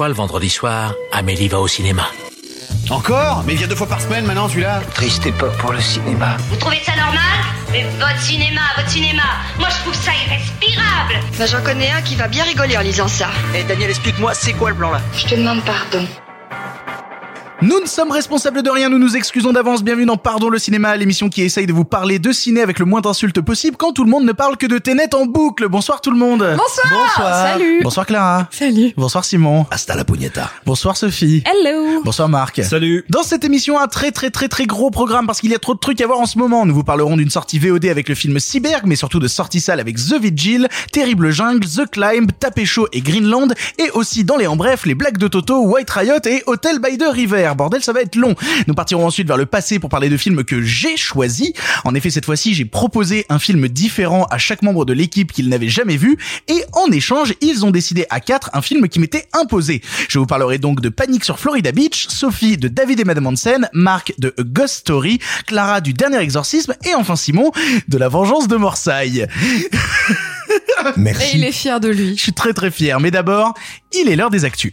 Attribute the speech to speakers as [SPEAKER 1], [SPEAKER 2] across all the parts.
[SPEAKER 1] fois le vendredi soir, Amélie va au cinéma.
[SPEAKER 2] Encore Mais il vient deux fois par semaine maintenant celui-là
[SPEAKER 3] Triste époque pour le cinéma.
[SPEAKER 4] Vous trouvez ça normal Mais votre cinéma, votre cinéma, moi je trouve ça irrespirable
[SPEAKER 5] Bah j'en connais un qui va bien rigoler en lisant ça.
[SPEAKER 3] Eh Daniel, explique-moi, c'est quoi le plan là?
[SPEAKER 5] Je te demande pardon.
[SPEAKER 6] Nous ne sommes responsables de rien, nous nous excusons d'avance. Bienvenue dans Pardon le cinéma, l'émission qui essaye de vous parler de ciné avec le moins d'insultes possible quand tout le monde ne parle que de Ténet en boucle. Bonsoir tout le monde.
[SPEAKER 7] Bonsoir. Salut.
[SPEAKER 6] Bonsoir Clara.
[SPEAKER 7] Salut.
[SPEAKER 6] Bonsoir Simon.
[SPEAKER 2] Hasta la pugnetta.
[SPEAKER 6] Bonsoir Sophie.
[SPEAKER 7] Hello.
[SPEAKER 6] Bonsoir Marc.
[SPEAKER 2] Salut.
[SPEAKER 6] Dans cette émission, un très très très très gros programme parce qu'il y a trop de trucs à voir en ce moment. Nous vous parlerons d'une sortie VOD avec le film Cyberg, mais surtout de sortie salle avec The Vigil, Terrible Jungle, The Climb, Tapé Chaud et Greenland, et aussi dans les en bref, les blagues de Toto, White Riot et Hotel by the River. Bordel, ça va être long. Nous partirons ensuite vers le passé pour parler de films que j'ai choisis. En effet, cette fois-ci, j'ai proposé un film différent à chaque membre de l'équipe qu'ils n'avaient jamais vu, et en échange, ils ont décidé à quatre un film qui m'était imposé. Je vous parlerai donc de Panique sur Florida Beach, Sophie de David et Madame Hansen, Marc de A Ghost Story, Clara du Dernier Exorcisme, et enfin Simon de La Vengeance de Morsaille.
[SPEAKER 7] Et il est fier de lui.
[SPEAKER 6] Je suis très très fier, mais d'abord, il est l'heure des actus.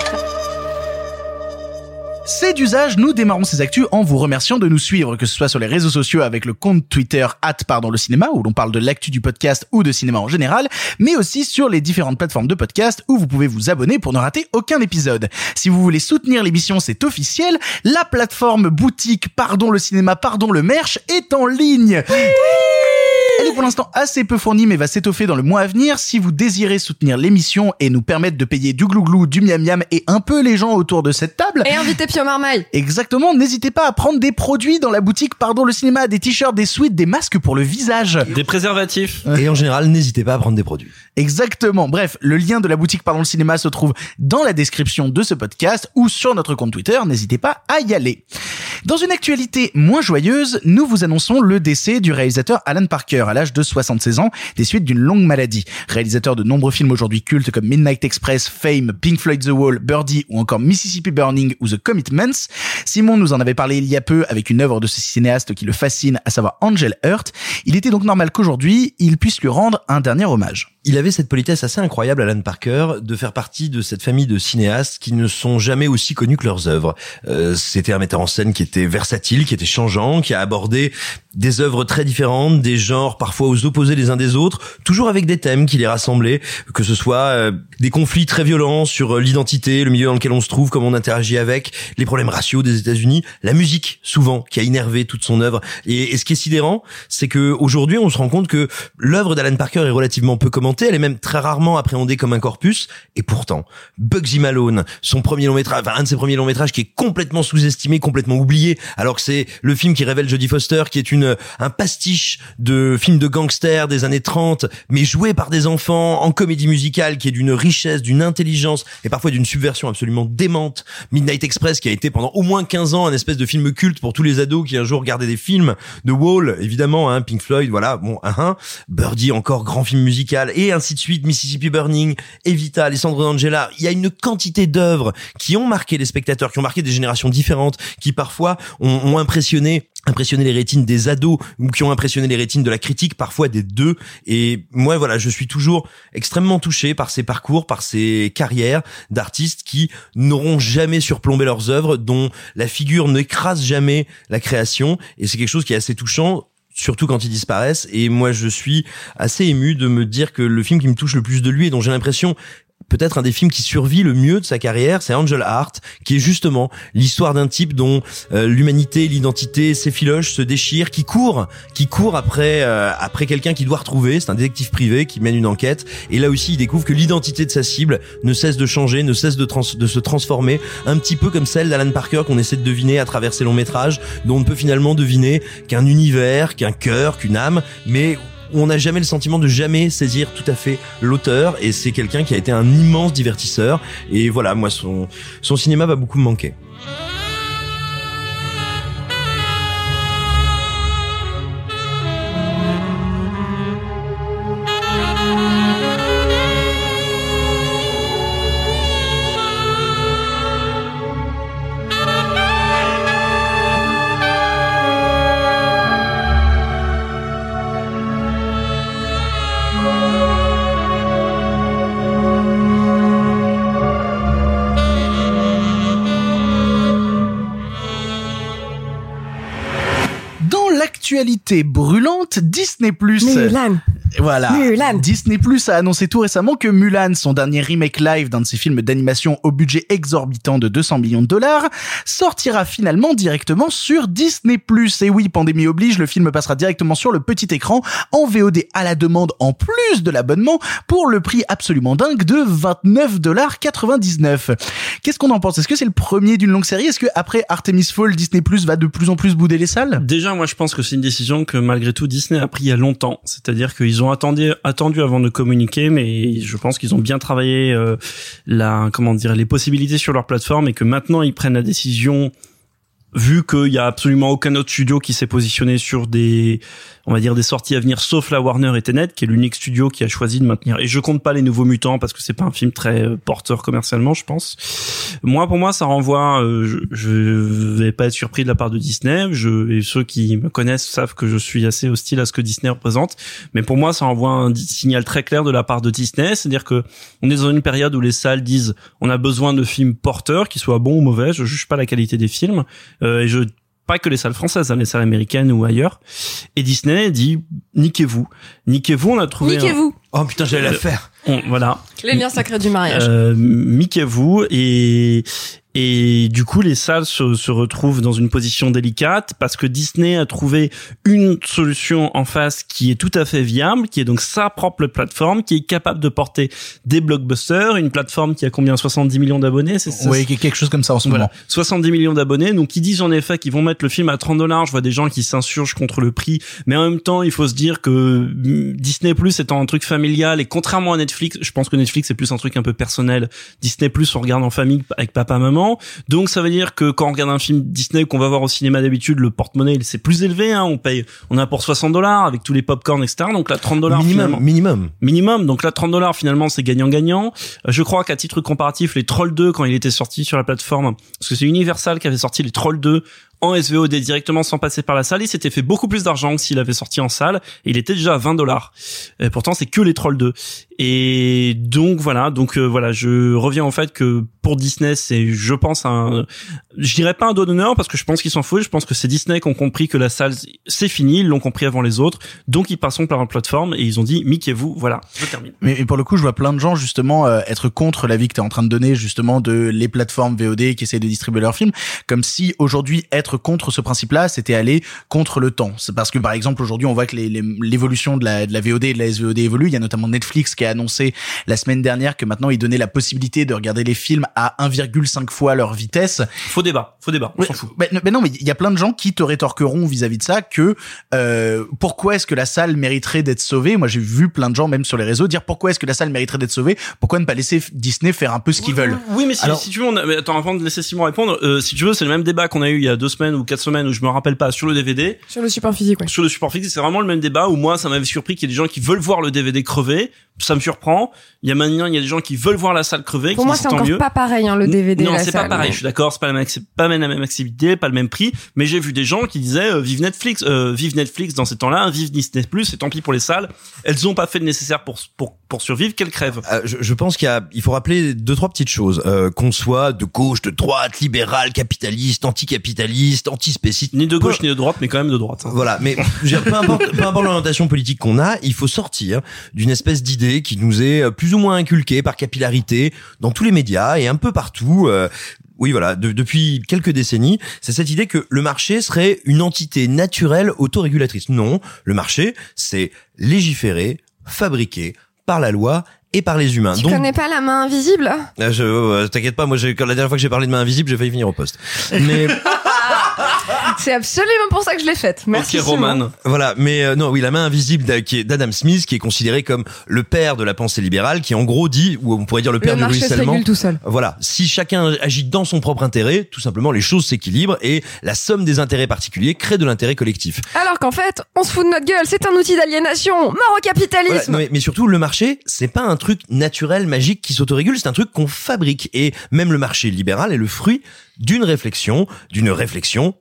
[SPEAKER 6] C'est d'usage, nous démarrons ces actus en vous remerciant de nous suivre, que ce soit sur les réseaux sociaux avec le compte Twitter at pardon le cinéma, où l'on parle de l'actu du podcast ou de cinéma en général, mais aussi sur les différentes plateformes de podcast où vous pouvez vous abonner pour ne rater aucun épisode. Si vous voulez soutenir l'émission, c'est officiel, la plateforme boutique Pardon le cinéma, pardon le merch est en ligne. Elle est pour l'instant assez peu fournie mais va s'étoffer dans le mois à venir. Si vous désirez soutenir l'émission et nous permettre de payer du glouglou, du miam miam et un peu les gens autour de cette table,
[SPEAKER 7] Et Pio Marmaille.
[SPEAKER 6] Exactement, n'hésitez pas à prendre des produits dans la boutique Pardon le cinéma, des t-shirts, des sweats, des masques pour le visage.
[SPEAKER 2] Des préservatifs.
[SPEAKER 8] Et en général, n'hésitez pas à prendre des produits.
[SPEAKER 6] Exactement. Bref, le lien de la boutique Pardon le cinéma se trouve dans la description de ce podcast ou sur notre compte Twitter, n'hésitez pas à y aller. Dans une actualité moins joyeuse, nous vous annonçons le décès du réalisateur Alan Parker à l'âge de 76 ans des suites d'une longue maladie. Réalisateur de nombreux films aujourd'hui cultes comme Midnight Express, Fame, Pink Floyd The Wall, Birdie ou encore Mississippi Burning ou The Simon nous en avait parlé il y a peu avec une œuvre de ce cinéaste qui le fascine, à savoir Angel Heart. Il était donc normal qu'aujourd'hui, il puisse lui rendre un dernier hommage.
[SPEAKER 8] Il avait cette politesse assez incroyable, Alan Parker, de faire partie de cette famille de cinéastes qui ne sont jamais aussi connus que leurs œuvres. Euh, C'était un metteur en scène qui était versatile, qui était changeant, qui a abordé des œuvres très différentes, des genres parfois aux opposés les uns des autres, toujours avec des thèmes qui les rassemblaient, que ce soit euh, des conflits très violents sur l'identité, le milieu dans lequel on se trouve, comment on interagit avec, les problèmes raciaux des États-Unis, la musique souvent qui a innervé toute son œuvre. Et, et ce qui est sidérant, c'est que aujourd'hui on se rend compte que l'œuvre d'Alan Parker est relativement peu commentée, elle est même très rarement appréhendée comme un corpus. Et pourtant, Bugsy Malone, son premier long métrage, enfin un de ses premiers longs métrages qui est complètement sous-estimé, complètement oublié, alors que c'est le film qui révèle Jodie Foster, qui est une un pastiche de film de gangsters des années 30, mais joué par des enfants en comédie musicale, qui est d'une richesse, d'une intelligence et parfois d'une subversion absolument démente. Midnight Express, qui a été pendant au moins 15 ans un espèce de film culte pour tous les ados qui un jour regardaient des films. de Wall, évidemment, hein, Pink Floyd, voilà, bon, un, un. Birdie, encore grand film musical, et ainsi de suite, Mississippi Burning, Evita, Alessandro D'Angela. Il y a une quantité d'œuvres qui ont marqué les spectateurs, qui ont marqué des générations différentes, qui parfois ont, ont impressionné impressionné les rétines des ados ou qui ont impressionné les rétines de la critique, parfois des deux. Et moi, voilà, je suis toujours extrêmement touché par ces parcours, par ces carrières d'artistes qui n'auront jamais surplombé leurs œuvres, dont la figure n'écrase jamais la création. Et c'est quelque chose qui est assez touchant surtout quand ils disparaissent. Et moi, je suis assez ému de me dire que le film qui me touche le plus de lui et dont j'ai l'impression peut-être un des films qui survit le mieux de sa carrière, c'est Angel Heart, qui est justement l'histoire d'un type dont euh, l'humanité, l'identité s'effiloche, se déchire, qui court, qui court après euh, après quelqu'un qu'il doit retrouver. C'est un détective privé qui mène une enquête. Et là aussi, il découvre que l'identité de sa cible ne cesse de changer, ne cesse de, de se transformer, un petit peu comme celle d'Alan Parker qu'on essaie de deviner à travers ses longs métrages, dont on peut finalement deviner qu'un univers, qu'un cœur, qu'une âme, mais où on n'a jamais le sentiment de jamais saisir tout à fait l'auteur et c'est quelqu'un qui a été un immense divertisseur et voilà moi son son cinéma va beaucoup me manquer.
[SPEAKER 6] Actualité brûlante, Disney+.
[SPEAKER 7] Mulan.
[SPEAKER 6] Voilà.
[SPEAKER 7] Mulan.
[SPEAKER 6] Disney Plus a annoncé tout récemment que Mulan, son dernier remake live d'un de ses films d'animation au budget exorbitant de 200 millions de dollars, sortira finalement directement sur Disney Plus. Et oui, pandémie oblige, le film passera directement sur le petit écran en VOD à la demande en plus de l'abonnement pour le prix absolument dingue de 29 dollars 99. Qu'est-ce qu'on en pense? Est-ce que c'est le premier d'une longue série? Est-ce que après Artemis Fall, Disney Plus va de plus en plus bouder les salles?
[SPEAKER 2] Déjà, moi, je pense que c'est une décision que malgré tout Disney a pris il y a longtemps. C'est-à-dire qu'ils ont attendu, attendu avant de communiquer, mais je pense qu'ils ont bien travaillé euh, la, comment dire, les possibilités sur leur plateforme et que maintenant ils prennent la décision vu qu'il y a absolument aucun autre studio qui s'est positionné sur des, on va dire des sorties à venir, sauf la Warner et Tenet, qui est l'unique studio qui a choisi de maintenir. Et je compte pas les Nouveaux Mutants parce que c'est pas un film très euh, porteur commercialement, je pense. Moi, pour moi, ça renvoie. euh, je, je vais pas être surpris de la part de Disney. Je et ceux qui me connaissent savent que je suis assez hostile à ce que Disney représente. Mais pour moi, ça renvoie un signal très clair de la part de Disney, c'est-à-dire que on est dans une période où les salles disent on a besoin de films porteurs, qu'ils soient bons ou mauvais. Je juge pas la qualité des films. Euh, et je pas que les salles françaises, hein, les salles américaines ou ailleurs. Et Disney dit niquez-vous, niquez-vous. On a trouvé. un-
[SPEAKER 7] Niquez-vous.
[SPEAKER 8] Oh putain, j'allais la
[SPEAKER 2] Euh,
[SPEAKER 8] faire.
[SPEAKER 2] on- voilà.
[SPEAKER 7] Les liens sacrés du mariage.
[SPEAKER 2] Euh, miquez-vous et et du coup les salles se, se retrouvent dans une position délicate parce que Disney a trouvé une solution en face qui est tout à fait viable, qui est donc sa propre plateforme, qui est capable de porter des blockbusters, une plateforme qui a combien 70 millions d'abonnés, c'est ça?
[SPEAKER 6] Oui, quelque chose comme ça en ce
[SPEAKER 2] voilà,
[SPEAKER 6] moment.
[SPEAKER 2] 70 millions d'abonnés. Donc, ils disent en effet qu'ils vont mettre le film à 30 dollars. Je vois des gens qui s'insurgent contre le prix. Mais en même temps, il faut se dire que mm, Disney Plus étant un truc familial et contrairement à Netflix, je pense que Netflix c'est plus un truc un peu personnel. Disney Plus, on regarde en famille avec papa, maman. Donc, ça veut dire que quand on regarde un film Disney qu'on va voir au cinéma d'habitude, le porte-monnaie, c'est plus élevé, hein. On paye, on a pour 60 dollars avec tous les popcorn, etc. Donc là, 30 dollars
[SPEAKER 8] Minimum, minimum.
[SPEAKER 2] minimum. Donc là, 30 dollars finalement, c'est gagnant-gagnant. Je crois qu'à titre comparatif, les Trolls 2, quand il était sorti sur la plateforme, parce que c'est Universal qui avait sorti les Trolls 2 en SVOD directement sans passer par la salle, il s'était fait beaucoup plus d'argent que s'il avait sorti en salle, et il était déjà à 20 dollars. Pourtant, c'est que les Trolls 2. Et donc voilà, donc euh, voilà, je reviens au fait que pour Disney, c'est, je pense, un, je dirais pas un doigt d'honneur parce que je pense qu'ils s'en foutent. Je pense que c'est Disney qui ont compris que la salle, c'est fini, ils l'ont compris avant les autres. Donc ils passeront par une plateforme et ils ont dit, miquez-vous, voilà, je termine.
[SPEAKER 6] Mais, mais pour le coup, je vois plein de gens justement euh, être contre l'avis que tu es en train de donner justement de les plateformes VOD qui essayent de distribuer leurs films, comme si aujourd'hui être contre ce principe-là, c'était aller contre le temps. C'est parce que par exemple aujourd'hui, on voit que les- les- l'évolution de la, de la VOD et de la SVOD évolue. Il y a notamment Netflix qui a annoncé la semaine dernière que maintenant ils donnaient la possibilité de regarder les films à 1,5 fois leur vitesse.
[SPEAKER 2] Faux débat, faux débat, on s'en fout.
[SPEAKER 6] Mais, mais non, mais il y a plein de gens qui te rétorqueront vis-à-vis de ça que euh, pourquoi est-ce que la salle mériterait d'être sauvée? Moi, j'ai vu plein de gens même sur les réseaux dire pourquoi est-ce que la salle mériterait d'être sauvée? Pourquoi ne pas laisser Disney faire un peu ce qu'ils veulent?
[SPEAKER 2] Oui, mais si,
[SPEAKER 6] Alors-
[SPEAKER 2] si tu veux, on a, mais attends, avant de laisser Simon répondre, euh, si tu veux, c'est le même débat qu'on a eu il y a deux semaines ou quatre semaines où je me rappelle pas sur le DVD.
[SPEAKER 7] Sur le support physique, ouais.
[SPEAKER 2] Sur le support fixe, c'est vraiment le même débat où moi, ça m'avait surpris qu'il y ait des gens qui veulent voir le DVD crever. Ça me surprend. Il y a maintenant, il y a des gens qui veulent voir la salle crever.
[SPEAKER 7] Pour
[SPEAKER 2] qui
[SPEAKER 7] moi, c'est encore
[SPEAKER 2] mieux.
[SPEAKER 7] pas pareil, hein, le DVD.
[SPEAKER 2] Non, c'est pas pareil. Je suis d'accord, c'est pas la même, pas la même accessibilité, pas le même prix. Mais j'ai vu des gens qui disaient euh, vive Netflix, euh, vive Netflix dans ces temps-là, vive Disney Plus. Et tant pis pour les salles. Elles ont pas fait le nécessaire pour pour pour survivre. Qu'elles crèvent.
[SPEAKER 8] Euh, je, je pense qu'il y a, il faut rappeler deux trois petites choses. Euh, qu'on soit de gauche, de droite, libéral, capitaliste, anticapitaliste, antispéciste.
[SPEAKER 2] Ni de gauche
[SPEAKER 8] peu-
[SPEAKER 2] ni de droite, mais quand même de droite. hein.
[SPEAKER 8] Voilà, mais je veux dire, peu importe, peu importe l'orientation politique qu'on a, il faut sortir d'une espèce d'idée qui nous est euh, plus ou moins inculquée par capillarité dans tous les médias et un peu partout. euh, oui, voilà, de- depuis quelques décennies, c'est cette idée que le marché serait une entité naturelle autorégulatrice. Non, le marché, c'est légiféré, fabriqué par la loi et par les humains.
[SPEAKER 7] Tu
[SPEAKER 8] Donc,
[SPEAKER 7] connais pas la main invisible?
[SPEAKER 8] Euh, je, euh, t'inquiète pas, moi, j'ai- quand la dernière fois que j'ai parlé de main invisible, j'ai failli finir au poste. Mais
[SPEAKER 7] C'est absolument pour ça que je l'ai faite. Merci.
[SPEAKER 2] ok. Roman.
[SPEAKER 8] Voilà, mais euh, non, oui, la main invisible d'a- qui est d'Adam Smith, qui est considéré comme le père de la pensée libérale, qui en gros dit, ou on pourrait dire le père
[SPEAKER 7] Le
[SPEAKER 8] du
[SPEAKER 7] marché se
[SPEAKER 8] ruissellement.
[SPEAKER 7] régule tout seul.
[SPEAKER 8] Voilà, si chacun agit dans son propre intérêt, tout simplement les choses s'équilibrent et la somme des intérêts particuliers crée de l'intérêt collectif.
[SPEAKER 7] Alors qu'en fait, on se fout de notre gueule, c'est un outil d'aliénation, mort au
[SPEAKER 8] Voilà,
[SPEAKER 7] capitalisme
[SPEAKER 8] non, mais, mais surtout le marché, c'est pas un truc naturel, magique qui s'autorégule, c'est un truc qu'on fabrique et même le marché libéral est le fruit d'une réflexion, d'une réflexion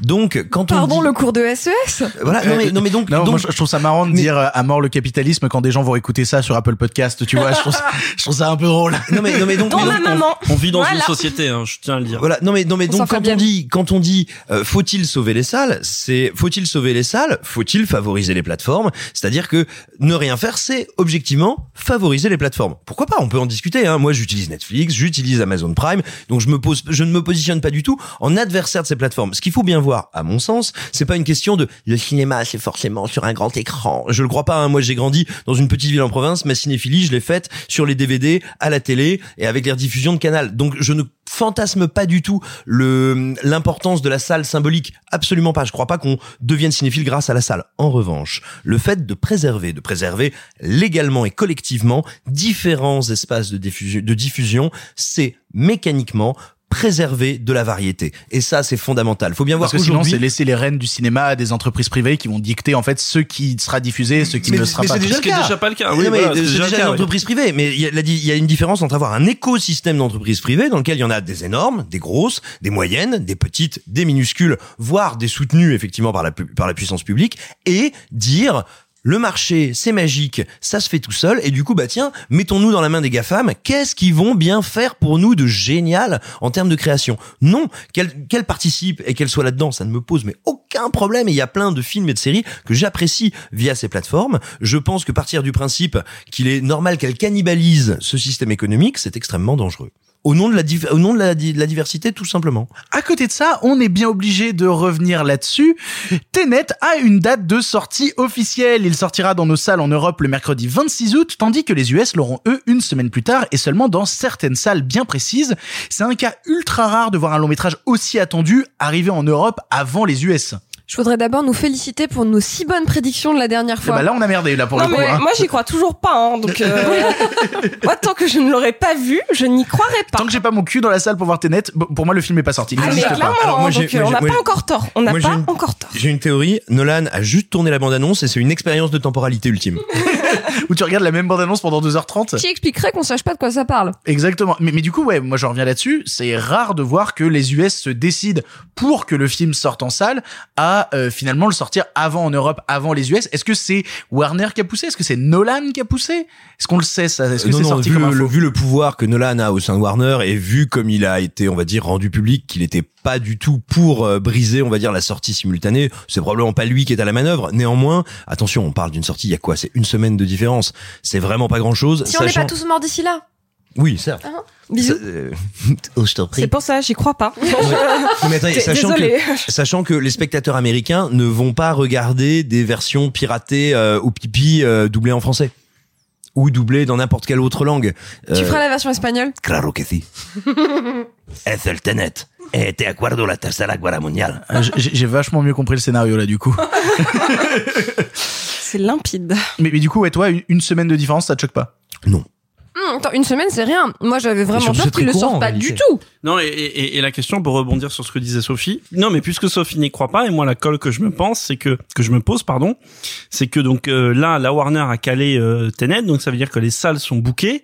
[SPEAKER 8] Donc, quand on
[SPEAKER 7] Pardon,
[SPEAKER 8] dit-
[SPEAKER 7] le cours de E SES
[SPEAKER 8] voilà, non mais, non mais donc,
[SPEAKER 6] Non,
[SPEAKER 8] donc-
[SPEAKER 6] moi, je trouve ça marrant de
[SPEAKER 8] Mais-
[SPEAKER 6] dire euh, à mort le capitalisme quand des gens vont écouter ça sur Apple Podcast, tu vois. Je trouve ça, je trouve ça un peu drôle.
[SPEAKER 8] non mais, non mais donc,
[SPEAKER 7] Dans
[SPEAKER 8] mais
[SPEAKER 7] ma
[SPEAKER 8] donc,
[SPEAKER 7] maman
[SPEAKER 2] On vit dans
[SPEAKER 7] Voilà.
[SPEAKER 2] une société, hein, je tiens à le dire.
[SPEAKER 8] Voilà, non mais non mais
[SPEAKER 7] On
[SPEAKER 8] donc quand
[SPEAKER 7] bien.
[SPEAKER 8] on dit quand on dit euh, faut-il sauver les salles, c'est faut-il sauver les salles, faut-il favoriser les plateformes, c'est-à-dire que ne rien faire c'est objectivement favoriser les plateformes. Pourquoi pas? On peut en discuter hein. Moi j'utilise Netflix, j'utilise Amazon Prime, donc je me pose je ne me positionne pas du tout en adversaire de ces plateformes. Ce qu'il faut bien voir à mon sens, c'est pas une question de le cinéma c'est forcément sur un grand écran. Je le crois pas hein. Moi j'ai grandi dans une petite ville en province, ma cinéphilie, je l'ai faite sur les DVD, à la télé et avec les rediffusions de canal. Donc je ne fantasme pas du tout l'importance de la salle symbolique. Absolument pas. Je crois pas qu'on devienne cinéphile grâce à la salle. En revanche, le fait de préserver, de préserver légalement et collectivement différents espaces de diffusion, c'est mécaniquement préserver de la variété. Et ça, c'est fondamental. Faut bien voir
[SPEAKER 6] Parce que sinon, c'est laisser les rênes du cinéma à des entreprises privées qui vont dicter en fait ce qui sera diffusé et ce qui
[SPEAKER 8] Mais-
[SPEAKER 6] ne sera
[SPEAKER 8] mais
[SPEAKER 6] pas.
[SPEAKER 8] c'est déjà
[SPEAKER 2] pas le cas.
[SPEAKER 8] Oui,
[SPEAKER 2] voilà,
[SPEAKER 8] c'est déjà,
[SPEAKER 2] déjà le
[SPEAKER 8] une entreprise privée. Mais il y, a, la di- il y a une différence entre avoir un écosystème d'entreprises privées dans lequel il y en a des énormes, des grosses, des moyennes, des petites, des minuscules, voire des soutenues effectivement par la, pu- par la puissance publique, et dire le marché, c'est magique, ça se fait tout seul, et du coup, bah tiens, mettons-nous dans la main des GAFAM, qu'est-ce qu'ils vont bien faire pour nous de génial en termes de création? Non, qu'elles qu'elles participent et qu'elles soient là-dedans, ça ne me pose aucun problème, et il y a plein de films et de séries que j'apprécie via ces plateformes. Je pense que partir du principe qu'il est normal qu'elles cannibalisent ce système économique, c'est extrêmement dangereux. Au nom de la, diversité, tout simplement.
[SPEAKER 6] À côté de ça, on est bien obligé de revenir là-dessus. Tenet a une date de sortie officielle. Il sortira dans nos salles en Europe le mercredi 26 août, tandis que les US l'auront eux une semaine plus tard et seulement dans certaines salles bien précises. C'est un cas ultra rare de voir un long métrage aussi attendu arriver en Europe avant les US.
[SPEAKER 7] Je voudrais d'abord nous féliciter pour nos si bonnes prédictions de la dernière
[SPEAKER 6] Et
[SPEAKER 7] fois.
[SPEAKER 6] bah là, on a merdé là pour
[SPEAKER 9] Non,
[SPEAKER 6] le coup.
[SPEAKER 9] mais
[SPEAKER 6] hein.
[SPEAKER 9] moi j'y crois toujours pas, hein, donc euh, moi tant que je ne l'aurais pas vu, je n'y croirais pas.
[SPEAKER 6] Tant que j'ai pas mon cul dans la salle pour voir Tenet, pour moi le film est pas sorti. Il
[SPEAKER 9] Ah, mais
[SPEAKER 6] n'existe pas.
[SPEAKER 9] clairement,
[SPEAKER 8] Alors, moi, j'ai-
[SPEAKER 9] donc euh,
[SPEAKER 8] moi,
[SPEAKER 9] on n'a pas encore tort. On n'a pas
[SPEAKER 8] une-
[SPEAKER 9] encore tort.
[SPEAKER 8] J'ai une théorie, Nolan a juste tourné la bande-annonce et c'est une expérience de temporalité ultime.
[SPEAKER 6] Où tu regardes la même bande-annonce pendant 2h30.
[SPEAKER 7] Qui expliquerait qu'on sache pas de quoi ça parle
[SPEAKER 6] Exactement. Mais, mais du coup, ouais, moi je reviens là-dessus. C'est rare de voir que les US se décident pour que le film sorte en salle à euh, finalement le sortir avant en Europe, avant les US. Est-ce que c'est Warner qui a poussé? Est-ce que c'est Nolan qui a poussé? Est-ce qu'on le sait ça? Est-ce que
[SPEAKER 8] non,
[SPEAKER 6] c'est
[SPEAKER 8] non,
[SPEAKER 6] sorti
[SPEAKER 8] vu,
[SPEAKER 6] comme
[SPEAKER 8] le,
[SPEAKER 6] info
[SPEAKER 8] vu le pouvoir que Nolan a au sein de Warner et vu comme il a été, on va dire, rendu public, qu'il était pas du tout pour euh, briser, on va dire, la sortie simultanée, c'est probablement pas lui qui est à la manœuvre. Néanmoins, attention, on parle d'une sortie, il y a quoi? C'est une semaine de différence. C'est vraiment pas grand-chose.
[SPEAKER 7] Si on n'est pas tous morts d'ici là
[SPEAKER 8] Oui, certes.
[SPEAKER 7] Bisous.
[SPEAKER 8] Ça, euh, oh, je t'en prie.
[SPEAKER 9] C'est pour ça, j'y crois pas.
[SPEAKER 8] Mais attendez,
[SPEAKER 9] D-
[SPEAKER 8] sachant que, sachant que les spectateurs américains ne vont pas regarder des versions piratées euh, au pipi euh, doublées en français ou doublées dans n'importe quelle autre langue.
[SPEAKER 7] Tu
[SPEAKER 8] Euh,
[SPEAKER 7] feras la version espagnole?
[SPEAKER 8] Claro que sí. Es el Tenet. Et te acuerdo la tercera guerra mondiale.
[SPEAKER 6] Ah, j'ai- J'ai vachement mieux compris le scénario là du coup.
[SPEAKER 9] C'est limpide.
[SPEAKER 6] mais, mais du coup, ouais, toi, une, une semaine de différence, ça te choque pas?
[SPEAKER 8] Non.
[SPEAKER 7] Hum, attends, une semaine, c'est rien. Moi, j'avais vraiment peur qu'ils le sortent
[SPEAKER 8] en
[SPEAKER 7] pas du tout.
[SPEAKER 2] Non, et, et, et la question pour rebondir sur ce que disait Sophie. Non, mais puisque Sophie n'y croit pas, et moi la colle que je me pense, c'est que que je me pose, pardon, c'est que donc euh, là, la Warner a calé euh, Tenet, donc ça veut dire que les salles sont bookées.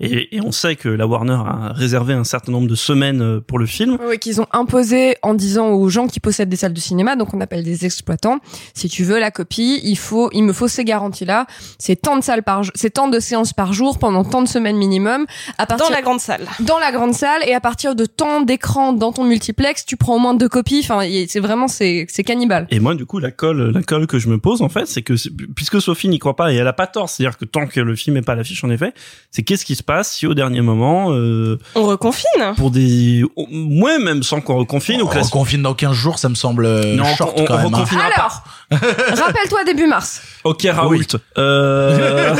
[SPEAKER 2] Et, et on sait que la Warner a réservé un certain nombre de semaines euh, pour le film.
[SPEAKER 7] Oui, qu'ils ont imposé en disant aux gens qui possèdent des salles de cinéma, donc on appelle des exploitants, si tu veux la copie, il faut, il me faut ces garanties-là. C'est tant de salles par, jour- c'est tant de séances par jour pendant tant de semaines minimum. À partir
[SPEAKER 9] Dans la grande salle.
[SPEAKER 7] dans la grande salle et à partir de tant d'écrans dans ton multiplex, tu prends au moins deux copies. Enfin, c'est vraiment c'est c'est cannibale.
[SPEAKER 2] Et moi, du coup, la colle, la colle que je me pose, en fait, c'est que puisque Sophie n'y croit pas et elle a pas tort, c'est-à-dire que tant que le film est pas à l'affiche, en effet, c'est qu'est-ce qui se passe si au dernier moment, euh,
[SPEAKER 9] On reconfine.
[SPEAKER 2] pour des, ouais, même sans qu'on reconfine
[SPEAKER 6] On
[SPEAKER 2] la-
[SPEAKER 6] confine dans 15 jours, ça me semble euh,
[SPEAKER 2] Non,
[SPEAKER 6] short
[SPEAKER 2] on- on
[SPEAKER 6] quand même. hein.
[SPEAKER 2] pas.
[SPEAKER 7] Alors, rappelle-toi début mars.
[SPEAKER 2] Ok Raoult. Euh...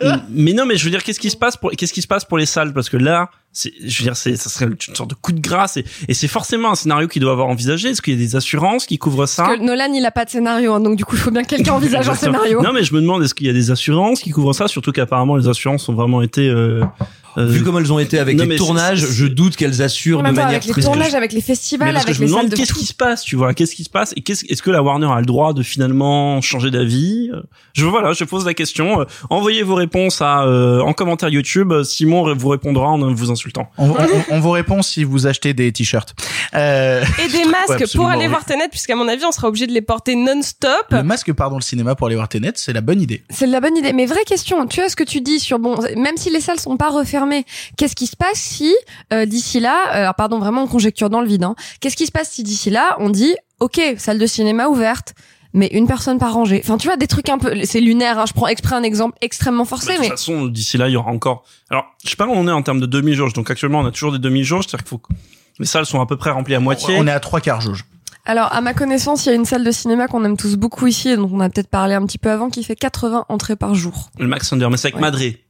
[SPEAKER 2] mais non, mais je veux dire, qu'est-ce qui se passe pour qu'est-ce qui se passe pour les salles? Parce que là, je veux dire, c'est ça serait une sorte de coup de grâce et, et c'est forcément un scénario qu'il doit avoir envisagé. Est-ce qu'il y a des assurances qui couvrent ça?
[SPEAKER 7] Parce que Nolan, il a pas de scénario, hein, donc du coup, il faut bien que quelqu'un envisage un scénario.
[SPEAKER 2] Non, mais je me demande est-ce qu'il y a des assurances qui couvrent ça? Surtout qu'apparemment les assurances ont vraiment été euh, Euh,
[SPEAKER 8] Vu comme elles ont été avec
[SPEAKER 2] non,
[SPEAKER 8] les tournages, je doute qu'elles assurent
[SPEAKER 7] En
[SPEAKER 8] de manière
[SPEAKER 7] avec les tournages, avec les festivals, avec
[SPEAKER 2] je me
[SPEAKER 7] les salles
[SPEAKER 2] demande
[SPEAKER 7] de
[SPEAKER 2] qu'est-ce qui se passe, tu vois, qu'est-ce qui se passe et qu'est-ce, est-ce que la Warner a le droit de finalement changer d'avis Euh, Je voilà, je pose la question. Euh, Envoyez vos réponses à euh, en commentaire YouTube. Simon vous répondra en vous insultant.
[SPEAKER 6] On, on- on vous répond si vous achetez des t-shirts. Euh,
[SPEAKER 9] Et des masques pour aller
[SPEAKER 6] oui.
[SPEAKER 9] voir Tenet, puisqu'à mon avis, on sera obligé de les porter non-stop.
[SPEAKER 6] le masque pardon le cinéma pour aller voir Tenet, c'est la bonne idée.
[SPEAKER 7] C'est la bonne idée. Mais vraie question, tu vois ce que tu dis sur bon, même si les salles sont pas refermées, qu'est-ce qui se passe si euh, d'ici là, euh, pardon, vraiment on conjecture dans le vide. Hein, qu'est-ce qui se passe si d'ici là on dit, ok, salle de cinéma ouverte, mais une personne par rangée. Enfin, tu vois des trucs un peu, c'est lunaire. Hein, je prends exprès un exemple extrêmement
[SPEAKER 2] Bah,
[SPEAKER 7] forcé,
[SPEAKER 2] de toute
[SPEAKER 7] mais
[SPEAKER 2] façon, d'ici là, il y aura encore. Alors, je sais pas où on est en termes de demi-jauge. Donc actuellement, on a toujours des demi-jauges, c'est-à-dire qu'il faut. que Les salles sont à peu près remplies à moitié.
[SPEAKER 6] On est à trois quarts jauge.
[SPEAKER 7] alors à ma connaissance, il y a une salle de cinéma qu'on aime tous beaucoup ici, et dont on a peut-être parlé un petit peu avant, qui fait 80 entrées par jour.
[SPEAKER 2] Le Max Thunder, mais c'est avec
[SPEAKER 7] Ouais.
[SPEAKER 2] Madré.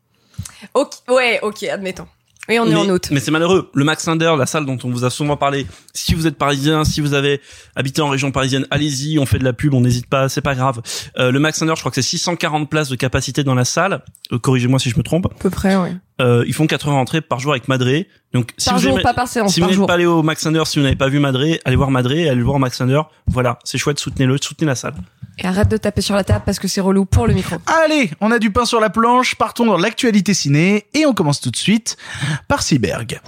[SPEAKER 7] Ok, ouais, ok, admettons. Et on est
[SPEAKER 2] mais,
[SPEAKER 7] en août.
[SPEAKER 2] Mais c'est malheureux. Le Max Thunder, la salle dont on vous a souvent parlé. Si vous êtes parisien, si vous avez habité en région parisienne, allez-y, on fait de la pub, on n'hésite pas, c'est pas grave. Euh, le Max Thunder, je crois que c'est 640 places de capacité dans la salle. Euh, Corrigez-moi si je me trompe.
[SPEAKER 7] À peu près, oui.
[SPEAKER 2] Euh, ils font 80 entrées par jour avec Madré. Donc si
[SPEAKER 7] Par
[SPEAKER 2] vous
[SPEAKER 7] jour,
[SPEAKER 2] aimez-
[SPEAKER 7] pas par séance,
[SPEAKER 2] si vous n'êtes pas allé au Max Thunder, si vous n'avez pas vu Madré, allez voir Madré, allez le voir Max Thunder. Voilà, c'est chouette, soutenez-le, soutenez la salle.
[SPEAKER 7] Et arrête de taper sur la table parce que c'est relou pour le micro.
[SPEAKER 6] Allez, on a du pain sur la planche, partons dans l'actualité ciné et on commence tout de suite par Cyberg.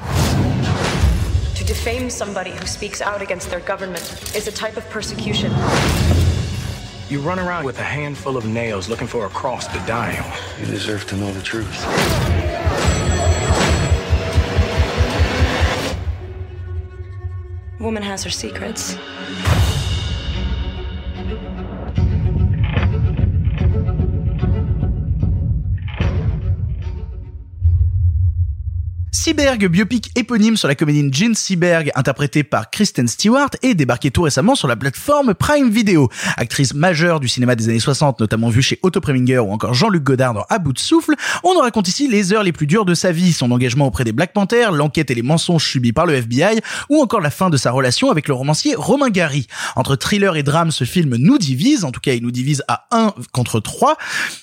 [SPEAKER 10] To defame somebody who speaks out against their government is a type of persecution.
[SPEAKER 11] You run around with a handful of nails looking for a cross to die on.
[SPEAKER 12] You deserve to know the truth.
[SPEAKER 10] Woman has her secrets.
[SPEAKER 6] Cyberg, biopic éponyme sur la comédienne Jean Cyberg, interprétée par Kristen Stewart, est débarqué tout récemment sur la plateforme Prime Video. Actrice majeure du cinéma des années 60, notamment vue chez Otto Preminger ou encore Jean-Luc Godard dans À bout de souffle, on nous raconte ici les heures les plus dures de sa vie, son engagement auprès des Black Panthers, l'enquête et les mensonges subis par le FBI, ou encore la fin de sa relation avec le romancier Romain Gary. Entre thriller et drame, ce film nous divise, en tout cas il nous divise à 1 contre 3,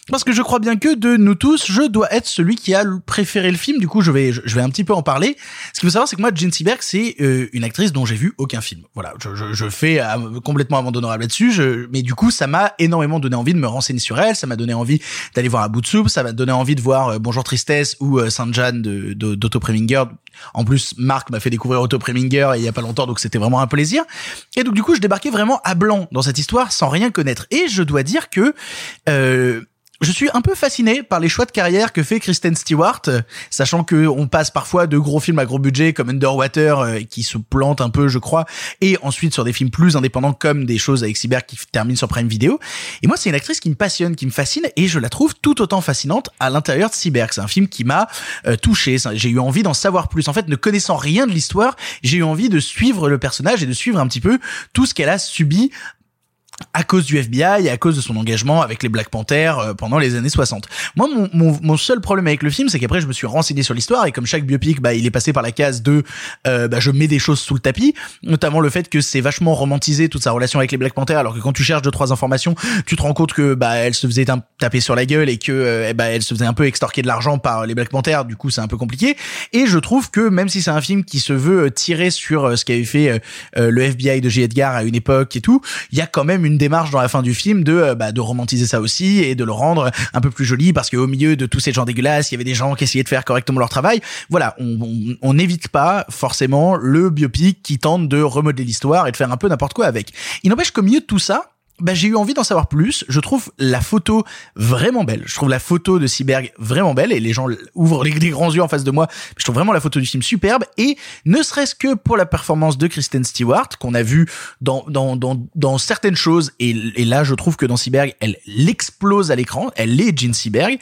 [SPEAKER 6] parce que je crois bien que de nous tous, je dois être celui qui a préféré le film, du coup je vais, je vais petit peu en parler. Ce qu'il faut savoir, c'est que moi, Jane Seberg, c'est euh, une actrice dont j'ai vu aucun film. Voilà, je, fais euh, complètement amende honorable là-dessus, mais du coup, ça m'a énormément donné envie de me renseigner sur elle, ça m'a donné envie d'aller voir à bout de soupe, ça m'a donné envie de voir euh, Bonjour Tristesse ou euh, Sainte-Jeanne de, de, Preminger. En plus, Marc m'a fait découvrir Otto Preminger il y a pas longtemps, donc c'était vraiment un plaisir. Et donc, du coup, je débarquais vraiment à blanc dans cette histoire sans rien connaître. Et je dois dire que... Je suis un peu fasciné par les choix de carrière que fait Kristen Stewart, euh, sachant que on passe parfois de gros films à gros budget comme Underwater euh, qui se plante un peu, je crois, et ensuite sur des films plus indépendants comme des choses avec Cyber qui terminent sur Prime Video. Et moi, c'est une actrice qui me passionne, qui me fascine, et je la trouve tout autant fascinante à l'intérieur de Cyber. C'est un film qui m'a euh, touché. J'ai eu envie d'en savoir plus. En fait, ne connaissant rien de l'histoire, j'ai eu envie de suivre le personnage et de suivre un petit peu tout ce qu'elle a subi à cause du FBI et à cause de son engagement avec les Black Panthers euh, pendant les années 60. Moi, mon, mon, mon seul problème avec le film, c'est qu'après, je me suis renseigné sur l'histoire et comme chaque biopic, bah, il est passé par la case de, euh, bah, je mets des choses sous le tapis, notamment le fait que c'est vachement romantisé toute sa relation avec les Black Panthers, alors que quand tu cherches deux trois informations, tu te rends compte que bah, elle se faisait taper sur la gueule et que euh, eh bah, elle se faisait un peu extorquer de l'argent par les Black Panthers. Du coup, c'est un peu compliqué. Et je trouve que même si c'est un film qui se veut euh, tirer sur ce qu'avait fait euh, le FBI de J. Edgar à une époque et tout, il y a quand même une démarche dans la fin du film de euh, bah, de romantiser ça aussi et de le rendre un peu plus joli parce qu'au milieu de tous ces gens dégueulasses, il y avait des gens qui essayaient de faire correctement leur travail. Voilà, on n'évite pas forcément le biopic qui tente de remodeler l'histoire et de faire un peu n'importe quoi avec. Il n'empêche qu'au milieu de tout ça, bah, j'ai eu envie d'en savoir plus. Je trouve la photo vraiment belle. Je trouve la photo de Cyberg vraiment belle et les gens ouvrent les, grands yeux en face de moi. Je trouve vraiment la photo du film superbe et ne serait-ce que pour la performance de Kristen Stewart qu'on a vu dans, dans, dans, dans certaines choses et, là je trouve que dans Cyberg elle l'explose à l'écran. Elle est Jean Cyberg.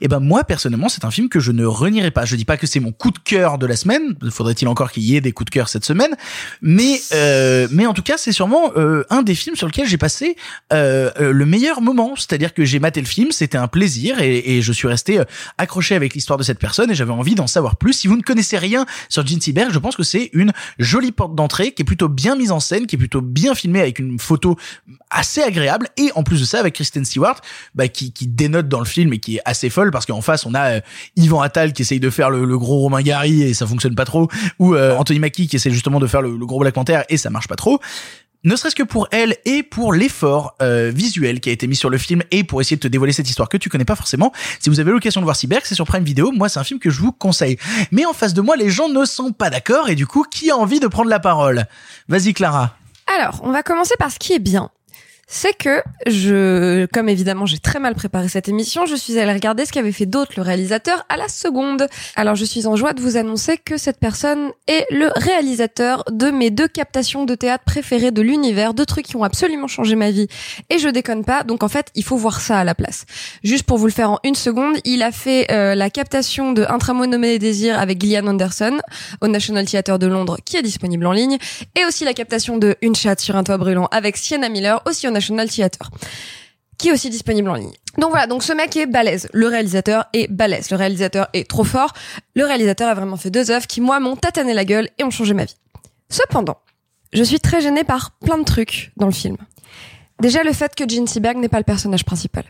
[SPEAKER 6] Et ben moi personnellement c'est un film que je ne renierai pas. Je dis pas que c'est mon coup de cœur de la semaine. Faudrait-il encore qu'il y ait des coups de cœur cette semaine? Mais euh, mais en tout cas c'est sûrement euh, un des films sur lequel j'ai passé euh, euh, le meilleur moment. C'est-à-dire que j'ai maté le film, c'était un plaisir et, je suis resté euh, accroché avec l'histoire de cette personne et j'avais envie d'en savoir plus. Si vous ne connaissez rien sur Gene Seberg, je pense que c'est une jolie porte d'entrée qui est plutôt bien mise en scène, qui est plutôt bien filmée avec une photo assez agréable et en plus de ça avec Kristen Stewart bah, qui, qui dénote dans le film et qui est assez folle parce qu'en face on a Yvan Attal qui essaye de faire le, gros Romain Gary et ça fonctionne pas trop ou Anthony Mackie qui essaie justement de faire le, le gros Black Panther et ça marche pas trop ne serait-ce que pour elle et pour l'effort euh, visuel qui a été mis sur le film et pour essayer de te dévoiler cette histoire que tu connais pas forcément. Si vous avez l'occasion de voir Cyberg, c'est sur Prime Video. Moi, c'est un film que je vous conseille. Mais en face de moi, les gens ne sont pas d'accord et du coup, qui a envie de prendre la parole? Vas-y, Clara.
[SPEAKER 7] Alors, on va commencer par ce qui est bien. C'est que je, comme évidemment j'ai très mal préparé cette émission, je suis allée regarder ce qu'avait fait d'autres le réalisateur à la seconde. Alors je suis en joie de vous annoncer que cette personne est le réalisateur de mes deux captations de théâtre préférées de l'univers, deux trucs qui ont absolument changé ma vie. Et je déconne pas, donc en fait il faut voir ça à la place. Juste pour vous le faire en une seconde, il a fait euh, la captation de Un tramway nommé Désir avec Gillian Anderson au National Theatre de Londres qui est disponible en ligne, et aussi la captation de Une chatte sur un toit brûlant avec Sienna Miller aussi au National Theatre qui est aussi disponible en ligne. Donc voilà, donc ce mec est balèze. Le réalisateur est balèze. Le réalisateur est trop fort. Le réalisateur a vraiment fait deux œuvres qui, moi, m'ont tatané la gueule et ont changé ma vie. Cependant, je suis très gênée par plein de trucs dans le film. Déjà, le fait que Gene Seberg n'est pas le personnage principal.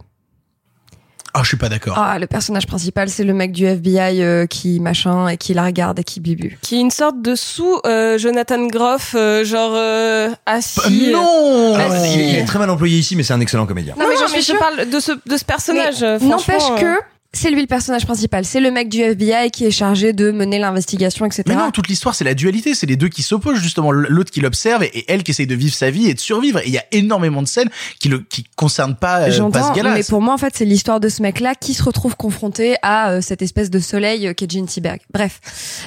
[SPEAKER 6] Ah, je suis pas d'accord.
[SPEAKER 7] Ah, le personnage principal, c'est le mec du FBI euh, qui machin et qui la regarde et qui bibu.
[SPEAKER 9] Qui est une sorte de sous euh, Jonathan Groff, euh, genre euh, assis.
[SPEAKER 6] non
[SPEAKER 9] Ah,
[SPEAKER 8] il, est très mal employé ici, mais c'est un excellent comédien.
[SPEAKER 9] Non, mais,
[SPEAKER 7] mais
[SPEAKER 9] je
[SPEAKER 7] je-
[SPEAKER 9] parle de ce, de ce personnage.
[SPEAKER 7] Mais
[SPEAKER 9] euh,
[SPEAKER 7] N'empêche que
[SPEAKER 9] euh,
[SPEAKER 7] c'est lui le personnage principal. C'est le mec du FBI qui est chargé de mener l'investigation, etc.
[SPEAKER 6] Mais non, toute l'histoire, c'est la dualité. C'est les deux qui s'opposent, justement. L'autre qui l'observe et, elle qui essaye de vivre sa vie et de survivre. Et il y a énormément de scènes qui le, qui concernent pas, euh, pas ce gars-là.
[SPEAKER 7] mais pour moi, en fait, c'est l'histoire de ce mec-là qui se retrouve confronté à euh, cette espèce de soleil euh, qu'est Jean Seberg. Bref,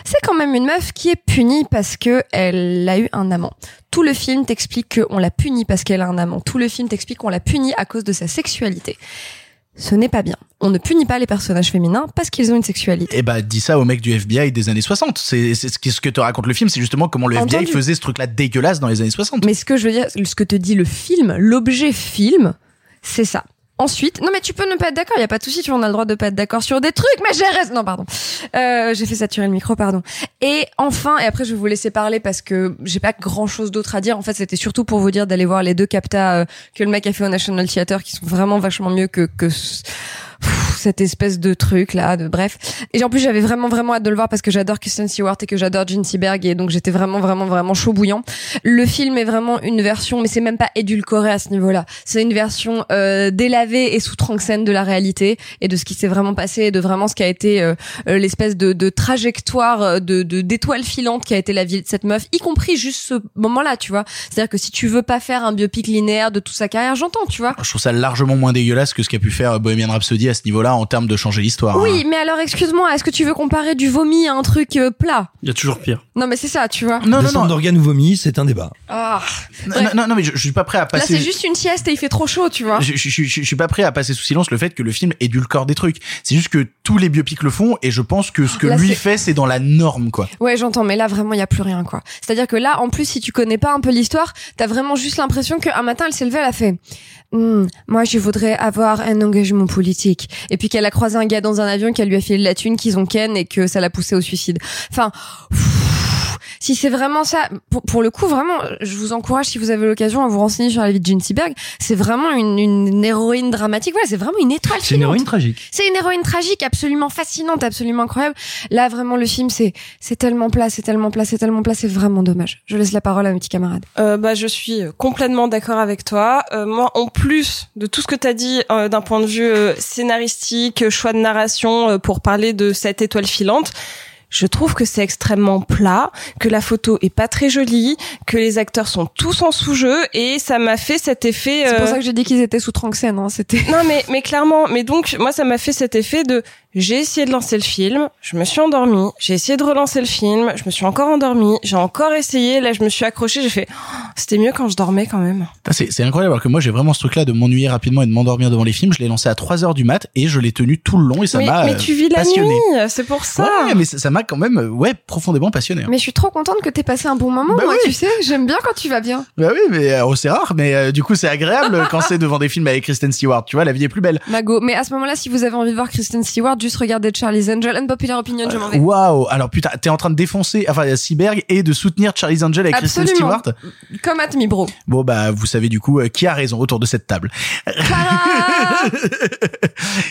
[SPEAKER 7] c'est quand même une meuf qui est punie parce que elle a eu un amant. Tout le film t'explique qu'on l'a punie parce qu'elle a un amant. Tout le film t'explique qu'on l'a punie à cause de sa sexualité. Ce n'est pas bien. On ne punit pas les personnages féminins parce qu'ils ont une sexualité.
[SPEAKER 6] Eh bah, dis ça au mec du FBI des années 60. C'est, ce que- te raconte le film, c'est justement comment le FBI faisait ce truc-là dégueulasse dans les années 60.
[SPEAKER 7] Mais ce que je veux dire, ce que te dit le film, l'objet film, c'est ça. Ensuite, non mais tu peux ne pas être d'accord, il y a pas de souci, tu en as le droit de pas être d'accord sur des trucs, mais j'ai raison. Non pardon, euh, j'ai fait saturer le micro, pardon. Et enfin, et après je vais vous laisser parler parce que j'ai pas grand chose d'autre à dire. En fait, c'était surtout pour vous dire d'aller voir les deux captas euh, que le mec a fait au National Theatre, qui sont vraiment vachement mieux que que cette espèce de truc là, de bref. Et en plus, j'avais vraiment vraiment hâte de le voir parce que j'adore Kristen Stewart et que j'adore Gene Seberg et donc j'étais vraiment vraiment vraiment chaud bouillant. Le film est vraiment une version, mais c'est même pas édulcoré à ce niveau-là. C'est une version euh, délavée et sous scène de la réalité et de ce qui s'est vraiment passé et de vraiment ce qui a été euh, euh, l'espèce de, de trajectoire euh, de de- d'étoile filante qui a été la vie de cette meuf, y compris juste ce moment-là, tu vois. C'est-à-dire que si tu veux pas faire un biopic linéaire de toute sa carrière, j'entends, tu vois.
[SPEAKER 6] Je trouve ça largement moins dégueulasse que ce qu'a pu faire Bohemian Rhapsody à ce niveau-là en termes de changer l'histoire.
[SPEAKER 7] Oui,
[SPEAKER 6] hein.
[SPEAKER 7] mais alors excuse-moi, est-ce que tu veux comparer du vomi à un truc euh, plat?
[SPEAKER 2] Il y a toujours pire.
[SPEAKER 7] Non, mais c'est ça, tu vois.
[SPEAKER 6] Non, non, non.
[SPEAKER 8] d'organes ou vomi, c'est un débat.
[SPEAKER 7] Ah.
[SPEAKER 6] Non, non, non, mais je, je suis pas prêt à
[SPEAKER 7] Là,
[SPEAKER 6] passer.
[SPEAKER 7] c'est juste une sieste et il fait trop chaud, tu vois.
[SPEAKER 6] Je, je, je, je- je suis pas prêt à passer sous silence le fait que le film édulcore des trucs. C'est juste que tous les biopics le font et je pense que ce que
[SPEAKER 7] Là,
[SPEAKER 6] lui fait, c'est dans la norme, quoi.
[SPEAKER 7] Ouais, j'entends, mais là vraiment il y a plus rien quoi. C'est-à-dire que là, en plus, si tu connais pas un peu l'histoire, t'as vraiment juste l'impression qu'un matin elle s'est levée, elle a fait. Hmm, moi, je voudrais avoir un engagement politique. Et puis qu'elle a croisé un gars dans un avion qui lui a filé la thune, qu'ils ont ken et que ça l'a poussé au suicide. Enfin, si c'est vraiment ça, pour, pour le coup, vraiment, je vous encourage si vous avez l'occasion à vous renseigner sur la vie de Jean Seberg. C'est vraiment une, une héroïne dramatique. Voilà, c'est vraiment une étoile
[SPEAKER 8] C'est une héroïne tragique.
[SPEAKER 7] C'est une héroïne tragique, absolument fascinante, absolument incroyable. Là, vraiment, le film, c'est c'est tellement plat, c'est tellement plat, c'est tellement plat, c'est vraiment dommage. Je laisse la parole à mes petits camarades.
[SPEAKER 9] Euh, bah, je suis complètement d'accord avec toi. Euh, moi, en plus de tout ce que tu as dit euh, d'un point de vue euh, scénaristique, euh, choix de narration euh, pour parler de cette étoile filante, je trouve que c'est extrêmement plat, que la photo est pas très jolie, que les acteurs sont tous en sous-jeu et ça m'a fait cet effet.
[SPEAKER 7] C'est pour
[SPEAKER 9] euh,
[SPEAKER 7] ça que j'ai dit qu'ils étaient sous Tranxène, hein, c'était.
[SPEAKER 9] Non mais mais clairement, mais donc moi ça m'a fait cet effet de J'ai essayé de lancer le film, je me suis endormie. J'ai essayé de relancer le film, je me suis encore endormie. J'ai encore essayé, là je me suis accrochée, j'ai fait Oh, c'était mieux quand je dormais quand même.
[SPEAKER 6] C'est incroyable alors que moi j'ai vraiment ce truc-là de m'ennuyer rapidement et de m'endormir devant les films. Je l'ai lancé à 3 heures du mat et je l'ai tenu tout le long et ça m'a
[SPEAKER 9] mais tu vis la
[SPEAKER 6] passionné.
[SPEAKER 9] nuit, c'est pour ça.
[SPEAKER 6] Ouais, mais ça m'a quand même ouais profondément passionné. hein.
[SPEAKER 7] Mais je suis trop contente que t'aies passé un bon moment,
[SPEAKER 6] Bah
[SPEAKER 7] moi,
[SPEAKER 6] oui.
[SPEAKER 7] tu sais. J'aime bien quand tu vas bien.
[SPEAKER 6] Bah oui, mais euh, oh, c'est rare, mais euh, du coup c'est agréable quand c'est devant des films avec Kristen Stewart. Tu vois, la vie est plus belle.
[SPEAKER 7] Mago. Mais à ce moment-là, si vous avez envie de voir Kristen Stewart, juste regardez Charlie's Angel. Unpopular Opinion, je m'en vais.
[SPEAKER 6] Waouh Alors putain, t'es en train de défoncer, enfin Cyberg et de soutenir Charlie's Angel avec Kristen. Stewart.
[SPEAKER 7] Comme at me, bro.
[SPEAKER 6] Bon bah vous savez du coup euh, qui a raison autour de cette table.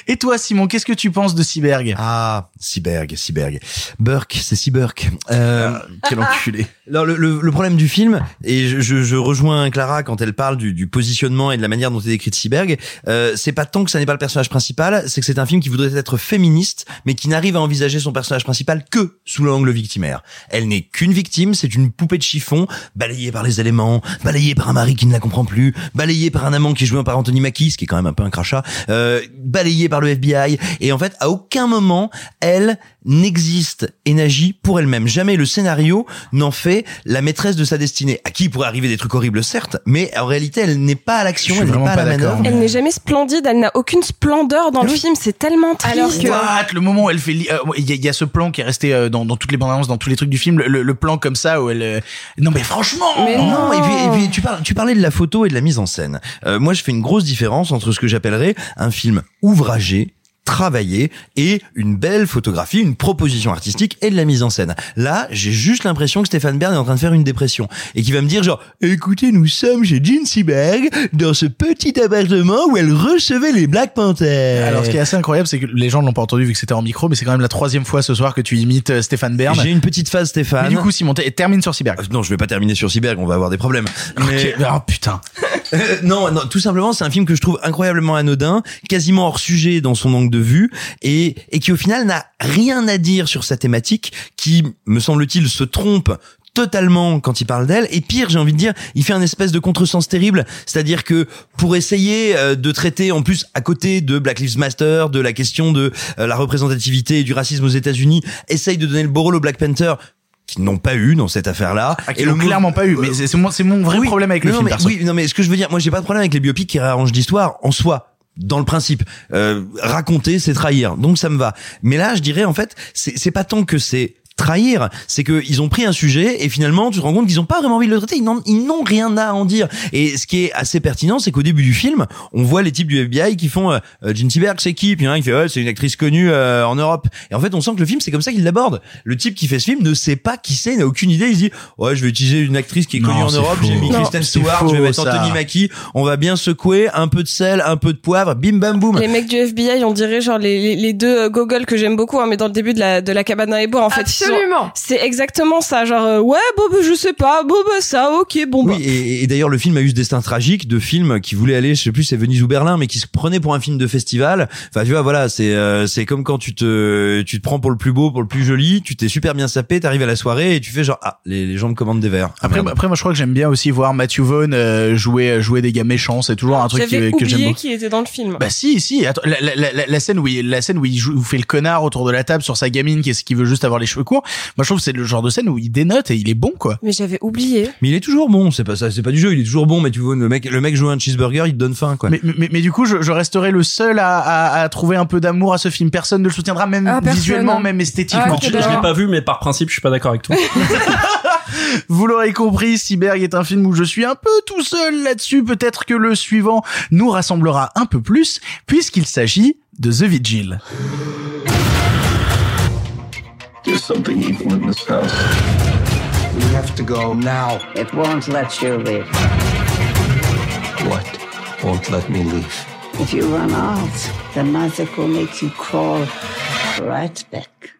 [SPEAKER 6] et toi Simon, qu'est-ce que tu penses de Cyberg?
[SPEAKER 8] Ah, Cyberg, Cyberg. Burke, c'est Cyberg. Euh,
[SPEAKER 6] Quel enculé.
[SPEAKER 8] Alors le, le, le problème du film, et je, je, je rejoins Clara quand elle parle du, du positionnement et de la manière dont est décrite Cyberg, euh, c'est pas tant que ça n'est pas le personnage principal, c'est que c'est un film qui voudrait être féministe, mais qui n'arrive à envisager son personnage principal que sous l'angle victimaire. Elle n'est qu'une victime, c'est une poupée de chiffon, balayée par les éléments, balayée par un mari qui ne la comprend plus, balayée par un amant qui est joué par Anthony Mackie, ce qui est quand même un peu un crachat, euh, balayée par le FBI, et en fait, à aucun moment, elle n'existe et n'agit pour elle-même. Jamais le scénario n'en fait la maîtresse de sa destinée. À qui pourrait arriver des trucs horribles, certes, mais en réalité, elle n'est pas à l'action,
[SPEAKER 6] Je suis
[SPEAKER 8] elle n'est
[SPEAKER 6] vraiment
[SPEAKER 8] pas à
[SPEAKER 6] pas
[SPEAKER 8] la
[SPEAKER 6] d'accord.
[SPEAKER 8] manœuvre.
[SPEAKER 9] Elle n'est jamais splendide, elle n'a aucune splendeur dans le film, c'est tellement triste.
[SPEAKER 7] Alors que-
[SPEAKER 6] What? Le moment où elle fait, euh, il y, a- il y a ce plan qui est resté euh, dans, dans toutes les bandes annonces, dans tous les trucs du film, le, le plan comme ça où elle. euh, Non mais franchement.
[SPEAKER 9] Mais
[SPEAKER 8] Non, et puis, et puis tu, parles, tu parlais de la photo et de la mise en scène. Euh, moi, je fais une grosse différence entre ce que j'appellerais un film ouvragé travaillé et une belle photographie, une proposition artistique et de la mise en scène. Là, j'ai juste l'impression que Stéphane Bern est en train de faire une dépression et qui va me dire genre écoutez, nous sommes chez Jean Seberg dans ce petit appartement où elle recevait les Black Panthers.
[SPEAKER 6] Alors ce qui est assez incroyable, c'est que les gens ne l'ont pas entendu vu que c'était en micro, mais c'est quand même la troisième fois ce soir que tu imites euh, Stéphane Bern.
[SPEAKER 8] j'ai une petite phase Stéphane.
[SPEAKER 6] Mais du coup, Simon, termine sur Cyberg.
[SPEAKER 8] Euh, non, je vais pas terminer sur Cyberg, on va avoir des problèmes. Mais
[SPEAKER 6] Ok. Oh putain.
[SPEAKER 8] Non, non, tout simplement, c'est un film que je trouve incroyablement anodin, quasiment hors sujet dans son angle de vue, et, et qui au final n'a rien à dire sur sa thématique, qui, me semble-t-il, se trompe totalement quand il parle d'elle et pire j'ai envie de dire il fait un espèce de contresens terrible c'est-à-dire que pour essayer euh, de traiter en plus à côté de Black Lives Matter de la question de euh, la représentativité et du racisme aux États-Unis essaye de donner le beau rôle aux Black Panther qui n'ont pas eu dans cette affaire-là
[SPEAKER 6] Ah, qui
[SPEAKER 8] et
[SPEAKER 6] l'ont clairement pas eu, mais c'est c'est mon, c'est mon vrai
[SPEAKER 8] oui.
[SPEAKER 6] problème avec le
[SPEAKER 8] non,
[SPEAKER 6] film.
[SPEAKER 8] mais,
[SPEAKER 6] perso.
[SPEAKER 8] oui, non, mais ce que je veux dire, moi, j'ai pas de problème avec les biopics qui réarrangent l'histoire en soi. Dans le principe, euh, raconter, c'est trahir, donc ça me va. Mais là, je dirais en fait, c'est pas tant que c'est trahir, c'est que ils ont pris un sujet et finalement tu te rends compte qu'ils ont pas vraiment envie de le traiter, ils n'ont rien à en dire. Et ce qui est assez pertinent, c'est qu'au début du film, on voit les types du FBI qui font euh, Gene Seberg, c'est qui Puis il y en a un qui fait ouais, c'est une actrice connue euh, en Europe. Et en fait, on sent que le film c'est comme ça qu'il l'aborde. Le type qui fait ce film ne sait pas qui c'est, n'a aucune idée. Il se dit ouais, je vais utiliser une actrice qui est
[SPEAKER 6] Non,
[SPEAKER 8] connue en Europe. J'ai mis Kristen Stewart,
[SPEAKER 6] faux,
[SPEAKER 8] je vais mettre
[SPEAKER 6] ça.
[SPEAKER 8] Anthony Mackie. On va bien secouer un peu de sel, un peu de poivre, bim bam boum.
[SPEAKER 9] Les mecs du FBI, on dirait genre les, les, deux euh, gogoles que j'aime beaucoup, hein, mais dans le début de la, de la cabane à éboueur, en fait. ils sont-
[SPEAKER 7] Absolument.
[SPEAKER 9] C'est exactement ça, genre, euh, ouais, bon, bah, je sais pas, bon, bah, ça, ok, bon, bah.
[SPEAKER 8] Oui, et, et d'ailleurs le film a eu ce destin tragique de film qui voulait aller, je sais plus, c'est Venise ou Berlin, mais qui se prenait pour un film de festival. Enfin, tu vois, voilà, c'est euh, c'est comme quand tu te tu te prends pour le plus beau, pour le plus joli, tu t'es super bien sapé, t'arrives à la soirée et tu fais genre ah les, les gens me commandent des verres.
[SPEAKER 6] Après, après, moi, je crois que j'aime bien aussi voir Matthew Vaughn euh, jouer jouer des gars méchants. C'est toujours un truc qui- que j'aime
[SPEAKER 9] qu'il était dans le film.
[SPEAKER 6] Bah si, si. Attends, la, la, la, la scène où il, la scène où il joue, où il fait le connard autour de la table sur sa gamine qui, est- qui veut juste avoir les cheveux courts. Moi, je trouve que c'est le genre de scène où il dénote et il est bon, quoi.
[SPEAKER 9] Mais j'avais oublié.
[SPEAKER 8] Mais il est toujours bon, c'est pas ça, c'est pas du jeu, il est toujours bon, mais tu vois le mec le mec joue un cheeseburger, il te donne faim quoi.
[SPEAKER 6] Mais, mais, mais du coup, je, je resterai le seul à, à, à trouver un peu d'amour à ce film. Personne ne le soutiendra, même
[SPEAKER 7] Ah,
[SPEAKER 6] visuellement, même esthétiquement.
[SPEAKER 7] Ah,
[SPEAKER 2] Je, je l'ai pas vu, mais par principe, je suis pas d'accord avec toi.
[SPEAKER 6] Vous l'aurez compris, Cyberg est un film où je suis un peu tout seul là-dessus. Peut-être que le suivant nous rassemblera un peu plus, puisqu'il s'agit de The Vigil.
[SPEAKER 13] There's something evil in this house. We have to go now.
[SPEAKER 14] It won't let you leave.
[SPEAKER 13] What won't let me leave?
[SPEAKER 14] If you run out, the magic will make you crawl right back.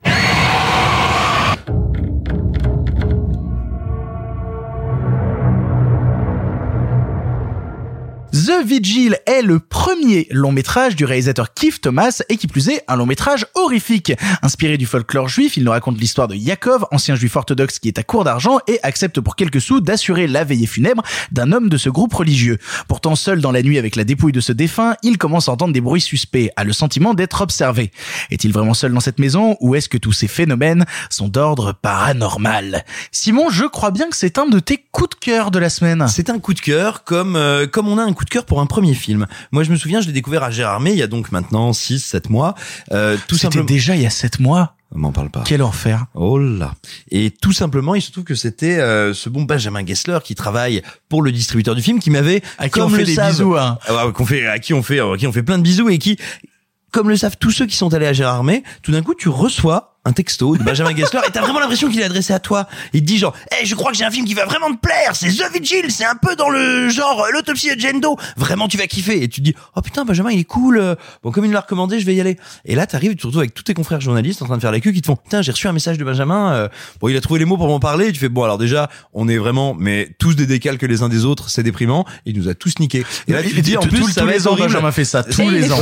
[SPEAKER 6] The Vigil est le premier long métrage du réalisateur Keith Thomas et qui plus est un long métrage horrifique. Inspiré du folklore juif, il nous raconte l'histoire de Yaakov, ancien juif orthodoxe qui est à court d'argent et accepte pour quelques sous d'assurer la veillée funèbre d'un homme de ce groupe religieux. Pourtant seul dans la nuit avec la dépouille de ce défunt, il commence à entendre des bruits suspects, a le sentiment d'être observé. Est-il vraiment seul dans cette maison ou est-ce que tous ces phénomènes sont d'ordre paranormal? Simon, je crois bien que c'est un de tes coups de cœur de la semaine.
[SPEAKER 8] C'est un coup de cœur comme euh, comme on a un coup de cœur pour un premier film. Moi je me souviens, je l'ai découvert à Gérardmer il y a donc maintenant 6 7 mois. Euh, tout
[SPEAKER 6] C'était
[SPEAKER 8] simplement
[SPEAKER 6] déjà il y a 7 mois.
[SPEAKER 8] m'en parle pas.
[SPEAKER 6] Quel enfer.
[SPEAKER 8] Oh là. Et tout simplement, il se trouve que c'était euh, ce bon Benjamin Gessler qui travaille pour le distributeur du film qui m'avait
[SPEAKER 6] À qui
[SPEAKER 8] comme
[SPEAKER 6] on fait
[SPEAKER 8] le
[SPEAKER 6] des
[SPEAKER 8] savent-
[SPEAKER 6] bisous, hein.
[SPEAKER 8] Ah ouais, qu'on fait à qui on fait à qui on fait plein de bisous et qui comme le savent tous ceux qui sont allés à Gérardmer, tout d'un coup tu reçois un texto de Benjamin Gessler et t'as vraiment l'impression qu'il est adressé à toi. Il te dit genre, hey, je crois que j'ai un film qui va vraiment te plaire, c'est The Vigil, c'est un peu dans le genre euh, l'autopsie de Jane Doe. Vraiment, tu vas kiffer. Et tu te dis, oh putain, Benjamin, il est cool. euh, Bon, comme il me l'a recommandé, je vais y aller. Et là, t'arrives, tu te retrouves avec tous tes confrères journalistes en train de faire la queue qui te font, putain, j'ai reçu un message de Benjamin. euh, bon, il a trouvé les mots pour m'en parler. Et tu fais, bon, alors déjà, on est vraiment, mais tous des décalques les uns des autres, c'est déprimant. Il nous a tous niqués. Et là, tu te dis, en
[SPEAKER 6] tous-
[SPEAKER 8] plus, ça va
[SPEAKER 6] les
[SPEAKER 8] être
[SPEAKER 6] ans,
[SPEAKER 8] horrible.
[SPEAKER 6] Benjamin fait ça, tous les ans.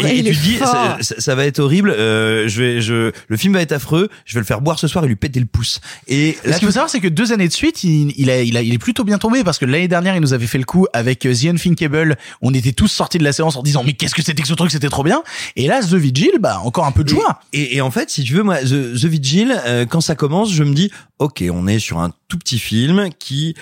[SPEAKER 8] Et, tu dis, ça, va être horrible. euh, je vais, je, le film va affreux. Je vais le faire boire ce soir et lui péter le pouce. Et
[SPEAKER 6] Ce qu'il faut savoir, c'est que deux années de suite, il, il, a, il, a, il est plutôt bien tombé parce que l'année dernière, il nous avait fait le coup avec euh, The Unthinkable. On était tous sortis de la séance en disant mais qu'est-ce que c'était que ce truc, c'était trop bien. Et là, The Vigil, bah encore un peu de joie.
[SPEAKER 8] Et, et en fait, si tu veux, moi, The, The Vigil, euh, quand ça commence, je me dis, ok, on est sur un tout petit film qui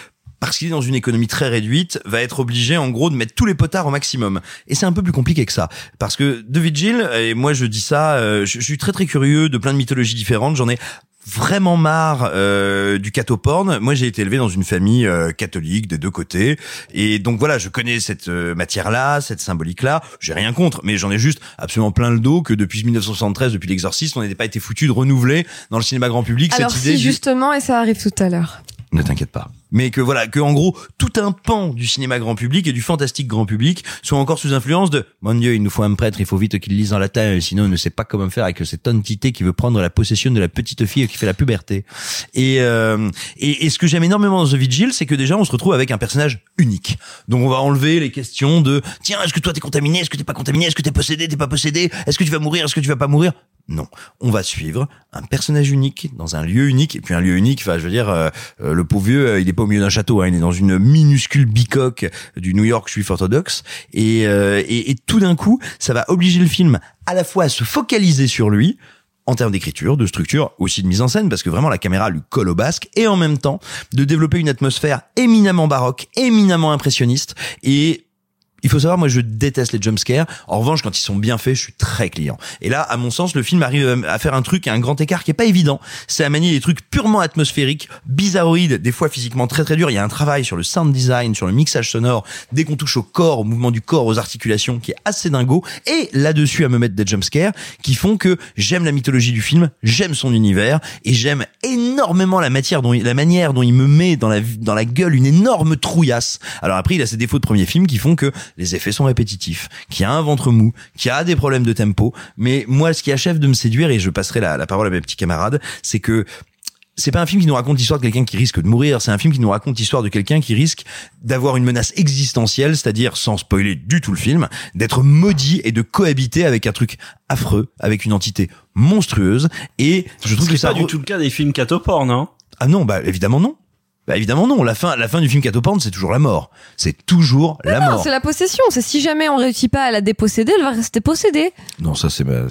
[SPEAKER 8] parce qu'il est dans une économie très réduite, va être obligé en gros de mettre tous les potards au maximum. Et c'est un peu plus compliqué que ça. Parce que The Vigil, et moi je dis ça, euh, je, je suis très très curieux de plein de mythologies différentes, j'en ai vraiment marre euh, du catoporn. Moi, j'ai été élevé dans une famille euh, catholique des deux côtés, et donc voilà, je connais cette euh, matière-là, cette symbolique-là. J'ai rien contre, mais j'en ai juste absolument plein le dos que depuis 1973, depuis l'Exorciste, on n'était pas été foutu de renouveler dans le cinéma grand public
[SPEAKER 7] Alors
[SPEAKER 8] cette idée.
[SPEAKER 7] si
[SPEAKER 8] du-
[SPEAKER 7] justement, et ça arrive tout à l'heure.
[SPEAKER 8] Ne t'inquiète pas. Mais que voilà, que en gros, tout un pan du cinéma grand public et du fantastique grand public soit encore sous influence de mon Dieu, il nous faut un prêtre, il faut vite qu'il lise dans la taille, sinon il ne sait pas comment faire avec cette entité qui veut prendre la possession de la petite fille qui fait la puberté. Et, euh, et, et ce que j'aime énormément dans The Vigil, c'est que déjà on se retrouve avec un personnage unique. Donc on va enlever les questions de tiens, est-ce que toi t'es contaminé, est-ce que t'es pas contaminé, est-ce que t'es possédé, t'es pas possédé, est-ce que tu vas mourir, est-ce que tu vas pas mourir? Non, on va suivre un personnage unique dans un lieu unique et puis un lieu unique. Enfin, je veux dire, euh, euh, le pauvre vieux, euh, il est pas au milieu d'un château, hein, il est dans une minuscule bicoque du New York juif orthodoxe. Et, euh, et, et tout d'un coup, ça va obliger le film à la fois à se focaliser sur lui en termes d'écriture, de structure, aussi de mise en scène, parce que vraiment la caméra lui colle au basque, et en même temps de développer une atmosphère éminemment baroque, éminemment impressionniste et il faut savoir, moi, je déteste les jumpscares. En revanche, quand ils sont bien faits, je suis très client. Et là, à mon sens, le film arrive à faire un truc, un grand écart qui est pas évident. C'est à manier des trucs purement atmosphériques, bizarroïdes, des fois physiquement très très durs. Il y a un travail sur le sound design, sur le mixage sonore, dès qu'on touche au corps, au mouvement du corps, aux articulations, qui est assez dingo. Et là-dessus, à me mettre des jumpscares qui font que j'aime la mythologie du film, j'aime son univers, et j'aime énormément la matière dont la manière dont il me met dans la, dans la gueule une énorme trouillasse. Alors après, il a ses défauts de premier film qui font que les effets sont répétitifs, qu'il y a un ventre mou, qu'il y a des problèmes de tempo. Mais moi, ce qui achève de me séduire, et je passerai la, la parole à mes petits camarades, c'est que c'est pas un film qui nous raconte l'histoire de quelqu'un qui risque de mourir, c'est un film qui nous raconte l'histoire de quelqu'un qui risque d'avoir une menace existentielle, c'est-à-dire, sans spoiler du tout le film, d'être maudit et de cohabiter avec un truc affreux, avec une entité monstrueuse, et je trouve que
[SPEAKER 2] qui
[SPEAKER 8] ça...
[SPEAKER 2] pas du
[SPEAKER 8] re-
[SPEAKER 2] tout le cas des films catoporn, hein.
[SPEAKER 8] Ah non, bah évidemment non. Bah évidemment non, la fin, la fin du film Catoporn, c'est toujours la mort. C'est toujours la
[SPEAKER 7] non,
[SPEAKER 8] mort.
[SPEAKER 7] c'est la possession. C'est si jamais on réussit pas à la déposséder, elle va rester possédée.
[SPEAKER 8] Non, ça c'est ma... non.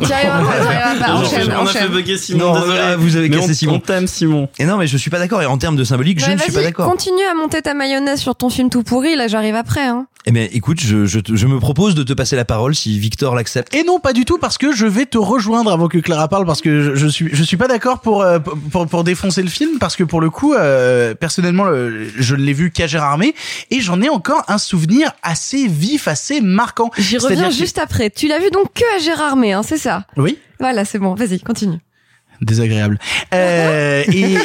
[SPEAKER 7] J'y arriverai pas, j'y arriverai pas.
[SPEAKER 2] Non,
[SPEAKER 7] Enchaîne,
[SPEAKER 2] on a fait bugger Simon,
[SPEAKER 8] Non,
[SPEAKER 2] désolé.
[SPEAKER 8] ah, vous avez
[SPEAKER 2] Mais
[SPEAKER 8] cassé
[SPEAKER 2] on-
[SPEAKER 8] Simon.
[SPEAKER 2] On t'aime, Simon.
[SPEAKER 8] Et non, mais je suis pas d'accord. Et en termes de symbolique, je ne suis pas d'accord.
[SPEAKER 7] Continue à monter ta mayonnaise sur ton film tout pourri. Là, j'arrive après. Hein.
[SPEAKER 8] Eh bien, écoute, je, je, te- je me propose de te passer la parole si Victor l'accepte.
[SPEAKER 6] Et non, pas du tout, parce que je vais te rejoindre avant que Clara parle, parce que je, je suis, je suis pas d'accord pour, euh, pour, pour défoncer le film, parce que pour le coup, euh, personnellement, le- je ne l'ai vu qu'à Gérardmer, et j'en ai encore un souvenir assez vif, assez marquant.
[SPEAKER 7] J'y reviens
[SPEAKER 6] que-
[SPEAKER 7] juste après. Tu l'as vu donc que à Gérardmer, hein, c'est ça?
[SPEAKER 6] Oui.
[SPEAKER 7] Voilà, c'est bon. Vas-y, continue.
[SPEAKER 6] Désagréable. Euh, et,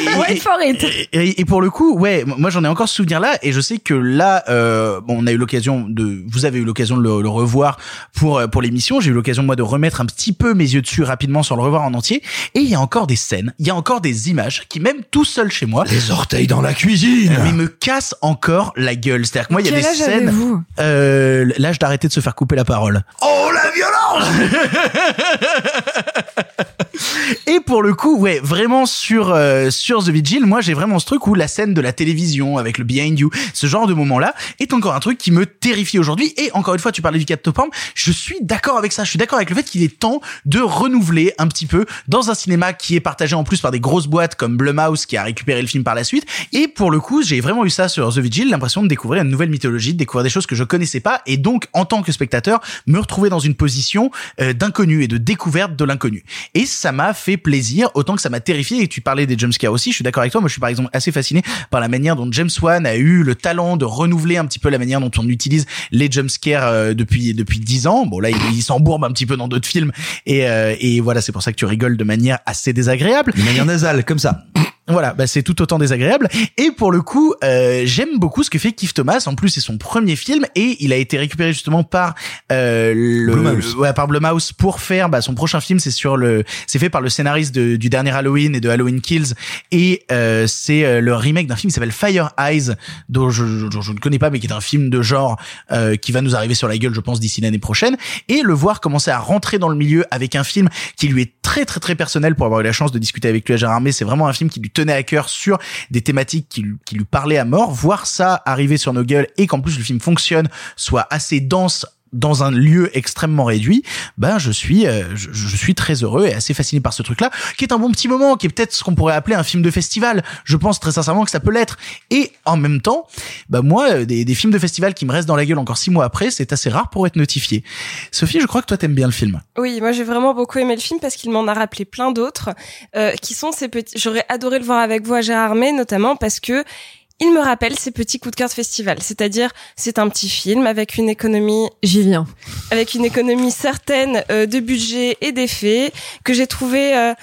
[SPEAKER 6] et, et pour le coup, ouais, moi j'en ai encore ce souvenir là, et je sais que là, euh, bon, on a eu l'occasion de, vous avez eu l'occasion de le, le revoir pour euh, pour l'émission. J'ai eu l'occasion moi de remettre un petit peu mes yeux dessus rapidement sans le revoir en entier. Et il y a encore des scènes, il y a encore des images qui même tout seul chez moi,
[SPEAKER 8] Les orteils dans la cuisine.
[SPEAKER 6] mais me cassent encore la gueule. C'est-à-dire que moi il y a
[SPEAKER 7] Quel
[SPEAKER 6] des
[SPEAKER 7] âge
[SPEAKER 6] scènes,
[SPEAKER 7] avez-vous?
[SPEAKER 6] euh, l'âge d'arrêter de se faire couper la parole.
[SPEAKER 8] Oh la violence
[SPEAKER 6] Et pour le coup, ouais, vraiment sur euh, sur The Vigil, moi j'ai vraiment ce truc où la scène de la télévision avec le behind you, ce genre de moment-là est encore un truc qui me terrifie aujourd'hui. Et encore une fois, tu parlais du Captopam, je suis d'accord avec ça. Je suis d'accord avec le fait qu'il est temps de renouveler un petit peu dans un cinéma qui est partagé en plus par des grosses boîtes comme Blumhouse qui a récupéré le film par la suite. Et pour le coup, j'ai vraiment eu ça sur The Vigil, l'impression de découvrir une nouvelle mythologie, de découvrir des choses que je connaissais pas, et donc en tant que spectateur, me retrouver dans une position euh, d'inconnu et de découverte de l'inconnu. Et ça m'a fait plaisir autant que ça m'a terrifié. Et tu parlais des jumpscares aussi. Je suis d'accord avec toi. Moi, je suis par exemple assez fasciné par la manière dont James Wan a eu le talent de renouveler un petit peu la manière dont on utilise les jumpscares euh, depuis depuis dix ans. Bon là, il, il s'embourbe un petit peu dans d'autres films. Et, euh, et voilà, c'est pour ça que tu rigoles de manière assez désagréable.
[SPEAKER 8] De manière nasale, comme ça.
[SPEAKER 6] Voilà, bah c'est tout autant désagréable. Et pour le coup, euh, j'aime beaucoup ce que fait Keith Thomas. En plus, c'est son premier film et il a été récupéré justement par euh, le,
[SPEAKER 8] Blumhouse.
[SPEAKER 6] ouais, par Blumhouse pour faire bah, son prochain film. C'est sur le, c'est fait par le scénariste de- du dernier Halloween et de Halloween Kills et euh, c'est euh, le remake d'un film qui s'appelle Fire Eyes, dont je, je, je ne connais pas, mais qui est un film de genre euh, qui va nous arriver sur la gueule, je pense, d'ici l'année prochaine. Et le voir commencer à rentrer dans le milieu avec un film qui lui est très très très personnel pour avoir eu la chance de discuter avec lui à Gérard. C'est vraiment un film qui lui tenait à cœur sur des thématiques qui, qui lui parlaient à mort. Voir ça arriver sur nos gueules et qu'en plus le film fonctionne, soit assez dense dans un lieu extrêmement réduit, ben je suis euh, je, suis très heureux et assez fasciné par ce truc-là, qui est un bon petit moment, qui est peut-être ce qu'on pourrait appeler un film de festival. Je pense très sincèrement que ça peut l'être. Et en même temps, ben moi, euh, des, des films de festival qui me restent dans la gueule encore six mois après, c'est assez rare pour être notifié. Sophie, je crois que toi t'aimes bien le film.
[SPEAKER 9] Oui, moi j'ai vraiment beaucoup aimé le film parce qu'il m'en a rappelé plein d'autres euh, qui sont ces petits. J'aurais adoré le voir avec vous à Gérard Armé, notamment parce que il me rappelle ces petits coups de cœur de festival. C'est-à-dire, c'est un petit film avec une économie,
[SPEAKER 7] J'y viens.
[SPEAKER 9] avec une économie certaine euh, de budget et d'effets que j'ai trouvé. euh,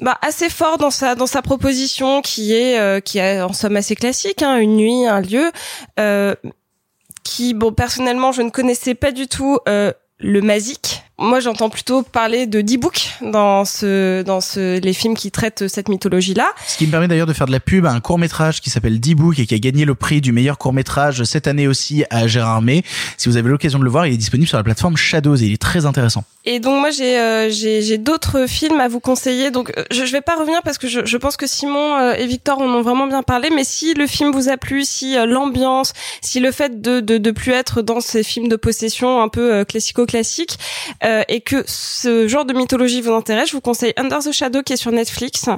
[SPEAKER 9] bah, assez fort dans sa dans sa proposition qui est euh, qui est en somme assez classique hein, une nuit un lieu euh, qui bon personnellement je ne connaissais pas du tout euh, le Mazik. Moi, j'entends plutôt parler de D-Book dans ce, dans ce, les films qui traitent cette mythologie-là.
[SPEAKER 6] Ce qui me permet d'ailleurs de faire de la pub à un court métrage qui s'appelle D-Book et qui a gagné le prix du meilleur court métrage cette année aussi à Gérard Armé. Si vous avez l'occasion de le voir, il est disponible sur la plateforme Shadows et il est très intéressant.
[SPEAKER 9] Et donc moi j'ai euh, j'ai j'ai d'autres films à vous conseiller. Donc euh, je, je vais pas revenir parce que je, je pense que Simon euh, et Victor en ont vraiment bien parlé. Mais si le film vous a plu, si euh, l'ambiance, si le fait de, de de plus être dans ces films de possession un peu euh, classico-classiques euh, et que ce genre de mythologie vous intéresse, je vous conseille Under the Shadow qui est sur Netflix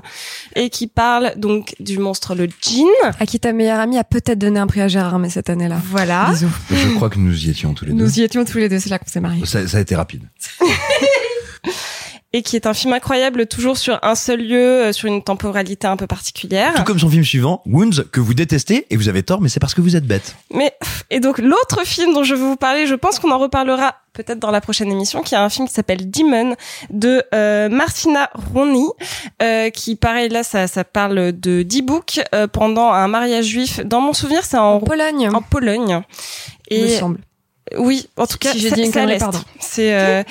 [SPEAKER 9] et qui parle donc du monstre le djinn.
[SPEAKER 7] À qui ta meilleure amie a peut-être donné un prix à Gérard Armé cette année-là.
[SPEAKER 9] Voilà.
[SPEAKER 7] Bisous.
[SPEAKER 8] Je crois que nous y étions tous les deux.
[SPEAKER 7] Nous y étions tous les deux, c'est là qu'on s'est mariés.
[SPEAKER 8] Ça, ça a été rapide.
[SPEAKER 9] et qui est un film incroyable, toujours sur un seul lieu, euh, sur une temporalité un peu particulière.
[SPEAKER 8] Tout comme son film suivant, Wounds, que vous détestez, et vous avez tort, mais c'est parce que vous êtes bête.
[SPEAKER 9] Mais et donc l'autre film dont je vais vous parler, je pense qu'on en reparlera peut-être dans la prochaine émission, qui est un film qui s'appelle Demon de euh, Martina Roni, euh, qui pareil là ça ça parle de D-Book euh, pendant un mariage juif. Dans mon souvenir, c'est en,
[SPEAKER 7] Pologne.
[SPEAKER 9] En Pologne.
[SPEAKER 7] Il me semble.
[SPEAKER 9] Oui, en tout cas,
[SPEAKER 7] Si j'ai
[SPEAKER 9] c'est-
[SPEAKER 7] dit une connerie, pardon.
[SPEAKER 9] C'est euh,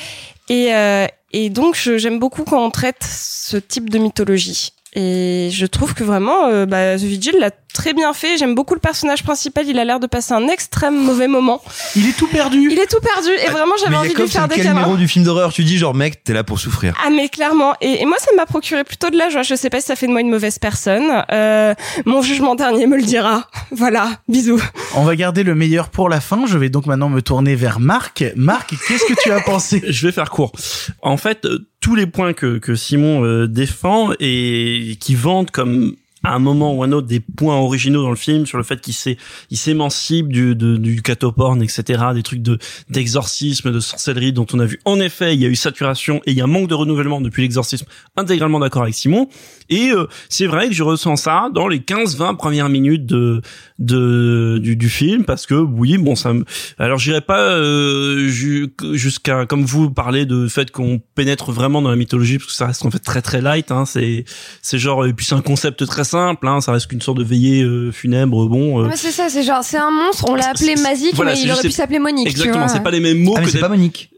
[SPEAKER 9] et euh, et donc j'aime beaucoup quand on traite ce type de mythologie. Et je trouve que vraiment, euh, bah, The Vigil l'a très bien fait. J'aime beaucoup le personnage principal. Il a l'air de passer un extrême mauvais moment.
[SPEAKER 6] Il est tout perdu.
[SPEAKER 9] Il est tout perdu. Et vraiment, j'avais envie de lui faire des
[SPEAKER 8] quel
[SPEAKER 9] câlins.
[SPEAKER 8] numéro du film d'horreur Tu dis genre, mec, t'es là pour souffrir.
[SPEAKER 9] Ah mais clairement et, et moi ça m'a procuré plutôt de la joie. Je sais pas si ça fait de moi une mauvaise personne. Euh, mon jugement dernier me le dira. Voilà, bisous.
[SPEAKER 6] On va garder le meilleur pour la fin. Je vais donc maintenant me tourner vers Marc. Marc, qu'est-ce que tu as pensé
[SPEAKER 2] Je vais faire court. En fait, euh, tous les points que, que Simon euh, défend et qui vendent comme à un moment ou un autre des points originaux dans le film sur le fait qu'il s'é- il s'émancipe du, de- du catoporn, etc., des trucs de d'exorcisme, de sorcellerie dont on a vu. En effet, il y a eu saturation et il y a un manque de renouvellement depuis l'exorcisme. Intégralement d'accord avec Simon. Et euh, c'est vrai que je ressens ça dans les 15-20 premières minutes de, de du, du film parce que oui, bon, ça me. Alors j'irai pas euh, ju- jusqu'à comme vous parler de fait qu'on pénètre vraiment dans la mythologie parce que ça reste en fait très très light. Hein, c'est c'est genre et puis c'est un concept très simple. Hein, ça reste qu'une sorte de veillée euh, funèbre. Bon. euh,
[SPEAKER 7] Ouais, c'est ça, c'est genre, c'est un monstre, on l'a appelé Mazik,
[SPEAKER 2] voilà,
[SPEAKER 7] mais il aurait
[SPEAKER 2] juste-
[SPEAKER 7] pu s'appeler Monique.
[SPEAKER 2] Exactement, c'est pas les mêmes mots
[SPEAKER 8] Ah, mais
[SPEAKER 2] que
[SPEAKER 8] c'est pas Monique.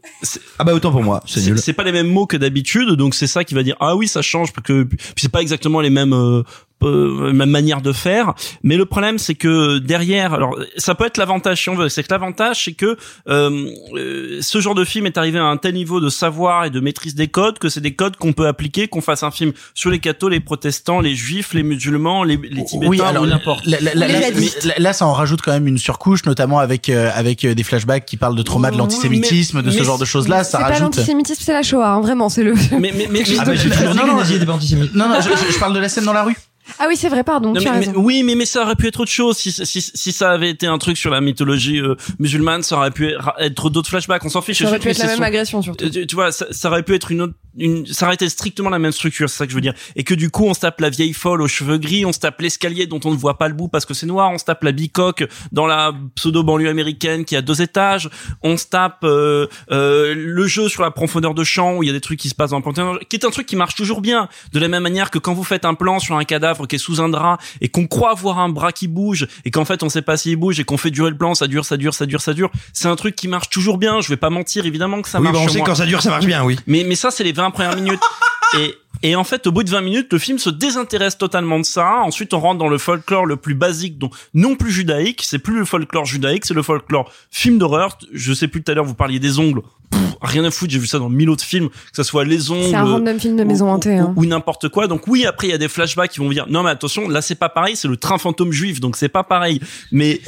[SPEAKER 8] Ah bah autant pour moi, c'est nul.
[SPEAKER 2] c'est pas les mêmes mots que d'habitude, donc c'est ça qui va dire ah oui ça change parce que puis c'est pas exactement les mêmes euh, euh, même manière de faire. Mais le problème c'est que derrière, alors ça peut être l'avantage si on veut, c'est que l'avantage c'est que euh, euh, ce genre de film est arrivé à un tel niveau de savoir et de maîtrise des codes que c'est des codes qu'on peut appliquer, qu'on fasse un film sur les cathos, les protestants, les juifs, les musulmans, les, les tibétains
[SPEAKER 6] Oui, alors
[SPEAKER 2] ou
[SPEAKER 6] là,
[SPEAKER 2] n'importe.
[SPEAKER 6] là, ça en rajoute quand même une surcouche, notamment avec euh, avec euh, des flashbacks qui parlent de trauma, de l'antisémitisme, de ce
[SPEAKER 2] mais-
[SPEAKER 6] genre de choses-là. Ça
[SPEAKER 7] C'est pas
[SPEAKER 6] rajoute.
[SPEAKER 7] l'antisémitisme, c'est la Shoah, hein, vraiment, c'est le.
[SPEAKER 2] Mais mais mais,
[SPEAKER 6] Ah, mais j'ai toujours dit que les nazis étaient
[SPEAKER 8] pas antisémites.
[SPEAKER 6] Non, non, je, je- je parle de la scène dans la rue.
[SPEAKER 7] Ah oui, c'est vrai, pardon,
[SPEAKER 2] Non,
[SPEAKER 7] tu
[SPEAKER 2] mais-
[SPEAKER 7] as
[SPEAKER 2] mais-
[SPEAKER 7] raison.
[SPEAKER 2] oui, mais, mais ça aurait pu être autre chose. Si, si, si ça avait été un truc sur la mythologie euh, musulmane, ça aurait pu être, d'autres flashbacks. On s'en fiche.
[SPEAKER 7] Ça aurait pu être la
[SPEAKER 2] c'est
[SPEAKER 7] même
[SPEAKER 2] son-
[SPEAKER 7] agression, surtout.
[SPEAKER 2] Euh, Tu, tu vois, ça, ça aurait pu être une autre, une, ça aurait été strictement la même structure, c'est ça que je veux dire. Et que du coup, on se tape la vieille folle aux cheveux gris, on se tape l'escalier dont on ne voit pas le bout parce que c'est noir, on se tape la bicoque dans la pseudo banlieue américaine qui a deux étages, on se tape euh, euh, le jeu sur la profondeur de champ où il y a des trucs qui se passent dans le panthéon, qui est un truc qui marche toujours bien. De la même manière que quand vous faites un plan sur un cadavre qui est sous un drap et qu'on croit voir un bras qui bouge et qu'en fait on sait pas s'il bouge et qu'on fait durer le plan, ça dure, ça dure, ça dure, ça dure. C'est un truc qui marche toujours bien. Je vais pas mentir, évidemment que ça
[SPEAKER 8] Oui,
[SPEAKER 2] marche.
[SPEAKER 8] bah, on sait quand ça dure, ça marche bien, oui.
[SPEAKER 2] Mais, mais ça, c'est les 20 premières minutes. Et, et en fait, au bout de 20 minutes, le film se désintéresse totalement de ça. Ensuite, on rentre dans le folklore le plus basique, donc non plus judaïque. C'est plus le folklore judaïque, c'est le folklore film d'horreur. Je sais plus tout à l'heure, vous parliez des ongles. Pff, rien à foutre, j'ai vu ça dans mille autres films, que ce soit les ongles.
[SPEAKER 7] C'est un random film de maison hantée. Hein.
[SPEAKER 2] ou n'importe quoi. Donc oui, après il y a des flashbacks qui vont dire non mais attention, là c'est pas pareil, c'est le train fantôme juif, donc c'est pas pareil. Mais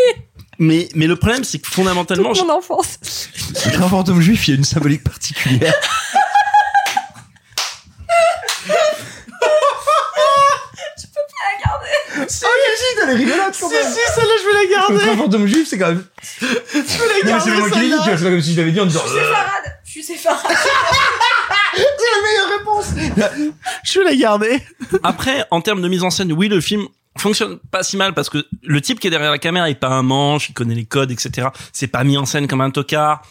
[SPEAKER 2] mais mais le problème c'est que fondamentalement,
[SPEAKER 7] Toute mon enfance.
[SPEAKER 8] Le train fantôme juif, il y a une symbolique particulière.
[SPEAKER 6] Si, elle est rigolote Si, si, celle-là, je vais la
[SPEAKER 8] Le
[SPEAKER 6] garder.
[SPEAKER 8] fantôme juif, c'est quand même.
[SPEAKER 6] Je vais la
[SPEAKER 8] Non,
[SPEAKER 6] garder.
[SPEAKER 8] c'est moi qui l'ai dit, tu vois,
[SPEAKER 6] celle-là.
[SPEAKER 8] c'est pas comme si je l'avais dit en disant. euh,
[SPEAKER 9] Je suis Séfarade.
[SPEAKER 6] C'est la meilleure réponse. Je vais la garder.
[SPEAKER 2] Après, en termes de mise en scène, oui, le film fonctionne pas si mal parce que le type qui est derrière la caméra est pas un manche, il connaît les codes, etc. C'est pas mis en scène comme un tocard.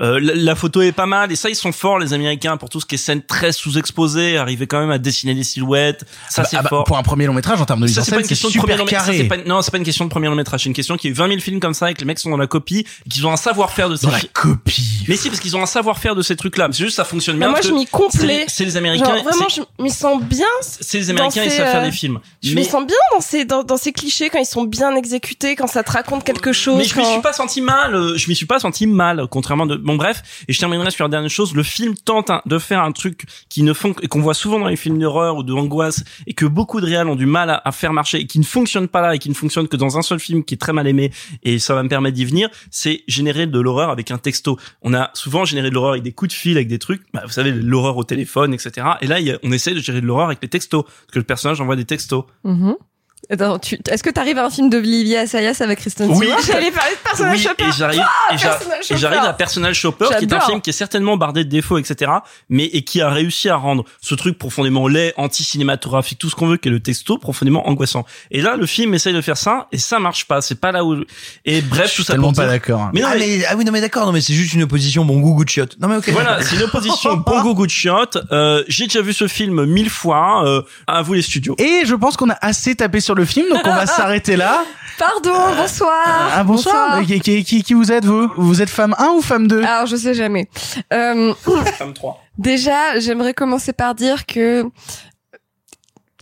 [SPEAKER 2] Euh, la, la photo est pas mal et ça ils sont forts les Américains pour tout ce qui est scène très sous-exposée, arriver quand même à dessiner des silhouettes. Ça
[SPEAKER 6] Ah bah,
[SPEAKER 2] c'est
[SPEAKER 6] ah bah,
[SPEAKER 2] fort.
[SPEAKER 6] Pour un premier long métrage, en termes de mise en
[SPEAKER 2] c'est pas
[SPEAKER 6] scène,
[SPEAKER 2] une
[SPEAKER 6] c'est
[SPEAKER 2] question de premier
[SPEAKER 6] super
[SPEAKER 2] long métrage. Ça,
[SPEAKER 6] carré.
[SPEAKER 2] c'est pas une- Non, c'est pas une question de premier long métrage. C'est une question qu'il y a eu 20 000 films comme ça et que les mecs sont dans la copie et qu'ils ont un savoir-faire de ces
[SPEAKER 6] Dans la copie.
[SPEAKER 2] Mais si, parce qu'ils ont un savoir-faire de ces trucs-là. C'est juste, ça fonctionne bien.
[SPEAKER 9] moi, je m'y complais.
[SPEAKER 2] c'est les- Américains.
[SPEAKER 9] Genre, vraiment, je m'y sens bien.
[SPEAKER 2] C'est les Américains, ils savent faire
[SPEAKER 9] euh,
[SPEAKER 2] des films.
[SPEAKER 9] Je me sens bien dans ces, dans, dans ces clichés quand ils sont bien exécutés, quand ça te raconte quelque chose.
[SPEAKER 2] Mais je m'y suis pas senti mal. euh, Je m'y suis pas senti mal, contrairement de. Bon bref, et je terminerai sur la dernière chose. Le film tente de faire un truc qui ne qu'on voit souvent dans les films d'horreur ou de angoisse et que beaucoup de réals ont du mal à, faire marcher et qui ne fonctionne pas là et qui ne fonctionne que dans un seul film qui est très mal aimé et ça va me permettre d'y venir. C'est générer de l'horreur avec un texto. On a souvent généré de l'horreur avec des coups de fil, avec des trucs. Bah, vous savez, l'horreur au téléphone, etc. Et là, on essaie de gérer de l'horreur avec les textos parce que le personnage envoie des textos.
[SPEAKER 7] Mhm. Attends, tu... est-ce que t'arrives à un film de Olivier Assayas avec Kristen
[SPEAKER 2] Oui.
[SPEAKER 7] Stewart
[SPEAKER 9] J'allais parler de personnage
[SPEAKER 2] Oui,
[SPEAKER 9] shopper.
[SPEAKER 2] et j'arrive,
[SPEAKER 9] Ah,
[SPEAKER 2] et j'a-
[SPEAKER 9] personnage
[SPEAKER 2] et
[SPEAKER 9] shopper.
[SPEAKER 2] j'arrive à Personal Shopper, qui est un film qui est certainement bardé de défauts, etc., mais et qui a réussi à rendre ce truc profondément laid, anti-cinématographique, tout ce qu'on veut, qui est le texto, profondément angoissant. Et là, le film essaye de faire ça, et ça marche pas. C'est pas là où. Et bref, tout ça
[SPEAKER 6] tellement
[SPEAKER 2] pour
[SPEAKER 6] pas
[SPEAKER 2] dire-
[SPEAKER 6] d'accord.
[SPEAKER 2] Mais non,
[SPEAKER 8] ah,
[SPEAKER 2] mais-
[SPEAKER 8] mais, ah oui, non, mais d'accord, non, mais c'est juste une opposition bon goût, goût de chiotte. Non, mais ok.
[SPEAKER 2] Voilà, c'est une opposition bon goût, goût de chiotte. Euh, j'ai déjà vu ce film mille fois. Euh, à vous les studios.
[SPEAKER 6] Et je pense qu'on a assez tapé sur le film, donc on va s'arrêter là.
[SPEAKER 7] Pardon, bonsoir.
[SPEAKER 6] Ah bonsoir. Qui, qui, qui, qui vous êtes vous? Vous êtes femme 1 ou femme 2
[SPEAKER 7] Alors, je sais jamais. Euh,
[SPEAKER 2] Femme 3.
[SPEAKER 7] déjà, j'aimerais commencer par dire que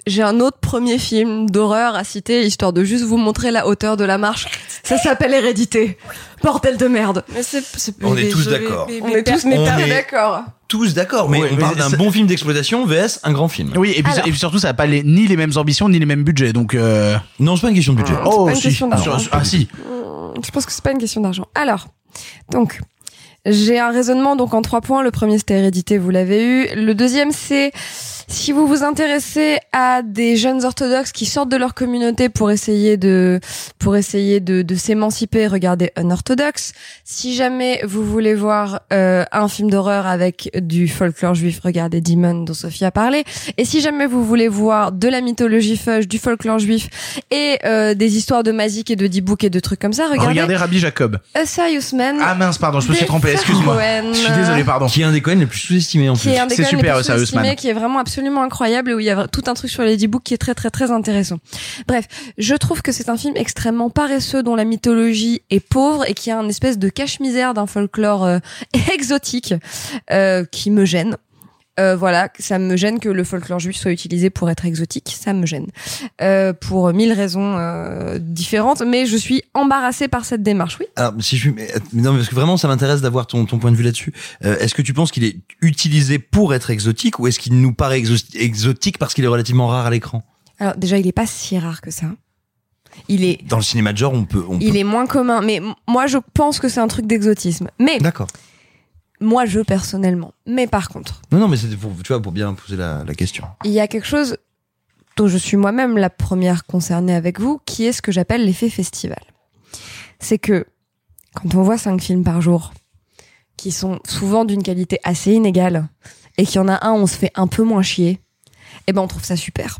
[SPEAKER 7] j'ai un autre premier film d'horreur à citer, histoire de juste vous montrer la hauteur de la marche. Ça s'appelle Hérédité. Bordel de merde.
[SPEAKER 9] Mais c'est, c'est-
[SPEAKER 8] On est tous d'accord.
[SPEAKER 7] On est tous d'accord.
[SPEAKER 8] Tous d'accord, mais on
[SPEAKER 6] mais
[SPEAKER 8] parle d'un bon film d'exploitation vs un grand film.
[SPEAKER 6] Oui, et puis,
[SPEAKER 7] Alors.
[SPEAKER 6] et puis surtout, ça n'a pas les, ni les mêmes ambitions, ni les mêmes budgets, donc... Euh...
[SPEAKER 8] Non, c'est pas une question de budget.
[SPEAKER 6] Oh,
[SPEAKER 7] pas une
[SPEAKER 6] si.
[SPEAKER 7] question d'argent.
[SPEAKER 6] Ah si.
[SPEAKER 7] Hmm, Je pense que c'est pas une question d'argent. Alors, donc, j'ai un raisonnement donc en trois points. Le premier c'était hérédité, vous l'avez eu. Le deuxième c'est Si vous vous intéressez à des jeunes orthodoxes qui sortent de leur communauté pour essayer de pour essayer de, de s'émanciper, regardez Unorthodox. Si jamais vous voulez voir euh, un film d'horreur avec du folklore juif, regardez Demon dont Sophie a parlé. Et si jamais vous voulez voir de la mythologie fudge, du folklore juif et euh, des histoires de Mazik et de Dibouk et de trucs comme ça, regardez,
[SPEAKER 6] Regardez Rabbi Jacob.
[SPEAKER 7] A Serious Man.
[SPEAKER 6] Ah mince, pardon, je me suis trompé, excuse-moi. Je suis désolé, pardon.
[SPEAKER 8] Qui est un des Cohen les plus sous-estimés en
[SPEAKER 7] qui
[SPEAKER 8] plus.
[SPEAKER 7] est un des
[SPEAKER 6] C'est super,
[SPEAKER 7] plus
[SPEAKER 6] Serious Man.
[SPEAKER 7] qui est vraiment absolument incroyable et où il y a tout un truc sur les books qui est très très très intéressant. Bref, je trouve que c'est un film extrêmement paresseux dont la mythologie est pauvre et qui a un espèce de cache-misère d'un folklore euh, exotique euh, qui me gêne. Euh, voilà, ça me gêne que le folklore juif soit utilisé pour être exotique, ça me gêne. Euh, pour mille raisons euh, différentes, mais je suis embarrassée par cette démarche, oui.
[SPEAKER 8] Alors, si je mais, mais non, parce que vraiment, ça m'intéresse d'avoir ton, ton point de vue là-dessus. Est-ce que tu penses qu'il est utilisé pour être exotique ou est-ce qu'il nous paraît exo- exotique parce qu'il est relativement rare à l'écran?
[SPEAKER 7] Alors déjà, il est pas si rare que ça. Il est
[SPEAKER 8] Dans le cinéma de genre, on peut. On
[SPEAKER 7] il
[SPEAKER 8] peut...
[SPEAKER 7] est moins commun, mais moi je pense que c'est un truc d'exotisme. Mais
[SPEAKER 8] D'accord.
[SPEAKER 7] Moi je personnellement. Mais par contre,
[SPEAKER 8] Non, non, mais c'était pour, tu vois, pour bien poser la, la question.
[SPEAKER 7] il y a quelque chose dont je suis moi-même la première concernée avec vous, qui est ce que j'appelle l'effet festival. C'est que quand on voit cinq films par jour, qui sont souvent d'une qualité assez inégale, et qu'il y en a un où on se fait un peu moins chier, eh ben on trouve ça super.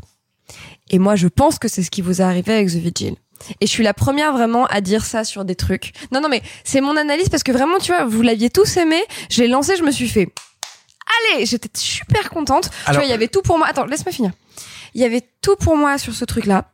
[SPEAKER 7] Et moi, je pense que c'est ce qui vous est arrivé avec The Vigil. Et je suis la première vraiment à dire ça sur des trucs. Non, non, mais c'est mon analyse parce que vraiment, tu vois, vous l'aviez tous aimé. Je l'ai lancé, je me suis fait. Allez, j'étais super contente. tu vois, il y avait tout pour moi. Attends, laisse-moi finir. Il y avait tout pour moi sur ce truc-là.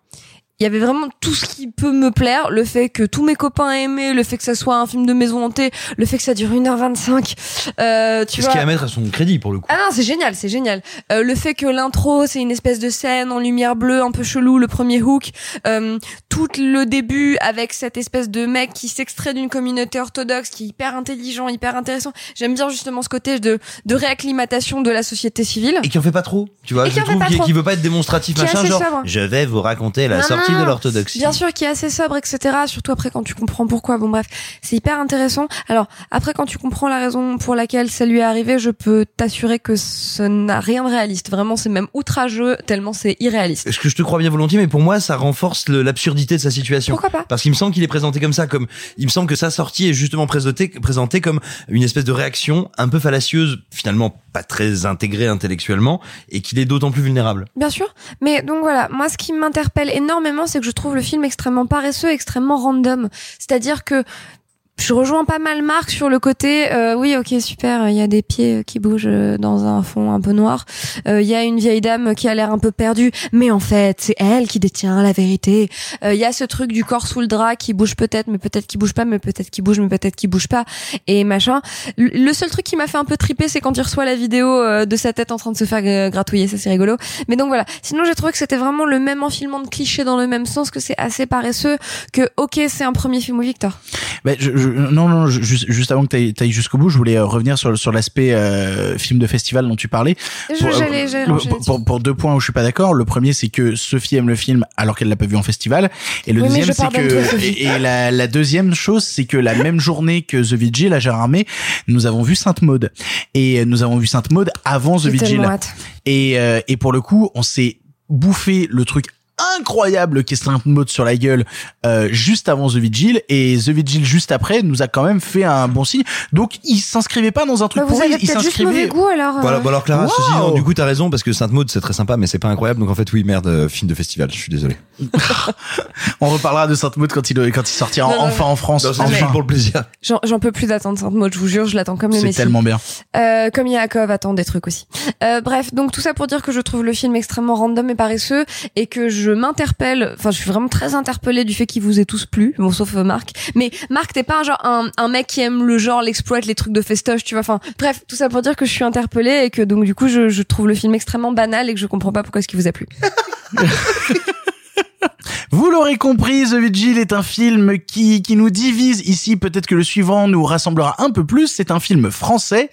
[SPEAKER 7] Il y avait vraiment tout ce qui peut me plaire, le fait que tous mes copains aiment, le fait que ça soit un film de maison hantée, le fait que ça dure 1h25. Euh, tu
[SPEAKER 8] ce
[SPEAKER 7] vois.
[SPEAKER 8] qui est à mettre à son crédit pour le coup.
[SPEAKER 7] Ah non, c'est génial, c'est génial. Euh, le fait que l'intro, c'est une espèce de scène en lumière bleue, un peu chelou, le premier hook, euh, tout le début avec cette espèce de mec qui s'extrait d'une communauté orthodoxe, qui est hyper intelligent, hyper intéressant. J'aime bien justement ce côté de, de réacclimatation de la société civile.
[SPEAKER 8] Et qui en fait pas trop, tu vois.
[SPEAKER 7] Et qui en fait pas trop.
[SPEAKER 8] veut pas être démonstratif,
[SPEAKER 7] Qui
[SPEAKER 8] machin, genre. Je vais vous raconter la
[SPEAKER 7] Non,
[SPEAKER 8] sortie de l'orthodoxie.
[SPEAKER 7] Bien sûr, qui est assez sobre, etc. Surtout après quand tu comprends pourquoi. Bon bref, c'est hyper intéressant. Alors après quand tu comprends la raison pour laquelle ça lui est arrivé, je peux t'assurer que ce n'a rien de réaliste. Vraiment, c'est même outrageux tellement c'est irréaliste.
[SPEAKER 8] Est-ce que je te crois bien volontiers, mais pour moi, ça renforce l'absurdité de sa situation.
[SPEAKER 7] Pourquoi pas
[SPEAKER 8] Parce qu'il me semble qu'il est présenté comme ça, comme il me semble que sa sortie est justement présentée, présentée comme une espèce de réaction un peu fallacieuse, finalement pas très intégrée intellectuellement, et qu'il est d'autant plus vulnérable.
[SPEAKER 7] Bien sûr, mais donc voilà, moi ce qui m'interpelle énormément, c'est que je trouve le film extrêmement paresseux, extrêmement random. C'est-à-dire que je rejoins pas mal Marc sur le côté euh, oui ok super il y a des pieds qui bougent euh, dans un fond un peu noir. Euh, il y a une vieille dame qui a l'air un peu perdue mais en fait c'est elle qui détient la vérité. Euh, il y a ce truc du corps sous le drap qui bouge peut-être mais peut-être qui bouge pas mais peut-être qui bouge mais peut-être qui bouge pas et machin. Le seul truc qui m'a fait un peu triper c'est quand il reçoit la vidéo de sa tête en train de se faire gratouiller ça c'est rigolo. Mais donc voilà. Sinon j'ai trouvé que c'était vraiment le même enfilement de clichés dans le même sens que c'est assez paresseux que ok c'est un premier film où Victor.
[SPEAKER 6] Je- non, non, juste, juste avant que tu ailles jusqu'au bout, je voulais euh, revenir sur, sur l'aspect euh, film de festival dont tu parlais.
[SPEAKER 7] Je-
[SPEAKER 6] Pour, euh,
[SPEAKER 7] j'allais- j'allais
[SPEAKER 6] pour- pour, pour, deux points où je suis pas d'accord. Le premier, c'est que Sophie aime le film alors qu'elle l'a pas vu en festival. Et le
[SPEAKER 7] Oui,
[SPEAKER 6] deuxième, c'est que et, et la, la deuxième chose, c'est que la même journée que The Vigil à Gérardmer, nous avons vu Sainte Maud et nous avons vu Sainte Maud avant The Vigil. Et euh, et pour le coup, on s'est bouffé le truc incroyable qu'est Sainte Maud sur la gueule euh, juste avant The Vigil et The Vigil juste après nous a quand même fait un bon signe donc il s'inscrivait pas dans un truc
[SPEAKER 7] Bah, vous
[SPEAKER 6] pourri
[SPEAKER 7] avez
[SPEAKER 6] il s'inscrivait
[SPEAKER 7] goût alors euh.
[SPEAKER 8] Voilà, bah alors Clara,
[SPEAKER 6] Wow.
[SPEAKER 8] ceci dit, du coup t'as raison parce que Sainte Maud c'est très sympa, mais c'est pas incroyable. Donc en fait oui, merde, euh, film de festival. Je suis désolé.
[SPEAKER 6] on reparlera de Sainte Maud quand il quand il sortira
[SPEAKER 7] Non, non,
[SPEAKER 6] enfin en France
[SPEAKER 8] Non, c'est
[SPEAKER 6] enfin.
[SPEAKER 8] juste pour le plaisir.
[SPEAKER 7] J'en peux plus d'attendre Sainte Maud, je vous jure, je l'attends comme le
[SPEAKER 6] c'est tellement bien
[SPEAKER 7] Euh, comme Yaakov attend des trucs aussi. Euh, bref, donc tout ça pour dire que je trouve le film extrêmement random et paresseux et que je m'interpelle, enfin je suis vraiment très interpellée du fait qu'il vous ait tous plu, bon sauf euh, Marc. Mais Marc t'es pas un mec qui aime le genre, l'exploite, les trucs de festoche, tu vois. Enfin bref, tout ça pour dire que je suis interpellée et que donc du coup je, je trouve le film extrêmement banal et que je comprends pas pourquoi est-ce qu'il vous a plu.
[SPEAKER 6] Vous l'aurez compris, The Vigil est un film qui, qui nous divise ici. Peut-être que le suivant nous rassemblera un peu plus. C'est un film français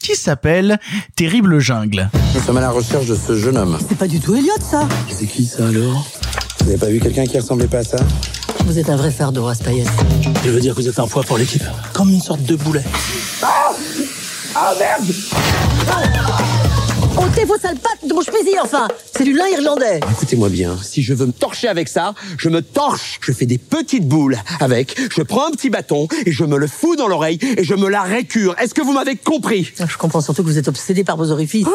[SPEAKER 6] qui s'appelle Terrible Jungle.
[SPEAKER 15] Nous sommes à la recherche de ce jeune homme.
[SPEAKER 16] C'est pas du tout Elliot, ça
[SPEAKER 15] C'est qui ça alors? Vous n'avez pas vu quelqu'un qui ressemblait pas à ça?
[SPEAKER 16] Vous êtes un vrai fardeau, Rastaïs.
[SPEAKER 1] Je veux dire que vous êtes un poids pour l'équipe. Comme une sorte de boulet.
[SPEAKER 15] Ah merde
[SPEAKER 16] On Ôtez vos sales pattes de mon chemisier, enfin C'est du lin irlandais
[SPEAKER 15] Écoutez-moi bien, si je veux me torcher avec ça, je me torche. Je fais des petites boules avec, je prends un petit bâton et je me le fous dans l'oreille et je me la récure. Est-ce que vous m'avez compris?
[SPEAKER 16] Je comprends surtout que vous êtes obsédé par vos orifices.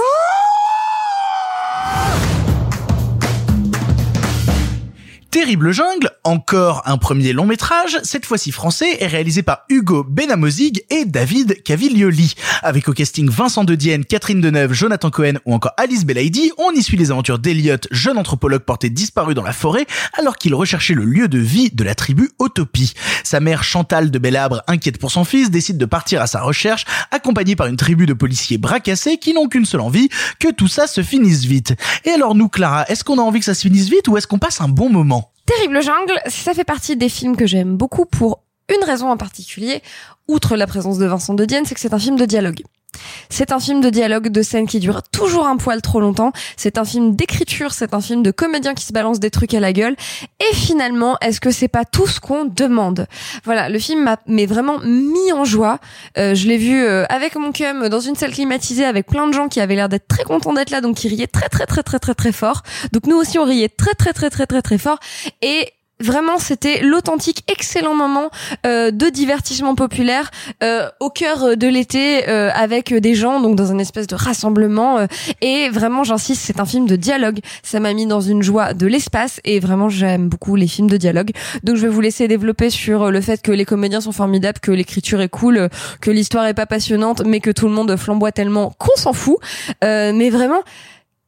[SPEAKER 6] Terrible jungle, encore un premier long métrage, cette fois-ci français, est réalisé par Hugo Benamozig et David Caviglioli. Avec au casting Vincent De Dienne, Catherine Deneuve, Jonathan Cohen ou encore Alice Belaïdi, on y suit les aventures d'Eliot, jeune anthropologue porté disparu dans la forêt alors qu'il recherchait le lieu de vie de la tribu Autopie. Sa mère Chantal de Bellabre, inquiète pour son fils, décide de partir à sa recherche, accompagnée par une tribu de policiers bracassés qui n'ont qu'une seule envie, que tout ça se finisse vite. Et alors nous, Clara, est-ce qu'on a envie que ça se finisse vite ou est-ce qu'on passe un bon moment?
[SPEAKER 7] Terrible Jungle, ça fait partie des films que j'aime beaucoup pour une raison en particulier, outre la présence de Vincent de Dienne, c'est que c'est un film de dialogue. C'est un film de dialogue, de scène qui dure toujours un poil trop longtemps. C'est un film d'écriture, c'est un film de comédien qui se balance des trucs à la gueule. Et finalement, est-ce que c'est pas tout ce qu'on demande? Voilà, le film m'a mais vraiment mis en joie. Euh, je l'ai vu euh, avec mon cum dans une salle climatisée avec plein de gens qui avaient l'air d'être très contents d'être là, donc qui riaient très très très très très très fort. Donc nous aussi on riait très très très très très très fort. Et Vraiment, c'était l'authentique excellent moment euh, de divertissement populaire euh, au cœur de l'été euh, avec des gens donc dans un espèce de rassemblement euh, et vraiment j'insiste c'est un film de dialogue. Ça m'a mis dans une joie de l'espace et vraiment j'aime beaucoup les films de dialogue. Donc je vais vous laisser développer sur le fait que les comédiens sont formidables que l'écriture est cool que l'histoire est pas passionnante mais que tout le monde flamboie tellement qu'on s'en fout. Euh, mais vraiment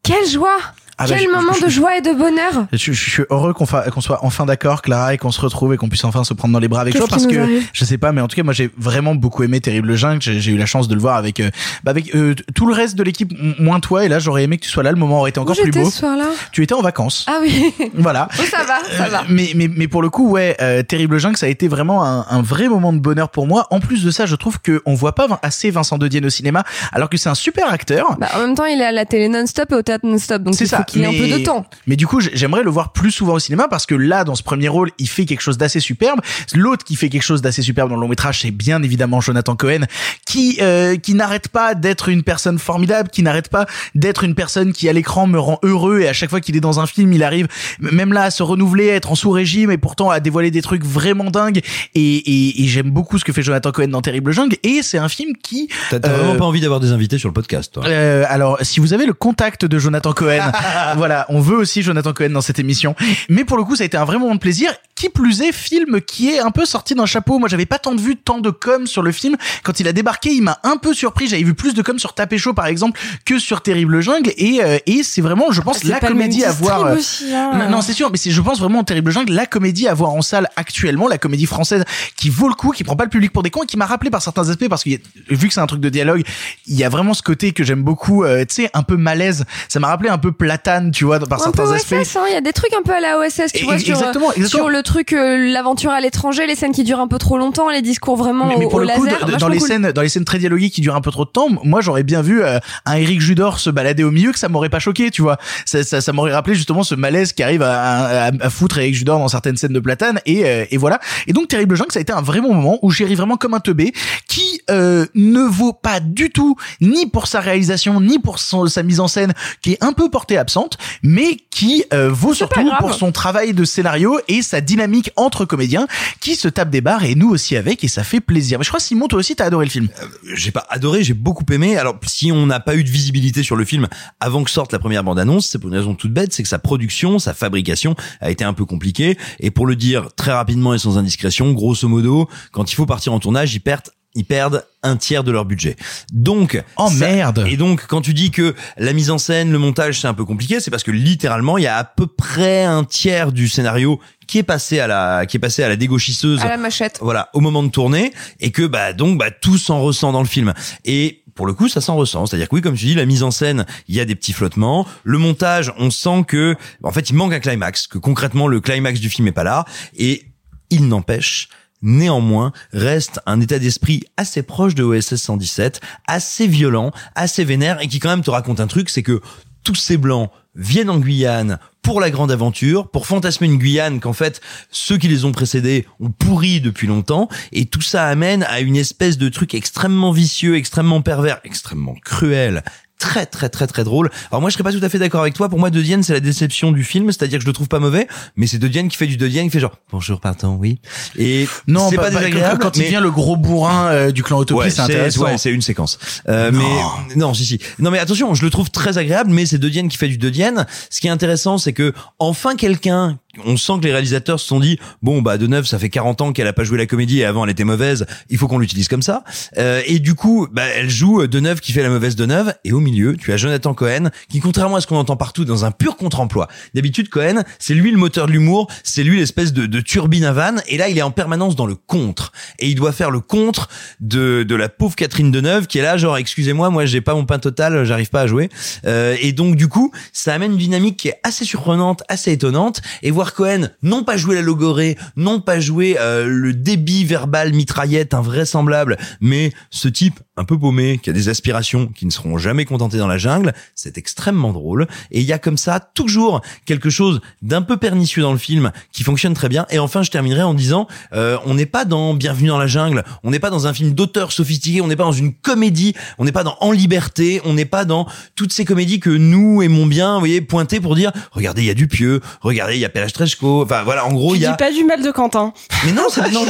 [SPEAKER 7] quelle joie
[SPEAKER 6] Ah bah,
[SPEAKER 7] Quel
[SPEAKER 6] je-
[SPEAKER 7] moment
[SPEAKER 6] je-
[SPEAKER 7] de joie et de bonheur
[SPEAKER 6] Je, suis heureux qu'on soit enfin d'accord, Clara, et qu'on se retrouve et qu'on puisse enfin se prendre dans les bras avec toi parce que je sais pas, mais en tout cas moi j'ai vraiment beaucoup aimé Terrible Jungle. J'ai eu la chance de le voir avec euh, bah, avec euh, tout le reste de l'équipe, moins toi. Et là j'aurais aimé que tu sois là. Le moment aurait été
[SPEAKER 7] Où
[SPEAKER 6] encore plus beau.
[SPEAKER 7] ce soir-là
[SPEAKER 6] Tu étais en vacances.
[SPEAKER 7] Ah oui
[SPEAKER 6] Voilà.
[SPEAKER 7] Oh, ça va, ça va.
[SPEAKER 6] Mais, mais, mais pour le coup, ouais, euh, Terrible Jungle, ça a été vraiment un, un vrai moment de bonheur pour moi. En plus de ça, je trouve que on voit pas assez Vincent De Dienne au cinéma, alors que c'est un super acteur.
[SPEAKER 7] Bah, en même temps, il est à la télé non-stop et au théâtre non-stop, donc
[SPEAKER 6] C'est ça.
[SPEAKER 7] Qu'il ait un peu de temps.
[SPEAKER 6] Mais du coup, j'ai- j'aimerais le voir plus souvent au cinéma parce que là, dans ce premier rôle, il fait quelque chose d'assez superbe. L'autre qui fait quelque chose d'assez superbe dans le long métrage, c'est bien évidemment Jonathan Cohen, qui euh, qui n'arrête pas d'être une personne formidable, qui n'arrête pas d'être une personne qui à l'écran me rend heureux et à chaque fois qu'il est dans un film, il arrive même là à se renouveler, à être en sous régime et pourtant à dévoiler des trucs vraiment dingues. Et, et, et j'aime beaucoup ce que fait Jonathan Cohen dans Terrible Jungle. Et c'est un film qui
[SPEAKER 8] T'as t'as
[SPEAKER 6] euh,
[SPEAKER 8] vraiment pas envie d'avoir des invités sur le podcast, toi
[SPEAKER 6] euh, alors, si vous avez le contact de Jonathan Cohen, voilà, on veut aussi Jonathan Cohen dans cette émission. Mais pour le coup, ça a été un vrai moment de plaisir. Qui plus est, film qui est un peu sorti d'un chapeau. Moi, j'avais pas tant de vues, tant de com sur le film. Quand il a débarqué, il m'a un peu surpris. J'avais vu plus de com sur Tapé Chaud, par exemple, que sur Terrible Jungle. Et, euh, et c'est vraiment, je pense, la comédie à voir. euh,
[SPEAKER 9] aussi, hein.
[SPEAKER 6] non, non, c'est sûr, mais c'est, je pense vraiment Terrible Jungle, la comédie à voir en salle actuellement, la comédie française qui vaut le coup, qui prend pas le public pour des cons et qui m'a rappelé par certains aspects parce que vu que c'est un truc de dialogue, il y a vraiment ce côté que j'aime beaucoup, euh, tu sais, un peu malaise. Ça m'a rappelé un peu platane, tu vois, par
[SPEAKER 7] un peu OSS,
[SPEAKER 6] aspects.
[SPEAKER 7] hein, il y a des trucs un peu à la OSS, tu
[SPEAKER 6] Et-
[SPEAKER 7] vois, sur,
[SPEAKER 6] exactement,
[SPEAKER 7] euh,
[SPEAKER 6] exactement.
[SPEAKER 7] sur le truc, euh, l'aventure à l'étranger, les scènes qui durent un peu trop longtemps, les discours vraiment
[SPEAKER 6] mais, mais
[SPEAKER 7] au,
[SPEAKER 6] pour
[SPEAKER 7] au
[SPEAKER 6] le coup,
[SPEAKER 7] laser.
[SPEAKER 6] dans- dans, les
[SPEAKER 7] cool.
[SPEAKER 6] scènes, dans les scènes très dialoguées qui durent un peu trop de temps, moi j'aurais bien vu euh, un Eric Judor se balader au milieu que ça m'aurait pas choqué, tu vois. Ça, ça, ça m'aurait rappelé justement ce malaise qui arrive à, à, à foutre Eric Judor dans certaines scènes de platane et, euh, et voilà. Et donc Terrible Jungle, ça a été un vrai bon moment où j'ai ri vraiment comme un teubé qui euh, ne vaut pas du tout ni pour sa réalisation ni pour son, sa mise en scène qui est un peu portée absente, mais qui euh, vaut surtout pour son travail de scénario et sa dynamique entre comédiens qui se tapent des barres et nous aussi avec et ça fait plaisir. Mais je crois Simon toi aussi t'as adoré le film.
[SPEAKER 8] j'ai pas adoré, j'ai beaucoup aimé. Alors, si on n'a pas eu de visibilité sur le film avant que sorte la première bande-annonce, c'est pour une raison toute bête, c'est que sa production, sa fabrication a été un peu compliquée. Et pour le dire très rapidement et sans indiscrétion, grosso modo, quand il faut partir en tournage, ils perdent ils perdent un tiers de leur budget. Donc,
[SPEAKER 6] Oh,
[SPEAKER 8] ça-
[SPEAKER 6] merde.
[SPEAKER 8] Et donc, quand tu dis que la mise en scène, le montage, c'est un peu compliqué, c'est parce que littéralement, il y a à peu près un tiers du scénario qui est passé à la, qui est passé à la dégauchisseuse
[SPEAKER 7] À la machette.
[SPEAKER 8] voilà au moment de tourner et que bah donc bah tout s'en ressent dans le film et pour le coup, ça s'en ressent. C'est-à-dire que oui, comme tu dis, la mise en scène, il y a des petits flottements. Le montage, on sent que, en fait, il manque un climax, que concrètement, le climax du film est pas là. Et il n'empêche, néanmoins, reste un état d'esprit assez proche de OSS 117, assez violent, assez vénère, et qui quand même te raconte un truc, c'est que tous ces blancs viennent en Guyane pour la grande aventure, pour fantasmer une Guyane qu'en fait ceux qui les ont précédés ont pourri depuis longtemps, et tout ça amène à une espèce de truc extrêmement vicieux, extrêmement pervers, extrêmement cruel, très très très très drôle. Alors moi je serais pas tout à fait d'accord avec toi. Pour moi De Dienne c'est la déception du film, c'est-à-dire que je le trouve pas mauvais, mais c'est De Dienne qui fait du De Dienne qui fait genre bonjour pardon oui. Et
[SPEAKER 6] Non,
[SPEAKER 8] c'est
[SPEAKER 6] bah,
[SPEAKER 8] pas
[SPEAKER 6] bah,
[SPEAKER 8] désagréable.
[SPEAKER 6] quand il
[SPEAKER 8] mais-
[SPEAKER 6] devient le gros bourrin euh, du clan Autopie,
[SPEAKER 8] Ouais,
[SPEAKER 6] c'est intéressant.
[SPEAKER 8] ouais, c'est une séquence. Euh, mais non, si si. Non mais attention, je le trouve très agréable, mais c'est De Dienne qui fait du De Dienne. Ce qui est intéressant, c'est que enfin quelqu'un on sent que les réalisateurs se sont dit bon bah Deneuve ça fait 40 ans qu'elle a pas joué la comédie et avant elle était mauvaise. Il faut qu'on l'utilise comme ça. Euh, et du coup bah elle joue Deneuve qui fait la mauvaise Deneuve et au milieu tu as Jonathan Cohen qui contrairement à ce qu'on entend partout dans un pur contre-emploi. D'habitude Cohen c'est lui le moteur de l'humour c'est lui l'espèce de, de turbine à vanne et là il est en permanence dans le contre. Et il doit faire le contre de de la pauvre Catherine Deneuve qui est là genre excusez-moi moi j'ai pas mon pain total j'arrive pas à jouer. Euh, et donc du coup ça amène une dynamique qui est assez surprenante assez étonnante. Et voir Cohen non pas jouer la logorée non pas jouer euh, le débit verbal mitraillette invraisemblable mais ce type un peu paumé qui a des aspirations qui ne seront jamais contentées dans la jungle c'est extrêmement drôle. Et il y a comme ça toujours quelque chose d'un peu pernicieux dans le film qui fonctionne très bien. Et enfin je terminerai en disant euh, on n'est pas dans Bienvenue dans la jungle. On n'est pas dans un film d'auteur sophistiqué. On n'est pas dans une comédie. On n'est pas dans En liberté. On n'est pas dans toutes ces comédies que nous aimons bien vous voyez pointer pour dire regardez il y a Dupieux regardez il y a Pelage Treschko enfin voilà en gros il y a
[SPEAKER 9] pas du mal de Quentin.
[SPEAKER 8] mais non, ça, non,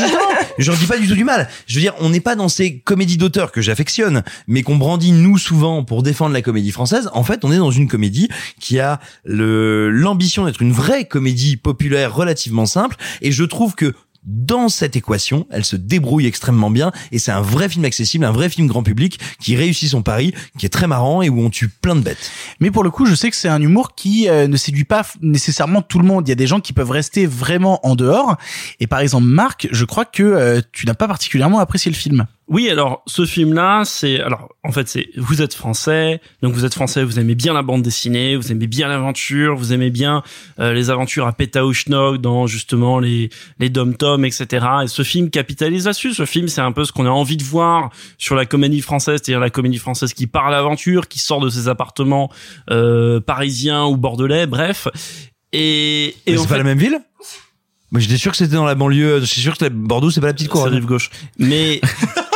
[SPEAKER 8] j'en dis pas du tout du mal. Je veux dire, on n'est pas dans ces comédies d'auteur que j'affectionne, mais qu'on brandit nous souvent pour défendre la comédie française. En fait, on est dans une comédie qui a l'ambition d'être une vraie comédie populaire relativement simple, et je trouve que dans cette équation, elle se débrouille extrêmement bien et c'est un vrai film accessible, un vrai film grand public qui réussit son pari, qui est très marrant et où on tue plein de bêtes.
[SPEAKER 6] Mais pour le coup, je sais que c'est un humour qui euh, ne séduit pas nécessairement tout le monde. Il y a des gens qui peuvent rester vraiment en dehors. Et par exemple, Marc, je crois que euh, tu n'as pas particulièrement apprécié le film.
[SPEAKER 2] Oui, alors ce film-là, c'est alors en fait c'est vous êtes français, donc vous êtes français, vous aimez bien la bande dessinée, vous aimez bien l'aventure, vous aimez bien euh, les aventures à Pétaouchnok dans justement les les dom tom etc. Et ce film capitalise là-dessus. Ce film, c'est un peu ce qu'on a envie de voir sur la comédie française, c'est-à-dire la comédie française qui part à l'aventure, qui sort de ses appartements euh, parisiens ou bordelais, bref. Et, et
[SPEAKER 8] c'est
[SPEAKER 2] fait,
[SPEAKER 8] pas la même ville? Moi j'étais sûr que c'était dans la banlieue, je suis sûr que Bordeaux c'est pas la petite cour.
[SPEAKER 2] C'est rive gauche. Mais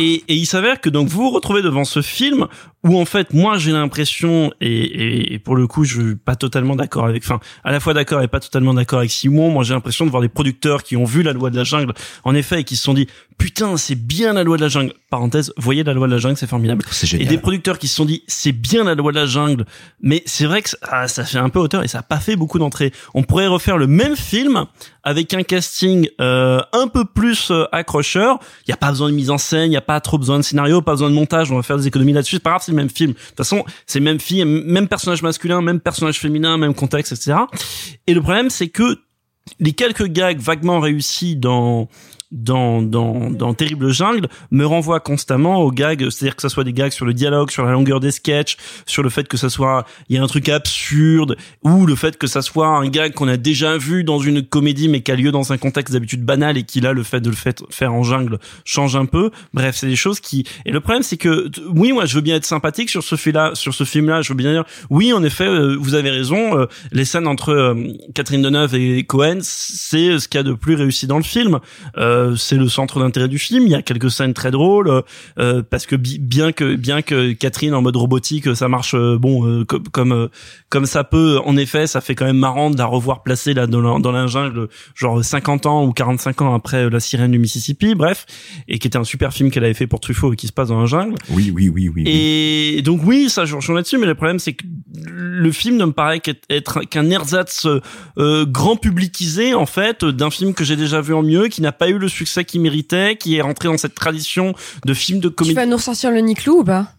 [SPEAKER 2] et, il s'avère que donc vous vous retrouvez devant ce film où en fait moi j'ai l'impression et, et, et pour le coup je suis pas totalement d'accord avec enfin à la fois d'accord et pas totalement d'accord avec Simon moi j'ai l'impression de voir des producteurs qui ont vu la loi de la jungle en effet et qui se sont dit putain c'est bien la loi de la jungle. Parenthèse voyez la loi de la jungle c'est formidable. Et des producteurs qui se sont dit c'est bien la loi de la jungle. Mais c'est vrai que ça, ah, ça fait un peu hauteur et ça a pas fait beaucoup d'entrées. On pourrait refaire le même film avec un casting euh, un peu plus euh, accrocheur. Il y a pas besoin de mise en scène il y a pas trop besoin de scénario pas besoin de montage. On va faire des économies là-dessus. C'est pas grave le même film. De toute façon c'est même film même personnage masculin même personnage féminin même contexte etc et le problème c'est que les quelques gags vaguement réussis dans dans, dans, dans Terrible Jungle me renvoie constamment aux gags, c'est-à-dire que ça soit des gags sur le dialogue, sur la longueur des sketchs, sur le fait que ça soit, il y a un truc absurde, ou le fait que ça soit un gag qu'on a déjà vu dans une comédie mais qui a lieu dans un contexte d'habitude banal et qui là, le fait de le faire en jungle change un peu. Bref, c'est des choses qui, et le problème c'est que, oui, moi je veux bien être sympathique sur ce film-là, sur ce film-là, je veux bien dire, oui, en effet, euh, vous avez raison, euh, les scènes entre euh, Catherine Deneuve et Cohen, c'est ce qu'il y a de plus réussi dans le film. C'est le centre d'intérêt du film. Il y a quelques scènes très drôles euh, parce que bi- bien que bien que Catherine en mode robotique, ça marche euh, bon euh, comme comme euh, ça peut. En effet, ça fait quand même marrant de la revoir placée là dans la, dans la jungle, genre 50 ans ou 45 ans après euh, La Sirène du Mississippi. Bref, et qui était un super film qu'elle avait fait pour Truffaut et qui se passe dans la jungle.
[SPEAKER 8] Oui, oui, oui, oui.
[SPEAKER 2] Et donc oui, ça je rejoins là-dessus, mais le problème c'est que le film ne me paraît qu'être être qu'un ersatz euh, grand publicisé en fait d'un film que j'ai déjà vu en mieux, qui n'a pas eu le succès qu'il méritait, qui est rentré dans cette tradition de films de
[SPEAKER 7] Tu
[SPEAKER 2] comédie.
[SPEAKER 7] vas nous ressortir le Niclou ou pas?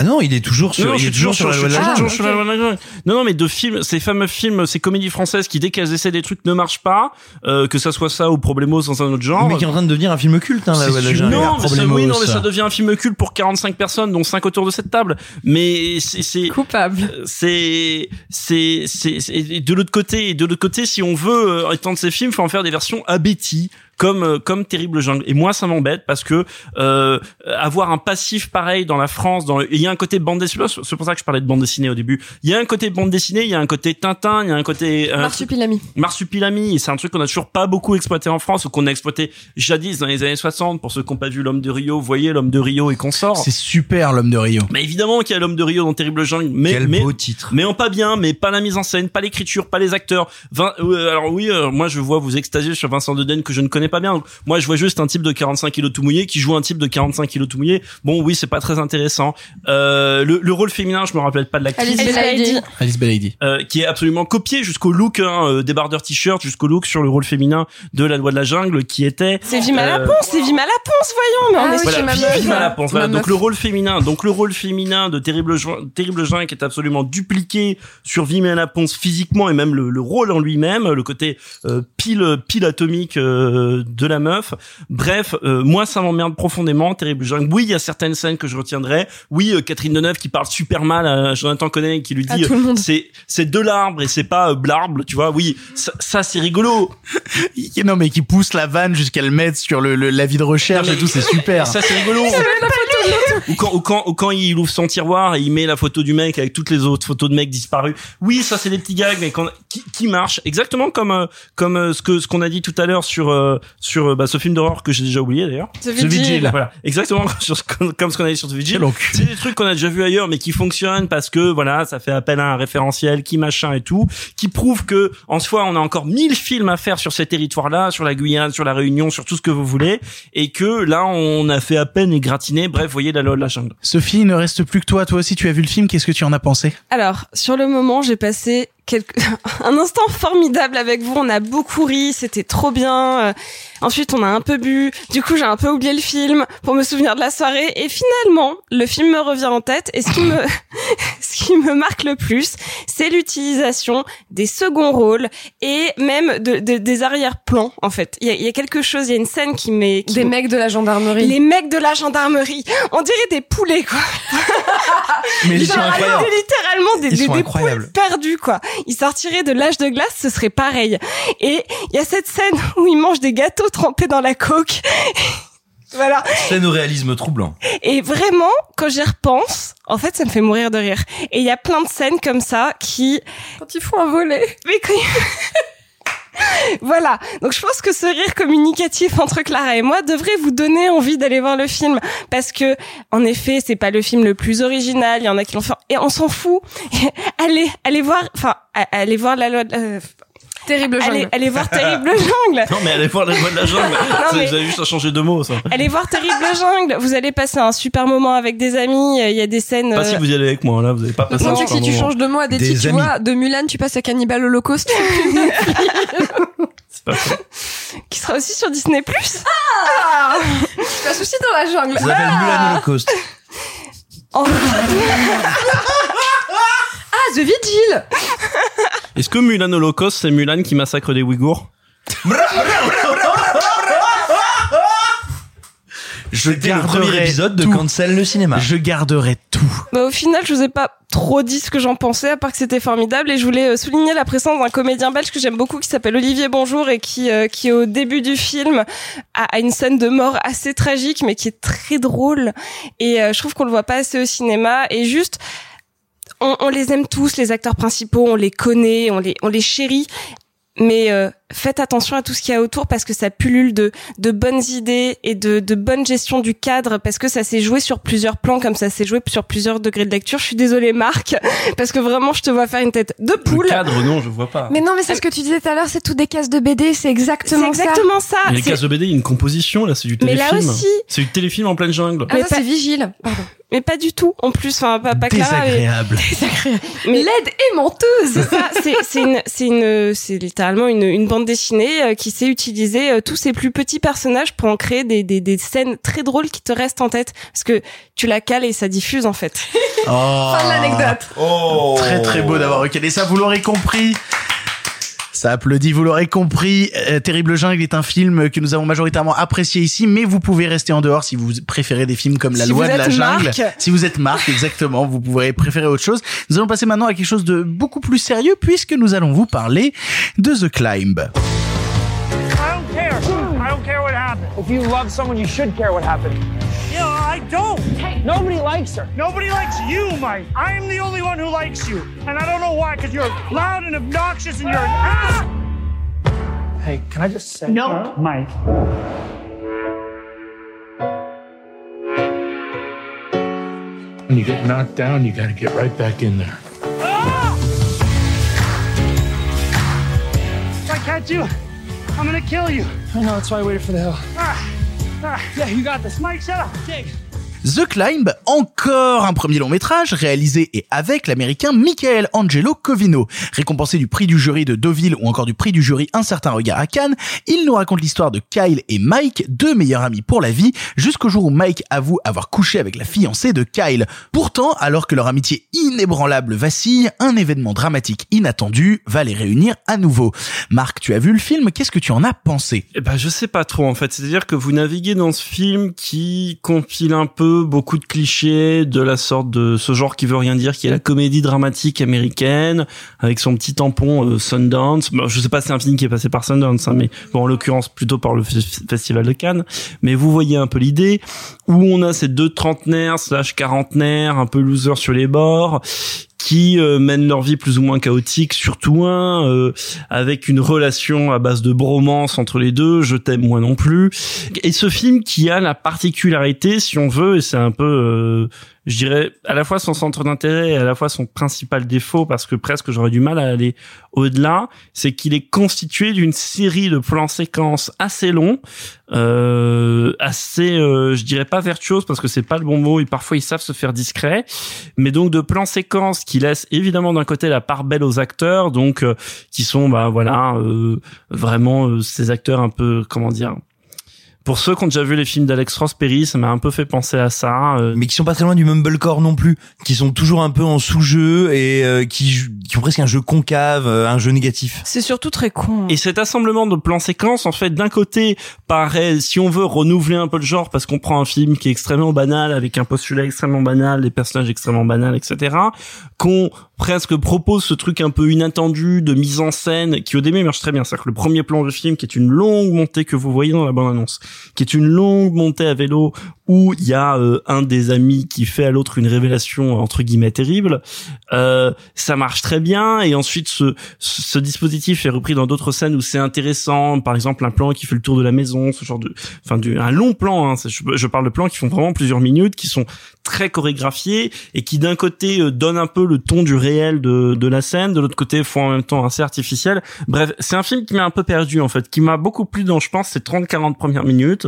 [SPEAKER 8] Ah non, il est toujours sur,
[SPEAKER 2] Non,
[SPEAKER 8] il
[SPEAKER 2] je
[SPEAKER 8] est
[SPEAKER 2] suis toujours sur,
[SPEAKER 8] la loi de la
[SPEAKER 2] toujours
[SPEAKER 8] jungle.
[SPEAKER 2] sur la loi de la jungle. Non, non, mais de films, ces fameux films, ces comédies françaises qui, dès qu'elles essaient des trucs, ne marchent pas, euh, que ça soit ça ou Problemos dans un autre genre.
[SPEAKER 8] Mais qui est en train de devenir un film culte, hein, la loi de la jungle.
[SPEAKER 2] Non, mais ça, oui, non, mais ça devient un film culte pour 45 personnes, dont 5 autour de cette table. Mais c'est, c'est,
[SPEAKER 7] Coupable.
[SPEAKER 2] c'est, c'est, c'est, c'est- de l'autre côté, et de l'autre côté, si on veut euh, étendre ces films, faut en faire des versions abéties. Comme euh, comme Terrible Jungle. Et moi, ça m'embête parce que euh, avoir un passif pareil dans la France, dans il y a un côté bande dessinée. C'est pour ça que je parlais de bande dessinée au début. Il y a un côté bande dessinée, il y a un côté Tintin, il y a un côté euh,
[SPEAKER 7] Marsupilami.
[SPEAKER 2] Marsupilami. C'est un truc qu'on a toujours pas beaucoup exploité en France ou qu'on a exploité jadis dans les années 60. Pour ceux qui n'ont pas vu l'homme de Rio, voyez l'homme de Rio et consort.
[SPEAKER 6] C'est super l'homme de Rio.
[SPEAKER 2] Mais évidemment qu'il y a l'homme de Rio dans Terrible Jungle, mais
[SPEAKER 8] Quel
[SPEAKER 2] mais
[SPEAKER 8] beau titre.
[SPEAKER 2] mais en pas bien, mais pas la mise en scène, pas l'écriture, pas les acteurs. Vin- euh, alors oui, euh, moi je vois vous extasier sur Vincent Deden que je ne connais pas bien. Donc, moi je vois juste un type de 45 kilos tout mouillé qui joue un type de 45 kilos tout mouillé. Bon oui, c'est pas très intéressant. Euh, le, le rôle féminin, je me rappelle pas de l'actrice.
[SPEAKER 7] Alice Belaïdi.
[SPEAKER 2] Euh, qui est absolument copié jusqu'au look hein, euh, débardeur t-shirt, jusqu'au look sur le rôle féminin de la loi de la jungle, qui était.
[SPEAKER 9] C'est Vima
[SPEAKER 2] euh,
[SPEAKER 9] Laponce, c'est Vima Laponce, voyons, mais on
[SPEAKER 7] Ah
[SPEAKER 9] est
[SPEAKER 7] oui,
[SPEAKER 9] sur
[SPEAKER 2] voilà,
[SPEAKER 7] ma
[SPEAKER 2] Vi-
[SPEAKER 7] meuf,
[SPEAKER 2] Viva
[SPEAKER 7] ouais.
[SPEAKER 2] la Ponce,
[SPEAKER 7] Ma
[SPEAKER 2] voilà. Donc
[SPEAKER 7] meuf.
[SPEAKER 2] le rôle féminin, donc le rôle féminin de Terrible Juin, Terrible Juin qui est absolument dupliqué sur Vima la Ponce physiquement et même le, le rôle en lui-même, le côté euh, pile pile atomique euh, de la meuf. Bref, euh, moi ça m'emmerde profondément Terrible. Oui, il y a certaines scènes que je retiendrai. Oui, euh, Catherine Deneuve qui parle super mal à Jonathan Connet qui lui dit
[SPEAKER 7] tout le monde.
[SPEAKER 2] c'est c'est de l'arbre et c'est pas euh, blarble, tu vois. Oui, ça, ça c'est rigolo.
[SPEAKER 6] Non mais qui pousse la vanne jusqu'à le mettre sur le, le- l'avis de recherche
[SPEAKER 2] mais-
[SPEAKER 6] et tout, c'est super.
[SPEAKER 2] Ça c'est rigolo. Ou quand, ou quand, ou quand il ouvre son tiroir et il met la photo du mec avec toutes les autres photos de mecs disparus. Oui, ça c'est des petits gags, mais quand, qui, qui marchent exactement comme euh, comme euh, ce que ce qu'on a dit tout à l'heure sur euh, sur bah, ce film d'horreur que j'ai déjà oublié d'ailleurs.
[SPEAKER 9] The Vigil.
[SPEAKER 2] Voilà, exactement sur ce qu'on- comme ce qu'on a dit sur The Vigil. C'est des trucs qu'on a déjà vu ailleurs, mais qui fonctionnent parce que voilà, ça fait appel à un référentiel, qui machin et tout, qui prouve que en soi, on a encore mille films à faire sur ces territoires-là, sur la Guyane, sur la Réunion, sur tout ce que vous voulez, et que là, on a fait à peine égratigner. Bref, voyez la loi de la jungle.
[SPEAKER 6] Sophie, il ne reste plus que toi. Toi aussi, tu as vu le film. Qu'est-ce que tu en as pensé?
[SPEAKER 9] Alors, sur le moment, j'ai passé quelque... un instant formidable avec vous. On a beaucoup ri, c'était trop bien. Euh, ensuite, on a un peu bu. Du coup, j'ai un peu oublié le film pour me souvenir de la soirée. Et finalement, le film me revient en tête. Et ce qui me, ce qui me marque le plus, c'est l'utilisation des seconds rôles et même de, de- des arrière-plans. En fait, il y a, il y a quelque chose. Il y a une scène qui m'est qui
[SPEAKER 7] Des mecs de la gendarmerie.
[SPEAKER 9] les mecs de la gendarmerie, on dirait des poulets quoi.
[SPEAKER 8] Mais ils sont
[SPEAKER 9] Genre,
[SPEAKER 8] incroyables.
[SPEAKER 9] littéralement des,
[SPEAKER 8] Ils
[SPEAKER 9] des,
[SPEAKER 8] sont
[SPEAKER 9] des
[SPEAKER 8] incroyables.
[SPEAKER 9] poules perdues quoi. Ils sortiraient de l'âge de glace, ce serait pareil. Et il y a cette scène où ils mangent des gâteaux trempés dans la coke. voilà.
[SPEAKER 8] Scène au réalisme troublant.
[SPEAKER 9] Et vraiment, quand j'y repense, en fait, ça me fait mourir de rire. Et il y a plein de scènes comme ça qui,
[SPEAKER 7] Quand ils font un volet.
[SPEAKER 9] mais quand Voilà. Donc je pense que ce rire communicatif entre Clara et moi devrait vous donner envie d'aller voir le film parce que en effet, c'est pas le film le plus original, il y en a qui l'ont fait et on s'en fout. allez, allez voir enfin allez voir la loi euh,
[SPEAKER 7] Terrible
[SPEAKER 9] allez,
[SPEAKER 7] jungle.
[SPEAKER 9] allez voir Terrible Jungle.
[SPEAKER 2] Non, mais allez voir la loi de la jungle.
[SPEAKER 9] Mais-
[SPEAKER 2] Vous avez juste à changer de mots, ça.
[SPEAKER 9] Allez voir Terrible Jungle. Vous allez passer un super moment avec des amis, il y a des scènes
[SPEAKER 2] Pas si
[SPEAKER 9] euh,
[SPEAKER 2] vous y allez avec moi, là, vous avez pas passé
[SPEAKER 7] Non,
[SPEAKER 2] un
[SPEAKER 7] que
[SPEAKER 2] super
[SPEAKER 7] si tu changes de mot à des,
[SPEAKER 8] Des
[SPEAKER 7] titres, tu vois, de Mulan, tu passes à Cannibal Holocaust.
[SPEAKER 2] C'est pas faux.
[SPEAKER 9] qui sera aussi sur Disney+.
[SPEAKER 7] tu passes aussi dans la jungle.
[SPEAKER 8] Ça s'appelle Mulan Holocaust.
[SPEAKER 9] Oh,
[SPEAKER 7] Ah, The Vigil
[SPEAKER 2] Est-ce que Mulan Holocaust, c'est Mulan qui massacre des Ouïghours
[SPEAKER 6] Je
[SPEAKER 8] C'était le premier épisode de
[SPEAKER 6] tout.
[SPEAKER 8] Cancel le cinéma.
[SPEAKER 6] Je garderai tout.
[SPEAKER 9] Bah, au final, je vous ai pas trop dit ce que j'en pensais, à part que c'était formidable. Et je voulais euh, souligner la présence d'un comédien belge que j'aime beaucoup, qui s'appelle Olivier Bonjour et qui, euh, qui au début du film a, a une scène de mort assez tragique, mais qui est très drôle. Et euh, je trouve qu'on le voit pas assez au cinéma. Et juste, on, les aime tous, les acteurs principaux, on les connaît, on les, on les chérit. Mais euh, faites attention à tout ce qu'il y a autour parce que ça pullule de, de bonnes idées et de, de bonne gestion du cadre parce que ça s'est joué sur plusieurs plans comme ça s'est joué sur plusieurs degrés de lecture. Je suis désolée Marc parce que vraiment je te vois faire une tête de
[SPEAKER 2] Le
[SPEAKER 9] poule.
[SPEAKER 2] cadre, non, je vois pas.
[SPEAKER 7] Mais non, mais c'est ce que tu disais tout à l'heure, c'est tout des cases de BD, c'est
[SPEAKER 9] C'est
[SPEAKER 7] exactement,
[SPEAKER 9] exactement ça.
[SPEAKER 2] Mais les cases de BD, il y a une composition, là, c'est du
[SPEAKER 9] Mais là
[SPEAKER 2] téléfilm.
[SPEAKER 9] aussi-
[SPEAKER 2] C'est du téléfilm en pleine jungle.
[SPEAKER 7] ça. Ah,
[SPEAKER 9] Mais
[SPEAKER 7] ça,
[SPEAKER 9] pas-
[SPEAKER 7] c'est Vigile. Pardon.
[SPEAKER 9] Mais pas du tout. En plus, enfin pas, pas Clara. mais-
[SPEAKER 6] Désagréable.
[SPEAKER 9] Mais-
[SPEAKER 7] Laide et menteuse
[SPEAKER 9] C'est ça, c'est c'est une c'est une c'est littéralement une une bande dessinée euh, qui sait utiliser euh, tous ces plus petits personnages pour en créer des des des scènes très drôles qui te restent en tête parce que tu la cales et ça diffuse en fait.
[SPEAKER 6] Oh.
[SPEAKER 7] Fin de l'anecdote.
[SPEAKER 8] Oh.
[SPEAKER 6] Très très beau d'avoir recalé ça, vous l'aurez compris. Ça applaudit, vous l'aurez compris. Euh, Terrible Jungle est un film que nous avons majoritairement apprécié ici, mais vous pouvez rester en dehors si vous préférez des films comme La
[SPEAKER 9] Si
[SPEAKER 6] Loi
[SPEAKER 9] vous
[SPEAKER 6] de la
[SPEAKER 9] êtes
[SPEAKER 6] Jungle.
[SPEAKER 9] Marc.
[SPEAKER 6] Si vous êtes Marc, exactement, vous pourrez préférer autre chose. Nous allons passer maintenant à quelque chose de beaucoup plus sérieux puisque nous allons vous parler de The Climb.
[SPEAKER 11] I don't care. I don't care.
[SPEAKER 17] If you love someone, you should care what happened.
[SPEAKER 18] Yeah, I don't.
[SPEAKER 17] Nobody likes her.
[SPEAKER 18] Nobody likes you, Mike. I am the only one who likes you. And I don't know why, because you're loud and obnoxious and you're an ass.
[SPEAKER 17] Hey, can I just say?
[SPEAKER 18] No. Mike.
[SPEAKER 11] When you get knocked down, you gotta get right back in there.
[SPEAKER 18] If I catch you, I'm gonna kill you.
[SPEAKER 17] I know, that's why I waited for the hill.
[SPEAKER 18] Ah, ah.
[SPEAKER 17] Yeah, you got this.
[SPEAKER 18] Mike, shut up. Dig.
[SPEAKER 6] The Climb, encore un premier long métrage réalisé et avec l'américain Michael Angelo Covino. Récompensé du prix du jury de Deauville ou encore du prix du jury Un certain regard à Cannes, il nous raconte l'histoire de Kyle et Mike, deux meilleurs amis pour la vie, jusqu'au jour où Mike avoue avoir couché avec la fiancée de Kyle. Pourtant, alors que leur amitié inébranlable vacille, un événement dramatique inattendu va les réunir à nouveau. Marc, tu as vu le film, qu'est-ce que tu en as pensé?
[SPEAKER 2] Eh ben, je sais pas trop en fait. C'est-à-dire que vous naviguez dans ce film qui compile un peu beaucoup de clichés de la sorte de ce genre qui veut rien dire, qui est la comédie dramatique américaine avec son petit tampon euh, Sundance. Bon, je sais pas, si c'est un film qui est passé par Sundance, hein, mais bon, en l'occurrence plutôt par le festival de Cannes. Mais vous voyez un peu l'idée où on a ces deux trentenaires slash quarantenaires un peu losers sur les bords qui euh, mènent leur vie plus ou moins chaotique, surtout un, euh, avec une relation à base de bromance entre les deux, je t'aime moi non plus. Et ce film qui a la particularité, si on veut, et c'est un peu, euh, je dirais, à la fois son centre d'intérêt et à la fois son principal défaut, parce que presque j'aurais du mal à aller au-delà, c'est qu'il est constitué d'une série de plans séquences assez longs, euh, assez, euh, je dirais pas vertuose parce que c'est pas le bon mot et parfois ils savent se faire discret, mais donc de plans séquences qui laissent évidemment d'un côté la part belle aux acteurs, donc euh, qui sont bah voilà euh, vraiment euh, ces acteurs un peu comment dire. Pour ceux qui ont déjà vu les films d'Alex Ross Perry, ça m'a un peu fait penser à ça. euh,
[SPEAKER 8] mais qui sont pas très loin du mumblecore non plus, qui sont toujours un peu en sous-jeu et euh, qui, qui ont presque un jeu concave, euh, un jeu négatif.
[SPEAKER 9] C'est surtout très con.
[SPEAKER 2] Et cet assemblement de plans séquences, en fait, d'un côté, paraît, si on veut renouveler un peu le genre, parce qu'on prend un film qui est extrêmement banal, avec un postulat extrêmement banal, des personnages extrêmement banals, etc., qu'on presque propose ce truc un peu inattendu de mise en scène, qui au début marche très bien. C'est-à-dire que le premier plan du film, qui est une longue montée que vous voyez dans la bande-annonce, qui est une longue montée à vélo, où il y a euh, un des amis qui fait à l'autre une révélation entre guillemets terrible, euh, ça marche très bien. Et ensuite, ce, ce, dispositif est repris dans d'autres scènes où c'est intéressant. Par exemple, un plan qui fait le tour de la maison, ce genre de, enfin, du, un long plan. Hein, je parle de plans qui font vraiment plusieurs minutes, qui sont très chorégraphiés et qui d'un côté euh, donnent un peu le ton du réel de, de la scène, de l'autre côté font en même temps assez artificiel. Bref, c'est un film qui m'a un peu perdu en fait, qui m'a beaucoup plu dans, je pense, ces 30-40 premières minutes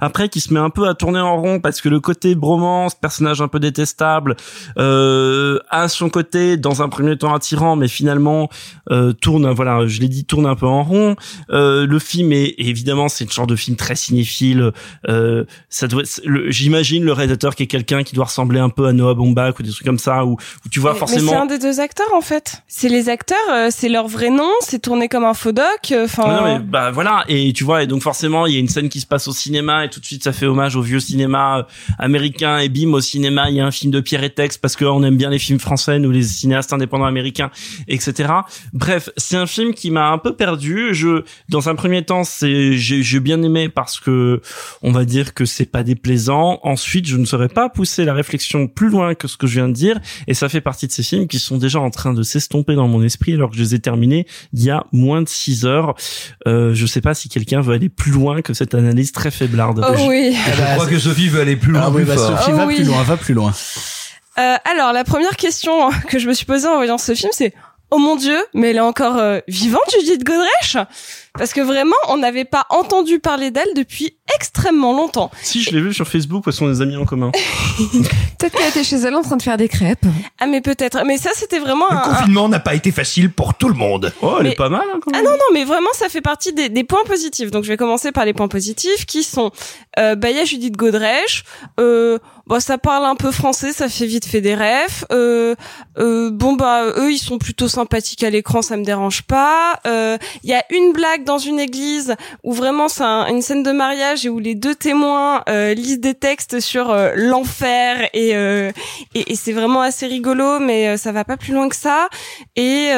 [SPEAKER 2] après qui se met un peu à tourner en rond parce que le côté bromance, personnage un peu détestable, euh, a son côté dans un premier temps attirant, mais finalement euh, tourne, voilà, je l'ai dit, tourne un peu en rond. Euh, le film est évidemment c'est une genre de film très cinéphile. Euh, ça doit, le- j'imagine le réalisateur qui est quelqu'un qui doit ressembler un peu à Noah Baumbach ou des trucs comme ça où, où tu vois
[SPEAKER 9] Mais-
[SPEAKER 2] forcément.
[SPEAKER 9] Mais c'est un des deux acteurs en fait. C'est les acteurs, euh, c'est leur vrai nom, c'est tourné comme un faux doc. euh, Enfin.
[SPEAKER 2] Ah non, mais bah voilà et tu vois et donc forcément il y a une scène qui se passe au cinéma et tout de suite ça fait hommage au vieux cinéma euh, américain et bim au cinéma il y a un film de Pierre et Tex parce qu'on aime bien les films français ou les cinéastes indépendants américains etc bref c'est un film qui m'a un peu perdu. Je dans un premier temps c'est j'ai j'ai bien aimé parce que on va dire que c'est pas déplaisant. Ensuite je ne saurais pas pousser la réflexion plus loin que ce que je viens de dire et ça fait partie de ces films qui sont déjà en train de s'estomper dans mon esprit alors que je les ai terminés il y a moins de 6 heures. Euh, je sais pas si quelqu'un veut aller plus loin que cette analyse très faiblarde.
[SPEAKER 9] Oh oui.
[SPEAKER 8] Je crois que Sophie veut aller plus loin,
[SPEAKER 6] Ah oui,
[SPEAKER 8] plus
[SPEAKER 6] bah. Sophie
[SPEAKER 9] Oh
[SPEAKER 6] va
[SPEAKER 9] oui.
[SPEAKER 6] plus loin, va plus loin.
[SPEAKER 9] Euh, alors la première question que je me suis posée en voyant ce film, c'est Oh mon dieu, mais elle est encore euh, vivante, Judith Godrèche? Parce que vraiment, on n'avait pas entendu parler d'elle depuis extrêmement longtemps.
[SPEAKER 2] Si je l'ai vu sur Facebook, parce qu'on est des amis en commun.
[SPEAKER 7] Peut-être qu'elle était chez elle en train de faire des crêpes.
[SPEAKER 9] Ah mais peut-être. Mais ça, c'était vraiment
[SPEAKER 8] Le
[SPEAKER 9] un, un-
[SPEAKER 8] confinement n'a pas été facile pour tout le monde.
[SPEAKER 2] Oh, elle
[SPEAKER 9] Mais-
[SPEAKER 2] est pas mal. Hein, quand
[SPEAKER 9] Ah
[SPEAKER 2] même.
[SPEAKER 9] non, non, mais vraiment, ça fait partie des, des points positifs. Donc, je vais commencer par les points positifs qui sont, euh, bah, il y a Judith Godrèche, euh, bon, ça parle un peu français, ça fait vite fait des refs, euh, euh, bon, bah, eux, ils sont plutôt sympathiques à l'écran, ça me dérange pas, euh, il y a une blague dans une église où vraiment c'est un- une scène de mariage et où les deux témoins, euh, lisent des textes sur euh, l'enfer et, euh, et, et c'est vraiment assez rigolo, mais ça va pas plus loin que ça. Et,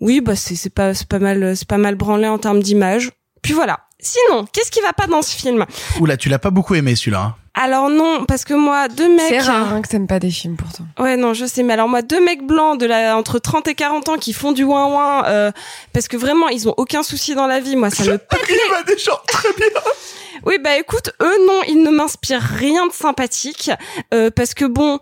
[SPEAKER 9] oui, bah c'est pas c'est pas mal c'est pas mal branlé en termes d'image. Puis voilà, Sinon, qu'est-ce qui va pas dans ce film?
[SPEAKER 6] Oula, tu l'as pas beaucoup aimé celui-là. hein?
[SPEAKER 9] Alors non, parce que moi, deux mecs...
[SPEAKER 7] C'est rare hein, que t'aimes pas des films pourtant.
[SPEAKER 9] Ouais, non, je sais, mais alors moi, deux mecs blancs de la entre 30 et 40 ans qui font du ouin ouin, euh, parce que vraiment, ils ont aucun souci dans la vie. Moi, ça me les-
[SPEAKER 6] des gens très bien.
[SPEAKER 9] Oui, bah écoute, eux non, ils ne m'inspirent rien de sympathique, euh, parce que bon.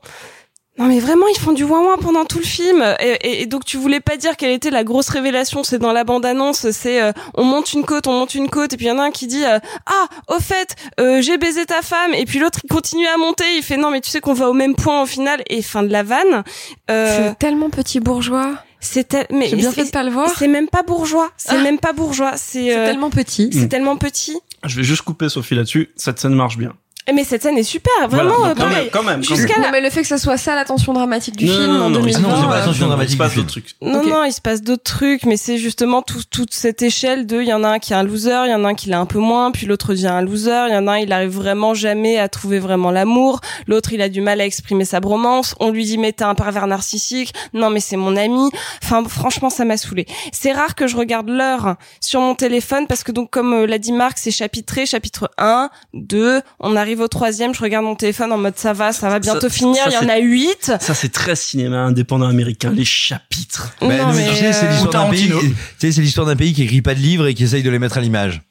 [SPEAKER 9] Non mais vraiment ils font du ouin pendant tout le film et, et- et donc tu voulais pas dire quelle était la grosse révélation c'est dans la bande annonce c'est euh, on monte une côte on monte une côte et puis il y en a un qui dit euh, ah au fait euh, j'ai baisé ta femme et puis l'autre il continue à monter il fait non mais tu sais qu'on va au même point au final et fin de la vanne euh,
[SPEAKER 7] C'est tellement petit bourgeois.
[SPEAKER 9] c'est tel- mais
[SPEAKER 7] J'ai bien
[SPEAKER 9] c'est-
[SPEAKER 7] fait de pas le voir.
[SPEAKER 9] c'est même pas bourgeois c'est
[SPEAKER 7] Ah.
[SPEAKER 9] même pas bourgeois c'est
[SPEAKER 7] C'est
[SPEAKER 9] euh,
[SPEAKER 7] tellement petit.
[SPEAKER 9] c'est tellement petit
[SPEAKER 2] Je vais juste couper Sophie là-dessus. Cette scène marche bien.
[SPEAKER 9] Mais cette scène est super vraiment
[SPEAKER 2] Voilà,
[SPEAKER 9] euh,
[SPEAKER 2] donc quand
[SPEAKER 9] pareil.
[SPEAKER 2] même, quand même, quand
[SPEAKER 9] Jusqu'à
[SPEAKER 7] Non,
[SPEAKER 9] la-
[SPEAKER 7] mais le fait que ça soit ça l'attention dramatique du
[SPEAKER 2] Non,
[SPEAKER 7] film
[SPEAKER 2] non,
[SPEAKER 7] en
[SPEAKER 2] non, non,
[SPEAKER 7] 2020.
[SPEAKER 8] non, c'est pas
[SPEAKER 7] euh,
[SPEAKER 8] attention
[SPEAKER 2] Il
[SPEAKER 8] dramatique
[SPEAKER 2] se passe d'autres trucs.
[SPEAKER 9] Non, non, il se passe d'autres trucs, mais c'est justement tout, toute cette échelle de, il y en a un qui est un loser, il y en a un qui l'a un peu moins, puis l'autre devient un loser, il y en a un, il arrive vraiment jamais à trouver vraiment l'amour, l'autre, il a du mal à exprimer sa bromance, on lui dit, mais t'es un pervers narcissique, non, mais c'est mon ami, enfin, franchement, ça m'a saoulé. C'est rare que je regarde l'heure sur mon téléphone, parce que donc, comme euh, l'a dit Marc, c'est chapitré, chapitre 1, 2, on arrive au troisième, je regarde mon téléphone en mode, ça va, ça va bientôt
[SPEAKER 2] Ça-
[SPEAKER 9] finir,
[SPEAKER 2] ça,
[SPEAKER 9] il y en a 8.
[SPEAKER 2] Ça, c'est très cinéma indépendant américain, les chapitres.
[SPEAKER 9] Non,
[SPEAKER 8] mais
[SPEAKER 9] mais,
[SPEAKER 8] tu sais, c'est
[SPEAKER 9] euh,
[SPEAKER 8] l'histoire d'un pays.
[SPEAKER 6] Tarantino.
[SPEAKER 8] Tu sais, c'est l'histoire d'un pays qui écrit pas de livres et qui essaye de les mettre à l'image.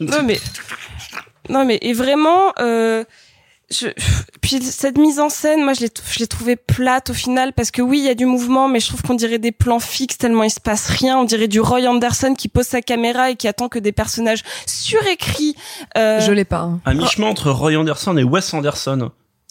[SPEAKER 9] Non mais non mais et vraiment euh, je, puis cette mise en scène, moi je l'ai je l'ai trouvée plate au final parce que oui il y a du mouvement mais je trouve qu'on dirait des plans fixes tellement il se passe rien, on dirait du Roy Anderson qui pose sa caméra et qui attend que des personnages surécrits. Euh,
[SPEAKER 7] Je l'ai pas. hein.
[SPEAKER 2] À mi-chemin entre Roy Anderson et Wes Anderson.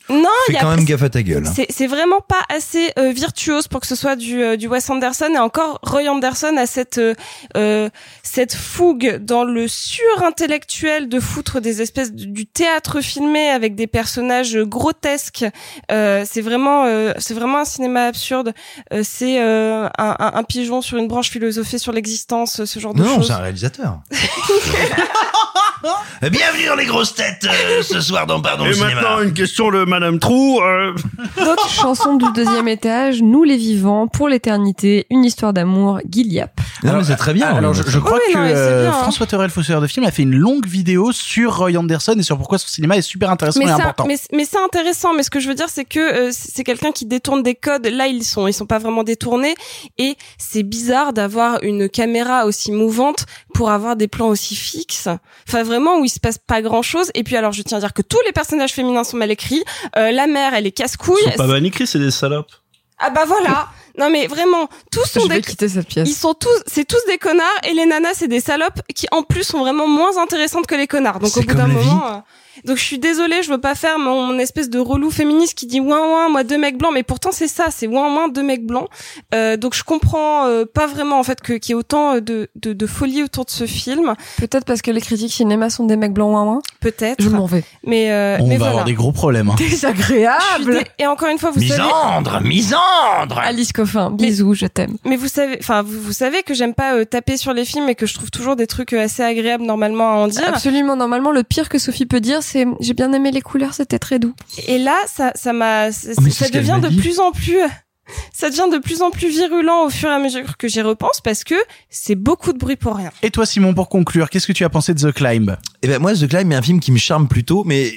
[SPEAKER 9] Non, il
[SPEAKER 8] Fais
[SPEAKER 9] y a
[SPEAKER 8] quand même gaffe à ta gueule. hein.
[SPEAKER 9] c'est c'est vraiment pas assez euh, virtuose pour que ce soit du euh, du Wes Anderson et encore Roy Anderson a cette euh, euh, cette fougue dans le surintellectuel de foutre des espèces de- du théâtre filmé avec des personnages grotesques. Euh, c'est vraiment euh, c'est vraiment un cinéma absurde. Euh, c'est euh, un, un, un pigeon sur une branche philosophée sur l'existence, ce genre de
[SPEAKER 8] Non,
[SPEAKER 9] choses.
[SPEAKER 8] c'est un réalisateur. Bienvenue dans les grosses têtes euh, ce soir dans Pardon le
[SPEAKER 2] Et
[SPEAKER 8] cinéma.
[SPEAKER 2] maintenant, une question de Madame Trou. euh,
[SPEAKER 7] chanson du deuxième étage, Nous les vivants, pour l'éternité, une histoire d'amour, Gilliap.
[SPEAKER 8] Non, mais c'est très bien.
[SPEAKER 6] Alors, je, je crois
[SPEAKER 9] Oui,
[SPEAKER 6] que
[SPEAKER 9] non,
[SPEAKER 6] euh,
[SPEAKER 9] bien, hein.
[SPEAKER 6] François Torel, fausseur de film, a fait une longue vidéo sur Roy Anderson et sur pourquoi son cinéma est super intéressant
[SPEAKER 9] mais
[SPEAKER 6] et
[SPEAKER 9] c'est
[SPEAKER 6] important.
[SPEAKER 9] mais, mais c'est intéressant mais ce que je veux dire c'est que euh, c'est quelqu'un qui détourne des codes là ils sont ils sont pas vraiment détournés et c'est bizarre d'avoir une caméra aussi mouvante pour avoir des plans aussi fixes enfin vraiment où il se passe pas grand chose et puis alors je tiens à dire que tous les personnages féminins sont mal écrits la mère elle est casse-couille
[SPEAKER 2] pas mal c'est des salopes.
[SPEAKER 9] ah bah voilà non mais vraiment tous sont
[SPEAKER 7] Je
[SPEAKER 9] des
[SPEAKER 7] vais quitter cette pièce.
[SPEAKER 9] ils sont tous, c'est tous des connards et les nanas c'est des salopes qui en plus sont vraiment moins intéressantes que les connards. Donc au bout d'un moment, euh, donc je suis désolée, je veux pas faire mon, mon espèce de relou féministe qui dit ouin ouin, moi deux mecs blancs, mais pourtant c'est ça, c'est ouin ouin deux mecs blancs. Euh, donc je comprends euh, pas vraiment en fait que qu'il y ait autant euh, de, de de folie autour de ce film,
[SPEAKER 7] Peut-être parce que les critiques cinéma sont des mecs blancs ouin ouin.
[SPEAKER 9] peut-être.
[SPEAKER 7] Je m'en vais.
[SPEAKER 9] Mais euh,
[SPEAKER 6] On
[SPEAKER 9] mais
[SPEAKER 6] va
[SPEAKER 9] voilà.
[SPEAKER 6] avoir des gros problèmes. hein.
[SPEAKER 7] Désagréable.
[SPEAKER 9] dé- Et encore une fois, vous savez.
[SPEAKER 8] Misandre, misandre.
[SPEAKER 7] Alice Coffin, bisous, je t'aime.
[SPEAKER 9] Mais vous savez, enfin, vous, vous savez que j'aime pas euh, taper sur les films et que je trouve toujours des trucs euh, assez agréables normalement à en dire.
[SPEAKER 7] Absolument, normalement, le pire que Sophie peut dire, c'est j'ai bien aimé les couleurs, c'était très doux.
[SPEAKER 9] Et là, ça, ça m'a, ça,
[SPEAKER 8] Oh, mais
[SPEAKER 9] ça devient de plus en plus, ça devient de plus en plus virulent au fur et à mesure que j'y repense parce que c'est beaucoup de bruit pour rien.
[SPEAKER 6] Et toi, Simon, pour conclure, qu'est-ce que tu as pensé de The Climb?
[SPEAKER 8] Eh ben moi, The Climb est un film qui me charme plutôt, mais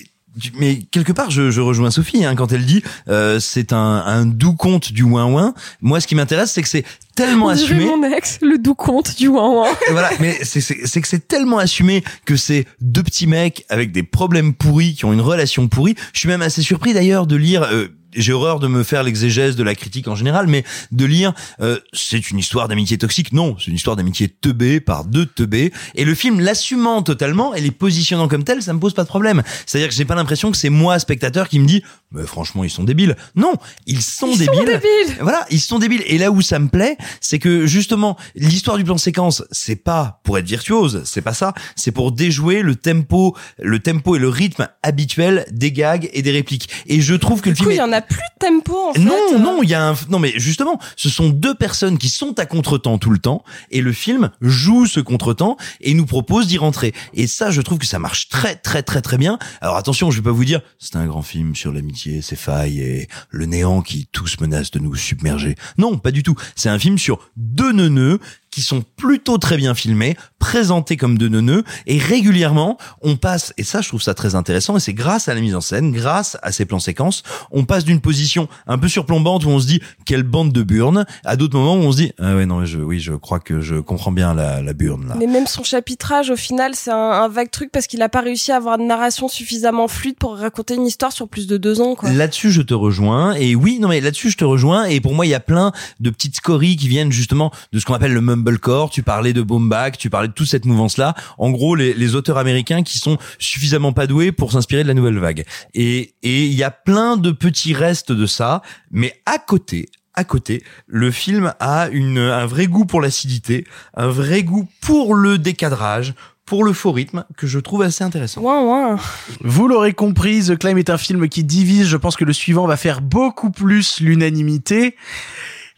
[SPEAKER 8] mais quelque part, je, je rejoins Sophie hein, quand elle dit euh, c'est un, un doux conte du ouin ouin. Moi, ce qui m'intéresse, c'est que c'est tellement
[SPEAKER 7] On
[SPEAKER 8] assumé.
[SPEAKER 7] mon ex, le doux conte du ouin ouin.
[SPEAKER 8] Et voilà, mais c'est que c'est tellement assumé que c'est deux petits mecs avec des problèmes pourris qui ont une relation pourrie. Je suis même assez surpris d'ailleurs de lire. euh, j'ai horreur de me faire l'exégèse de la critique en général, mais de lire euh, c'est une histoire d'amitié toxique. Non, c'est une histoire d'amitié teubée par deux teubés. Et le film l'assumant totalement et les positionnant comme tel, ça me pose pas de problème. C'est-à-dire que j'ai pas l'impression que c'est moi spectateur qui me dit mais franchement ils sont débiles. Non, ils sont
[SPEAKER 7] Ils
[SPEAKER 8] débiles.
[SPEAKER 7] sont débiles.
[SPEAKER 8] Voilà, ils sont débiles. Et là où ça me plaît, c'est que justement, l'histoire du plan séquence, c'est pas pour être virtuose, c'est pas ça. C'est pour déjouer le tempo, le tempo et le rythme habituel des gags et des répliques. Et je trouve que le
[SPEAKER 9] Du coup,
[SPEAKER 8] film
[SPEAKER 9] il y
[SPEAKER 8] est...
[SPEAKER 9] en a plus de tempo en fait.
[SPEAKER 8] Non, non, il y a un, non, mais justement, ce sont deux personnes qui sont à contretemps tout le temps, et le film joue ce contretemps et nous propose d'y rentrer. Et ça, je trouve que ça marche très, très, très, très bien. Alors attention, je vais pas vous dire, c'est un grand film sur l'amitié, ses failles et le néant qui tous menace de nous submerger. Non, pas du tout. C'est un film sur deux neuneux qui sont plutôt très bien filmés, présentés comme de neuneux, et régulièrement, on passe, et ça je trouve ça très intéressant, et c'est grâce à la mise en scène, grâce à ces plans séquences, on passe d'une position un peu surplombante où on se dit quelle bande de burnes, à d'autres moments où on se dit ah ouais non je, oui je crois que je comprends bien la, la burne là.
[SPEAKER 9] Mais même son chapitrage, au final, c'est un, un vague truc parce qu'il a pas réussi à avoir une narration suffisamment fluide pour raconter une histoire sur plus de deux ans, quoi.
[SPEAKER 8] Là-dessus, je te rejoins. Et oui, non, mais là-dessus, je te rejoins. Et pour moi, il y a plein de petites scories qui viennent justement de ce qu'on appelle le mumblecore. Tu parlais de boom bap, tu parlais de toute cette mouvance-là. En gros, les, les auteurs américains qui sont suffisamment pas doués pour s'inspirer de la nouvelle vague. Et et il y a plein de petits restes de ça. Mais à côté, à côté, le film a une, un vrai goût pour l'acidité, un vrai goût pour le décadrage, pour le faux rythme, que je trouve assez intéressant.
[SPEAKER 9] Ouais, ouais.
[SPEAKER 6] Vous l'aurez compris, The Climb est un film qui divise. Je pense que le suivant va faire beaucoup plus l'unanimité.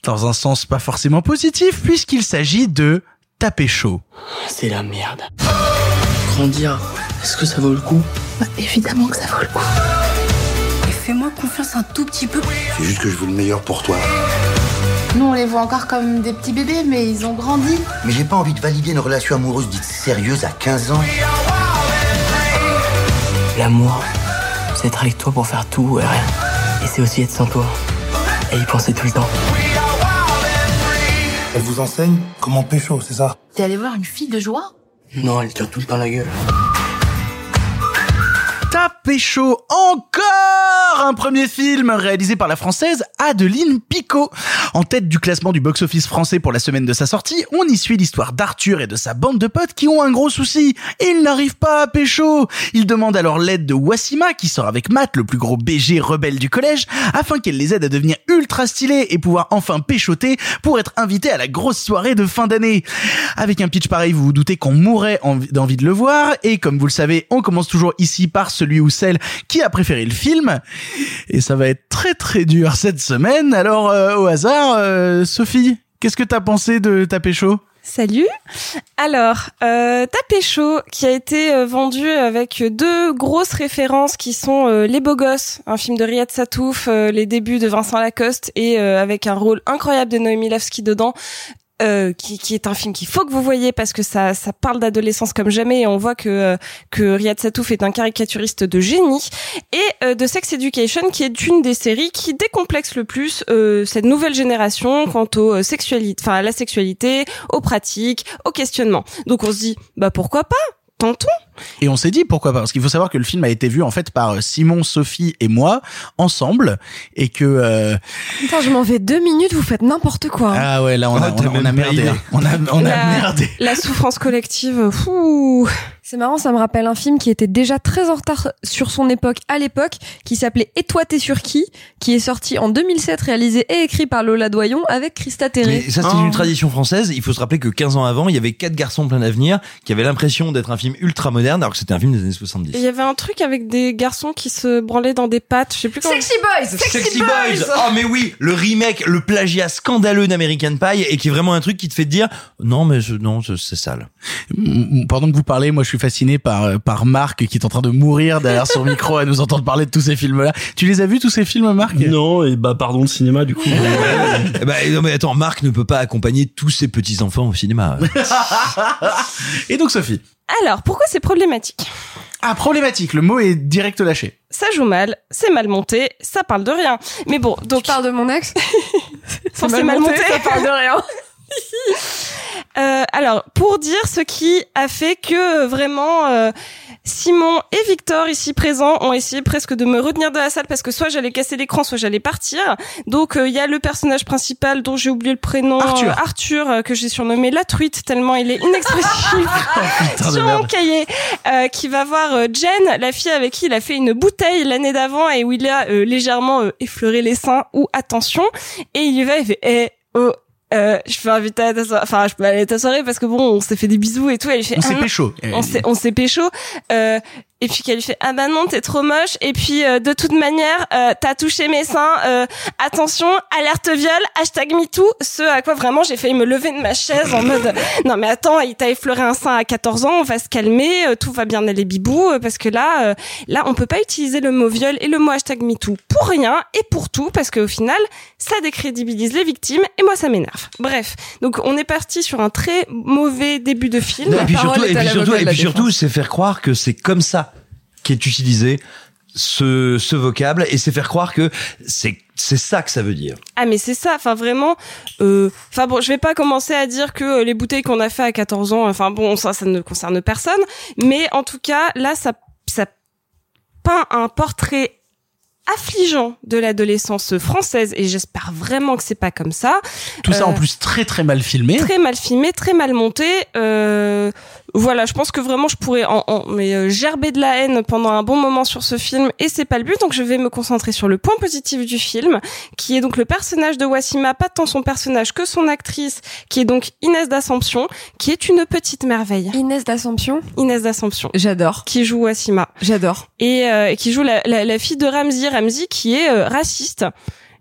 [SPEAKER 6] Dans un sens pas forcément positif, puisqu'il s'agit de taper chaud.
[SPEAKER 1] C'est la merde. Grandir, est-ce que ça vaut le coup?
[SPEAKER 19] Bah, évidemment que ça vaut le coup. Et fais-moi confiance un tout petit peu.
[SPEAKER 13] C'est juste que je veux le meilleur pour toi.
[SPEAKER 19] Nous, on les voit encore comme des petits bébés, mais ils ont grandi.
[SPEAKER 20] Mais j'ai pas envie de valider une relation amoureuse dite sérieuse à 15 ans.
[SPEAKER 1] L'amour, c'est être avec toi pour faire tout et rien. Et c'est aussi être sans toi. Et y penser tout le temps.
[SPEAKER 13] Elle vous enseigne comment pécho, c'est ça?
[SPEAKER 19] T'es allé voir une fille de joie?
[SPEAKER 1] Non, elle tire tout le temps la gueule.
[SPEAKER 6] Chaud encore un premier film réalisé par la française Adeline Picot. En tête du classement du box-office français pour la semaine de sa sortie, on y suit l'histoire d'Arthur et de sa bande de potes qui ont un gros souci. Ils n'arrivent pas à pécho. Ils demandent alors l'aide de Wassima qui sort avec Matt, le plus gros BG rebelle du collège, afin qu'elle les aide à devenir ultra stylés et pouvoir enfin péchoter pour être invités à la grosse soirée de fin d'année. Avec un pitch pareil, vous vous doutez qu'on mourrait envie- d'envie de le voir et comme vous le savez, on commence toujours ici par celui ou celle qui a préféré le film. Et ça va être très très dur cette semaine. Alors euh, au hasard, euh, Sophie, qu'est-ce que t'as pensé de Taper chaud?
[SPEAKER 9] Salut. Alors, euh, Tapé chaud, qui a été euh, vendu avec deux grosses références qui sont Les Beaux Gosses, un film de Riyad Satouf, euh, les débuts de Vincent Lacoste et avec un rôle incroyable de Noémie Lovski dedans. Euh, qui, qui est un film qu'il faut que vous voyez parce que ça, ça parle d'adolescence comme jamais et on voit que euh, que Riyad Satouf est un caricaturiste de génie et euh, de Sex Education qui est une des séries qui décomplexe le plus euh, cette nouvelle génération quant aux sexualité, enfin à la sexualité, aux pratiques, aux questionnements. Donc on se dit bah pourquoi pas? Tentons.
[SPEAKER 6] Et on s'est dit pourquoi pas? Parce qu'il faut savoir que le film a été vu en fait par Simon, Sophie et moi ensemble et que euh,
[SPEAKER 7] Putain, je m'en vais deux minutes, vous faites n'importe quoi. hein.
[SPEAKER 6] ah ouais là on a, on, a- on merdé hein. on a on a merdé
[SPEAKER 9] La souffrance collective. Fou.
[SPEAKER 7] C'est marrant, ça me rappelle un film qui était déjà très en retard sur son époque à l'époque, qui s'appelait Et toi t'es sur qui qui est sorti en 2007, réalisé et écrit par Lola Doyon avec Christa Terré.
[SPEAKER 8] Mais ça, c'est une tradition française. Il faut se rappeler que 15 ans avant, il y avait quatre garçons plein d'avenir qui avaient l'impression d'être un film ultra moderne alors que c'était un film des années 70.
[SPEAKER 9] Et il y avait un truc avec des garçons qui se branlaient dans des pattes. Je sais plus comment.
[SPEAKER 7] Sexy Boys
[SPEAKER 8] Sexy Boys Oh mais oui, le remake, le plagiat scandaleux d'American Pie et qui est vraiment un truc qui te fait te dire non mais je, non je- c'est sale.
[SPEAKER 6] Pendant que vous parlez, moi je suis fasciné par euh, par Marc qui est en train de mourir derrière son micro à nous entendre parler de tous ces films-là. Tu les as vus tous ces films, Marc?
[SPEAKER 2] Non, et bah pardon le cinéma du coup.
[SPEAKER 8] Eh ben, non mais attends, Marc ne peut pas accompagner tous ses petits enfants au cinéma.
[SPEAKER 6] Et donc Sophie?
[SPEAKER 9] Alors, pourquoi c'est problématique?
[SPEAKER 6] Ah problématique, le mot est direct lâché.
[SPEAKER 9] Ça joue mal, c'est mal monté, ça parle de rien. Mais bon, donc.
[SPEAKER 7] Tu parles de mon ex?
[SPEAKER 9] C'est mal monté,
[SPEAKER 7] ça parle de rien.
[SPEAKER 9] Euh, alors, pour dire ce qui a fait que euh, vraiment euh, Simon et Victor ici présents ont essayé presque de me retenir de la salle parce que soit j'allais casser l'écran, soit j'allais partir. Donc euh, il y a le personnage principal dont j'ai oublié le prénom,
[SPEAKER 6] Arthur.
[SPEAKER 9] euh, Arthur euh, que j'ai surnommé la truite tellement il est inexpressif
[SPEAKER 6] de
[SPEAKER 9] sur mon cahier, qui va voir Jen, la fille avec qui il a fait une bouteille l'année d'avant et où il a légèrement effleuré les seins ou attention et il y va fait eh oh euh, je peux inviter à ta soirée, enfin je peux aller à ta soirée parce que bon on s'est fait des bisous et tout. Et il fait
[SPEAKER 6] On s'est
[SPEAKER 9] ah,
[SPEAKER 6] pécho.
[SPEAKER 9] on s'est on s'est pécho. Euh, et puis qu'elle lui fait ah bah non t'es trop moche. Et puis euh, de toute manière euh, t'as touché mes seins. Euh, attention alerte viol hashtag MeToo. Ce à quoi vraiment j'ai failli me lever de ma chaise en mode non mais attends il t'a effleuré un sein à 14 ans on va se calmer euh, tout va bien aller bibou euh, parce que là euh, là on peut pas utiliser le mot viol et le mot hashtag MeToo pour rien et pour tout parce qu'au final ça décrédibilise les victimes et moi ça m'énerve bref donc on est parti sur un très mauvais début de film
[SPEAKER 8] Non, et puis surtout, et puis surtout, et puis c'est faire croire que c'est comme ça qu'est utilisé ce, ce vocable et c'est faire croire que c'est c'est ça que ça veut dire.
[SPEAKER 9] Ah mais c'est ça, enfin vraiment. euh, Enfin bon, je vais pas commencer à dire que euh, les bouteilles qu'on a fait à 14 ans, enfin bon, ça, ça ne concerne personne. Mais en tout cas, là, ça, ça peint un portrait affligeant de l'adolescence française et j'espère vraiment que c'est pas comme ça.
[SPEAKER 6] Tout ça
[SPEAKER 9] Euh,
[SPEAKER 6] en plus très très mal filmé.
[SPEAKER 9] Très mal filmé, très mal monté. Euh, voilà, je pense que vraiment je pourrais en, en- mais euh, gerber de la haine pendant un bon moment sur ce film et c'est pas le but. Donc je vais me concentrer sur le point positif du film, qui est donc le personnage de Wassima, pas tant son personnage que son actrice, qui est donc Inès d'Assomption, qui est une petite merveille.
[SPEAKER 7] Inès d'Assomption
[SPEAKER 9] Inès d'Assomption.
[SPEAKER 7] J'adore.
[SPEAKER 9] Qui joue Wassima.
[SPEAKER 7] J'adore.
[SPEAKER 9] Et euh, qui joue la, la, la fille de Ramzi, Ramzi qui est euh, raciste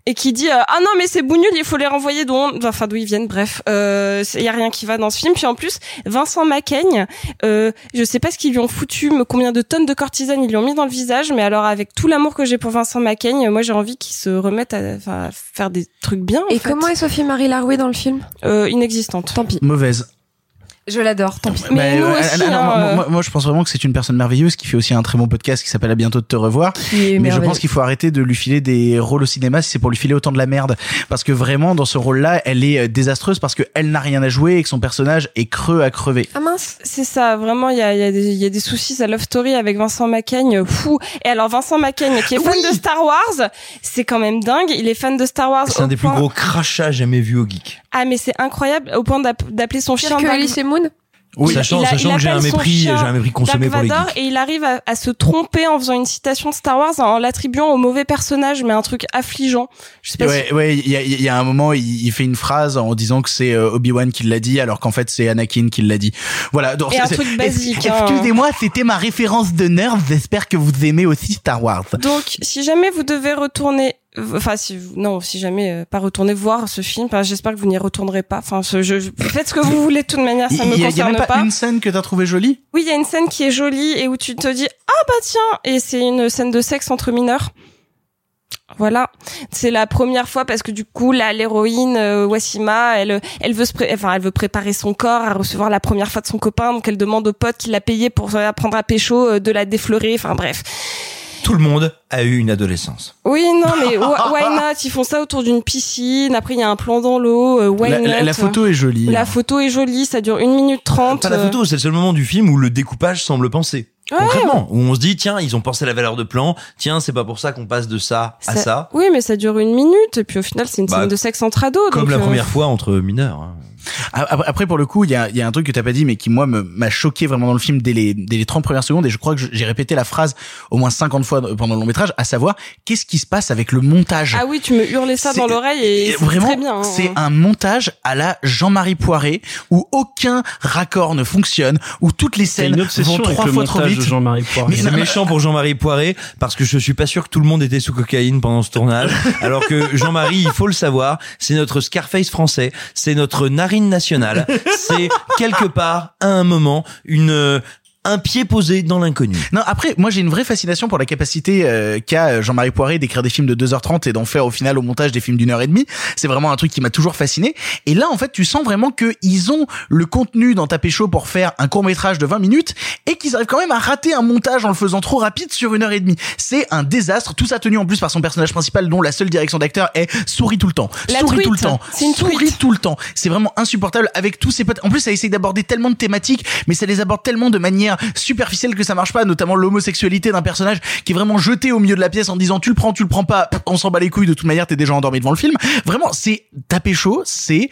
[SPEAKER 9] et qui dit euh, ah non mais c'est bougnoul il faut les renvoyer d'où enfin d'où ils viennent bref euh, il y a rien qui va dans ce film puis en plus Vincent Macaigne euh, je sais pas ce qu'ils lui ont foutu mais combien de tonnes de cortisone ils lui ont mis dans le visage mais alors avec tout l'amour que j'ai pour Vincent Macaigne moi j'ai envie qu'il se remette à, faire des trucs bien en
[SPEAKER 7] Et
[SPEAKER 9] fait.
[SPEAKER 7] comment est Sophie Marie Larouet dans le film?
[SPEAKER 9] Euh, inexistante
[SPEAKER 7] Tant pis.
[SPEAKER 6] Mauvaise.
[SPEAKER 7] Je l'adore, tant pis.
[SPEAKER 9] Mais nous aussi,
[SPEAKER 6] non,
[SPEAKER 9] hein,
[SPEAKER 6] moi, moi- moi, je pense vraiment que c'est une personne merveilleuse qui fait aussi un très bon podcast qui s'appelle À bientôt de te revoir. Mais je pense qu'il faut arrêter de lui filer des rôles au cinéma si c'est pour lui filer autant de la merde. Parce que vraiment, dans ce rôle-là, elle est euh, désastreuse parce qu'elle n'a rien à jouer et que son personnage est creux à crever.
[SPEAKER 7] Ah mince.
[SPEAKER 9] C'est ça, vraiment, il y a, il y, a des- il y a des soucis, sa love story avec Vincent Macaigne, fou. Et alors, Vincent Macaigne, qui est fan de Star Wars, c'est quand même dingue, il est fan de Star Wars.
[SPEAKER 8] C'est un des plus gros crachats jamais vus au geek.
[SPEAKER 9] Ah, mais c'est incroyable, au point d'app- d'appeler son
[SPEAKER 7] Pire
[SPEAKER 9] chien
[SPEAKER 7] que
[SPEAKER 9] Dark-
[SPEAKER 7] Alice et Moon
[SPEAKER 8] Oui, sachant,
[SPEAKER 9] il a-
[SPEAKER 8] sachant
[SPEAKER 9] il
[SPEAKER 8] que j'ai un mépris, j'ai un mépris consommé
[SPEAKER 9] Dark
[SPEAKER 8] pour les geeks.
[SPEAKER 9] et il arrive à, à se tromper en faisant une citation de Star Wars en l'attribuant au mauvais personnage, mais un truc affligeant. Je sais pas
[SPEAKER 6] Ouais,
[SPEAKER 9] si...
[SPEAKER 6] ouais, il y a, il y a un moment, il, il fait une phrase en disant que c'est euh, Obi-Wan qui l'a dit, alors qu'en fait c'est Anakin qui l'a dit. Voilà. Donc,
[SPEAKER 9] Et un truc basique, hein.
[SPEAKER 6] Excusez-moi, c'était ma référence de nerd. J'espère que vous aimez aussi Star Wars.
[SPEAKER 9] Donc, si jamais vous devez retourner, enfin, si non, si jamais euh, pas retourner voir ce film, enfin, j'espère que vous n'y retournerez pas. Enfin, ce- je, je- faites ce que vous voulez de toute manière, ça me
[SPEAKER 6] y, a- il y a
[SPEAKER 9] concerne
[SPEAKER 6] même pas,
[SPEAKER 9] pas.
[SPEAKER 6] une scène que t'as trouvé jolie?
[SPEAKER 9] Oui, il y a une scène qui est jolie et où tu te dis ah bah tiens, et c'est une scène de sexe entre mineurs. Voilà, c'est la première fois parce que du coup là l'héroïne euh, Wassima, elle elle veut se pré- enfin elle veut préparer son corps à recevoir la première fois de son copain donc elle demande au pote qui l'a payé pour apprendre à pécho euh, de la défleurer, enfin bref.
[SPEAKER 8] Tout le monde a eu une adolescence.
[SPEAKER 9] Oui, non, mais wh- why not? Ils font ça autour d'une piscine. Après, il y a un plan dans l'eau. euh, why
[SPEAKER 6] La,
[SPEAKER 9] not
[SPEAKER 6] la photo est jolie.
[SPEAKER 9] La photo est jolie. Ça dure une minute trente.
[SPEAKER 8] Pas la
[SPEAKER 9] euh.
[SPEAKER 8] photo, c'est le seul moment du film où le découpage semble penser.
[SPEAKER 9] Ouais.
[SPEAKER 8] Concrètement, où on se dit tiens, ils ont pensé à la valeur de plan. Tiens, c'est pas pour ça qu'on passe de ça à ça.
[SPEAKER 9] Oui, mais ça dure une minute. Et puis au final, c'est une
[SPEAKER 8] Bah,
[SPEAKER 9] scène de sexe entre ados.
[SPEAKER 8] Comme
[SPEAKER 9] donc,
[SPEAKER 8] la
[SPEAKER 9] euh,
[SPEAKER 8] première fois entre mineurs. hein.
[SPEAKER 6] Après, pour le coup, il y a, il y a un truc que t'as pas dit, mais qui moi me- m'a choqué vraiment dans le film dès les, dès les 30 premières secondes, et je crois que j'ai répété la phrase au moins 50 fois pendant le long métrage, à savoir qu'est-ce qui se passe avec le montage?
[SPEAKER 9] Ah oui, tu me hurlais ça dans l'oreille et c'est
[SPEAKER 6] vraiment,
[SPEAKER 9] très bien. hein.
[SPEAKER 6] c'est un montage à la Jean-Marie Poiré où aucun raccord ne fonctionne, où toutes les scènes
[SPEAKER 2] une
[SPEAKER 6] vont trois fois trop vite.
[SPEAKER 2] Jean-Marie Poiré.
[SPEAKER 8] C'est méchant pour Jean-Marie Poiré parce que je suis pas sûr que tout le monde était sous cocaïne pendant ce tournage. Alors que Jean-Marie, il faut le savoir, c'est notre Scarface français, c'est notre nationale, c'est quelque part à un moment une un pied posé dans l'inconnu.
[SPEAKER 6] Non, après, moi j'ai une vraie fascination pour la capacité euh, qu'a Jean-Marie Poiré d'écrire des films de 2h30 et d'en faire au final au montage des films d'une heure et demie. C'est vraiment un truc qui m'a toujours fasciné. Et là, en fait, tu sens vraiment que ils ont le contenu dans Tapé Chaud pour faire un court métrage de 20 minutes et qu'ils arrivent quand même à rater un montage en le faisant trop rapide sur une heure et demie. C'est un désastre. Tout ça tenu en plus par son personnage principal dont la seule direction d'acteur est sourit tout le temps.
[SPEAKER 9] La
[SPEAKER 6] sourit tout le temps.
[SPEAKER 9] C'est une tweet.
[SPEAKER 6] tout le temps. C'est vraiment insupportable avec tous ses potes. En plus, ça essaye d'aborder tellement de thématiques, mais ça les aborde tellement de manière superficielle que ça marche pas, notamment l'homosexualité d'un personnage qui est vraiment jeté au milieu de la pièce en disant tu le prends, tu le prends pas, on s'en bat les couilles de toute manière, t'es déjà endormi devant le film. Vraiment, c'est taper chaud, c'est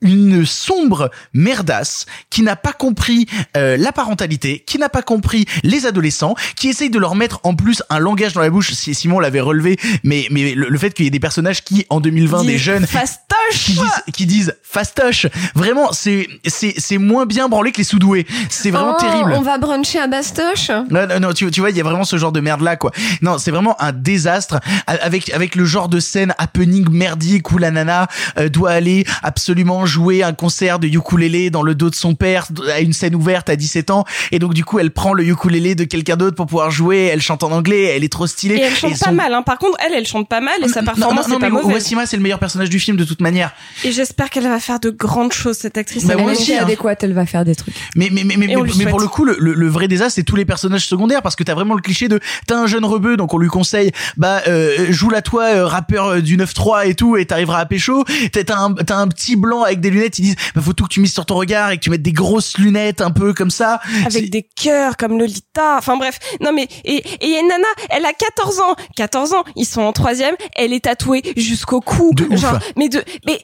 [SPEAKER 6] une sombre merdasse qui n'a pas compris euh, la parentalité, qui n'a pas compris les adolescents, qui essaye de leur mettre en plus un langage dans la bouche. Si Simon l'avait relevé, mais mais le, le fait qu'il y ait des personnages qui en 2020 des jeunes
[SPEAKER 9] Fastoche
[SPEAKER 6] qui disent, qui disent fastoche. Vraiment, c'est, c'est, c'est moins bien branlé que les sous-doués. C'est vraiment
[SPEAKER 7] Oh,
[SPEAKER 6] terrible.
[SPEAKER 7] On va bruncher à Bastoche?
[SPEAKER 6] Non, non, non, tu, tu vois, il y a vraiment ce genre de merde là, quoi. Non, c'est vraiment un désastre avec avec le genre de scène happening merdique où la nana euh, doit aller absolument jouer un concert de ukulélé dans le dos de son père à une scène ouverte à 17 ans et donc du coup elle prend le ukulélé de quelqu'un d'autre pour pouvoir jouer. Elle chante en anglais, elle est trop stylée.
[SPEAKER 9] Et elle chante pas
[SPEAKER 6] son-
[SPEAKER 9] mal, hein. Par contre, elle, elle chante pas mal et sa
[SPEAKER 6] Non,
[SPEAKER 9] performance
[SPEAKER 6] non, non,
[SPEAKER 9] est pas
[SPEAKER 6] mais
[SPEAKER 9] mauvaise.
[SPEAKER 6] Wassima c'est le meilleur personnage du film de toute manière.
[SPEAKER 9] Et j'espère qu'elle va faire de grandes choses, cette actrice.
[SPEAKER 6] Bah,
[SPEAKER 9] Elle
[SPEAKER 6] moi
[SPEAKER 9] est
[SPEAKER 6] aussi, hein.
[SPEAKER 7] adéquate, elle va faire des trucs.
[SPEAKER 6] Mais mais mais mais, mais, pour le coup le, le, le vrai désastre c'est tous les personnages secondaires parce que t'as vraiment le cliché de t'as un jeune rebeu donc on lui conseille bah euh, joue la toi euh, rappeur du 9-3 et tout et t'arriveras à pécho t'as t'as un t'as un petit blanc avec des lunettes ils disent bah faut tout que tu mises sur ton regard et que tu mettes des grosses lunettes un peu comme ça
[SPEAKER 9] avec des cœurs comme Lolita. Enfin bref, non mais et et il y a une nana, elle a 14 ans, 14 ans, ils sont en troisième, elle est tatouée jusqu'au cou,
[SPEAKER 8] De ouf.
[SPEAKER 9] genre mais de mais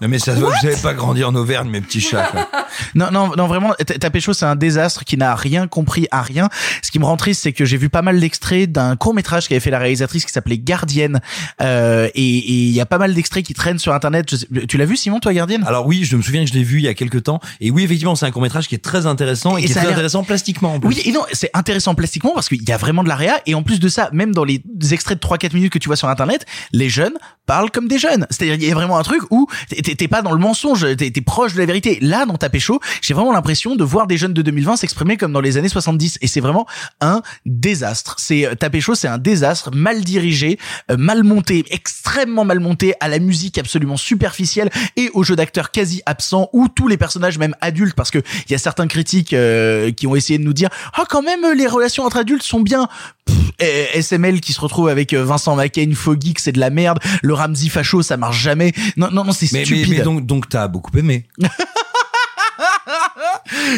[SPEAKER 8] Non mais ça se voit que vous avez pas grandi en Auvergne, mes petits chats. quoi.
[SPEAKER 6] Non, non, non, vraiment, ta ta pécho, c'est un désastre qui n'a rien compris à rien. Ce qui me rend triste, c'est que j'ai vu pas mal d'extraits d'un court métrage qu'avait fait la réalisatrice qui s'appelait Gardienne. Euh, et et il y a pas mal d'extraits qui traînent sur Internet. Je sais- tu l'as vu, Simon, toi, Gardienne?
[SPEAKER 8] Alors oui, je me souviens que je l'ai vu il y a quelques temps. Et oui, effectivement, c'est un court métrage qui est très intéressant et,
[SPEAKER 6] Et
[SPEAKER 8] qui est très intéressant plastiquement. En plus.
[SPEAKER 6] Oui, et non, c'est intéressant plastiquement parce qu'il y a vraiment de la réa. Et en plus de ça, même dans les extraits de 3-4 minutes que tu vois sur Internet, les jeunes parlent comme des jeunes. C'est-à-dire, il y a vraiment un truc où t'es- pas dans le mensonge, t'es proche de la vérité. Là, dans ta pécho, j'ai vraiment l'impression de voir des jeunes de 2020 s'exprimer comme dans les années 70. Et c'est vraiment un désastre. C'est euh, ta pécho, c'est un désastre mal dirigé, euh, mal monté, extrêmement mal monté, à la musique absolument superficielle et au jeu quasi absent, où tous les personnages, même adultes, parce que il y a certains critiques euh, qui ont essayé de nous dire ah quand même les relations entre adultes sont bien Pff, SML qui se retrouve avec euh, Vincent McCain Foggy que c'est de la merde. Le Ramsey facho ça marche jamais. Non non non c'est
[SPEAKER 8] mais,
[SPEAKER 6] stupide.
[SPEAKER 8] mais donc, donc t'as beaucoup aimé.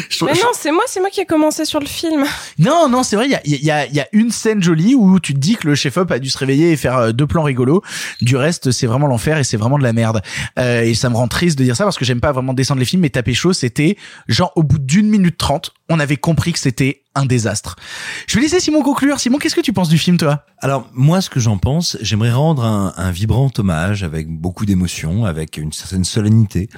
[SPEAKER 6] Je-
[SPEAKER 9] mais
[SPEAKER 6] je-
[SPEAKER 9] non, c'est moi, c'est moi qui ai commencé sur le film.
[SPEAKER 6] Non, non, c'est vrai, il y a, y, a, y a une scène jolie où tu te dis que le chef-op a dû se réveiller et faire euh, deux plans rigolos. Du reste, c'est vraiment l'enfer et c'est vraiment de la merde. Euh, et ça me rend triste de dire ça parce que j'aime pas vraiment descendre les films, mais taper chaud, c'était genre au bout d'une minute trente, on avait compris que c'était un désastre. Je vais laisser Simon conclure. Simon, qu'est-ce que tu penses du film, toi?
[SPEAKER 8] Alors moi, ce que j'en pense, j'aimerais rendre un, un vibrant hommage avec beaucoup d'émotion, avec une certaine solennité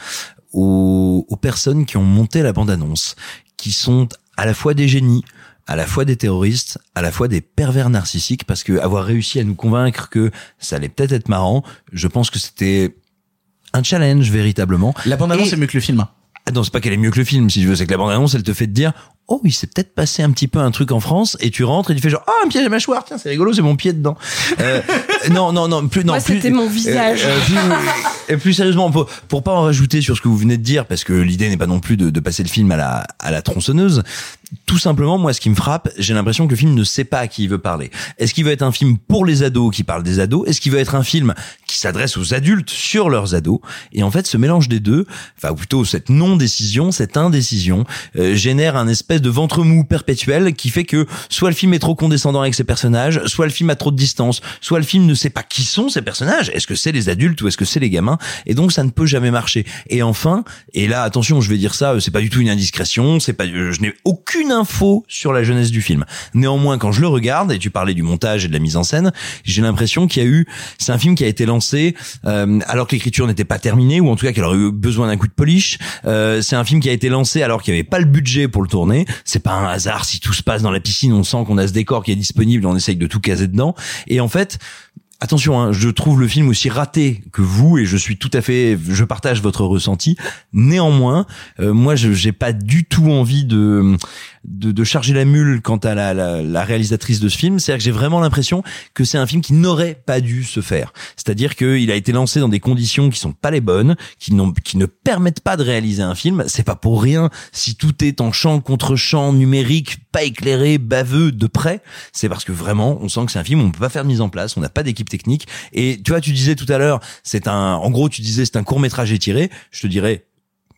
[SPEAKER 8] aux, aux personnes qui ont monté la bande-annonce, qui sont à la fois des génies, à la fois des terroristes, à la fois des pervers narcissiques, parce que avoir réussi à nous convaincre que ça allait peut-être être marrant, je pense que c'était un challenge véritablement.
[SPEAKER 6] La bande-annonce
[SPEAKER 8] Et-
[SPEAKER 6] est mieux que le film.
[SPEAKER 8] ah non, c'est pas qu'elle est mieux que le film, si tu veux, c'est que la bande-annonce, elle te fait te dire, oh, il s'est peut-être passé un petit peu un truc en France, et tu rentres et tu fais genre, ah, un piège à mâchoire, tiens, c'est rigolo, c'est mon pied dedans. Euh, non, non, non, plus, non,
[SPEAKER 9] Moi,
[SPEAKER 8] plus.
[SPEAKER 9] c'était mon visage.
[SPEAKER 8] euh, plus, et plus sérieusement, pour, pour pas en rajouter sur ce que vous venez de dire, parce que l'idée n'est pas non plus de, de passer le film à la, à la tronçonneuse. Tout simplement, moi, ce qui me frappe, j'ai l'impression que le film ne sait pas à qui il veut parler. Est-ce qu'il veut être un film pour les ados qui parle des ados? Est-ce qu'il veut être un film qui s'adresse aux adultes sur leurs ados? Et en fait, ce mélange des deux, enfin ou plutôt cette non-décision, cette indécision, euh, génère un espèce de ventre mou perpétuel qui fait que soit le film est trop condescendant avec ses personnages, soit le film a trop de distance, soit le film ne sait pas qui sont ces personnages. Est-ce que c'est les adultes ou est-ce que c'est les gamins? Et donc ça ne peut jamais marcher. Et enfin, et là attention, je vais dire ça, euh, c'est pas du tout une indiscrétion, c'est pas, je n'ai aucune info sur la jeunesse du film. Néanmoins, quand je le regarde, et tu parlais du montage et de la mise en scène, j'ai l'impression qu'il y a eu, c'est un film qui a été lancé euh, alors que l'écriture n'était pas terminée, ou en tout cas qu'elle aurait eu besoin d'un coup de polish. Euh, c'est un film qui a été lancé alors qu'il n'y avait pas le budget pour le tourner. C'est pas un hasard si tout se passe dans la piscine, on sent qu'on a ce décor qui est disponible, on essaye de tout caser dedans. Et en fait, Attention, hein, je trouve le film aussi raté que vous et je suis tout à fait, je partage votre ressenti. Néanmoins, euh, moi, je j'ai pas du tout envie de, de de charger la mule quant à la, la, la réalisatrice de ce film. C'est-à-dire que j'ai vraiment l'impression que c'est un film qui n'aurait pas dû se faire. C'est-à-dire qu'il a été lancé dans des conditions qui sont pas les bonnes, qui n'ont qui ne permettent pas de réaliser un film. C'est pas pour rien si tout est en champ contre champ numérique, pas éclairé, baveux de près. C'est parce que vraiment, on sent que c'est un film où on peut pas faire de mise en place, on n'a pas d'équipe technique. Et tu vois, tu disais tout à l'heure, c'est un, en gros, tu disais c'est un court métrage étiré. Je te dirais,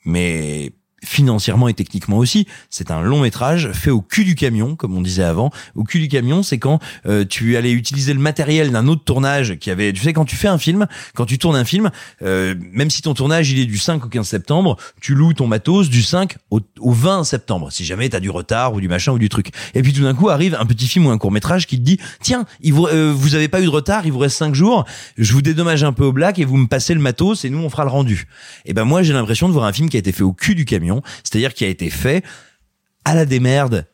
[SPEAKER 8] mais financièrement et techniquement aussi. C'est un long métrage fait au cul du camion, comme on disait avant. Au cul du camion, c'est quand euh, tu allais utiliser le matériel d'un autre tournage qui avait. Tu sais, quand tu fais un film, quand tu tournes un film, euh, même si ton tournage il est du 5 au 15 septembre, tu loues ton matos du 5 au, au 20 septembre. Si jamais t'as du retard ou du machin ou du truc. Et puis tout d'un coup arrive un petit film ou un court métrage qui te dit tiens, il vous, euh, vous avez pas eu de retard, il vous reste 5 jours, je vous dédommage un peu au black et vous me passez le matos et nous on fera le rendu. Et ben moi j'ai l'impression de voir un film qui a été fait au cul du camion, c'est-à-dire qui a été fait à la démerde,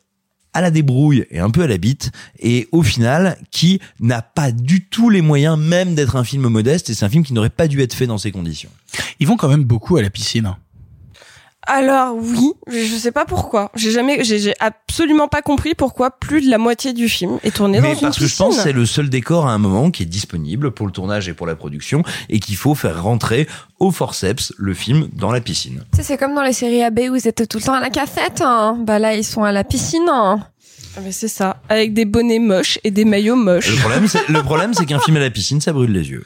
[SPEAKER 8] à la débrouille et un peu à la bite, et au final, qui n'a pas du tout les moyens même d'être un film modeste, et c'est un film qui n'aurait pas dû être fait dans ces conditions.
[SPEAKER 6] Ils vont quand même beaucoup à la piscine.
[SPEAKER 9] Alors oui, je sais pas pourquoi. J'ai jamais, j'ai j'ai absolument pas compris pourquoi plus de la moitié du film est tourné dans
[SPEAKER 8] Mais
[SPEAKER 9] une
[SPEAKER 8] parce que je pense que c'est le seul décor à un moment qui est disponible pour le tournage et pour la production, et qu'il faut faire rentrer au forceps le film dans la piscine.
[SPEAKER 7] Tu sais, c'est comme dans les séries AB où ils étaient tout le temps à la cafette. Hein. Bah là, ils sont à la piscine. Hein.
[SPEAKER 9] Ah, Mais c'est ça, avec des bonnets moches et des maillots moches.
[SPEAKER 8] Le problème, c'est, le problème, c'est qu'un film à la piscine, ça brûle les yeux.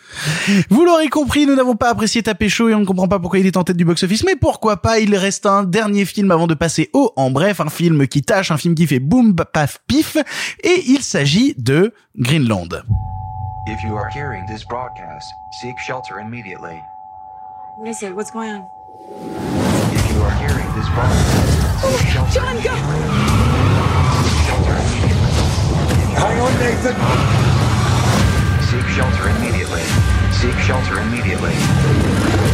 [SPEAKER 6] Vous l'aurez compris, nous n'avons pas apprécié Tapé chaud et on ne comprend pas pourquoi il est en tête du box-office, mais pourquoi pas, il reste un dernier film avant de passer au en bref, un film qui tâche, un film qui fait boum, paf, pif, et il s'agit de Greenland.
[SPEAKER 11] If you are hearing this broadcast, seek shelter immediately.
[SPEAKER 19] What is it? What's going on?
[SPEAKER 11] If you are hearing this broadcast, seek shelter immediately. Hang on, Nathan. Seek shelter immediately. Seek shelter immediately.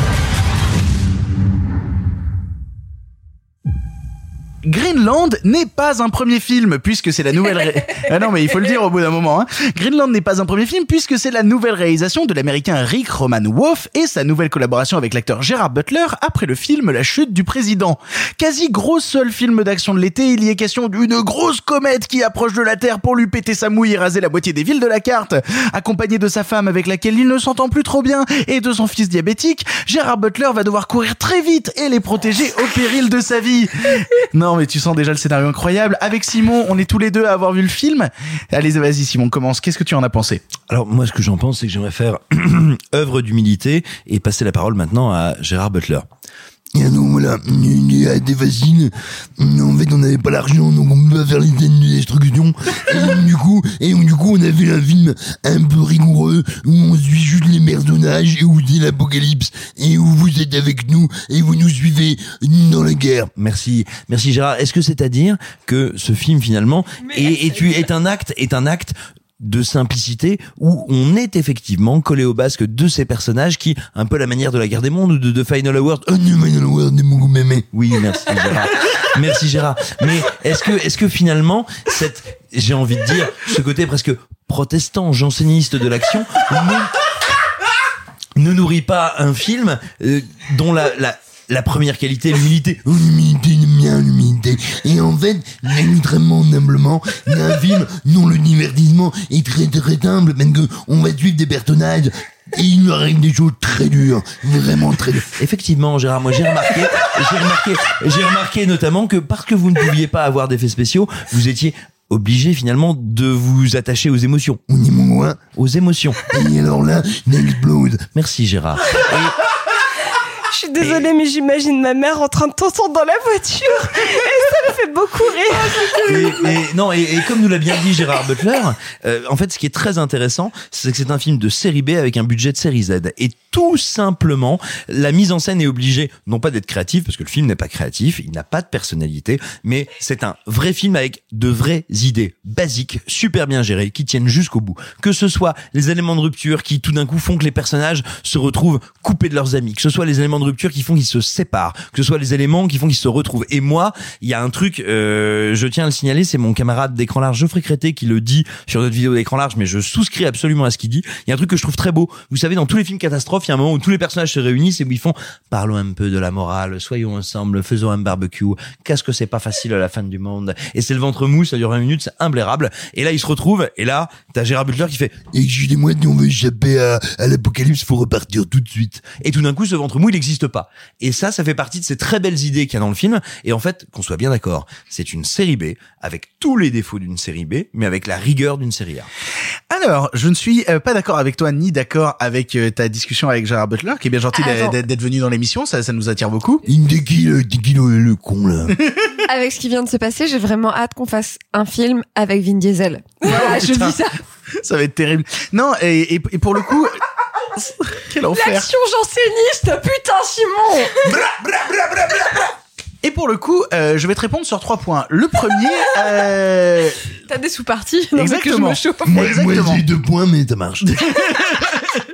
[SPEAKER 6] Greenland n'est pas un premier film puisque c'est la nouvelle ré- ah non mais il faut le dire au bout d'un moment hein. Greenland n'est pas un premier film puisque c'est la nouvelle réalisation de l'américain Rick Roman Wolf et sa nouvelle collaboration avec l'acteur Gerard Butler après le film La chute du président. Quasi gros seul film d'action de l'été, il y est question d'une grosse comète qui approche de la Terre pour lui péter sa mouille et raser la moitié des villes de la carte. Accompagné de sa femme avec laquelle il ne s'entend plus trop bien et de son fils diabétique, Gerard Butler va devoir courir très vite et les protéger au péril de sa vie. Non, mais tu sens déjà le scénario incroyable. Avec Simon, on est tous les deux à avoir vu le film. Allez, vas-y Simon, commence. Qu'est-ce que tu en as pensé
[SPEAKER 8] Alors moi, ce que j'en pense, c'est que j'aimerais faire œuvre d'humilité et passer la parole maintenant à Gérard Butler.
[SPEAKER 21] Et donc voilà, il a été facile. En fait, on n'avait pas l'argent, donc on peut pas faire les scènes de destruction. Et donc, du coup, et donc, du coup, on a fait un film un peu rigoureux où on suit juste les personnages et où c'est l'apocalypse et où vous êtes avec nous et vous nous suivez dans la guerre.
[SPEAKER 8] Merci, merci Gérard. Est-ce que c'est à dire que ce film finalement est, est, est un acte, est un acte de simplicité où on est effectivement collé au basque de ces personnages qui, un peu à la manière de la guerre des mondes ou de, de Final Award,
[SPEAKER 21] mémé.
[SPEAKER 8] Oui, merci Gérard. merci Gérard. Mais est-ce que, est-ce que finalement, cette, j'ai envie de dire, ce côté presque protestant, janséniste de l'action, ne, ne nourrit pas un film euh, dont la, la, la première qualité est l'humilité.
[SPEAKER 21] L'humilité, bien l'humilité. Et en fait, extrêmement humblement, il y a un film dont le divertissement est très très humble, parce que on va suivre des personnages et il leur arrive des choses très dures, vraiment très dures.
[SPEAKER 8] Effectivement, Gérard, moi j'ai remarqué, j'ai remarqué, j'ai remarqué notamment que parce que vous ne pouviez pas avoir d'effets spéciaux, vous étiez obligé finalement de vous attacher aux émotions.
[SPEAKER 21] On est loin.
[SPEAKER 8] Aux émotions.
[SPEAKER 21] Et alors là, il explose.
[SPEAKER 8] Merci Gérard.
[SPEAKER 9] Suis désolée, mais j'imagine ma mère en train de t'entendre dans la voiture. Et ça me fait beaucoup rire.
[SPEAKER 8] Et, et- non, et, et comme nous l'a bien dit Gérard Butler, euh, en fait, ce qui est très intéressant, c'est que c'est un film de série B avec un budget de série Z. Et tout simplement, la mise en scène est obligée, non pas d'être créative, parce que le film n'est pas créatif, il n'a pas de personnalité, mais c'est un vrai film avec de vraies idées basiques, super bien gérées, qui tiennent jusqu'au bout. Que ce soit les éléments de rupture qui tout d'un coup font que les personnages se retrouvent coupés de leurs amis, que ce soit les éléments de rupture qui font qu'ils se séparent, que ce soit les éléments qui font qu'ils se retrouvent. Et moi, il y a un truc, euh, je tiens à le signaler, c'est mon camarade d'écran large Geoffrey Crété qui le dit sur notre vidéo d'écran large, mais je souscris absolument à ce qu'il dit. Il y a un truc que je trouve très beau. Vous savez, dans tous les films catastrophes, il y a un moment où tous les personnages se réunissent et où ils font parlons un peu de la morale, soyons ensemble, faisons un barbecue. Qu'est-ce que c'est pas facile à la fin du monde? Et c'est le ventre mou, ça dure 20 minutes, c'est imblairable. Et là, ils se retrouvent, et là, t'as Gérard Butler qui fait
[SPEAKER 21] Excusez-moi, si on veut échapper à, à l'apocalypse, faut repartir tout de suite.
[SPEAKER 8] Et tout d'un coup, ce ventre mou, il n'existe pas. Et ça, ça fait partie de ces très belles idées qu'il y a dans le film. Et en fait, qu'on soit bien d'accord, c'est une série B avec tous les défauts d'une série B, mais avec la rigueur d'une série A.
[SPEAKER 6] Alors, je ne suis euh, pas d'accord avec toi ni d'accord avec euh, ta discussion avec Gérard Butler, qui est bien gentil
[SPEAKER 7] Attends.
[SPEAKER 6] d'être venu dans l'émission, ça, ça nous attire beaucoup.
[SPEAKER 21] Il me dit qui, le, con, là
[SPEAKER 7] Avec ce qui vient de se passer, j'ai vraiment hâte qu'on fasse un film avec Vin Diesel. Voilà, je dis ça.
[SPEAKER 6] Ça va être terrible. Non, et, et, et pour le coup, quel enfer.
[SPEAKER 7] L'action janséniste, putain Simon
[SPEAKER 6] Et pour le coup, euh, je vais te répondre sur trois points. Le premier, euh,
[SPEAKER 7] T'as des sous-parties que je
[SPEAKER 6] Exactement.
[SPEAKER 7] me chauffe.
[SPEAKER 21] Moi, moi
[SPEAKER 6] Exactement.
[SPEAKER 21] j'ai deux points, mais ça marche.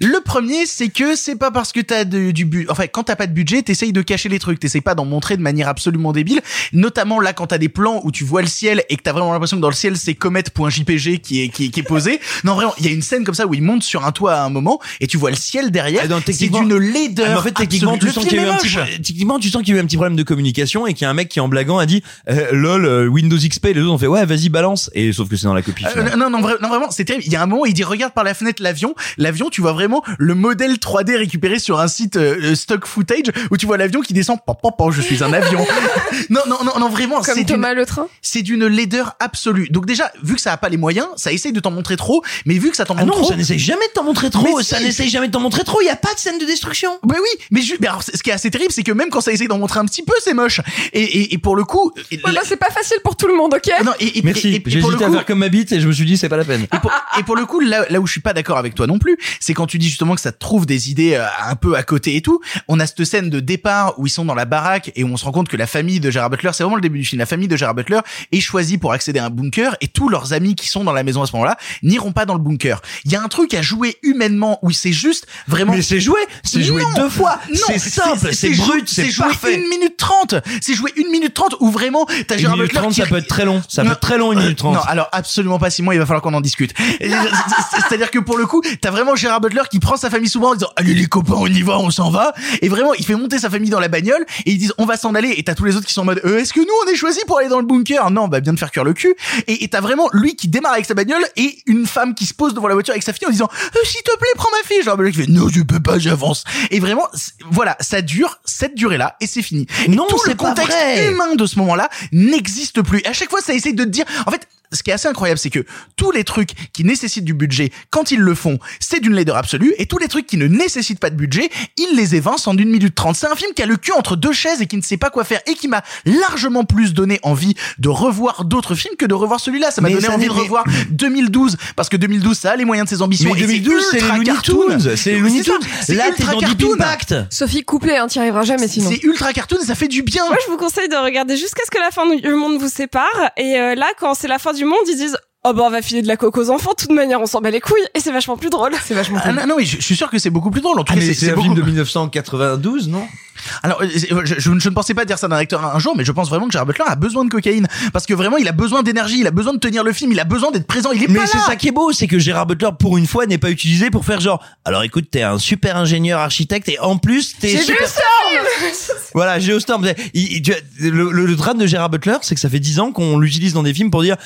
[SPEAKER 6] Le premier, c'est que c'est pas parce que t'as de- du budget, enfin, quand t'as pas de budget, t'essayes de cacher les trucs, t'essayes pas d'en montrer de manière absolument débile, notamment là quand t'as des plans où tu vois le ciel et que t'as vraiment l'impression que dans le ciel c'est comet.jpg qui est, qui est, qui est posé. Non, vraiment, il y a une scène comme ça où il monte sur un toit à un moment et tu vois le ciel derrière.
[SPEAKER 8] Ah,
[SPEAKER 6] c'est d'une laideur.
[SPEAKER 8] Ah, en fait, techniquement, tu sens qu'il y a eu un petit,
[SPEAKER 6] moche.
[SPEAKER 8] pro- techniquement, tu sens qu'il y a eu un petit problème de communication et qu'il y a un mec qui en blaguant a dit, euh, lol, euh, Windows XP, et les autres ont fait, ouais, vas-y, balance. Et sauf que c'est dans la copie.
[SPEAKER 6] Euh, non, non, non, vraiment, c'est terrible. Il y a un moment, il dit regarde par la fenêtre l'avion. L'avion, tu vois vraiment le modèle 3D récupéré sur un site euh, stock footage où tu vois l'avion qui descend. Pam, pam, pam, je suis un avion. non, non, non, non, vraiment,
[SPEAKER 7] Comme
[SPEAKER 6] c'est
[SPEAKER 7] Thomas
[SPEAKER 6] d'une-
[SPEAKER 7] le train
[SPEAKER 6] c'est d'une laideur absolue. Donc déjà, vu que ça a pas les moyens, ça essaye de t'en montrer trop, mais vu que ça t'en
[SPEAKER 8] Ah
[SPEAKER 6] montre
[SPEAKER 8] non,
[SPEAKER 6] trop,
[SPEAKER 8] ça n'essaye jamais de t'en montrer trop.
[SPEAKER 6] Mais
[SPEAKER 8] ça
[SPEAKER 6] si.
[SPEAKER 8] n'essaye jamais de t'en montrer trop. Il y a pas de scène de destruction.
[SPEAKER 6] Bah oui, mais, ju- mais alors, ce qui est assez terrible, c'est que même quand ça essaye d'en montrer un petit peu, c'est moche. Et, et, et pour le coup,
[SPEAKER 7] Ouais, bah, c'est pas facile pour tout le monde, ok?
[SPEAKER 6] Non, et, et-
[SPEAKER 8] Merci. J'ai hésité à
[SPEAKER 6] coup-
[SPEAKER 8] faire comme ma bite et je me suis dit, c'est pas la peine.
[SPEAKER 6] Et pour, et pour le coup, là, là où je suis pas d'accord avec toi non plus, c'est quand tu dis justement que ça te trouve des idées euh, un peu à côté et tout. On a cette scène de départ où ils sont dans la baraque et où on se rend compte que la famille de Gérard Butler, c'est vraiment le début du film, la famille de Gérard Butler est choisie pour accéder à un bunker et tous leurs amis qui sont dans la maison à ce moment-là n'iront pas dans le bunker. Il y a un truc à jouer humainement où c'est juste vraiment...
[SPEAKER 8] Mais c'est joué. C'est joué deux fois.
[SPEAKER 6] non,
[SPEAKER 8] C'est simple, c'est brut, c'est
[SPEAKER 6] joué
[SPEAKER 8] parfait.
[SPEAKER 6] une minute trente. C'est joué une minute trente où vraiment t'as
[SPEAKER 8] Une
[SPEAKER 6] Gérard
[SPEAKER 8] minute
[SPEAKER 6] Butler
[SPEAKER 8] 30,
[SPEAKER 6] qui
[SPEAKER 8] ça peut être très long. Ça peut être très long, une minute 30.
[SPEAKER 6] Non, alors absolument pas Simon, il va falloir qu'on en discute. C'est-à-dire que pour le coup, t'as vraiment Gérard Butler qui prend sa famille bras en disant allez les copains, on y va, on s'en va. Et vraiment, il fait monter sa famille dans la bagnole et ils disent on va s'en aller. Et t'as tous les autres qui sont en mode euh, est-ce que nous on est choisis pour aller dans le bunker? Non, on va bien te faire cuire le cul. Et et t'as vraiment lui qui démarre avec sa bagnole et une femme qui se pose devant la voiture avec sa fille en disant Euh, s'il te plaît prends ma fille. Gérard Butler qui fait non je peux pas, j'avance. Et vraiment, voilà, ça dure cette durée-là et c'est fini. Et
[SPEAKER 8] Non,
[SPEAKER 6] tout le contexte humain de ce moment-là n'existe plus. Et à chaque fois, ça essaye de te dire, en fait, ce qui est assez incroyable, c'est que tous les trucs qui nécessitent du budget, quand ils le font, c'est d'une laideur absolue, et tous les trucs qui ne nécessitent pas de budget, ils les évincent en une minute trente. C'est un film qui a le cul entre deux chaises et qui ne sait pas quoi faire, et qui m'a largement plus donné envie de revoir d'autres films que de revoir celui-là. Ça m'a donné
[SPEAKER 8] ça
[SPEAKER 6] envie de revoir 2012, parce que 2012, ça a les moyens de ses ambitions.
[SPEAKER 8] Mais
[SPEAKER 6] et c'est
[SPEAKER 8] 2012, c'est les
[SPEAKER 6] ultra
[SPEAKER 8] Looney
[SPEAKER 6] cartoon.
[SPEAKER 8] Tunes. C'est les Looney Tunes.
[SPEAKER 6] c'est
[SPEAKER 8] Là, t'es
[SPEAKER 6] ultra
[SPEAKER 8] dans Deep
[SPEAKER 6] cartoon.
[SPEAKER 8] Impact.
[SPEAKER 7] Sophie Couplet, hein, t'y arriveras jamais sinon.
[SPEAKER 6] C'est ultra cartoon, et ça fait du bien.
[SPEAKER 9] Moi, je vous conseille de regarder jusqu'à ce que la fin du monde vous sépare. Et euh, là, quand c'est la fin du monde, ils disent Oh bah on va filer de la coke aux enfants, de toute manière on s'en bat les couilles et c'est vachement plus drôle.
[SPEAKER 7] C'est vachement
[SPEAKER 6] Ah, non, non, mais je, je suis sûr que c'est beaucoup plus drôle. En tout
[SPEAKER 8] Ah,
[SPEAKER 6] cas,
[SPEAKER 8] c'est un
[SPEAKER 6] beaucoup-
[SPEAKER 8] film de 1992, non?
[SPEAKER 6] Alors, euh, je, je- je ne pensais pas dire ça d'un acteur un jour, mais je pense vraiment que Gérard Butler a besoin de cocaïne parce que vraiment, il a besoin d'énergie, il a besoin de tenir le film, il a besoin d'être présent. Il est
[SPEAKER 8] Mais
[SPEAKER 6] pas
[SPEAKER 8] c'est
[SPEAKER 6] là.
[SPEAKER 8] ça qui est beau, c'est que Gérard Butler, pour une fois, n'est pas utilisé pour faire genre, alors écoute, t'es un super ingénieur architecte et en plus, t'es
[SPEAKER 7] J'ai
[SPEAKER 8] super...
[SPEAKER 7] ça
[SPEAKER 8] Voilà, Geostorm. Il- il- tu vois, le, le- le drame de Gérard Butler, c'est que ça fait dix ans qu'on l'utilise dans des films pour dire,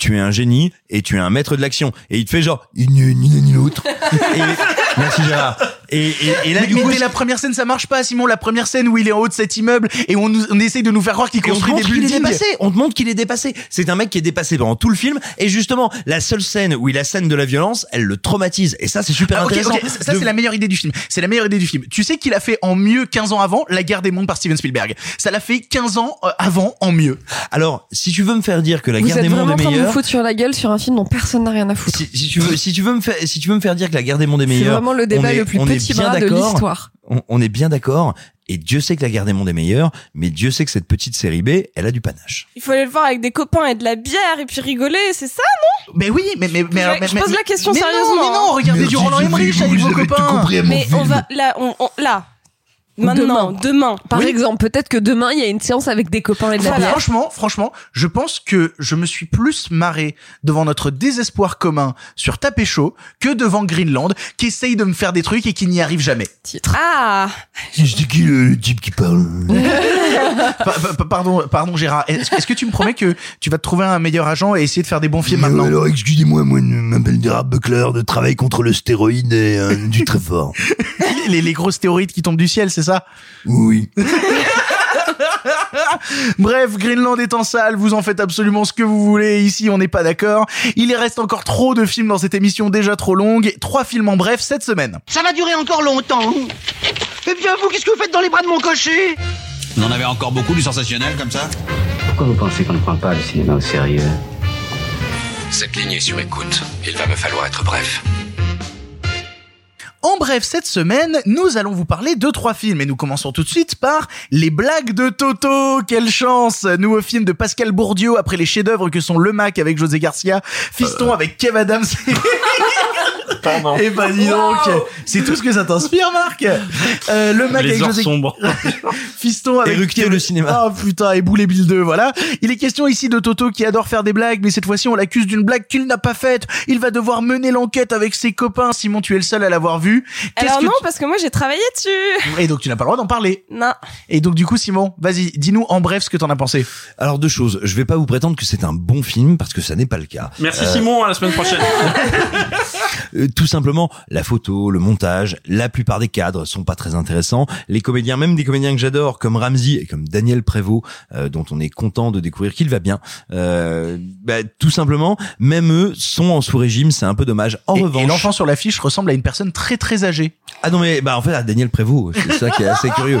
[SPEAKER 8] tu es un génie et tu es un maître de l'action. Et il te fait genre,
[SPEAKER 21] Ni ni l'un ni l'autre.
[SPEAKER 8] et, merci Gérard. Et, et, et là,
[SPEAKER 6] mais
[SPEAKER 8] du
[SPEAKER 6] mais
[SPEAKER 8] coup,
[SPEAKER 6] dès la première scène, ça marche pas, Simon. La première scène où il est en haut de cet immeuble et on, nous, on essaye de nous faire croire qu'il
[SPEAKER 8] Et on te
[SPEAKER 6] construit des
[SPEAKER 8] montre qu'il est
[SPEAKER 6] buildings.
[SPEAKER 8] dépassé. On te montre qu'il est dépassé. C'est un mec qui est dépassé pendant tout le film. Et justement, la seule scène où il a scène de la violence, elle le traumatise. Et ça, c'est super
[SPEAKER 6] Ah,
[SPEAKER 8] intéressant.
[SPEAKER 6] Ça,
[SPEAKER 8] De-
[SPEAKER 6] c'est la meilleure idée du film. C'est la meilleure idée du film. Tu sais qu'il a fait en mieux 15 ans avant La guerre des mondes par Steven Spielberg. Ça l'a fait 15 ans euh, avant en mieux.
[SPEAKER 8] Alors, si tu veux me faire dire que la
[SPEAKER 7] Vous
[SPEAKER 8] guerre
[SPEAKER 7] êtes
[SPEAKER 8] des mondes
[SPEAKER 7] vraiment en
[SPEAKER 8] est
[SPEAKER 7] train de vous
[SPEAKER 8] meilleure,
[SPEAKER 7] foutre sur la gueule sur un film dont personne n'a rien à foutre.
[SPEAKER 8] si, si tu veux, si tu veux me faire, si tu veux me faire dire que la guerre des mondes est
[SPEAKER 7] C'est
[SPEAKER 8] meilleure,
[SPEAKER 7] vraiment le débat
[SPEAKER 8] est-
[SPEAKER 7] le plus
[SPEAKER 8] est bien d'accord. On, on est bien d'accord. Et Dieu sait que la guerre des mondes est meilleure, mais Dieu sait que cette petite série B, elle a du panache.
[SPEAKER 9] Il faut aller le voir avec des copains et de la bière et puis rigoler, c'est ça
[SPEAKER 6] Mais oui, mais mais mais,
[SPEAKER 9] Je-
[SPEAKER 6] mais-
[SPEAKER 9] je
[SPEAKER 6] mais-
[SPEAKER 9] pose la question
[SPEAKER 6] mais
[SPEAKER 9] sérieusement,
[SPEAKER 6] Non, mais non,
[SPEAKER 9] hein.
[SPEAKER 6] regardez du Roland Emmerich avec vos copains.
[SPEAKER 21] compris à mon
[SPEAKER 9] Mais on va là, on, on- là, maintenant, demain.
[SPEAKER 7] Par
[SPEAKER 6] Oui.
[SPEAKER 7] exemple, peut-être que demain il y a une séance avec des copains et de la bière.
[SPEAKER 6] Franchement, franchement, je pense que je me suis plus marré devant notre désespoir commun sur Tapé Chaud que devant Greenland, qui essaye de me faire des trucs et qui n'y arrive jamais.
[SPEAKER 7] Titre.
[SPEAKER 9] Ah,
[SPEAKER 21] C'est qui le, type qui parle
[SPEAKER 6] Pa- pa- pa- pardon, pardon Gérard. Est-ce que tu me promets que tu vas te trouver un meilleur agent et essayer de faire des bons films maintenant
[SPEAKER 21] Alors excusez-moi, moi je m'appelle Gérard Buckler, de travail contre le stéroïde et euh, du très fort.
[SPEAKER 6] les, les grosses théories qui tombent du ciel, c'est ça
[SPEAKER 21] Oui.
[SPEAKER 6] Bref, Greenland est en salle, vous en faites absolument ce que vous voulez. Ici, on n'est pas d'accord. Il y reste encore trop de films dans cette émission déjà trop longue. Trois films en bref cette semaine.
[SPEAKER 22] Ça va durer encore longtemps. Eh bien, vous, qu'est-ce que vous faites dans les bras de mon cocher?
[SPEAKER 23] Vous en avez encore beaucoup du sensationnel comme ça
[SPEAKER 24] Pourquoi vous pensez qu'on ne prend pas le cinéma au sérieux?
[SPEAKER 23] Cette ligne est sur écoute. Il va me falloir être bref.
[SPEAKER 6] En bref, cette semaine, nous allons vous parler de trois films et nous commençons tout de suite par Les blagues de Toto. Quelle chance Nouveau film de Pascal Bourdieu après les chefs-d'œuvre que sont Le Mac avec José Garcia, Fiston avec Kev Adams.
[SPEAKER 2] Pardon.
[SPEAKER 6] Et bah dis donc, c'est tout ce que ça t'inspire, Marc. Euh, le Mac
[SPEAKER 2] Les
[SPEAKER 6] avec
[SPEAKER 2] heures
[SPEAKER 6] José
[SPEAKER 2] sombres.
[SPEAKER 6] Fiston avec
[SPEAKER 8] Éructé
[SPEAKER 6] Kev-
[SPEAKER 8] le cinéma.
[SPEAKER 6] Ah putain, et Boule et Bill 2, voilà. Il est question ici de Toto qui adore faire des blagues, mais cette fois-ci on l'accuse d'une blague qu'il n'a pas faite. Il va devoir mener l'enquête avec ses copains. Simon, tu es le seul à l'avoir vu. Qu'est-ce
[SPEAKER 9] Alors
[SPEAKER 6] que
[SPEAKER 9] non,
[SPEAKER 6] tu-
[SPEAKER 9] parce que moi j'ai travaillé dessus.
[SPEAKER 6] Et donc tu n'as pas le droit d'en parler.
[SPEAKER 9] Non.
[SPEAKER 6] Et donc du coup Simon, vas-y, dis-nous en bref ce que t'en as pensé.
[SPEAKER 8] Alors deux choses. Je vais pas vous prétendre que c'est un bon film parce que ça n'est pas le cas.
[SPEAKER 2] Merci
[SPEAKER 8] Euh,
[SPEAKER 2] Simon, à la semaine prochaine.
[SPEAKER 8] Euh, tout simplement, la photo, le montage, la plupart des cadres sont pas très intéressants. Les comédiens, même des comédiens que j'adore, comme Ramsey et comme Daniel Prévost, euh, dont on est content de découvrir qu'il va bien, euh, bah, tout simplement, même eux sont en sous-régime, c'est un peu dommage. En
[SPEAKER 6] et,
[SPEAKER 8] revanche,
[SPEAKER 6] et l'enfant sur l'affiche ressemble à une personne très très âgée.
[SPEAKER 8] ah non mais bah en fait à Daniel Prévost, c'est ça qui est assez curieux.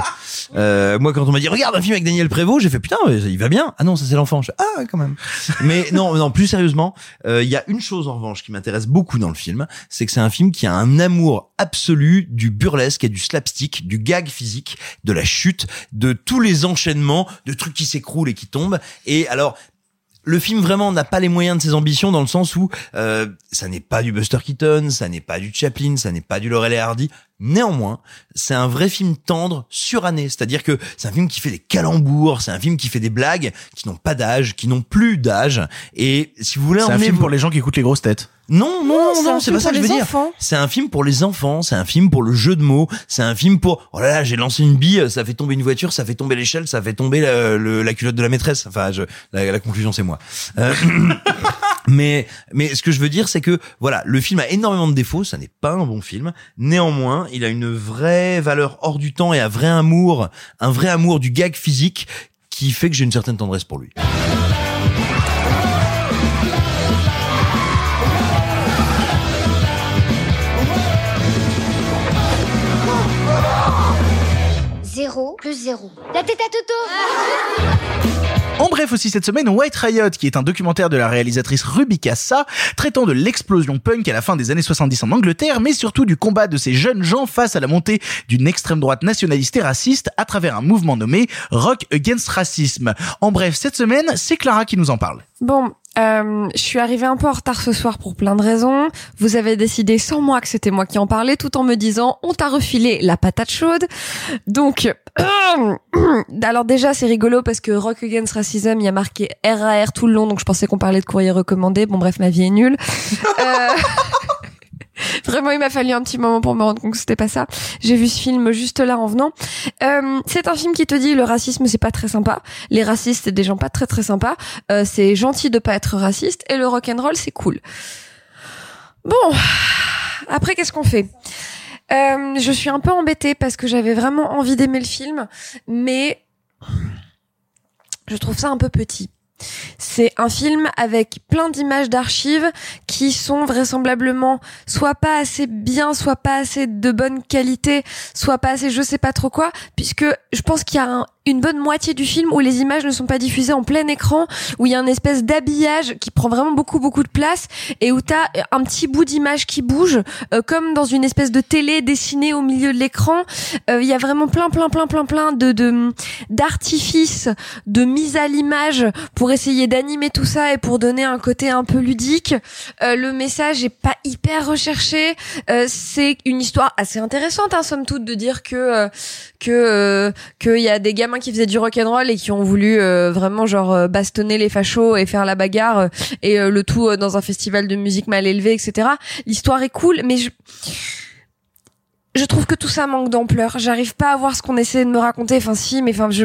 [SPEAKER 8] Euh, moi quand on m'a dit regarde un film avec Daniel Prévost, j'ai fait putain il va bien. Ah non ça c'est l'enfant. Ah quand même. Mais non non plus sérieusement, euh, il y a une chose en revanche qui m'intéresse beaucoup dans le film, c'est que c'est un film qui a un amour absolu du burlesque et du slapstick, du gag physique, de la chute, de tous les enchaînements, de trucs qui s'écroulent et qui tombent. Et alors le film vraiment n'a pas les moyens de ses ambitions dans le sens où euh, ça n'est pas du Buster Keaton, ça n'est pas du Chaplin, ça n'est pas du Laurel et Hardy. Néanmoins, c'est un vrai film tendre, suranné. C'est-à-dire que c'est un film qui fait des calembours, c'est un film qui fait des blagues qui n'ont pas d'âge, qui n'ont plus d'âge. Et si vous voulez
[SPEAKER 6] C'est un film pour les gens qui écoutent les grosses têtes.
[SPEAKER 8] Non, non, non,
[SPEAKER 9] c'est
[SPEAKER 8] non, c'est pas ça que je veux dire. C'est un film pour les enfants, c'est un film pour le jeu de mots, c'est un film pour, oh là là, j'ai lancé une bille, ça fait tomber une voiture, ça fait tomber l'échelle, ça fait tomber la, le- la culotte de la maîtresse. Enfin, je, la, la conclusion, c'est moi. Euh, mais, mais ce que je veux dire, c'est que, voilà, le film a énormément de défauts, ça n'est pas un bon film. Néanmoins, il a une vraie valeur hors du temps et un vrai amour, un vrai amour du gag physique qui fait que j'ai une certaine tendresse pour lui.
[SPEAKER 25] Plus zéro. La tête à Toto
[SPEAKER 6] En bref aussi cette semaine, White Riot, qui est un documentaire de la réalisatrice Ruby Kassa, traitant de l'explosion punk à la fin des années 70 en Angleterre, mais surtout du combat de ces jeunes gens face à la montée d'une extrême droite nationaliste et raciste à travers un mouvement nommé Rock Against Racism. En bref, cette semaine, c'est Clara qui nous en parle.
[SPEAKER 7] Bon, euh, je suis arrivée un peu en retard ce soir pour plein de raisons. Vous avez décidé sans moi que c'était moi qui en parlais, tout en me disant on t'a refilé la patate chaude. Donc, alors déjà c'est rigolo parce que Rock Against Racism, il y a marqué RAR tout le long, donc je pensais qu'on parlait de courrier recommandé. Bon bref, ma vie est nulle. Euh, Vraiment, il m'a fallu un petit moment pour me rendre compte que c'était pas ça. J'ai vu ce film juste là en venant. Euh, c'est un film qui te dit le racisme c'est pas très sympa. Les racistes c'est des gens pas très très sympas. Euh, c'est gentil de pas être raciste et le rock and roll c'est cool. Bon, après qu'est-ce qu'on fait? Euh, Je suis un peu embêtée parce que j'avais vraiment envie d'aimer le film, mais je trouve ça un peu petit. C'est un film avec plein d'images d'archives qui sont vraisemblablement soit pas assez bien, soit pas assez de bonne qualité, soit pas assez je sais pas trop quoi, puisque je pense qu'il y a un- une bonne moitié du film où les images ne sont pas diffusées en plein écran, où il y a une espèce d'habillage qui prend vraiment beaucoup beaucoup de place et où t'as un petit bout d'image qui bouge, euh, comme dans une espèce de télé dessinée au milieu de l'écran. Euh, Il y a vraiment plein plein plein plein plein de d'artifices de mise à l'image pour essayer d'animer tout ça et pour donner un côté un peu ludique. Euh, le message est pas hyper recherché. C'est une histoire assez intéressante, hein, somme toute, de dire que que qu'il y a des gamins qui faisaient du rock'n'roll et qui ont voulu euh, vraiment genre euh, bastonner les fachos et faire la bagarre euh, et le tout dans un festival de musique mal élevé, etc. L'histoire est cool, mais je je trouve que tout ça manque d'ampleur. J'arrive pas à voir ce qu'on essaie de me raconter. Enfin, si, mais enfin, je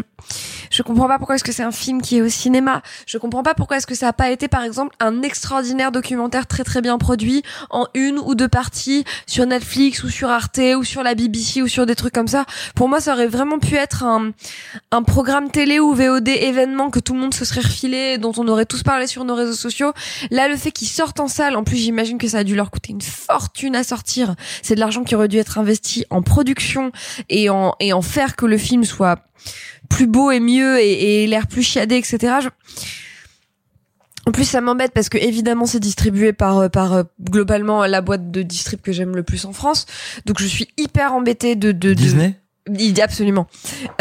[SPEAKER 7] Je comprends pas pourquoi est-ce que c'est un film qui est au cinéma. Je comprends pas pourquoi est-ce que ça a pas été, par exemple, un extraordinaire documentaire très très bien produit en une ou deux parties sur Netflix ou sur Arte ou sur la BBC ou sur des trucs comme ça. Pour moi, ça aurait vraiment pu être un, un programme télé ou VOD événement que tout le monde se serait refilé, dont on aurait tous parlé sur nos réseaux sociaux. Là, le fait qu'ils sortent en salle, en plus, j'imagine que ça a dû leur coûter une fortune à sortir. C'est de l'argent qui aurait dû être investi en production et en, et en faire que le film soit plus beau et mieux et, et l'air plus chiadé, etc. En plus, ça m'embête parce que évidemment, c'est distribué par euh, par euh, globalement la boîte de distrib que j'aime le plus en France. Donc, je suis hyper embêtée de, de, de- Il- Absolument.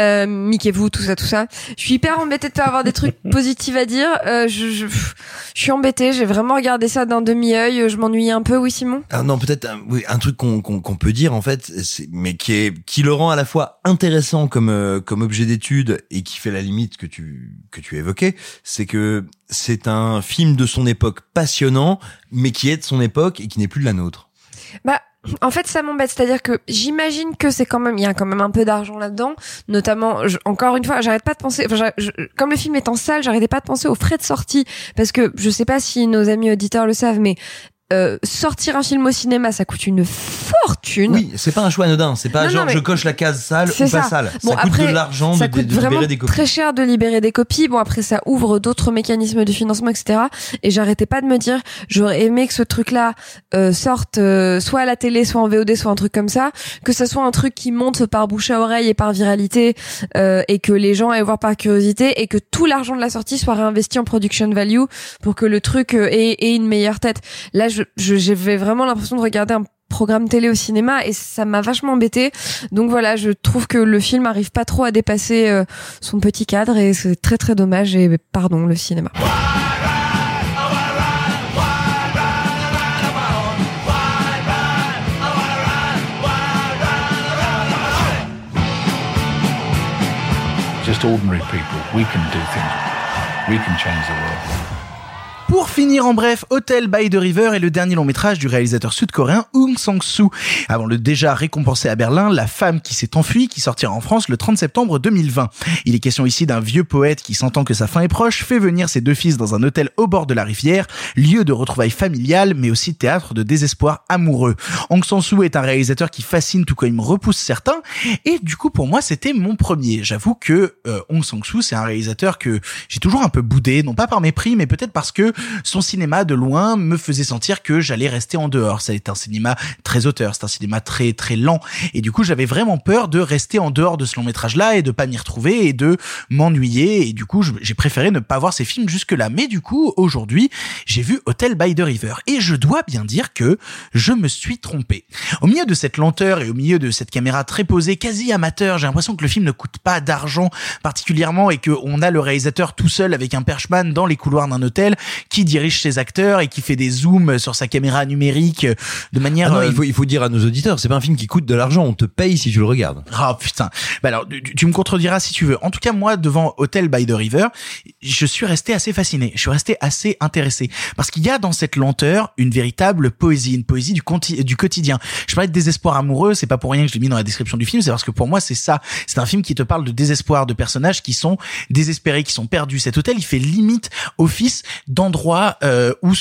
[SPEAKER 7] Euh, Mickey vous, tout ça, tout ça. Je suis hyper embêtée de pas avoir des trucs positifs à dire. Euh, je, je, je suis embêtée. J'ai vraiment regardé ça d'un demi-œil. Je m'ennuyais un peu. Oui, Simon?
[SPEAKER 8] Ah non, peut-être un, oui, un truc qu'on qu'on qu'on peut dire en fait, c'est- mais qui est qui le rend à la fois intéressant comme euh, comme objet d'étude et qui fait la limite que tu que tu évoquais, c'est que c'est un film de son époque passionnant, mais qui est de son époque et qui n'est plus de la nôtre.
[SPEAKER 7] Bah, en fait, ça m'embête. C'est-à-dire que j'imagine que c'est quand même, il y a quand même un peu d'argent là-dedans. Notamment, encore une fois, j'arrête pas de penser, comme le film est en salle, j'arrêtais pas de penser aux frais de sortie. Parce que je sais pas si nos amis auditeurs le savent, mais euh, sortir un film au cinéma, ça coûte une fortune.
[SPEAKER 8] Oui, c'est pas un choix anodin, c'est pas
[SPEAKER 7] Non,
[SPEAKER 8] genre
[SPEAKER 7] non, mais
[SPEAKER 8] je coche la case salle ou pas
[SPEAKER 7] ça.
[SPEAKER 8] salle.
[SPEAKER 7] Bon,
[SPEAKER 8] ça coûte
[SPEAKER 7] après,
[SPEAKER 8] de l'argent de,
[SPEAKER 7] ça
[SPEAKER 8] de-
[SPEAKER 7] coûte
[SPEAKER 8] de
[SPEAKER 7] vraiment
[SPEAKER 8] libérer des copies.
[SPEAKER 7] très cher de libérer des copies. Bon, après, ça ouvre d'autres mécanismes de financement, etc. Et j'arrêtais pas de me dire, j'aurais aimé que ce truc-là euh, sorte euh, soit à la télé, soit en VOD, soit un truc comme ça. Que ça soit un truc qui monte par bouche à oreille et par viralité, euh, et que les gens aillent voir par curiosité, et que tout l'argent de la sortie soit réinvesti en production value pour que le truc euh, ait, ait une meilleure tête. Là, je- j'avais vraiment l'impression de regarder un programme télé au cinéma et ça m'a vachement embêté. Donc voilà, je trouve que le film arrive pas trop à dépasser euh, son petit cadre et c'est très très dommage et pardon le cinéma.
[SPEAKER 26] Just ordinary people. We can do things. We can change the world.
[SPEAKER 6] Pour finir en bref, Hotel by the River est le dernier long métrage du réalisateur sud-coréen Hong Sang-soo. Avant le déjà récompensé à Berlin, La femme qui s'est enfuie, qui sortira en France le 30 septembre 2020. Il est question ici d'un vieux poète qui sentant que sa fin est proche, fait venir ses deux fils dans un hôtel au bord de la rivière, lieu de retrouvailles familiales, mais aussi théâtre de désespoir amoureux. Hong Sang-soo est un réalisateur qui fascine tout comme il me repousse certains, et du coup pour moi c'était mon premier. J'avoue que euh, Hong Sang-soo c'est un réalisateur que j'ai toujours un peu boudé, non pas par mépris, mais peut-être parce que son cinéma de loin me faisait sentir que j'allais rester en dehors. Ça est un cinéma très auteur, c'est un cinéma très très lent, et du coup j'avais vraiment peur de rester en dehors de ce long métrage là et de pas m'y retrouver et de m'ennuyer, et du coup j'ai préféré ne pas voir ces films jusque là. Mais du coup aujourd'hui j'ai vu Hotel by the River, et je dois bien dire que je me suis trompé. Au milieu de cette lenteur et au milieu de cette caméra très posée, quasi amateur, j'ai l'impression que le film ne coûte pas d'argent particulièrement et que on a le réalisateur tout seul avec un perchman dans les couloirs d'un hôtel qui dirige ses acteurs et qui fait des zooms sur sa caméra numérique euh, de manière.
[SPEAKER 8] Ah non,
[SPEAKER 6] euh,
[SPEAKER 8] il faut il faut dire à nos auditeurs, c'est pas un film qui coûte de l'argent, on te paye si tu le regardes.
[SPEAKER 6] Ah putain. Bah alors tu, tu me contrediras si tu veux. En tout cas moi devant Hotel by the River, je suis resté assez fasciné. Je suis resté assez intéressé parce qu'il y a dans cette lenteur une véritable poésie, une poésie du conti- du quotidien. Je parlais de désespoir amoureux, c'est pas pour rien que je l'ai mis dans la description du film, c'est parce que pour moi c'est ça. C'est un film qui te parle de désespoir, de personnages qui sont désespérés, qui sont perdus. Cet hôtel, il fait limite office euh, où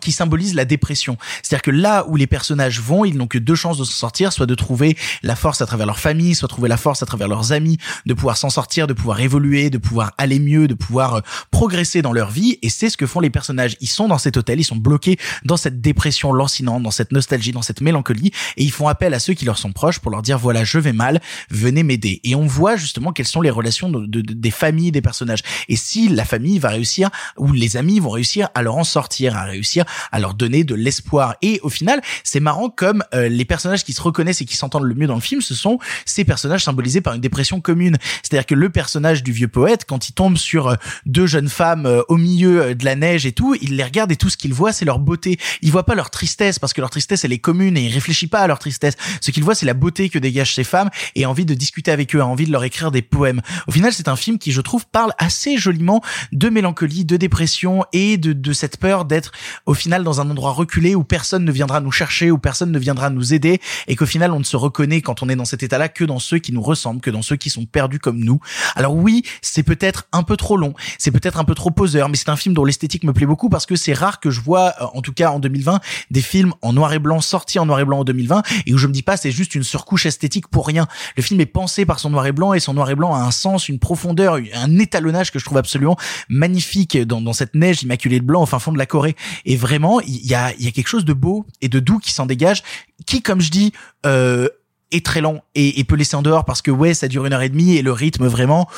[SPEAKER 6] qui symbolise la dépression. C'est-à-dire que là où les personnages vont, ils n'ont que deux chances de s'en sortir, soit de trouver la force à travers leur famille, soit trouver la force à travers leurs amis, de pouvoir s'en sortir, de pouvoir évoluer, de pouvoir aller mieux, de pouvoir euh, progresser dans leur vie. Et c'est ce que font les personnages. Ils sont dans cet hôtel, ils sont bloqués dans cette dépression lancinante, dans cette nostalgie, dans cette mélancolie, et ils font appel à ceux qui leur sont proches pour leur dire voilà, je vais mal, venez m'aider. Et on voit justement quelles sont les relations de- de- de- des familles des personnages. Et si la famille va réussir, ou les amis vont réussir à leur en sortir, à réussir à leur donner de l'espoir. Et au final, c'est marrant comme euh, les personnages qui se reconnaissent et qui s'entendent le mieux dans le film, ce sont ces personnages symbolisés par une dépression commune. C'est-à-dire que le personnage du vieux poète, quand il tombe sur euh, deux jeunes femmes euh, au milieu euh, de la neige et tout, il les regarde et tout ce qu'il voit, c'est leur beauté. Il voit pas leur tristesse parce que leur tristesse elle est commune et il réfléchit pas à leur tristesse. Ce qu'il voit, c'est la beauté que dégagent ces femmes et envie de discuter avec eux, envie de leur écrire des poèmes. Au final, c'est un film qui, je trouve, parle assez joliment de mélancolie, de dépression et de, de cette peur d'être au final dans un endroit reculé où personne ne viendra nous chercher, où personne ne viendra nous aider, et qu'au final on ne se reconnaît quand on est dans cet état-là que dans ceux qui nous ressemblent, que dans ceux qui sont perdus comme nous. Alors oui, c'est peut-être un peu trop long, c'est peut-être un peu trop poseur, mais c'est un film dont l'esthétique me plaît beaucoup parce que c'est rare que je vois, euh, en tout cas en 2020, des films en noir et blanc sortis en noir et blanc en 2020 et où je me dis pas c'est juste une surcouche esthétique pour rien. Le film est pensé par son noir et blanc et son noir et blanc a un sens, une profondeur, un étalonnage que je trouve absolument magnifique dans, dans cette neige immaculée de blanc au fin fond de la Corée. Et vraiment, il y a, y a quelque chose de beau et de doux qui s'en dégage, qui, comme je dis, euh, est très lent et, et peut laisser en dehors parce que ouais ça dure une heure et demie et le rythme vraiment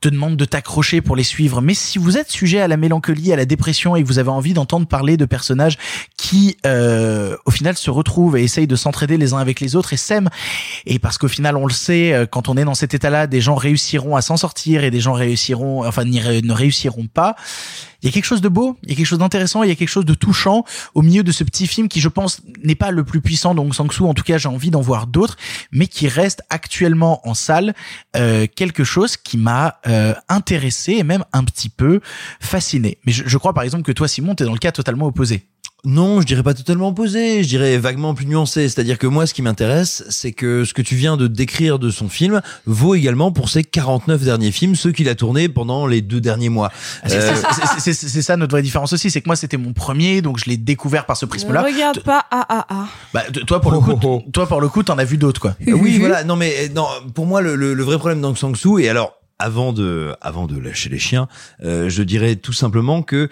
[SPEAKER 6] te demande de t'accrocher pour les suivre mais si vous êtes sujet à la mélancolie à la dépression et que vous avez envie d'entendre parler de personnages qui euh, au final se retrouvent et essayent de s'entraider les uns avec les autres et s'aiment et parce qu'au final on le sait euh, quand on est dans cet état là des gens réussiront à s'en sortir et des gens réussiront enfin ne réussiront pas il y a quelque chose de beau, il y a quelque chose d'intéressant, il y a quelque chose de touchant au milieu de ce petit film qui, je pense, n'est pas le plus puissant d'Ong Sang-soo. En tout cas, j'ai envie d'en voir d'autres, mais qui reste actuellement en salle euh, quelque chose qui m'a euh, intéressé et même un petit peu fasciné. Mais je, je crois, par exemple, que toi, Simon, t'es dans le cas totalement opposé.
[SPEAKER 8] Non, je dirais pas totalement opposé, je dirais vaguement plus nuancé. C'est-à-dire que moi, ce qui m'intéresse, c'est que ce que tu viens de décrire de son film vaut également pour ses 49 derniers films, ceux qu'il a tournés pendant les deux derniers mois.
[SPEAKER 6] Ah, C'est
[SPEAKER 8] Euh,
[SPEAKER 6] c'est- ça notre vraie différence aussi, c'est que moi c'était mon premier, donc je l'ai découvert par ce
[SPEAKER 9] Ne
[SPEAKER 6] prisme-là.
[SPEAKER 9] regarde pas ah ah ah.
[SPEAKER 6] Bah, toi pour le coup, t- toi pour le coup, t'en as vu d'autres quoi.
[SPEAKER 8] oui, voilà. Non, mais non. Pour moi, le, le, le vrai problème d'Aung San Suu, et alors avant de avant de lâcher les chiens, euh, je dirais tout simplement que,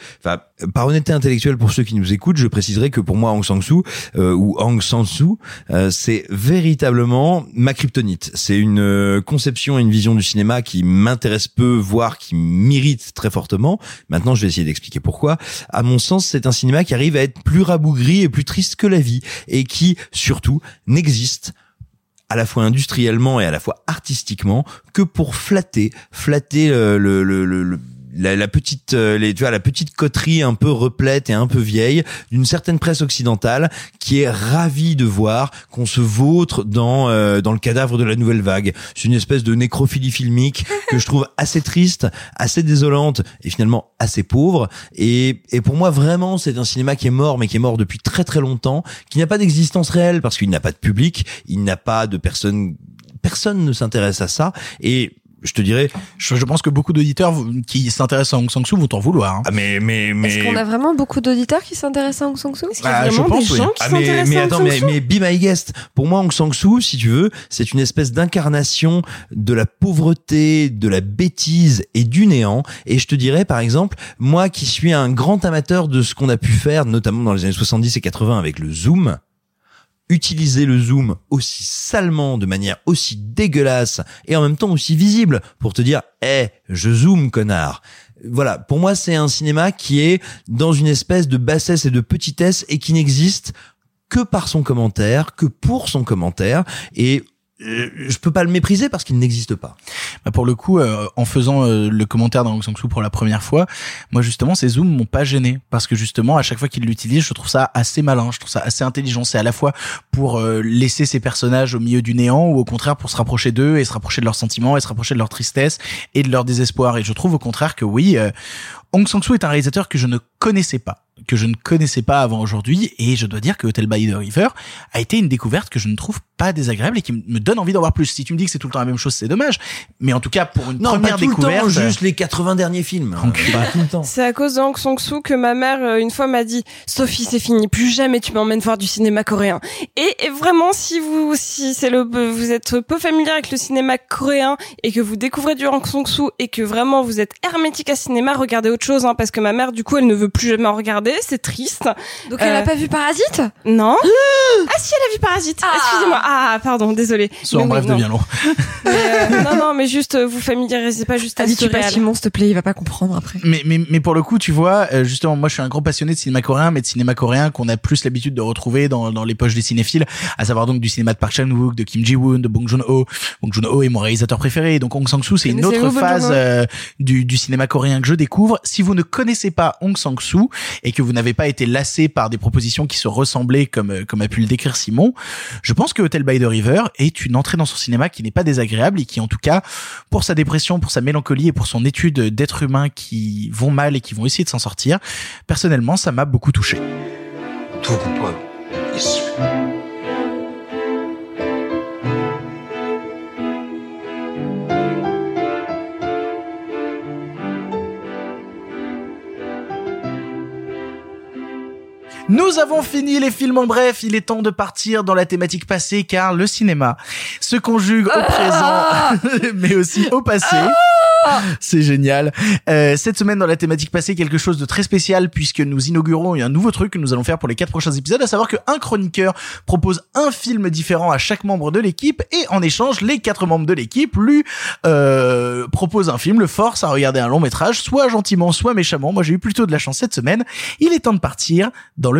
[SPEAKER 8] par honnêteté intellectuelle pour ceux qui nous écoutent, je préciserai que pour moi, Aung San Suu euh, ou Aung San Suu, euh, c'est véritablement ma kryptonite. C'est une euh, conception et une vision du cinéma qui m'intéresse peu, voire qui m'irrite très fortement. Maintenant, je vais essayer d'expliquer pourquoi. À mon sens, c'est un cinéma qui arrive à être plus rabougri et plus triste que la vie, et qui surtout n'existe à la fois industriellement et à la fois artistiquement que pour flatter flatter euh, le, le, le, le- la, la petite euh, les, tu vois la petite coterie un peu replète et un peu vieille d'une certaine presse occidentale qui est ravie de voir qu'on se vautre dans euh, dans le cadavre de la nouvelle vague. C'est une espèce de nécrophilie filmique que je trouve assez triste assez désolante et finalement assez pauvre. Et et pour moi vraiment c'est un cinéma qui est mort mais qui est mort depuis très très longtemps qui n'a pas d'existence réelle parce qu'il n'a pas de public il n'a pas de personne personne ne s'intéresse à ça. Et je te dirais
[SPEAKER 6] Je, je pense que beaucoup d'auditeurs qui s'intéressent à Aung San Suu vont t'en vouloir. hein.
[SPEAKER 8] ah mais mais mais
[SPEAKER 7] Est-ce qu'on a vraiment beaucoup d'auditeurs qui s'intéressent à Aung San Suu
[SPEAKER 9] Est-ce qu'il y a
[SPEAKER 6] Bah, je
[SPEAKER 9] vraiment
[SPEAKER 6] pense,
[SPEAKER 9] des
[SPEAKER 6] oui.
[SPEAKER 9] gens qui
[SPEAKER 8] Ah mais,
[SPEAKER 9] s'intéressent
[SPEAKER 8] mais
[SPEAKER 9] à Aung
[SPEAKER 8] mais, mais be my guest pour moi Aung San Suu si tu veux c'est une espèce d'incarnation de la pauvreté de la bêtise et du néant et je te dirais par exemple moi qui suis un grand amateur de ce qu'on a pu faire notamment dans les années 70 et 80 avec le zoom utiliser le zoom aussi salement, de manière aussi dégueulasse et en même temps aussi visible pour te dire, eh, je zoome, connard. Voilà, pour moi, c'est un cinéma qui est dans une espèce de bassesse et de petitesse et qui n'existe que par son commentaire, que pour son commentaire et je peux pas le mépriser parce qu'il n'existe pas.
[SPEAKER 6] Bah, pour le coup, euh, en faisant euh, le commentaire d'Aung San Suu pour la première fois, moi justement ces zooms m'ont pas gêné parce que justement à chaque fois qu'il l'utilise, je trouve ça assez malin, je trouve ça assez intelligent. C'est à la fois pour euh, laisser ces personnages au milieu du néant ou au contraire pour se rapprocher d'eux et se rapprocher de leurs sentiments et se rapprocher de leur tristesse et de leur désespoir. Et je trouve au contraire que oui, euh, Aung San Suu est un réalisateur que je ne connaissais pas, que je ne connaissais pas avant aujourd'hui, et je dois dire que Hotel by the River a été une découverte que je ne trouve pas désagréable et qui me donne envie d'en voir plus. Si tu me dis que c'est tout le temps la même chose, c'est dommage. Mais en tout cas, pour une
[SPEAKER 8] Non,
[SPEAKER 6] première
[SPEAKER 8] pas tout
[SPEAKER 6] découverte,
[SPEAKER 8] le temps, juste les 80 derniers films.
[SPEAKER 6] Donc,
[SPEAKER 8] tout le temps.
[SPEAKER 9] C'est à cause de Aung San Suu que ma mère euh, une fois m'a dit Sophie c'est fini plus jamais tu m'emmènes voir du cinéma coréen et, et vraiment si vous si c'est le vous êtes peu familier avec le cinéma coréen et que vous découvrez du Aung San Suu et que vraiment vous êtes hermétique à cinéma regardez autre chose hein, parce que ma mère du coup elle ne veut plus jamais en regarder. C'est triste.
[SPEAKER 7] Donc elle a
[SPEAKER 9] Euh,
[SPEAKER 7] pas vu Parasite?
[SPEAKER 9] Non. Ah si elle a vu Parasite. Excusez-moi. Ah pardon désolé.
[SPEAKER 6] Soit en bref devient long.
[SPEAKER 9] non. non mais juste euh, vous familiarisez pas juste à ce
[SPEAKER 7] pas
[SPEAKER 9] réel.
[SPEAKER 7] Simon, s'il te plaît, il va pas comprendre après.
[SPEAKER 6] Mais, mais, mais pour le coup, tu vois, euh, justement, moi je suis un grand passionné de cinéma coréen, mais de cinéma coréen qu'on a plus l'habitude de retrouver dans, dans les poches des cinéphiles, à savoir donc du cinéma de Park Chan-wook, de Kim Ji-woon, de Bong Joon-ho. Bong Joon-ho est mon réalisateur préféré, donc Hong Sang-soo, c'est une autre phase euh, du, du cinéma coréen que je découvre. Si vous ne connaissez pas Hong Sang-soo et que vous n'avez pas été lassé par des propositions qui se ressemblaient, comme, euh, comme a pu le décrire Simon. Je pense que Hotel by the River est une entrée dans son cinéma qui n'est pas désagréable et qui, en tout cas, pour sa dépression, pour sa mélancolie et pour son étude d'êtres humains qui vont mal et qui vont essayer de s'en sortir, personnellement, ça m'a beaucoup touché. Nous avons fini les films en bref, il est temps de partir dans la thématique passée car le cinéma se conjugue au présent mais aussi au passé. C'est génial. Euh, cette semaine dans la thématique passée, quelque chose de très spécial puisque nous inaugurons un nouveau truc que nous allons faire pour les quatre prochains épisodes, à savoir qu'un chroniqueur propose un film différent à chaque membre de l'équipe et en échange, les quatre membres de l'équipe lui euh, proposent un film, le force à regarder un long métrage, soit gentiment, soit méchamment. Moi j'ai eu plutôt de la chance cette semaine. Il est temps de partir dans le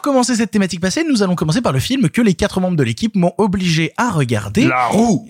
[SPEAKER 6] Pour commencer cette thématique passée, nous allons commencer par le film que les quatre membres de l'équipe m'ont obligé à regarder.
[SPEAKER 8] La roue.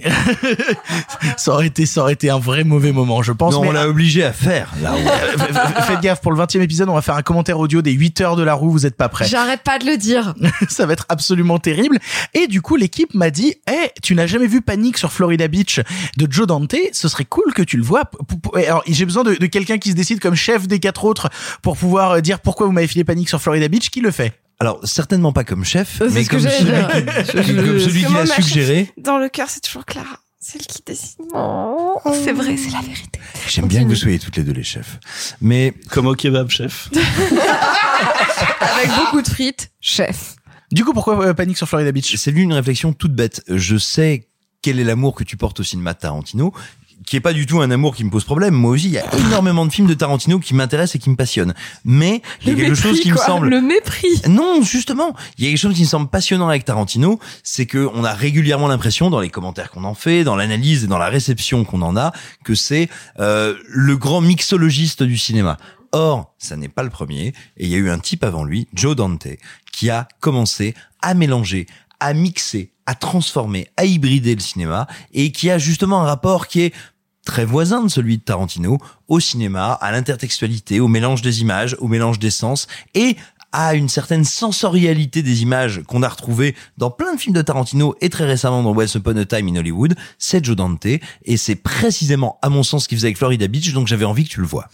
[SPEAKER 6] ça aurait été, ça aurait été un vrai mauvais moment, je pense.
[SPEAKER 8] Non,
[SPEAKER 6] mais
[SPEAKER 8] on l'a obligé à faire, la roue.
[SPEAKER 6] Faites gaffe, pour le 20 e épisode, on va faire un commentaire audio des 8 heures de la roue, vous êtes pas prêts.
[SPEAKER 7] J'arrête pas de le dire.
[SPEAKER 6] ça va être absolument terrible. Et du coup, l'équipe m'a dit, eh, tu n'as jamais vu Panique sur Florida Beach de Joe Dante, ce serait cool que tu le vois. Alors, j'ai besoin de, de quelqu'un qui se décide comme chef des quatre autres pour pouvoir euh, dire pourquoi vous m'avez filé Panique sur Florida Beach, qui le fait?
[SPEAKER 8] Alors, certainement pas comme chef, mais comme celui, qui, comme celui qui l'a suggéré.
[SPEAKER 9] Dans le cœur, c'est toujours Clara. Celle qui décide.
[SPEAKER 7] C'est vrai, c'est la vérité.
[SPEAKER 8] J'aime bien que vous soyez toutes les deux les chefs. Mais
[SPEAKER 2] Comme au kebab, chef?
[SPEAKER 7] Avec beaucoup de frites, chef.
[SPEAKER 6] Du coup, pourquoi euh, Panique sur Florida Beach?
[SPEAKER 8] c'est lui une réflexion toute bête. Je sais quel est l'amour que tu portes au cinéma Tarantino, qui est pas du tout un amour qui me pose problème. Moi aussi, il y a énormément de films de Tarantino qui m'intéressent et qui me passionnent. Mais il y a quelque chose qui me semble
[SPEAKER 7] Le mépris.
[SPEAKER 8] Non, justement, il y a quelque chose qui me semble passionnant avec Tarantino, c'est que on a régulièrement l'impression, dans les commentaires qu'on en fait, dans l'analyse et dans la réception qu'on en a, que c'est euh, le grand mixologiste du cinéma. Or, ça n'est pas le premier, et il y a eu un type avant lui, Joe Dante, qui a commencé à mélanger, à mixer, à transformer, à hybrider le cinéma, et qui a justement un rapport qui est très voisin de celui de Tarantino, au cinéma, à l'intertextualité, au mélange des images, au mélange des sens, et à une certaine sensorialité des images qu'on a retrouvées dans plein de films de Tarantino et très récemment dans Once Upon a Time in Hollywood, c'est Joe Dante, et c'est précisément à mon sens ce qu'il faisait avec Florida Beach, donc j'avais envie que tu le vois.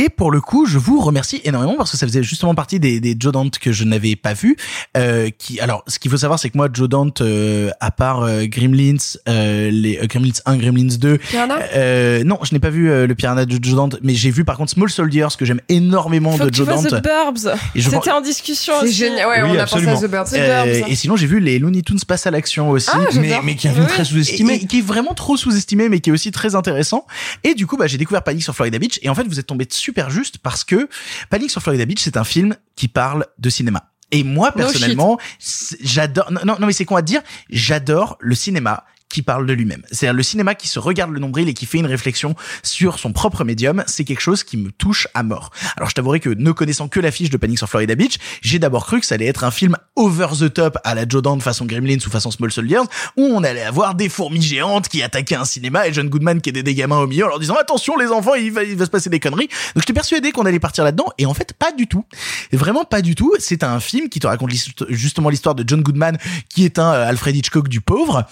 [SPEAKER 6] Et pour le coup, je vous remercie énormément parce que ça faisait justement partie des, des Joe Dante que je n'avais pas vu. Euh, qui, alors, ce qu'il faut savoir, c'est que moi, Joe Dante, euh, à part euh, Gremlins, euh, les euh, Gremlins 1, Gremlins 2,
[SPEAKER 7] Piranha
[SPEAKER 6] euh, non, je n'ai pas vu euh, le Piranha de Joe Dante, mais j'ai vu par contre Small Soldiers que j'aime énormément
[SPEAKER 9] Faut
[SPEAKER 6] de
[SPEAKER 9] que tu
[SPEAKER 6] Joe
[SPEAKER 9] vois
[SPEAKER 6] Dante.
[SPEAKER 9] The Burbs.
[SPEAKER 6] Et je
[SPEAKER 9] En discussion aussi.
[SPEAKER 7] génial. Ouais,
[SPEAKER 8] Oui,
[SPEAKER 7] on a
[SPEAKER 8] absolument.
[SPEAKER 7] pensé à The Bird.
[SPEAKER 9] The
[SPEAKER 6] Euh,
[SPEAKER 9] Burbs.
[SPEAKER 6] et sinon, j'ai vu les Looney Tunes passe à l'action aussi.
[SPEAKER 7] Ah,
[SPEAKER 8] Mais, qui est un film
[SPEAKER 9] Oui.
[SPEAKER 8] très sous-estimé.
[SPEAKER 6] et qui est vraiment trop sous-estimé mais qui est aussi très intéressant et du coup bah j'ai découvert Panic sur Florida Beach et en fait vous êtes tombé super juste parce que Panic sur Florida Beach c'est un film qui parle de cinéma et moi personnellement j'adore non, non non mais c'est con à dire j'adore le cinéma qui parle de lui-même. C'est le cinéma qui se regarde le nombril et qui fait une réflexion sur son propre médium. C'est quelque chose qui me touche à mort. Alors je t'avouerai que ne connaissant que l'affiche de Panic sur Florida Beach, j'ai d'abord cru que ça allait être un film over the top à la Joe Dante façon Gremlins ou façon Small Soldiers, où on allait avoir des fourmis géantes qui attaquaient un cinéma et John Goodman qui aidait des gamins au milieu en leur disant attention les enfants il va, il va se passer des conneries. Donc j'étais persuadé qu'on allait partir là-dedans et en fait pas du tout. Vraiment pas du tout. C'est un film qui te raconte justement l'histoire de John Goodman qui est un euh, Alfred Hitchcock du pauvre.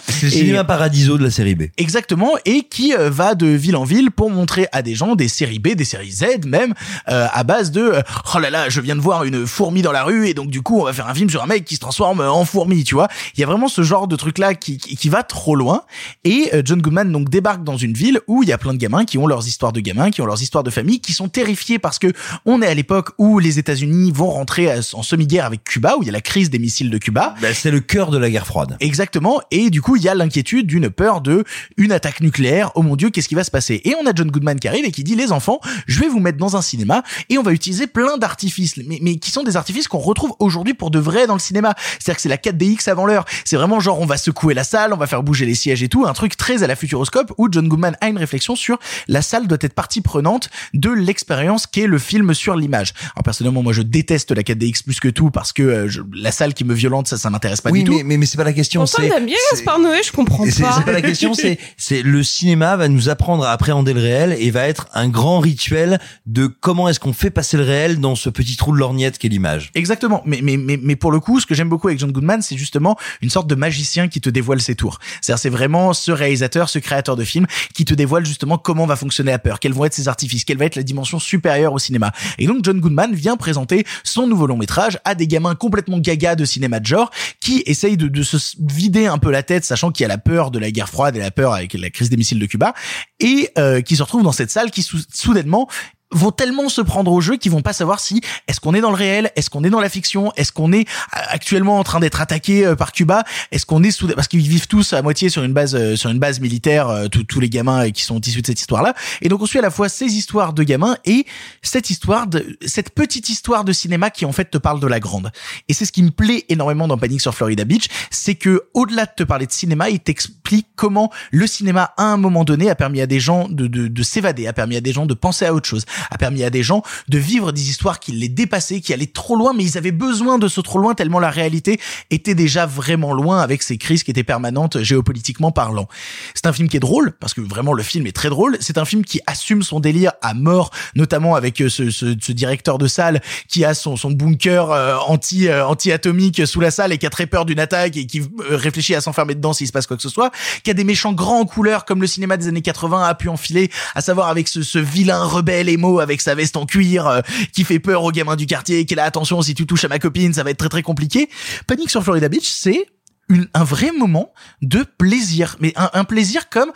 [SPEAKER 8] Paradiso de la série B.
[SPEAKER 6] Exactement, et qui euh, va de ville en ville pour montrer à des gens des séries B, des séries Z même, euh, à base de euh, oh là là, je viens de voir une fourmi dans la rue et donc du coup on va faire un film sur un mec qui se transforme en fourmi, tu vois. Il y a vraiment ce genre de truc là qui, qui, qui va trop loin. Et euh, John Goodman donc débarque dans une ville où il y a plein de gamins qui ont leurs histoires de gamins, qui ont leurs histoires de famille, qui sont terrifiés parce que on est à l'époque où les États-Unis vont rentrer en semi-guerre avec Cuba, où il y a la crise des missiles de Cuba.
[SPEAKER 8] Ben, c'est le cœur de la guerre froide.
[SPEAKER 6] Exactement. Et du coup, il y a l'inquiétude d'une peur de une attaque nucléaire. Oh mon dieu, qu'est-ce qui va se passer? Et on a John Goodman qui arrive et qui dit, les enfants, je vais vous mettre dans un cinéma et on va utiliser plein d'artifices, mais, mais qui sont des artifices qu'on retrouve aujourd'hui pour de vrai dans le cinéma. C'est-à-dire que c'est la 4DX avant l'heure. C'est vraiment genre on va secouer la salle, on va faire bouger les sièges et tout, un truc très à la Futuroscope où John Goodman a une réflexion sur la salle doit être partie prenante de l'expérience qu'est le film sur l'image. Alors personnellement, moi je déteste la 4DX plus que tout parce que euh, je- la salle qui me violente, ça, ça m'intéresse pas
[SPEAKER 8] oui,
[SPEAKER 6] du tout.
[SPEAKER 8] mais, mais, mais c'est pas la question.
[SPEAKER 9] Pourtant,
[SPEAKER 8] c'est
[SPEAKER 9] il aime bien Gaspard Noé, je comprends
[SPEAKER 8] C'est
[SPEAKER 9] pas.
[SPEAKER 8] c'est pas la question, c'est c'est le cinéma va nous apprendre à appréhender le réel et va être un grand rituel de comment est-ce qu'on fait passer le réel dans ce petit trou de lorgnette qu'est l'image.
[SPEAKER 6] Exactement. Mais, mais, mais, mais pour le coup, ce que j'aime beaucoup avec John Goodman, c'est justement une sorte de magicien qui te dévoile ses tours. C'est-à-dire, c'est vraiment ce réalisateur, ce créateur de film qui te dévoile justement comment va fonctionner la peur, quels vont être ses artifices, quelle va être la dimension supérieure au cinéma. Et donc, John Goodman vient présenter son nouveau long métrage à des gamins complètement gaga de cinéma de genre qui essayent de, de se vider un peu la tête, sachant qu'il y a la peur de la guerre froide et la peur avec la crise des missiles de Cuba, et euh, qui se retrouvent dans cette salle qui sou- soudainement vont tellement se prendre au jeu qu'ils vont pas savoir si est-ce qu'on est dans le réel, est-ce qu'on est dans la fiction, est-ce qu'on est euh, actuellement en train d'être attaqué euh, par Cuba, est-ce qu'on est sous parce qu'ils vivent tous à moitié sur une base euh, sur une base militaire tous tous les gamins qui sont issus de cette histoire-là. Et donc on suit à la fois ces histoires de gamins et cette histoire de cette petite histoire de cinéma qui en fait te parle de la grande. Et c'est ce qui me plaît énormément dans Panic sur Florida Beach, c'est que au-delà de te parler de cinéma, il t'explique comment le cinéma à un moment donné a permis à des gens de, de, de s'évader, a permis à des gens de penser à autre chose, a permis à des gens de vivre des histoires qui les dépassaient, qui allaient trop loin, mais ils avaient besoin de ce trop loin tellement la réalité était déjà vraiment loin avec ces crises qui étaient permanentes géopolitiquement parlant. C'est un film qui est drôle, parce que vraiment le film est très drôle. C'est un film qui assume son délire à mort, notamment avec euh, ce, ce, ce directeur de salle qui a son, son bunker euh, anti euh, anti-atomique sous la salle et qui a très peur d'une attaque et qui réfléchit à s'enfermer dedans s'il se passe quoi que ce soit, qui a des méchants grands en couleur comme le cinéma des années 80 a pu enfiler, à savoir avec ce, ce vilain rebelle avec sa veste en cuir euh, qui fait peur aux gamins du quartier, qui est là attention si tu touches à ma copine ça va être très très compliqué. Panique sur Florida Beach c'est une, un vrai moment de plaisir, mais un, un plaisir comme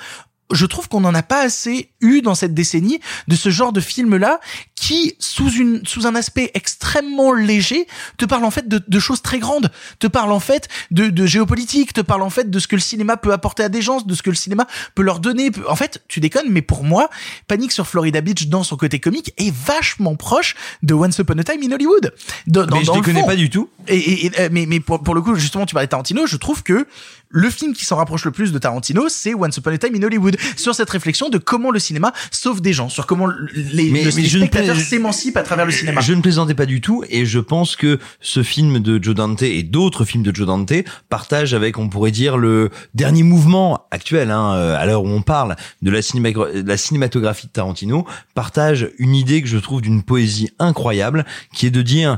[SPEAKER 6] je trouve qu'on n'en a pas assez eu dans cette décennie de ce genre de film-là qui, sous une, sous un aspect extrêmement léger, te parle en fait de, de choses très grandes, te parle en fait de, de géopolitique, te parle en fait de ce que le cinéma peut apporter à des gens, de ce que le cinéma peut leur donner. En fait, tu déconnes, mais pour moi, Panic sur Florida Beach dans son côté comique est vachement proche de Once Upon a Time in Hollywood. Dans,
[SPEAKER 8] Mais je
[SPEAKER 6] dans le
[SPEAKER 8] connais pas du tout.
[SPEAKER 6] Et, et- et, euh, mais, mais pour, pour le coup, justement, tu parlais de Tarantino, je trouve que le film qui s'en rapproche le plus de Tarantino, c'est Once Upon a Time in Hollywood, sur cette réflexion de comment le cinéma sauve des gens, sur comment les,
[SPEAKER 8] Mais-
[SPEAKER 6] le
[SPEAKER 8] mais
[SPEAKER 6] spectateur s'émancipe à travers le cinéma.
[SPEAKER 8] Je ne plaisantais pas du tout et je pense que ce film de Joe Dante et d'autres films de Joe Dante partagent avec, on pourrait dire, le dernier mouvement actuel, hein, euh, à l'heure où on parle de la, cinéma- de la cinématographie de Tarantino, partagent une idée que je trouve d'une poésie incroyable, qui est de dire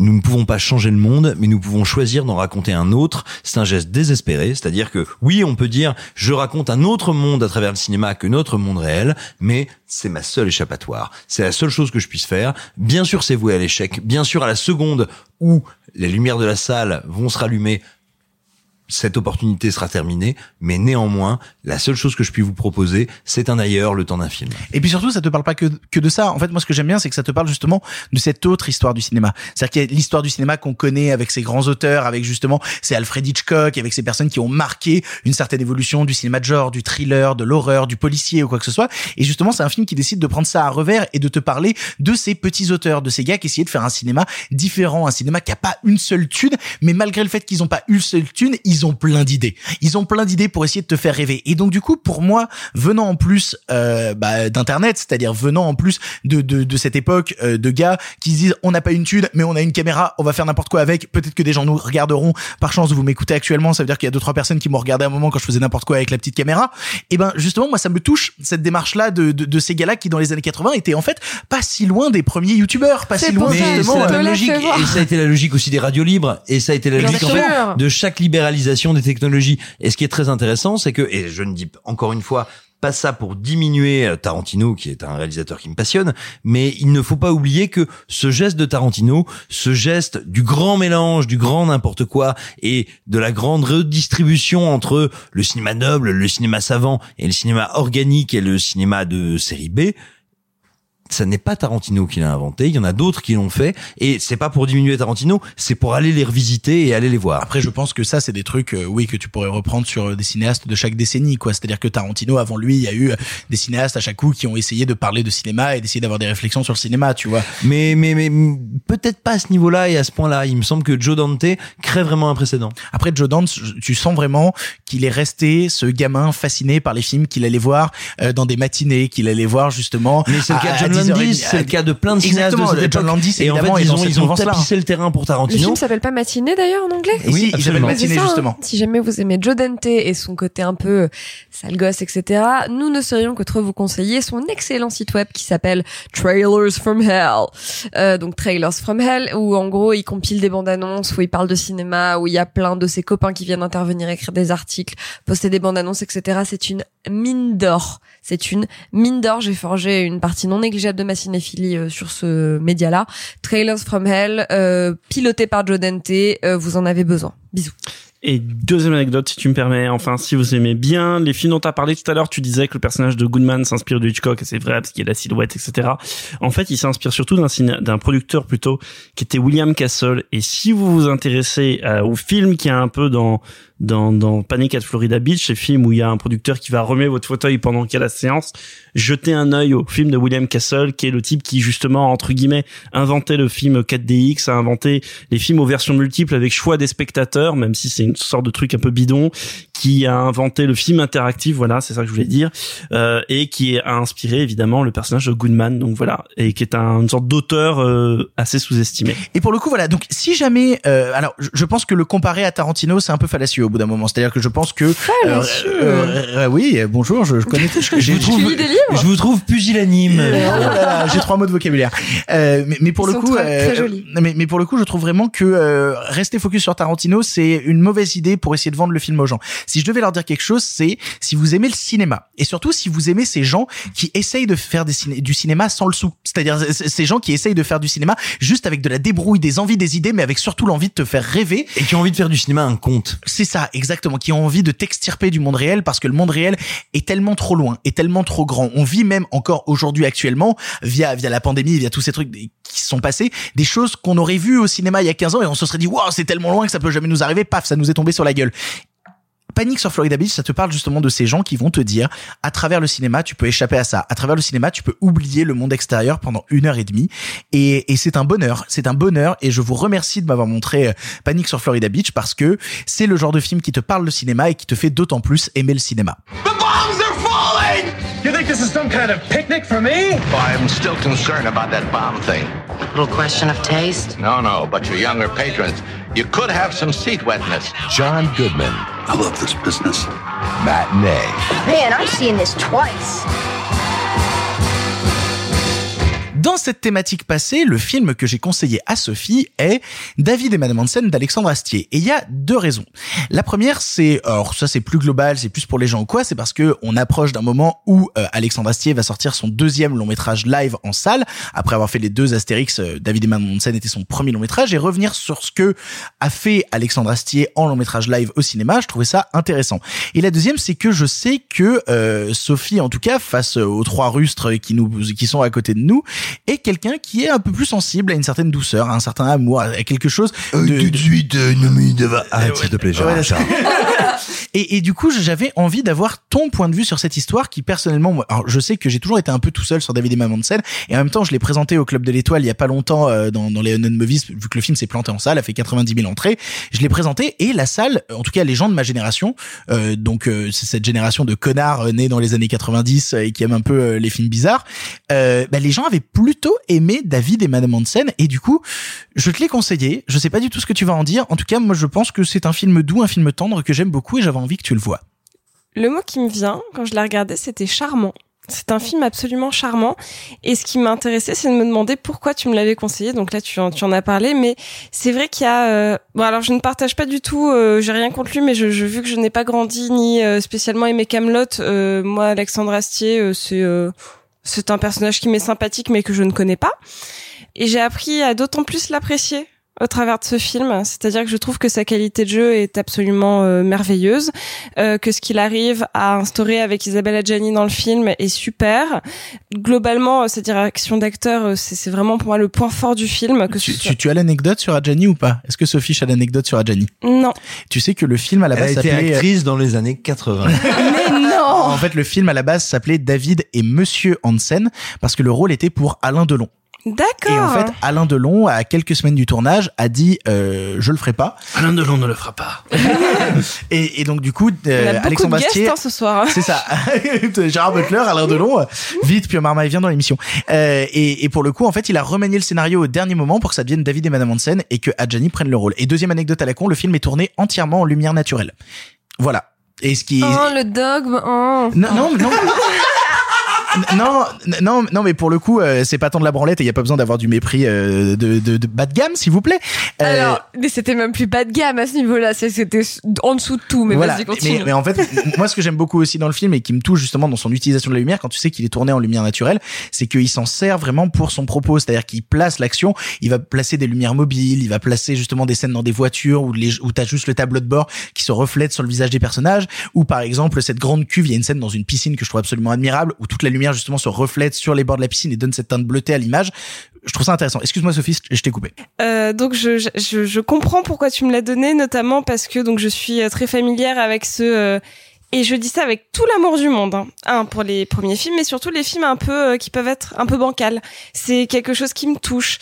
[SPEAKER 8] nous ne pouvons pas changer le monde, mais nous pouvons choisir d'en raconter un autre. C'est un geste désespéré, c'est-à-dire que oui, on peut dire je raconte un autre monde à travers le cinéma que notre monde réel, mais c'est ma seule échappatoire. C'est la seule chose que je puisse faire. Bien sûr, c'est voué à l'échec. Bien sûr, à la seconde où les lumières de la salle vont se rallumer, cette opportunité sera terminée, mais néanmoins, la seule chose que je puis vous proposer, c'est un ailleurs, le temps d'un film.
[SPEAKER 6] Et puis surtout, ça te parle pas que, que de ça. En fait, moi, ce que j'aime bien, c'est que ça te parle justement de cette autre histoire du cinéma. C'est-à-dire qu'il y a l'histoire du cinéma qu'on connaît avec ses grands auteurs, avec justement, c'est Alfred Hitchcock, avec ces personnes qui ont marqué une certaine évolution du cinéma de genre, du thriller, de l'horreur, du policier ou quoi que ce soit. Et justement, c'est un film qui décide de prendre ça à revers et de te parler de ces petits auteurs, de ces gars qui essayaient de faire un cinéma différent, un cinéma qui a pas une seule thune, mais malgré le fait qu'ils ont pas une seule thune, ils ont plein d'idées. Ils ont plein d'idées pour essayer de te faire rêver. Et donc, du coup, pour moi, venant en plus euh, bah, d'internet, c'est-à-dire venant en plus de, de, de cette époque euh, de gars qui se disent on n'a pas une thune mais on a une caméra on va faire n'importe quoi avec. Peut-être que des gens nous regarderont. Par chance vous m'écoutez actuellement ça veut dire qu'il y a deux trois personnes qui m'ont regardé à un moment quand je faisais n'importe quoi avec la petite caméra. Et ben justement moi ça me touche cette démarche là de, de, de ces gars là qui dans les années 80 étaient en fait pas si loin des premiers youtubeurs pas si loin justement
[SPEAKER 8] la
[SPEAKER 6] euh,
[SPEAKER 8] même logique. et ça a été la logique aussi des radios libres. Et ça a été la logique en fait de chaque libéralisation des technologies. Et ce qui est très intéressant, c'est que et je ne dis encore une fois pas ça pour diminuer euh, Tarantino, qui est un réalisateur qui me passionne, mais il ne faut pas oublier que ce geste de Tarantino, ce geste du grand mélange, du grand n'importe quoi, et de la grande redistribution entre le cinéma noble, le cinéma savant, et le cinéma organique et le cinéma de série B, ça n'est pas Tarantino qui l'a inventé, il y en a d'autres qui l'ont fait, et c'est pas pour diminuer Tarantino, c'est pour aller les revisiter et aller les voir.
[SPEAKER 6] Après, je pense que ça, c'est des trucs, euh, oui, que tu pourrais reprendre sur euh, des cinéastes de chaque décennie, quoi. C'est-à-dire que Tarantino, avant lui, il y a eu euh, des cinéastes à chaque coup qui ont essayé de parler de cinéma et d'essayer d'avoir des réflexions sur le cinéma, tu vois.
[SPEAKER 8] Mais, mais, mais mm, peut-être pas à ce niveau-là et à ce point-là. Il me semble que Joe Dante crée vraiment un précédent.
[SPEAKER 6] Après, Joe Dante, tu sens vraiment qu'il est resté ce gamin fasciné par les films qu'il allait voir euh, dans des matinées, qu'il allait voir justement.
[SPEAKER 8] Mais c'est le cas de John
[SPEAKER 6] 10h30.
[SPEAKER 8] Landis, c'est le cas de plein de cinéastes de cette
[SPEAKER 6] John. Landis,
[SPEAKER 8] Et en fait, ils ont, ils ont tapissé le terrain pour
[SPEAKER 7] Le
[SPEAKER 8] Tarantino.
[SPEAKER 7] film s'appelle pas Matinée d'ailleurs en anglais
[SPEAKER 6] Oui, il s'appelle Matinée,
[SPEAKER 7] ça, hein.
[SPEAKER 6] justement.
[SPEAKER 7] Si jamais vous aimez Joe Dante et son côté un peu sale gosse, etc., nous ne serions que trop vous conseiller son excellent site web qui s'appelle Trailers from Hell. Euh, donc Trailers from Hell, où en gros il compile des bandes annonces, où il parle de cinéma, où il y a plein de ses copains qui viennent intervenir, écrire des articles, poster des bandes annonces, etc. C'est une mine d'or. C'est une mine d'or. J'ai forgé une partie non négligeable de ma cinéphilie euh, sur ce média-là. Trailers from Hell, euh, piloté par Joe Dante. euh, vous en avez besoin. Bisous.
[SPEAKER 2] Et deuxième anecdote, si tu me permets, enfin, si vous aimez bien les films dont tu as parlé tout à l'heure, tu disais que le personnage de Goodman s'inspire de Hitchcock, et c'est vrai, parce qu'il a la silhouette, etc. En fait, il s'inspire surtout d'un d'un producteur plutôt, qui était William Castle. Et si vous vous intéressez euh, au film qui a un peu dans, dans, dans Panic at Florida Beach, ces films où il y a un producteur qui va remettre votre fauteuil pendant qu'il y a la séance, jetez un œil au film de William Castle, qui est le type qui, justement, entre guillemets, inventé le film 4DX, a inventé les films aux versions multiples avec choix des spectateurs, même si c'est une sorte de truc un peu bidon, qui a inventé le film interactif, voilà, c'est ça que je voulais dire, euh, et qui a inspiré évidemment le personnage de Goodman, donc voilà, et qui est un, une sorte d'auteur euh, assez sous-estimé.
[SPEAKER 6] Et pour le coup, voilà. Donc, si jamais, euh, alors, je- pense que le comparer à Tarantino, c'est un peu fallacieux bout d'un moment. C'est-à-dire que je pense que, euh, euh, oui, euh, bonjour, je, je connais, je,
[SPEAKER 8] Je vous trouve,
[SPEAKER 7] lis des livres
[SPEAKER 8] je vous trouve pusillanime.
[SPEAKER 6] Euh, oh j'ai trois mots de vocabulaire. Euh, mais, mais pour
[SPEAKER 7] Ils
[SPEAKER 6] le coup,
[SPEAKER 7] très-
[SPEAKER 6] mais, mais pour le coup, je trouve vraiment que euh, rester focus sur Tarantino, c'est une mauvaise idée pour essayer de vendre le film aux gens. Si je devais leur dire quelque chose, c'est si vous aimez le cinéma et surtout si vous aimez ces gens qui essayent de faire des ciné- du cinéma sans le sou, c'est-à-dire ces gens qui essayent de faire du cinéma juste avec de la débrouille, des envies, des idées, mais avec surtout l'envie de te faire rêver.
[SPEAKER 8] Et qui ont envie de faire du cinéma un conte.
[SPEAKER 6] C'est ça, exactement, qui ont envie de t'extirper du monde réel parce que le monde réel est tellement trop loin, est tellement trop grand. On vit même encore aujourd'hui actuellement, via, via la pandémie, via tous ces trucs qui sont passés, des choses qu'on aurait vues au cinéma il y a 15 ans et on se serait dit, waouh, c'est tellement loin que ça peut jamais nous arriver, paf, ça nous est tombé sur la gueule. Panique sur Florida Beach, ça te parle justement de ces gens qui vont te dire, à travers le cinéma, tu peux échapper à ça. À travers le cinéma, tu peux oublier le monde extérieur pendant une heure et demie. Et, c'est un bonheur, c'est un bonheur. Et je vous remercie de m'avoir montré euh, Panique sur Florida Beach parce que c'est le genre de film qui te parle de cinéma et qui te fait d'autant plus aimer le cinéma.
[SPEAKER 13] Think this is some kind of picnic for me?
[SPEAKER 27] I'm still concerned about that bomb thing.
[SPEAKER 28] Little question of taste?
[SPEAKER 27] No, no, but your younger patrons, you could have some seat wetness.
[SPEAKER 29] John Goodman. I love this business. Matinee.
[SPEAKER 25] Man, I've seen this twice.
[SPEAKER 6] Dans cette thématique passée, le film que j'ai conseillé à Sophie est David et Madame Hansen d'Alexandre Astier. Et il y a deux raisons. La première, c'est, alors ça c'est plus global, c'est plus pour les gens ou quoi, c'est parce que on approche d'un moment où euh, Alexandre Astier va sortir son deuxième long métrage live en salle, après avoir fait les deux Astérix, euh, David et Madame Hansen était son premier long métrage, et revenir sur ce que a fait Alexandre Astier en long métrage live au cinéma, je trouvais ça intéressant. Et la deuxième, c'est que je sais que euh, Sophie, en tout cas, face aux trois rustres qui nous qui sont à côté de nous, est quelqu'un qui est un peu plus sensible à une certaine douceur, à un certain amour, à quelque chose
[SPEAKER 21] Euh,
[SPEAKER 6] de,
[SPEAKER 21] tout de suite, euh, non mais arrête
[SPEAKER 8] Ah,
[SPEAKER 21] s'il te plaît,
[SPEAKER 6] Ouais, et, et du coup, j'avais envie d'avoir ton point de vue sur cette histoire qui, personnellement, moi, alors je sais que j'ai toujours été un peu tout seul sur David et Mamansen, et en même temps, je l'ai présenté au Club de l'Étoile il y a pas longtemps euh, dans, dans les Unknown Movies, vu que le film s'est planté en salle, a fait 90 000 entrées. Je l'ai présenté et la salle, en tout cas les gens de ma génération, euh, donc euh, c'est cette génération de connards euh, nés dans les années 90 euh, et qui aiment un peu euh, les films bizarres, euh, bah, les gens avaient plutôt aimé David et Madame Hansen, et du coup, je te l'ai conseillé. Je sais pas du tout ce que tu vas en dire. En tout cas, moi, je pense que c'est un film doux, un film tendre que j'aime beaucoup et j'avais envie que tu le vois.
[SPEAKER 9] Le mot qui me vient quand je l'ai regardé, c'était charmant. C'est un film absolument charmant. Et ce qui m'intéressait, c'est de me demander pourquoi tu me l'avais conseillé. Donc là, tu en, tu en as parlé, mais c'est vrai qu'il y a. euh, Bon, alors je ne partage pas du tout. euh, J'ai rien contre lui, mais je, je vu que je n'ai pas grandi ni euh, spécialement aimé Camelot. euh, moi, Alexandre Astier, euh, c'est c'est un personnage qui m'est sympathique, mais que je ne connais pas. Et j'ai appris à d'autant plus l'apprécier au travers de ce film, c'est-à-dire que je trouve que sa qualité de jeu est absolument euh, merveilleuse, euh, que ce qu'il arrive à instaurer avec Isabelle Adjani dans le film est super. Globalement, euh, sa direction d'acteur, euh, c'est vraiment pour moi le point fort du film. Que
[SPEAKER 6] Tu,
[SPEAKER 9] ce soit-
[SPEAKER 6] tu, tu as l'anecdote sur Adjani ou pas? Est-ce que Sophie a l'anecdote sur Adjani?
[SPEAKER 9] Non.
[SPEAKER 6] Tu sais que le film à la
[SPEAKER 8] Elle a
[SPEAKER 6] base
[SPEAKER 8] été
[SPEAKER 6] s'appelait
[SPEAKER 8] actrice dans les années 80.
[SPEAKER 9] Mais
[SPEAKER 6] fait, le film à la base s'appelait David et Monsieur Hansen parce que le rôle était pour Alain Delon.
[SPEAKER 9] D'accord.
[SPEAKER 6] Et en fait, Alain Delon, à quelques semaines du tournage, a dit euh, je le ferai pas.
[SPEAKER 2] Alain Delon ne le fera pas.
[SPEAKER 6] Et, et donc du coup, euh, Alexandre
[SPEAKER 9] de guests
[SPEAKER 6] Astier,
[SPEAKER 9] hein, ce soir.
[SPEAKER 6] c'est ça. Gérard Butler, Alain Delon, euh, vite, puis Marmaille vient dans l'émission. Euh, et, et pour le coup, en fait, il a remanié le scénario au dernier moment pour que ça devienne David et Madame Hansen et que Adjani prenne le rôle. Et deuxième anecdote à la con, le film est tourné entièrement en lumière naturelle. Voilà. Et ce qui
[SPEAKER 7] Oh, le dogme. Oh.
[SPEAKER 6] non, non, non. non, non, non, mais pour le coup, euh, c'est pas tant de la branlette et il y a pas besoin d'avoir du mépris euh, de, de, de bas de gamme, s'il vous plaît. Euh,
[SPEAKER 7] Alors, mais c'était même plus bas de gamme à ce niveau-là. C'était en dessous de tout. Mais
[SPEAKER 6] voilà.
[SPEAKER 7] vas-y, continue.
[SPEAKER 6] Mais, mais en fait, moi, ce que j'aime beaucoup aussi dans le film et qui me touche justement dans son utilisation de la lumière, quand tu sais qu'il est tourné en lumière naturelle, c'est qu'il s'en sert vraiment pour son propos. C'est-à-dire qu'il place l'action, il va placer des lumières mobiles, il va placer justement des scènes dans des voitures où, les, où t'as juste le tableau de bord qui se reflète sur le visage des personnages, ou par exemple cette grande cuve, il y a une scène dans une piscine que je trouve absolument admirable, où toute la lumière justement se reflète sur les bords de la piscine et donne cette teinte bleutée à l'image. Je trouve ça intéressant. Excuse-moi Sophie, je t'ai coupé.
[SPEAKER 9] Euh, donc je, je- je, comprends pourquoi tu me l'as donné, notamment parce que donc je suis euh, très familière avec ce euh, et je dis ça avec tout l'amour du monde. Hein. Un pour les premiers films, mais surtout les films un peu qui peuvent être un peu bancals. C'est quelque chose qui me touche,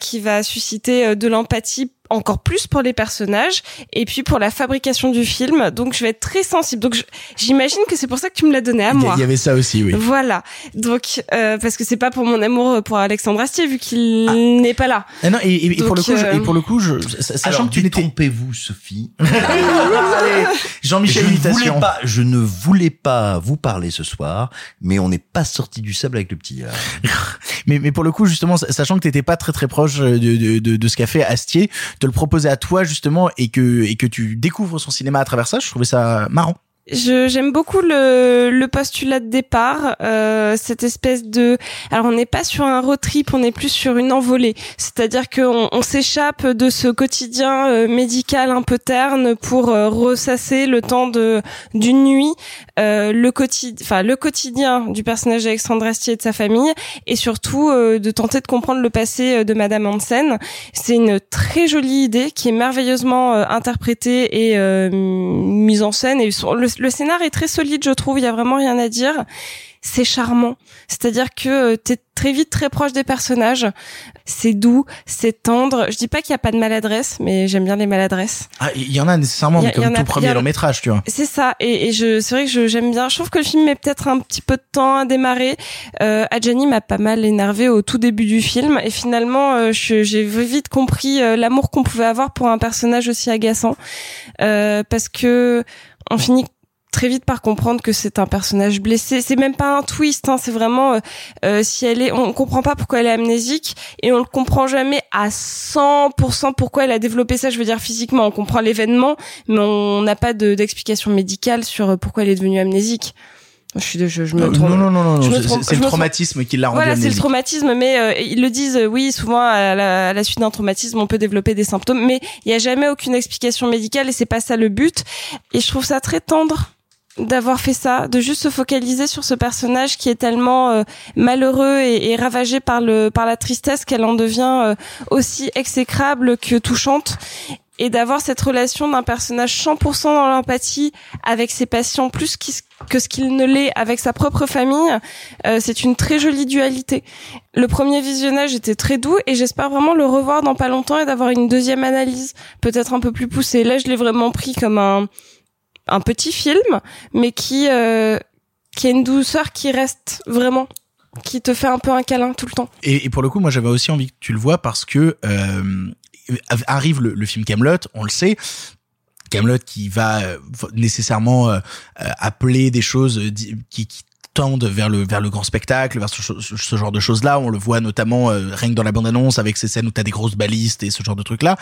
[SPEAKER 9] qui va susciter de l'empathie encore plus pour les personnages et puis pour la fabrication du film. Donc je vais être très sensible. Donc j'imagine que c'est pour ça que tu me l'as donné à moi.
[SPEAKER 6] il y avait ça aussi, oui.
[SPEAKER 9] Voilà. Donc euh, parce que c'est pas pour mon amour pour Alexandre Astier vu qu'il n'est pas là.
[SPEAKER 6] Ah non, et, et- et pour le coup, je-
[SPEAKER 9] euh,
[SPEAKER 6] et pour le coup, je, sachant
[SPEAKER 8] Alors,
[SPEAKER 6] que tu n'étais
[SPEAKER 8] détrompez-vous, Sophie.
[SPEAKER 6] Jean-Michel
[SPEAKER 8] je, voulais pas, je ne voulais pas vous parler ce soir, mais on n'est pas sorti du sable avec le petit. là.
[SPEAKER 6] Mais, mais pour le coup, justement, sachant que t'étais pas très très proche de, de, de, de ce qu'a fait Astier, te le proposer à toi justement et que et que tu découvres son cinéma à travers ça, je trouvais ça marrant.
[SPEAKER 9] Je j'aime beaucoup le, le postulat de départ, euh, cette espèce de. Alors on n'est pas sur un road trip, on est plus sur une envolée. C'est-à-dire qu'on on, s'échappe de ce quotidien euh, médical un peu terne pour euh, ressasser le temps de d'une nuit, euh, le quotidien, enfin le quotidien du personnage d'Alexandre Astier et de sa famille, et surtout euh, de tenter de comprendre le passé euh, de Madame Hansen. C'est une très jolie idée qui est merveilleusement euh, interprétée et mise en scène. Et le, le scénar est très solide, je trouve. Il y a vraiment rien à dire. C'est charmant. C'est-à-dire que tu t'es très vite très proche des personnages. C'est doux, c'est tendre. Je dis pas qu'il y a pas de maladresse, mais j'aime bien les maladresses.
[SPEAKER 6] Ah, il y en a nécessairement,
[SPEAKER 9] a-
[SPEAKER 6] mais comme
[SPEAKER 9] a-
[SPEAKER 6] tout premier
[SPEAKER 9] a-
[SPEAKER 6] long métrage, tu vois.
[SPEAKER 9] C'est ça, et, et je, c'est vrai que j'aime bien. Je trouve que le film met peut-être un petit peu de temps à démarrer. Euh, Adjani m'a pas mal énervé au tout début du film, et finalement, euh, j'ai vite compris euh, l'amour qu'on pouvait avoir pour un personnage aussi agaçant, euh, parce que on finit très vite par comprendre que c'est un personnage blessé. C'est même pas un twist, hein, c'est vraiment euh, euh, si elle est, on comprend pas pourquoi elle est amnésique et on le comprend jamais à 100% pourquoi elle a développé ça. Je veux dire physiquement, on comprend l'événement, mais on n'a pas de- d'explication médicale sur euh, pourquoi elle est devenue amnésique. Je suis, de- je, je me
[SPEAKER 6] Euh,
[SPEAKER 9] trompe.
[SPEAKER 6] non, non, non, non, c'est- le
[SPEAKER 9] me
[SPEAKER 6] traumatisme qui l'a rendu
[SPEAKER 9] Voilà, c'est le traumatisme, mais euh, ils le disent, euh, oui, souvent à la, à la suite d'un traumatisme, on peut développer des symptômes, mais il y a jamais aucune explication médicale et c'est pas ça le but. Et je trouve ça très tendre d'avoir fait ça, de juste se focaliser sur ce personnage qui est tellement euh, malheureux et, et ravagé par le par la tristesse qu'elle en devient euh, aussi exécrable que touchante et d'avoir cette relation d'un personnage 100% dans l'empathie avec ses patients plus qu'il- que ce qu'il ne l'est avec sa propre famille, euh, c'est une très jolie dualité. Le premier visionnage était très doux et j'espère vraiment le revoir dans pas longtemps et d'avoir une deuxième analyse peut-être un peu plus poussée. Là, je l'ai vraiment pris comme un un petit film, mais qui euh, qui a une douceur qui reste vraiment, qui te fait un peu un câlin tout le temps.
[SPEAKER 6] Et, pour le coup, moi, j'avais aussi envie que tu le vois parce que euh, arrive le, film Camelot, on le sait. Camelot qui va euh, nécessairement euh, euh, appeler des choses qui, tendent vers le vers le grand spectacle, vers ce genre de choses là. On le voit notamment euh, rien que dans la bande annonce avec ces scènes où t'as des grosses balistes et ce genre de trucs là.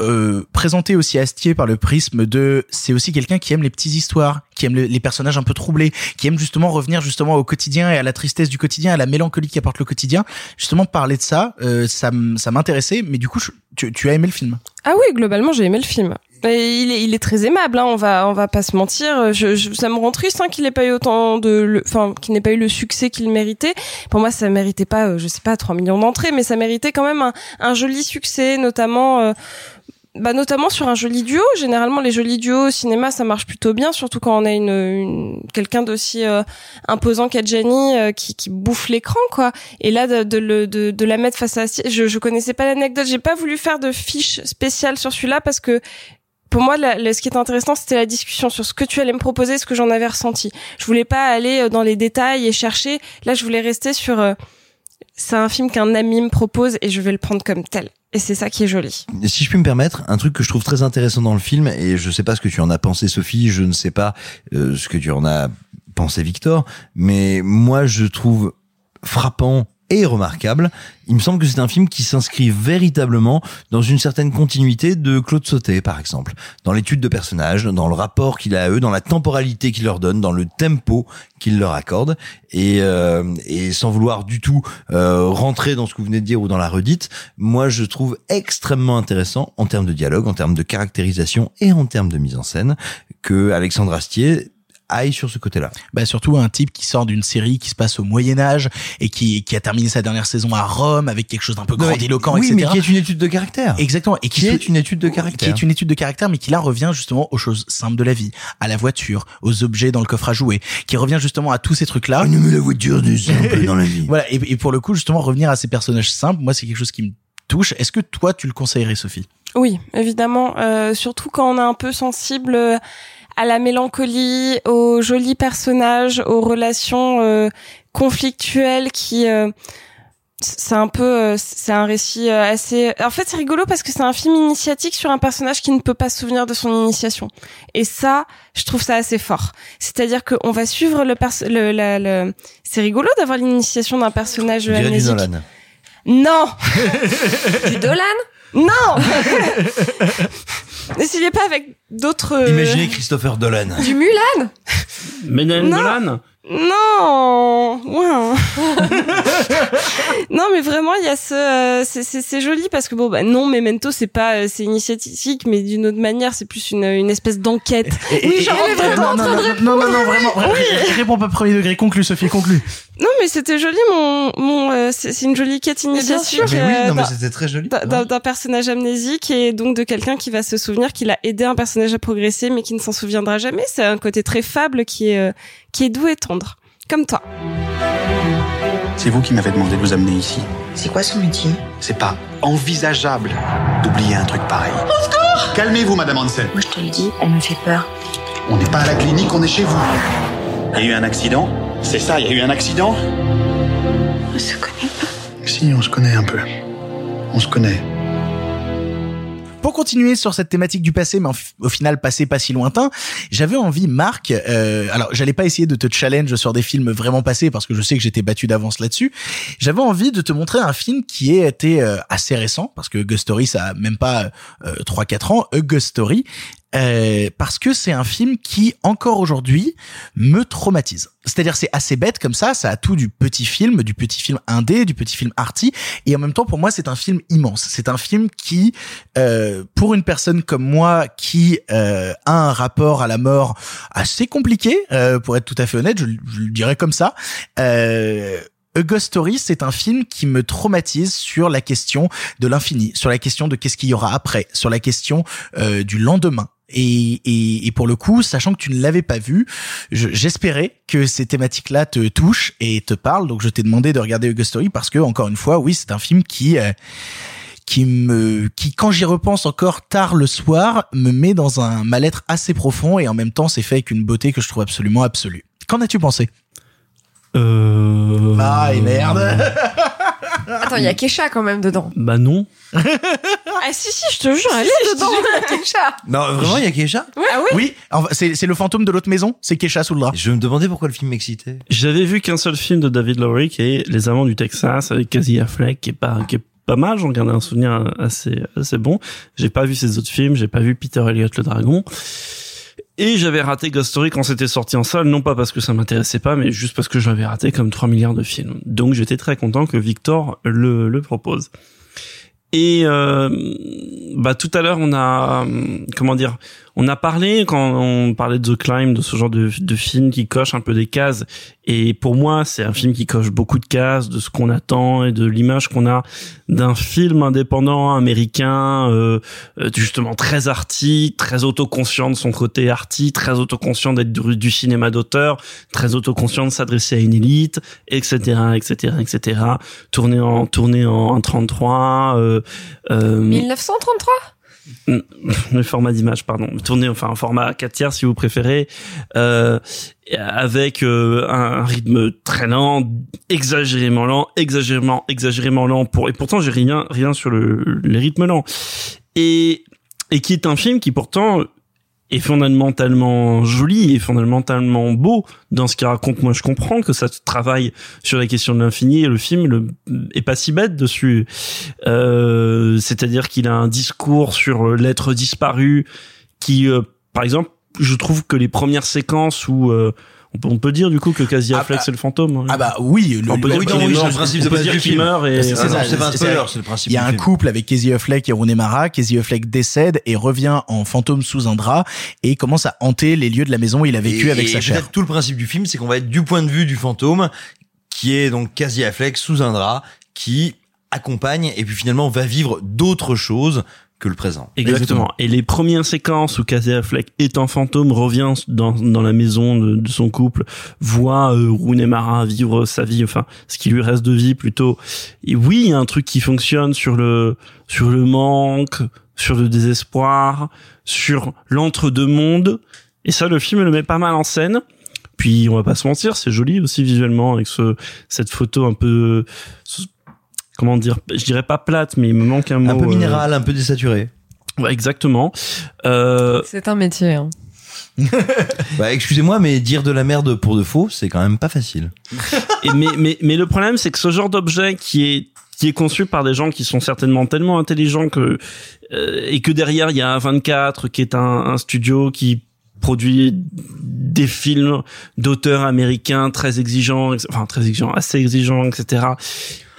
[SPEAKER 6] Euh, présenté aussi Astier par le prisme de c'est aussi quelqu'un qui aime les petites histoires, qui aime le- les personnages un peu troublés, qui aime justement revenir justement au quotidien et à la tristesse du quotidien, à la mélancolie qu'apporte le quotidien. Justement parler de ça, euh, ça ça m'intéressait, mais du coup tu, tu as aimé le film
[SPEAKER 9] Ah oui, globalement, j'ai aimé le film. Il est, il est très aimable, hein, on va, on va pas se mentir. Je, je- ça me rend triste hein, qu'il ait pas eu autant de, enfin, qu'il n'ait pas eu le succès qu'il méritait. Pour moi, ça méritait pas, euh, je sais pas, 3 millions d'entrées, mais ça méritait quand même un, un joli succès, notamment. euh, bah notamment sur un joli duo. Généralement, les jolis duos au cinéma, ça marche plutôt bien, surtout quand on a une, une- quelqu'un d'aussi euh, imposant qu'Adjani euh, qui, qui bouffe l'écran, quoi. Et là, de, de, de la mettre face à, je, je connaissais pas l'anecdote, j'ai pas voulu faire de fiche spéciale sur celui-là parce que pour moi, la- la- ce qui était intéressant, c'était la discussion sur ce que tu allais me proposer, ce que j'en avais ressenti. Je voulais pas aller euh, dans les détails et chercher. Là, je voulais rester sur. euh, c'est un film qu'un ami me propose et je vais le prendre comme tel. Et c'est ça qui est joli.
[SPEAKER 8] Si je puis me permettre, un truc que je trouve très intéressant dans le film, et je sais pas ce que tu en as pensé Sophie, je ne sais pas euh, ce que tu en as pensé Victor, mais moi je trouve frappant et remarquable. Il me semble que c'est un film qui s'inscrit véritablement dans une certaine continuité de Claude Sauté, par exemple, dans l'étude de personnages, dans le rapport qu'il a à eux, dans la temporalité qu'il leur donne, dans le tempo qu'il leur accorde, et, euh, et sans vouloir du tout euh, rentrer dans ce que vous venez de dire ou dans la redite, moi je trouve extrêmement intéressant en termes de dialogue, en termes de caractérisation et en termes de mise en scène que Alexandre Astier aille sur ce côté-là.
[SPEAKER 6] Bah surtout un type qui sort d'une série qui se passe au Moyen Âge et qui, qui a terminé sa dernière saison à Rome avec quelque chose d'un peu
[SPEAKER 8] Non,
[SPEAKER 6] grandiloquent,
[SPEAKER 8] oui,
[SPEAKER 6] etc.
[SPEAKER 8] mais qui est une étude de caractère.
[SPEAKER 6] Exactement. Et
[SPEAKER 8] Qui est une étude de caractère.
[SPEAKER 6] Qui est une étude de caractère, mais qui là revient justement aux choses simples de la vie, à la voiture, aux objets dans le coffre à jouer, qui revient justement à tous ces trucs-là.
[SPEAKER 21] On aime la voiture de simple dans la vie.
[SPEAKER 6] Voilà. Et, et pour le coup, justement, revenir à ces personnages simples, moi, c'est quelque chose qui me touche. Est-ce que toi, tu le conseillerais, Sophie?
[SPEAKER 9] Oui, évidemment. Euh, surtout quand on est un peu sensible euh, à la mélancolie, aux jolis personnages, aux relations euh, conflictuelles qui... euh, c'est un peu, euh, c'est un récit euh, assez. En fait, c'est rigolo parce que c'est un film initiatique sur un personnage qui ne peut pas se souvenir de son initiation. Et ça, je trouve ça assez fort. C'est-à-dire qu'on va suivre le perso. Le, la- le... C'est rigolo d'avoir l'initiation d'un personnage
[SPEAKER 8] du. Nolan.
[SPEAKER 9] Non.
[SPEAKER 7] Du Dolan?
[SPEAKER 9] Non. N'essayez pas avec d'autres. euh,
[SPEAKER 8] Imaginez Christopher Dolan.
[SPEAKER 7] Du Mulan
[SPEAKER 2] Ménel
[SPEAKER 9] Non.
[SPEAKER 2] Nolan
[SPEAKER 9] Non, ouais. non, mais vraiment, il y a ce, euh, c'est- c'est c'est joli parce que bon, bah non, Memento, c'est pas, euh, c'est initiatique, mais d'une autre manière, c'est plus une, une espèce d'enquête. Oui, dedans.
[SPEAKER 6] non, non, non, non, non, non, vraiment. ré- Réponds pas premier degré. Conclu, Sophie, conclu.
[SPEAKER 9] Non, mais c'était joli, mon, mon, euh, c'est une jolie quête initiatique.
[SPEAKER 8] Mais oui,
[SPEAKER 9] euh,
[SPEAKER 8] non, mais
[SPEAKER 9] d'un-
[SPEAKER 8] c'était très joli.
[SPEAKER 9] d'un personnage amnésique et donc de quelqu'un qui va se souvenir qu'il a aidé un personnage à progresser mais qui ne s'en souviendra jamais. C'est un côté très fable qui est, euh, qui est doux et tendre. Comme toi.
[SPEAKER 29] C'est vous qui m'avez demandé de vous amener ici.
[SPEAKER 30] C'est quoi son métier?
[SPEAKER 29] C'est pas envisageable d'oublier un truc pareil.
[SPEAKER 30] Au secours
[SPEAKER 29] Calmez-vous, Madame Hansen.
[SPEAKER 30] Moi, je te le dis, elle me fait peur.
[SPEAKER 29] On n'est pas à la clinique, on est chez vous. Il y a eu un accident C'est ça, il y a eu un accident
[SPEAKER 30] On se connaît
[SPEAKER 29] Si, on se connaît un peu. On se connaît.
[SPEAKER 6] Pour continuer sur cette thématique du passé, mais au final passé pas si lointain, j'avais envie, Marc. euh, alors, j'allais pas essayer de te challenge sur des films vraiment passés parce que je sais que j'étais battu d'avance là-dessus. J'avais envie de te montrer un film qui a été euh, assez récent parce que Ghost Story ça a même pas euh, 3-4 ans. A Ghost Story. Euh, parce que c'est un film qui encore aujourd'hui me traumatise. C'est-à-dire c'est assez bête comme ça, ça a tout du petit film, du petit film indé, du petit film arty, et en même temps pour moi c'est un film immense. C'est un film qui, euh, pour une personne comme moi qui euh, a un rapport à la mort assez compliqué, euh, pour être tout à fait honnête, je, je le dirais comme ça. Euh, A Ghost Story, c'est un film qui me traumatise sur la question de l'infini, sur la question de qu'est-ce qu'il y aura après, sur la question euh, du lendemain. Et, et, et pour le coup, sachant que tu ne l'avais pas vu, je- j'espérais que ces thématiques-là te touchent et te parlent. Donc je t'ai demandé de regarder Ghost Story parce que, encore une fois, oui, c'est un film qui... euh, qui me qui quand j'y repense encore tard le soir me met dans un mal-être assez profond et en même temps c'est fait avec une beauté que je trouve absolument absolue. Qu'en as-tu pensé?
[SPEAKER 2] Euh...
[SPEAKER 6] Ah et merde.
[SPEAKER 7] Attends, il y a Kesha quand même dedans.
[SPEAKER 2] Bah non.
[SPEAKER 9] Ah si si, je te jure, elle est dedans.
[SPEAKER 7] Kesha.
[SPEAKER 8] Non, vraiment, il y a Kesha?
[SPEAKER 9] Ah oui.
[SPEAKER 6] Oui, c'est c'est le fantôme de l'autre maison, c'est Kesha sous le drap.
[SPEAKER 8] Je me demandais pourquoi le film m'excitait.
[SPEAKER 2] J'avais vu qu'un seul film de David Lowery qui est Les Amants du Texas avec Casey Affleck qui est pas qui est pas mal, j'en garde un souvenir assez assez bon. J'ai pas vu ses autres films, j'ai pas vu Peter Elliott le dragon. Et j'avais raté Ghost Story quand c'était sorti en salle, non pas parce que ça m'intéressait pas, mais juste parce que j'avais raté comme 3 milliards de films. Donc j'étais très content que Victor le, le propose. Et euh, bah tout à l'heure on a euh, comment dire on a parlé quand on parlait de The Climb de ce genre de, film qui coche un peu des cases. Et pour moi c'est un film qui coche beaucoup de cases de ce qu'on attend et de l'image qu'on a d'un film indépendant américain euh, euh, justement très arty très autoconscient de son côté arty très autoconscient d'être du, cinéma d'auteur très autoconscient de s'adresser à une élite etc etc etc tourné en tourné en 33 euh, euh,
[SPEAKER 7] 1933
[SPEAKER 2] le format d'image pardon. Tourné enfin en format 4 tiers si vous préférez euh, avec euh, un, un rythme très lent exagérément lent exagérément exagérément lent pour et pourtant j'ai rien rien sur le les rythmes lents. Et et qui est un film qui pourtant est fondamentalement joli et fondamentalement beau dans ce qu'il raconte. Moi, je comprends que ça travaille sur la question de l'infini et le film est pas si bête dessus. Euh, C'est-à-dire qu'il a un discours sur l'être disparu qui, euh, par exemple, je trouve que les premières séquences où euh, on peut, on peut dire du coup que Casey Affleck
[SPEAKER 6] bah-
[SPEAKER 2] c'est le fantôme.
[SPEAKER 6] Ah bah oui, le,
[SPEAKER 2] on peut
[SPEAKER 6] le-
[SPEAKER 2] dire
[SPEAKER 6] oui,
[SPEAKER 2] qu'il
[SPEAKER 6] oui,
[SPEAKER 2] mort,
[SPEAKER 6] c'est le principe
[SPEAKER 2] on peut dire qu'il meurt et
[SPEAKER 6] C'est pas un spoiler, c'est le principe. Il y a un
[SPEAKER 8] film.
[SPEAKER 6] couple avec Casey Affleck et Rooney Mara. Casey Affleck décède et revient en fantôme sous un drap et commence à hanter les lieux de la maison où il a vécu
[SPEAKER 8] Et-
[SPEAKER 6] avec
[SPEAKER 8] et
[SPEAKER 6] sa chair.
[SPEAKER 8] tout le principe du film, c'est qu'on va être du point de vue du fantôme, qui est donc quasi Affleck sous un drap, qui accompagne et puis finalement va vivre d'autres choses que le présent.
[SPEAKER 2] Exactement. Et les premières séquences où Casey Affleck étant fantôme revient dans, dans la maison de, de son couple, voit euh, Rooney Mara vivre sa vie, enfin ce qui lui reste de vie plutôt. Et oui, il y a un truc qui fonctionne sur le sur le manque, sur le désespoir, sur l'entre-deux mondes. Et ça, le film le met pas mal en scène. Puis on va pas se mentir, c'est joli aussi visuellement avec ce cette photo un peu comment dire, je dirais pas plate, mais il me manque un mot.
[SPEAKER 8] Un peu
[SPEAKER 2] euh,
[SPEAKER 8] minéral, un peu désaturé.
[SPEAKER 2] Ouais, exactement. Euh,
[SPEAKER 7] C'est un métier. Hein.
[SPEAKER 8] Bah, excusez-moi, mais dire de la merde pour de faux, c'est quand même pas facile.
[SPEAKER 2] et mais, mais, mais le problème, c'est que ce genre d'objet qui est qui est conçu par des gens qui sont certainement tellement intelligents que euh, et que derrière il y a un 24 qui est un, un studio qui produit des films d'auteurs américains très exigeants, ex- enfin très exigeants, assez exigeants, etc.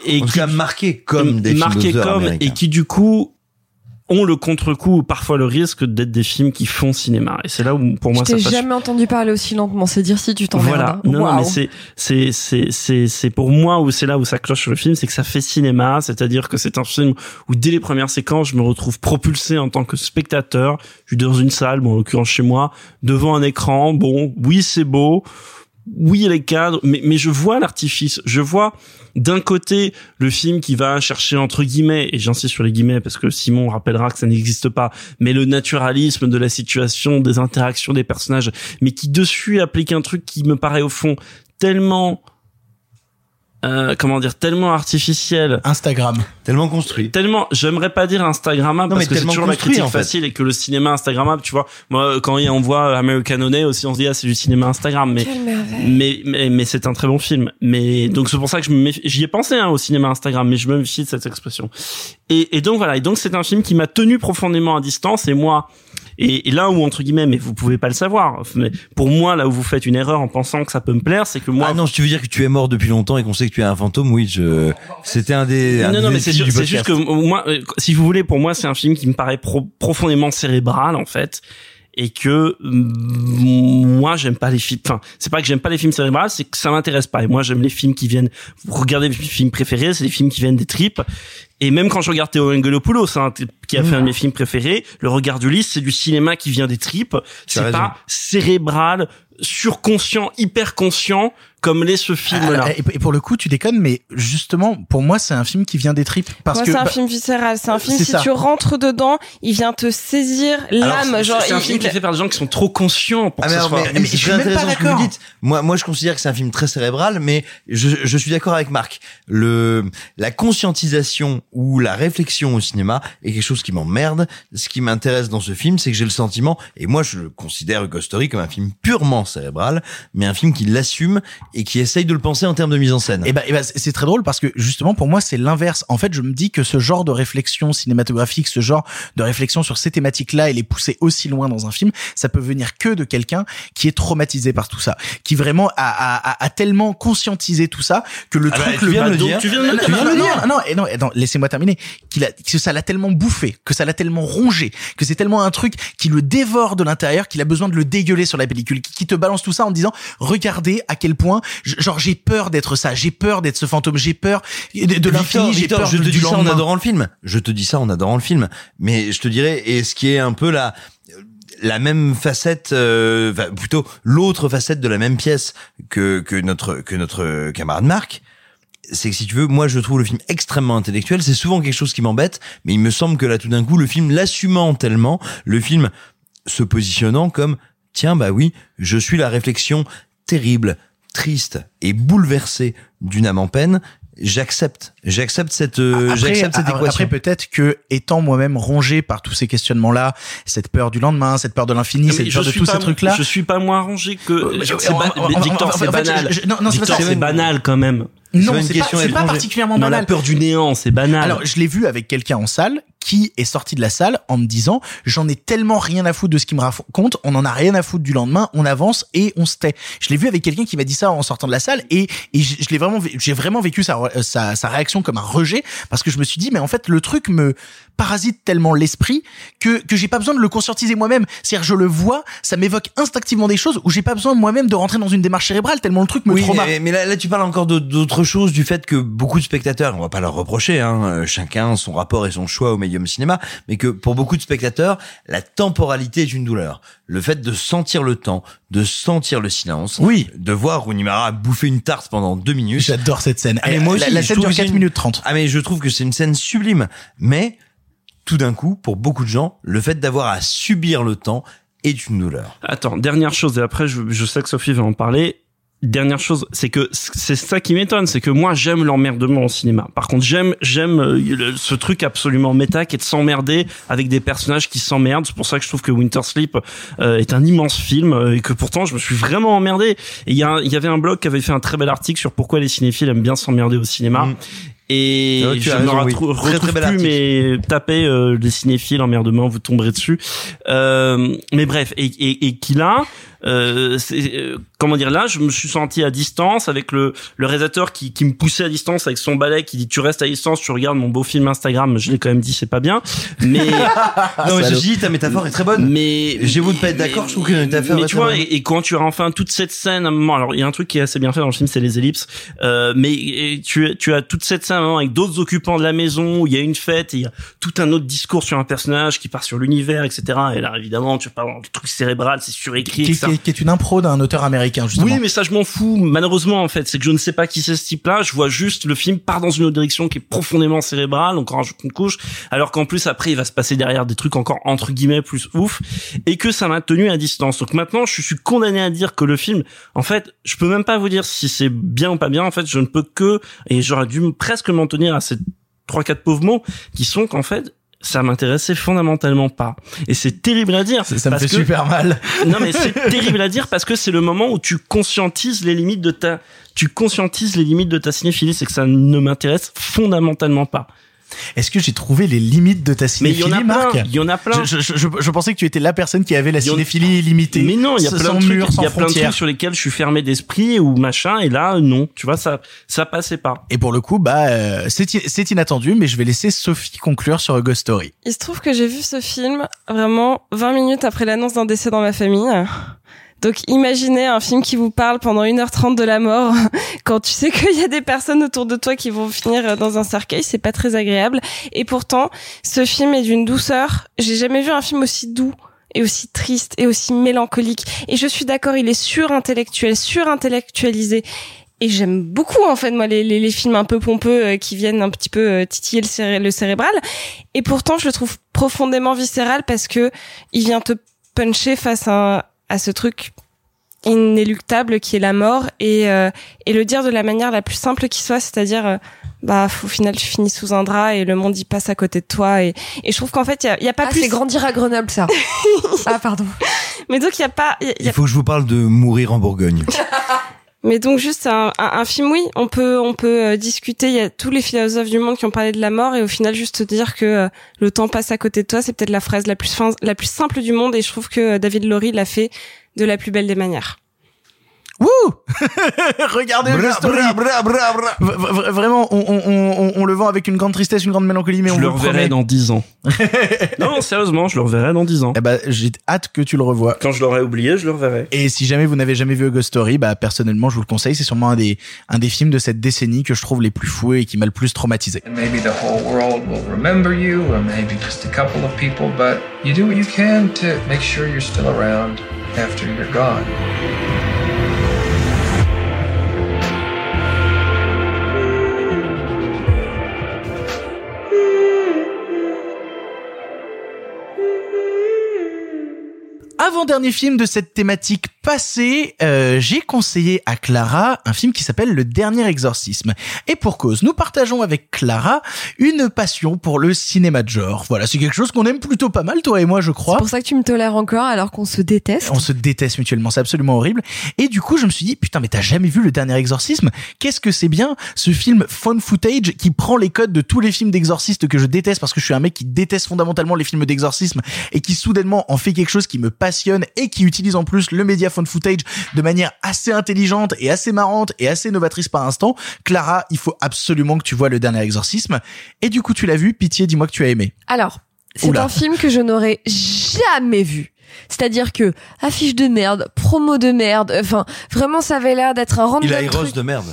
[SPEAKER 2] Et qui-
[SPEAKER 8] cas, marqués comme des films
[SPEAKER 2] marqués
[SPEAKER 8] d'auteurs
[SPEAKER 2] comme
[SPEAKER 8] américains.
[SPEAKER 2] et qui du coup ont le contre-coup ou parfois le risque d'être des films qui font cinéma. Et c'est là où pour moi
[SPEAKER 7] je t'ai jamais entendu parler aussi lentement. C'est dire si tu t'en
[SPEAKER 2] voilà. Non, non, mais c'est, c'est, c'est, c'est, c'est pour moi où c'est là où ça cloche sur le film, c'est que ça fait cinéma, c'est-à-dire que c'est un film où dès les premières séquences, je me retrouve propulsé en tant que spectateur. Je suis dans une salle, bon, en l'occurrence chez moi, devant un écran. Bon, oui, c'est beau. Oui, les cadres, mais, mais je vois l'artifice. Je vois d'un côté le film qui va chercher entre guillemets, et j'insiste sur les guillemets parce que Simon rappellera que ça n'existe pas, mais le naturalisme de la situation, des interactions des personnages, mais qui dessus applique un truc qui me paraît au fond tellement euh, comment dire tellement artificiel.
[SPEAKER 6] Instagram.
[SPEAKER 8] Tellement construit.
[SPEAKER 2] Tellement j'aimerais pas dire instagrammable parce que c'est
[SPEAKER 8] tellement
[SPEAKER 2] toujours la critique
[SPEAKER 8] en fait.
[SPEAKER 2] facile et que le cinéma instagrammable tu vois. Moi quand on voit American Honey aussi on se dit ah c'est du cinéma Instagram mais mais mais, mais c'est un très bon film. Mais donc c'est pour ça que je me méfie- j'y ai pensé hein, au cinéma Instagram mais je me méfie de cette expression. Et, et donc voilà. Et donc c'est un film qui m'a tenu profondément à distance et moi et, et là où entre guillemets mais vous pouvez pas le savoir mais pour moi là où vous faites une erreur en pensant que ça peut me plaire c'est que moi
[SPEAKER 8] Ah non, si tu veux dire que tu es mort depuis longtemps et qu'on sait que tu es un fantôme, oui, je, c'était un des, un
[SPEAKER 2] non,
[SPEAKER 8] des
[SPEAKER 2] non, mais c'est juste que moi, euh, si vous voulez, pour moi, c'est un film qui me paraît pro- profondément cérébral en fait, et que mm, moi, j'aime pas les films. Enfin, c'est pas que j'aime pas les films cérébrales, c'est que ça m'intéresse pas. Et moi, j'aime les films qui viennent. Vous regardez mes films préférés, c'est les films qui viennent des tripes. Et même quand je regarde Théo Angelopoulos, hein, qui a fait un de mes films préférés, Le Regard du Lys, c'est du cinéma qui vient des tripes. C'est pas cérébral, surconscient, hyper conscient, comme l'est ce film-là.
[SPEAKER 6] Ah, Et, et pour le coup, tu déconnes, mais justement, pour moi, c'est un film qui vient des tripes. Parce
[SPEAKER 9] Moi,
[SPEAKER 6] que
[SPEAKER 9] c'est un
[SPEAKER 6] bah,
[SPEAKER 9] film viscéral. C'est un film, si
[SPEAKER 6] ça.
[SPEAKER 9] tu rentres dedans, il vient te saisir l'âme.
[SPEAKER 2] c'est-
[SPEAKER 9] Genre,
[SPEAKER 2] c'est un
[SPEAKER 9] il-
[SPEAKER 2] film
[SPEAKER 9] il-
[SPEAKER 2] qui est fait par des gens qui sont trop conscients pour
[SPEAKER 8] Ah,
[SPEAKER 2] que
[SPEAKER 8] mais,
[SPEAKER 2] ce soit.
[SPEAKER 8] mais, mais c'est
[SPEAKER 6] suis
[SPEAKER 8] très
[SPEAKER 6] même pas
[SPEAKER 8] intéressant ce que vous
[SPEAKER 6] d'accord.
[SPEAKER 8] dites. Moi, moi, je considère que c'est un film très cérébral, mais je, je suis d'accord avec Marc. Le, la conscientisation ou la réflexion au cinéma est quelque chose qui m'emmerde. Ce qui m'intéresse dans ce film, c'est que j'ai le sentiment, et moi, je considère Ghost Story comme un film purement cérébral, mais un film qui l'assume et qui essaye de le penser en termes de mise en scène.
[SPEAKER 6] Et ben, et ben, c'est très drôle parce que justement pour moi c'est l'inverse. En fait, je me dis que ce genre de réflexion cinématographique, ce genre de réflexion sur ces thématiques-là et les pousser aussi loin dans un film, ça peut venir que de quelqu'un qui est traumatisé par tout ça, qui vraiment a, a, a, tellement conscientisé tout ça que le
[SPEAKER 8] Ah bah,
[SPEAKER 6] truc
[SPEAKER 8] tu
[SPEAKER 6] le
[SPEAKER 8] viens le dire.
[SPEAKER 6] tu viens
[SPEAKER 8] de le dire.
[SPEAKER 6] non, non, non, non, et non, non, laissez-moi terminer. Qu'il a, que ça l'a tellement bouffé, que ça l'a tellement rongé, que c'est tellement un truc qui le dévore de l'intérieur qu'il a besoin de le dégueuler sur la pellicule, qui, qui te balance tout ça en disant regardez à quel point, genre j'ai peur d'être ça, j'ai peur d'être ce fantôme, j'ai peur de, l'infini, j'ai peur
[SPEAKER 8] je te
[SPEAKER 6] du
[SPEAKER 8] dis ça en adorant le film. Je te dis ça en adorant le film. Mais je te dirais, et ce qui est un peu la la même facette, euh, enfin, plutôt l'autre facette de la même pièce que que notre que notre camarade Marc, c'est que si tu veux, moi je trouve le film extrêmement intellectuel. C'est souvent quelque chose qui m'embête, mais il me semble que là tout d'un coup, le film l'assumant tellement, le film se positionnant comme tiens bah oui, je suis la réflexion terrible, triste et bouleversée d'une âme en peine. J'accepte, j'accepte cette, euh,
[SPEAKER 6] Après,
[SPEAKER 8] j'accepte cette
[SPEAKER 6] a-
[SPEAKER 8] équation.
[SPEAKER 6] après peut-être que étant moi-même rongé par tous ces questionnements-là, cette peur du lendemain, cette peur de l'infini, cette peur de tous ces trucs-là.
[SPEAKER 2] Je suis pas moins rangé que. Victor, c'est banal. Victor, c'est banal quand même.
[SPEAKER 6] Non, c'est pas, pas particulièrement
[SPEAKER 2] Non,
[SPEAKER 6] banal.
[SPEAKER 2] la peur du néant, c'est banal.
[SPEAKER 6] Alors, je l'ai vu avec quelqu'un en salle qui est sorti de la salle en me disant j'en ai tellement rien à foutre de ce qu'il me raconte, on en a rien à foutre du lendemain, on avance et on se tait. Je l'ai vu avec quelqu'un qui m'a dit ça en sortant de la salle et, et je, je l'ai vraiment j'ai vraiment vécu sa, sa sa réaction comme un rejet parce que je me suis dit mais en fait le truc me parasite tellement l'esprit que que j'ai pas besoin de le conscientiser moi-même. C'est-à-dire je le vois, ça m'évoque instinctivement des choses où j'ai pas besoin moi-même de rentrer dans une démarche cérébrale tellement le truc me
[SPEAKER 8] Oui,
[SPEAKER 6] trauma.
[SPEAKER 8] mais, mais là, là, tu parles encore de- d'autre chose, du fait que beaucoup de spectateurs, on va pas leur reprocher, hein, chacun son rapport et son choix au médium cinéma, mais que pour beaucoup de spectateurs, la temporalité est une douleur. Le fait de sentir le temps, de sentir le silence,
[SPEAKER 6] oui.
[SPEAKER 8] de voir Rooney Mara bouffer une tarte pendant deux minutes.
[SPEAKER 6] J'adore cette scène.
[SPEAKER 8] Ah, mais moi aussi,
[SPEAKER 6] la
[SPEAKER 8] je
[SPEAKER 6] scène
[SPEAKER 8] trouve
[SPEAKER 6] dure
[SPEAKER 8] que c'est
[SPEAKER 6] 4
[SPEAKER 8] une-
[SPEAKER 6] minutes 30.
[SPEAKER 8] Ah mais je trouve que c'est une scène sublime. Mais tout d'un coup, pour beaucoup de gens, le fait d'avoir à subir le temps est une douleur.
[SPEAKER 2] Attends, dernière chose, et après je, je sais que Sophie va en parler. Dernière chose, c'est que c'est ça qui m'étonne, c'est que moi j'aime l'emmerdement au cinéma. Par contre, j'aime j'aime euh, ce truc absolument méta qui est de s'emmerder avec des personnages qui s'emmerdent. C'est pour ça que je trouve que Winter Sleep euh, est un immense film euh, et que pourtant je me suis vraiment emmerdé. Il y, a y avait un blog qui avait fait un très bel article sur pourquoi les cinéphiles aiment bien s'emmerder au cinéma. Et
[SPEAKER 8] tu
[SPEAKER 2] je ne
[SPEAKER 8] raison, oui. Très,
[SPEAKER 2] retrouve plus,
[SPEAKER 8] article.
[SPEAKER 2] mais tapez euh, les cinéphiles emmerdement, vous tomberez dessus. Euh, mais bref, et, et, et qu'il a, euh, c'est, euh, comment dire là, je me suis senti à distance avec le, le réalisateur qui, qui me poussait à distance avec son balai, qui dit tu restes à distance, tu regardes mon beau film Instagram. Je l'ai quand même dit, c'est pas bien. Mais
[SPEAKER 8] non, mais ceci dit, ta métaphore est très bonne.
[SPEAKER 2] Mais
[SPEAKER 8] j'ai ne pas être d'accord, je trouve que ta métaphore
[SPEAKER 2] mais
[SPEAKER 8] est
[SPEAKER 2] tu vois, et, et quand tu as enfin toute cette scène, à un moment, alors il y a un truc qui est assez bien fait dans le film, c'est les ellipses. Euh, mais tu, tu as toute cette scène un moment, avec d'autres occupants de la maison où il y a une fête, et il y a tout un autre discours sur un personnage qui part sur l'univers, etc. Et là, évidemment, tu parles le truc cérébral, c'est surécrit,
[SPEAKER 6] qui, qui- qui est une impro d'un auteur américain justement.
[SPEAKER 2] Oui, mais ça, je m'en fous. Malheureusement, en fait, c'est que je ne sais pas qui c'est ce type-là. Je vois juste le film part dans une autre direction qui est profondément cérébrale, donc on rajoute une couche. Alors qu'en plus, après, il va se passer derrière des trucs encore entre guillemets plus ouf, et que ça m'a tenu à distance. Donc maintenant, je suis condamné à dire que le film, en fait, je peux même pas vous dire si c'est bien ou pas bien. En fait, je ne peux que, et j'aurais dû me- presque m'en tenir à ces trois quatre pauvres mots qui sont qu'en fait ça m'intéressait fondamentalement pas et c'est terrible à dire
[SPEAKER 6] Ça me
[SPEAKER 2] parce
[SPEAKER 6] fait
[SPEAKER 2] que-
[SPEAKER 6] super mal.
[SPEAKER 2] non mais c'est terrible à dire parce que c'est le moment où tu conscientises les limites de ta tu conscientises les limites de ta cinéphilie c'est que ça ne m'intéresse fondamentalement pas
[SPEAKER 6] Est-ce que j'ai trouvé les limites de ta
[SPEAKER 2] Mais il y en
[SPEAKER 6] cinéphilie,
[SPEAKER 2] a plein,
[SPEAKER 6] Marc
[SPEAKER 2] il y en a plein.
[SPEAKER 6] Je, je, je, je pensais que tu étais la personne qui avait la cinéphilie illimitée.
[SPEAKER 2] mais non il y a plein de trucs
[SPEAKER 6] mur,
[SPEAKER 2] il
[SPEAKER 6] sans
[SPEAKER 2] y a plein de
[SPEAKER 6] frontières.
[SPEAKER 2] trucs sur lesquels je suis fermé d'esprit ou machin et là non tu vois ça ça passait pas
[SPEAKER 6] Et pour le coup, bah, euh, c'est inattendu, mais je vais laisser Sophie conclure sur A Ghost Story.
[SPEAKER 9] Il se trouve que j'ai vu ce film vraiment 20 minutes après l'annonce d'un décès dans ma famille. Donc imaginez un film qui vous parle pendant 1h30 de la mort quand tu sais qu'il y a des personnes autour de toi qui vont finir dans un cercueil, c'est pas très agréable. Et pourtant, ce film est d'une douceur. J'ai jamais vu un film aussi doux et aussi triste et aussi mélancolique. Et je suis d'accord, il est surintellectuel, surintellectualisé. Et j'aime beaucoup en fait moi les, les, les films un peu pompeux euh, qui viennent un petit peu euh, titiller le, le cérébral. Et pourtant je le trouve profondément viscéral parce que il vient te puncher face à, à ce truc inéluctable qui est la mort et euh, et le dire de la manière la plus simple qui soit, c'est-à-dire euh, bah au final tu finis sous un drap et le monde y passe à côté de toi et et je trouve qu'en fait il y a, il y a pas
[SPEAKER 7] Ah,
[SPEAKER 9] plus
[SPEAKER 7] c'est grandir à Grenoble, ça. ah, pardon.
[SPEAKER 9] mais donc il y a pas il y a- il
[SPEAKER 8] faut que je vous parle de mourir en Bourgogne.
[SPEAKER 9] Mais donc juste un, un, film, oui, on peut on peut euh, discuter. Il y a tous les philosophes du monde qui ont parlé de la mort et au final juste dire que euh, le temps passe à côté de toi, c'est peut-être la phrase la plus fin, la plus simple du monde et je trouve que euh, David Laurie l'a fait de la plus belle des manières.
[SPEAKER 6] Wouh Regardez le
[SPEAKER 8] Bra,
[SPEAKER 6] story.
[SPEAKER 8] bra, bra,
[SPEAKER 6] Vraiment, on, on, on, on le vend avec une grande tristesse, une grande mélancolie, mais on
[SPEAKER 2] je le
[SPEAKER 6] le
[SPEAKER 2] reverrai dans 10 ans. non, sérieusement, je le reverrai dans 10 ans.
[SPEAKER 6] Eh ben, j'ai hâte que tu le revois.
[SPEAKER 2] Quand je l'aurai oublié, je le reverrai.
[SPEAKER 6] Et si jamais vous n'avez jamais vu A Ghost Story, bah personnellement, je vous le conseille. C'est sûrement un des un des films de cette décennie que je trouve les plus fous et qui m'a le plus traumatisé.
[SPEAKER 31] And maybe the whole world will remember you, or maybe just a couple of people, but you do what you can to make sure you're still around after you're gone.
[SPEAKER 6] Avant-dernier film de cette thématique passée, euh, j'ai conseillé à Clara un film qui s'appelle Le Dernier Exorcisme. Et pour cause, nous partageons avec Clara une passion pour le cinéma de genre. Voilà, c'est quelque chose qu'on aime plutôt pas mal, toi et moi, je crois.
[SPEAKER 7] C'est pour ça que tu me tolères encore alors qu'on se déteste.
[SPEAKER 6] On se déteste mutuellement, c'est absolument horrible. Et du coup, je me suis dit, putain, mais t'as jamais vu le dernier exorcisme? Qu'est-ce que c'est bien ce film phone footage qui prend les codes de tous les films d'exorcistes que je déteste parce que je suis un mec qui déteste fondamentalement les films d'exorcisme et qui soudainement en fait quelque chose qui me passionne et qui utilise en plus le média phone footage de manière assez intelligente et assez marrante et assez novatrice par instant. Clara, il faut absolument que tu vois le dernier exorcisme. Et du coup, tu l'as vu, pitié, dis-moi que tu as aimé.
[SPEAKER 7] Alors, c'est un film que je n'aurais jamais vu. C'est-à-dire que affiche de merde, promo de merde, enfin vraiment ça avait l'air d'être un random
[SPEAKER 8] Il a de merde.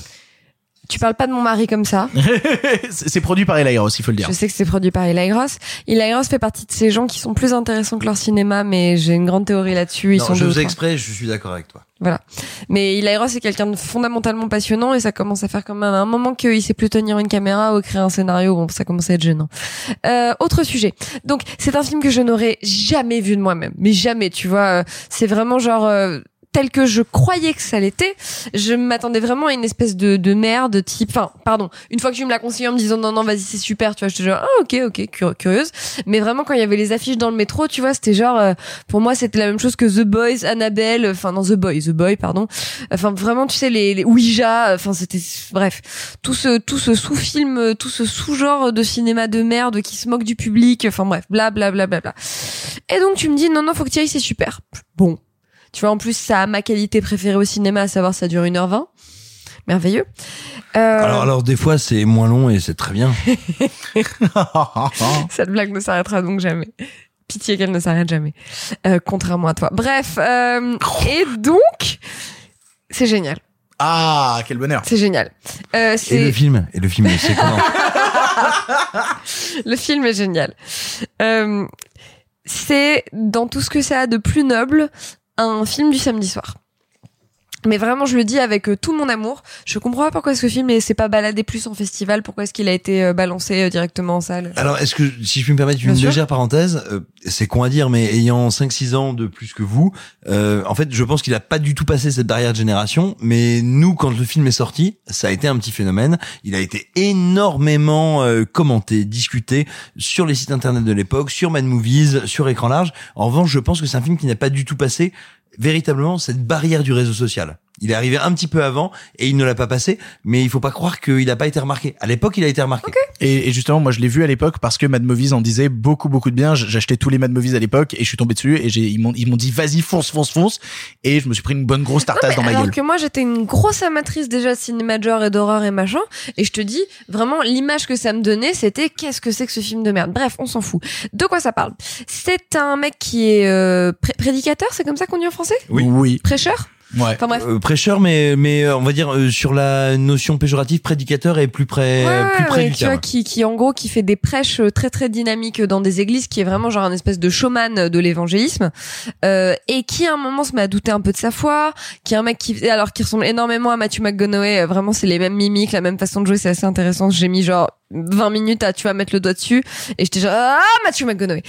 [SPEAKER 7] Tu parles pas de mon mari comme ça.
[SPEAKER 6] c'est produit par Eli Ross, il faut le dire.
[SPEAKER 7] Je sais que c'est produit par Eli Ross. Eli Ross fait partie de ces gens qui sont plus intéressants que leur cinéma, mais j'ai une grande théorie là-dessus. Ils
[SPEAKER 8] Non,
[SPEAKER 7] sont
[SPEAKER 8] je faisais exprès, je suis d'accord avec toi.
[SPEAKER 7] Voilà. Mais Eli Ross est quelqu'un de fondamentalement passionnant et ça commence à faire quand même un moment qu'il sait plus tenir une caméra ou créer un scénario. Bon, ça commence à être gênant. Euh, autre sujet. Donc, c'est un film que je n'aurais jamais vu de moi-même. Mais jamais, tu vois. euh, C'est vraiment genre... euh, tel que je croyais que ça l'était, je m'attendais vraiment à une espèce de, de merde type, enfin, pardon, une fois que tu me l'as conseillé en me disant non, non, vas-y, c'est super, tu vois, j'étais genre, ah, ok, ok, cur- curieuse. Mais vraiment, quand il y avait les affiches dans le métro, tu vois, c'était genre, euh, pour moi, c'était la même chose que The Boys, Annabelle, enfin, non, The Boy, The Boy, pardon. Enfin, vraiment, tu sais, les, les Ouija, enfin, c'était, bref, tout ce, tout ce sous-film, tout ce sous-genre de cinéma de merde qui se moque du public, enfin, bref, bla, bla, bla, bla, bla. Et donc, tu me dis, non, non, faut que tu ailles, c'est super. Bon. Tu vois, en plus, ça a ma qualité préférée au cinéma, à savoir, ça dure 1h20. Merveilleux. Euh,
[SPEAKER 8] Alors, alors des fois c'est moins long et c'est très bien.
[SPEAKER 7] Cette blague ne s'arrêtera donc jamais. Pitié qu'elle ne s'arrête jamais. Euh, contrairement à toi. Bref. euh, et donc, c'est génial.
[SPEAKER 6] Ah, quel bonheur.
[SPEAKER 7] C'est génial. Euh,
[SPEAKER 8] Et le film, et le film, c'est comment
[SPEAKER 7] le film est génial. Euh, c'est dans tout ce que ça a de plus noble un film du samedi soir. Mais vraiment, je le dis avec euh, tout mon amour. Je comprends pas pourquoi ce film s'est pas baladé plus en festival. Pourquoi est-ce qu'il a été euh, balancé euh, directement en salle?
[SPEAKER 8] Alors, est-ce que, si je puis me permettre une
[SPEAKER 7] Bien sûr.
[SPEAKER 8] légère parenthèse, euh, c'est con à dire, mais ayant 5-6 ans de plus que vous, euh, en fait, je pense qu'il a pas du tout passé cette barrière de génération, mais nous, quand le film est sorti, ça a été un petit phénomène. Il a été énormément euh, commenté, discuté sur les sites internet de l'époque, sur Mad Movies, sur écran large. En revanche, je pense que c'est un film qui n'a pas du tout passé véritablement cette barrière du réseau social. Il est arrivé un petit peu avant et il ne l'a pas passé, mais il faut pas croire qu'il n'a pas été remarqué. À l'époque, il a été remarqué.
[SPEAKER 6] Et, et justement, moi, je l'ai vu à l'époque parce que Mad Movies en disait beaucoup, beaucoup de bien. J'achetais tous les Mad Movies à l'époque et je suis tombé dessus et j'ai, ils m'ont, ils m'ont dit, vas-y, fonce, fonce, fonce. Et je me suis pris une bonne grosse tartasse dans ma
[SPEAKER 7] Alors
[SPEAKER 6] gueule.
[SPEAKER 7] que moi, j'étais une grosse amatrice déjà de cinéma de genre et d'horreur et machin. Et je te dis, vraiment, l'image que ça me donnait, c'était qu'est-ce que c'est que ce film de merde? Bref, on s'en fout. De quoi ça parle? C'est un mec qui est euh, pré- prédicateur, c'est comme ça qu'on dit en français?
[SPEAKER 8] Oui.
[SPEAKER 6] Oui.
[SPEAKER 7] Prêcheur?
[SPEAKER 6] Ouais.
[SPEAKER 7] Enfin bref.
[SPEAKER 8] Euh, prêcheur, mais mais euh, on va dire euh, sur la notion péjorative, prédicateur est plus près
[SPEAKER 7] Ouais,
[SPEAKER 8] plus près
[SPEAKER 7] ouais,
[SPEAKER 8] du
[SPEAKER 7] tu vois,
[SPEAKER 8] terme.
[SPEAKER 7] qui, qui en gros qui fait des prêches euh, très très dynamiques dans des églises, qui est vraiment genre un espèce de showman de l'évangélisme, euh, et qui à un moment se met à douter un peu de sa foi, qui est un mec qui alors qui ressemble énormément à Matthew McConaughey, euh, vraiment c'est les mêmes mimiques, la même façon de jouer, c'est assez intéressant. J'ai mis genre 20 minutes à tu vas mettre le doigt dessus. Et j'étais genre ah Matthew McConaughey.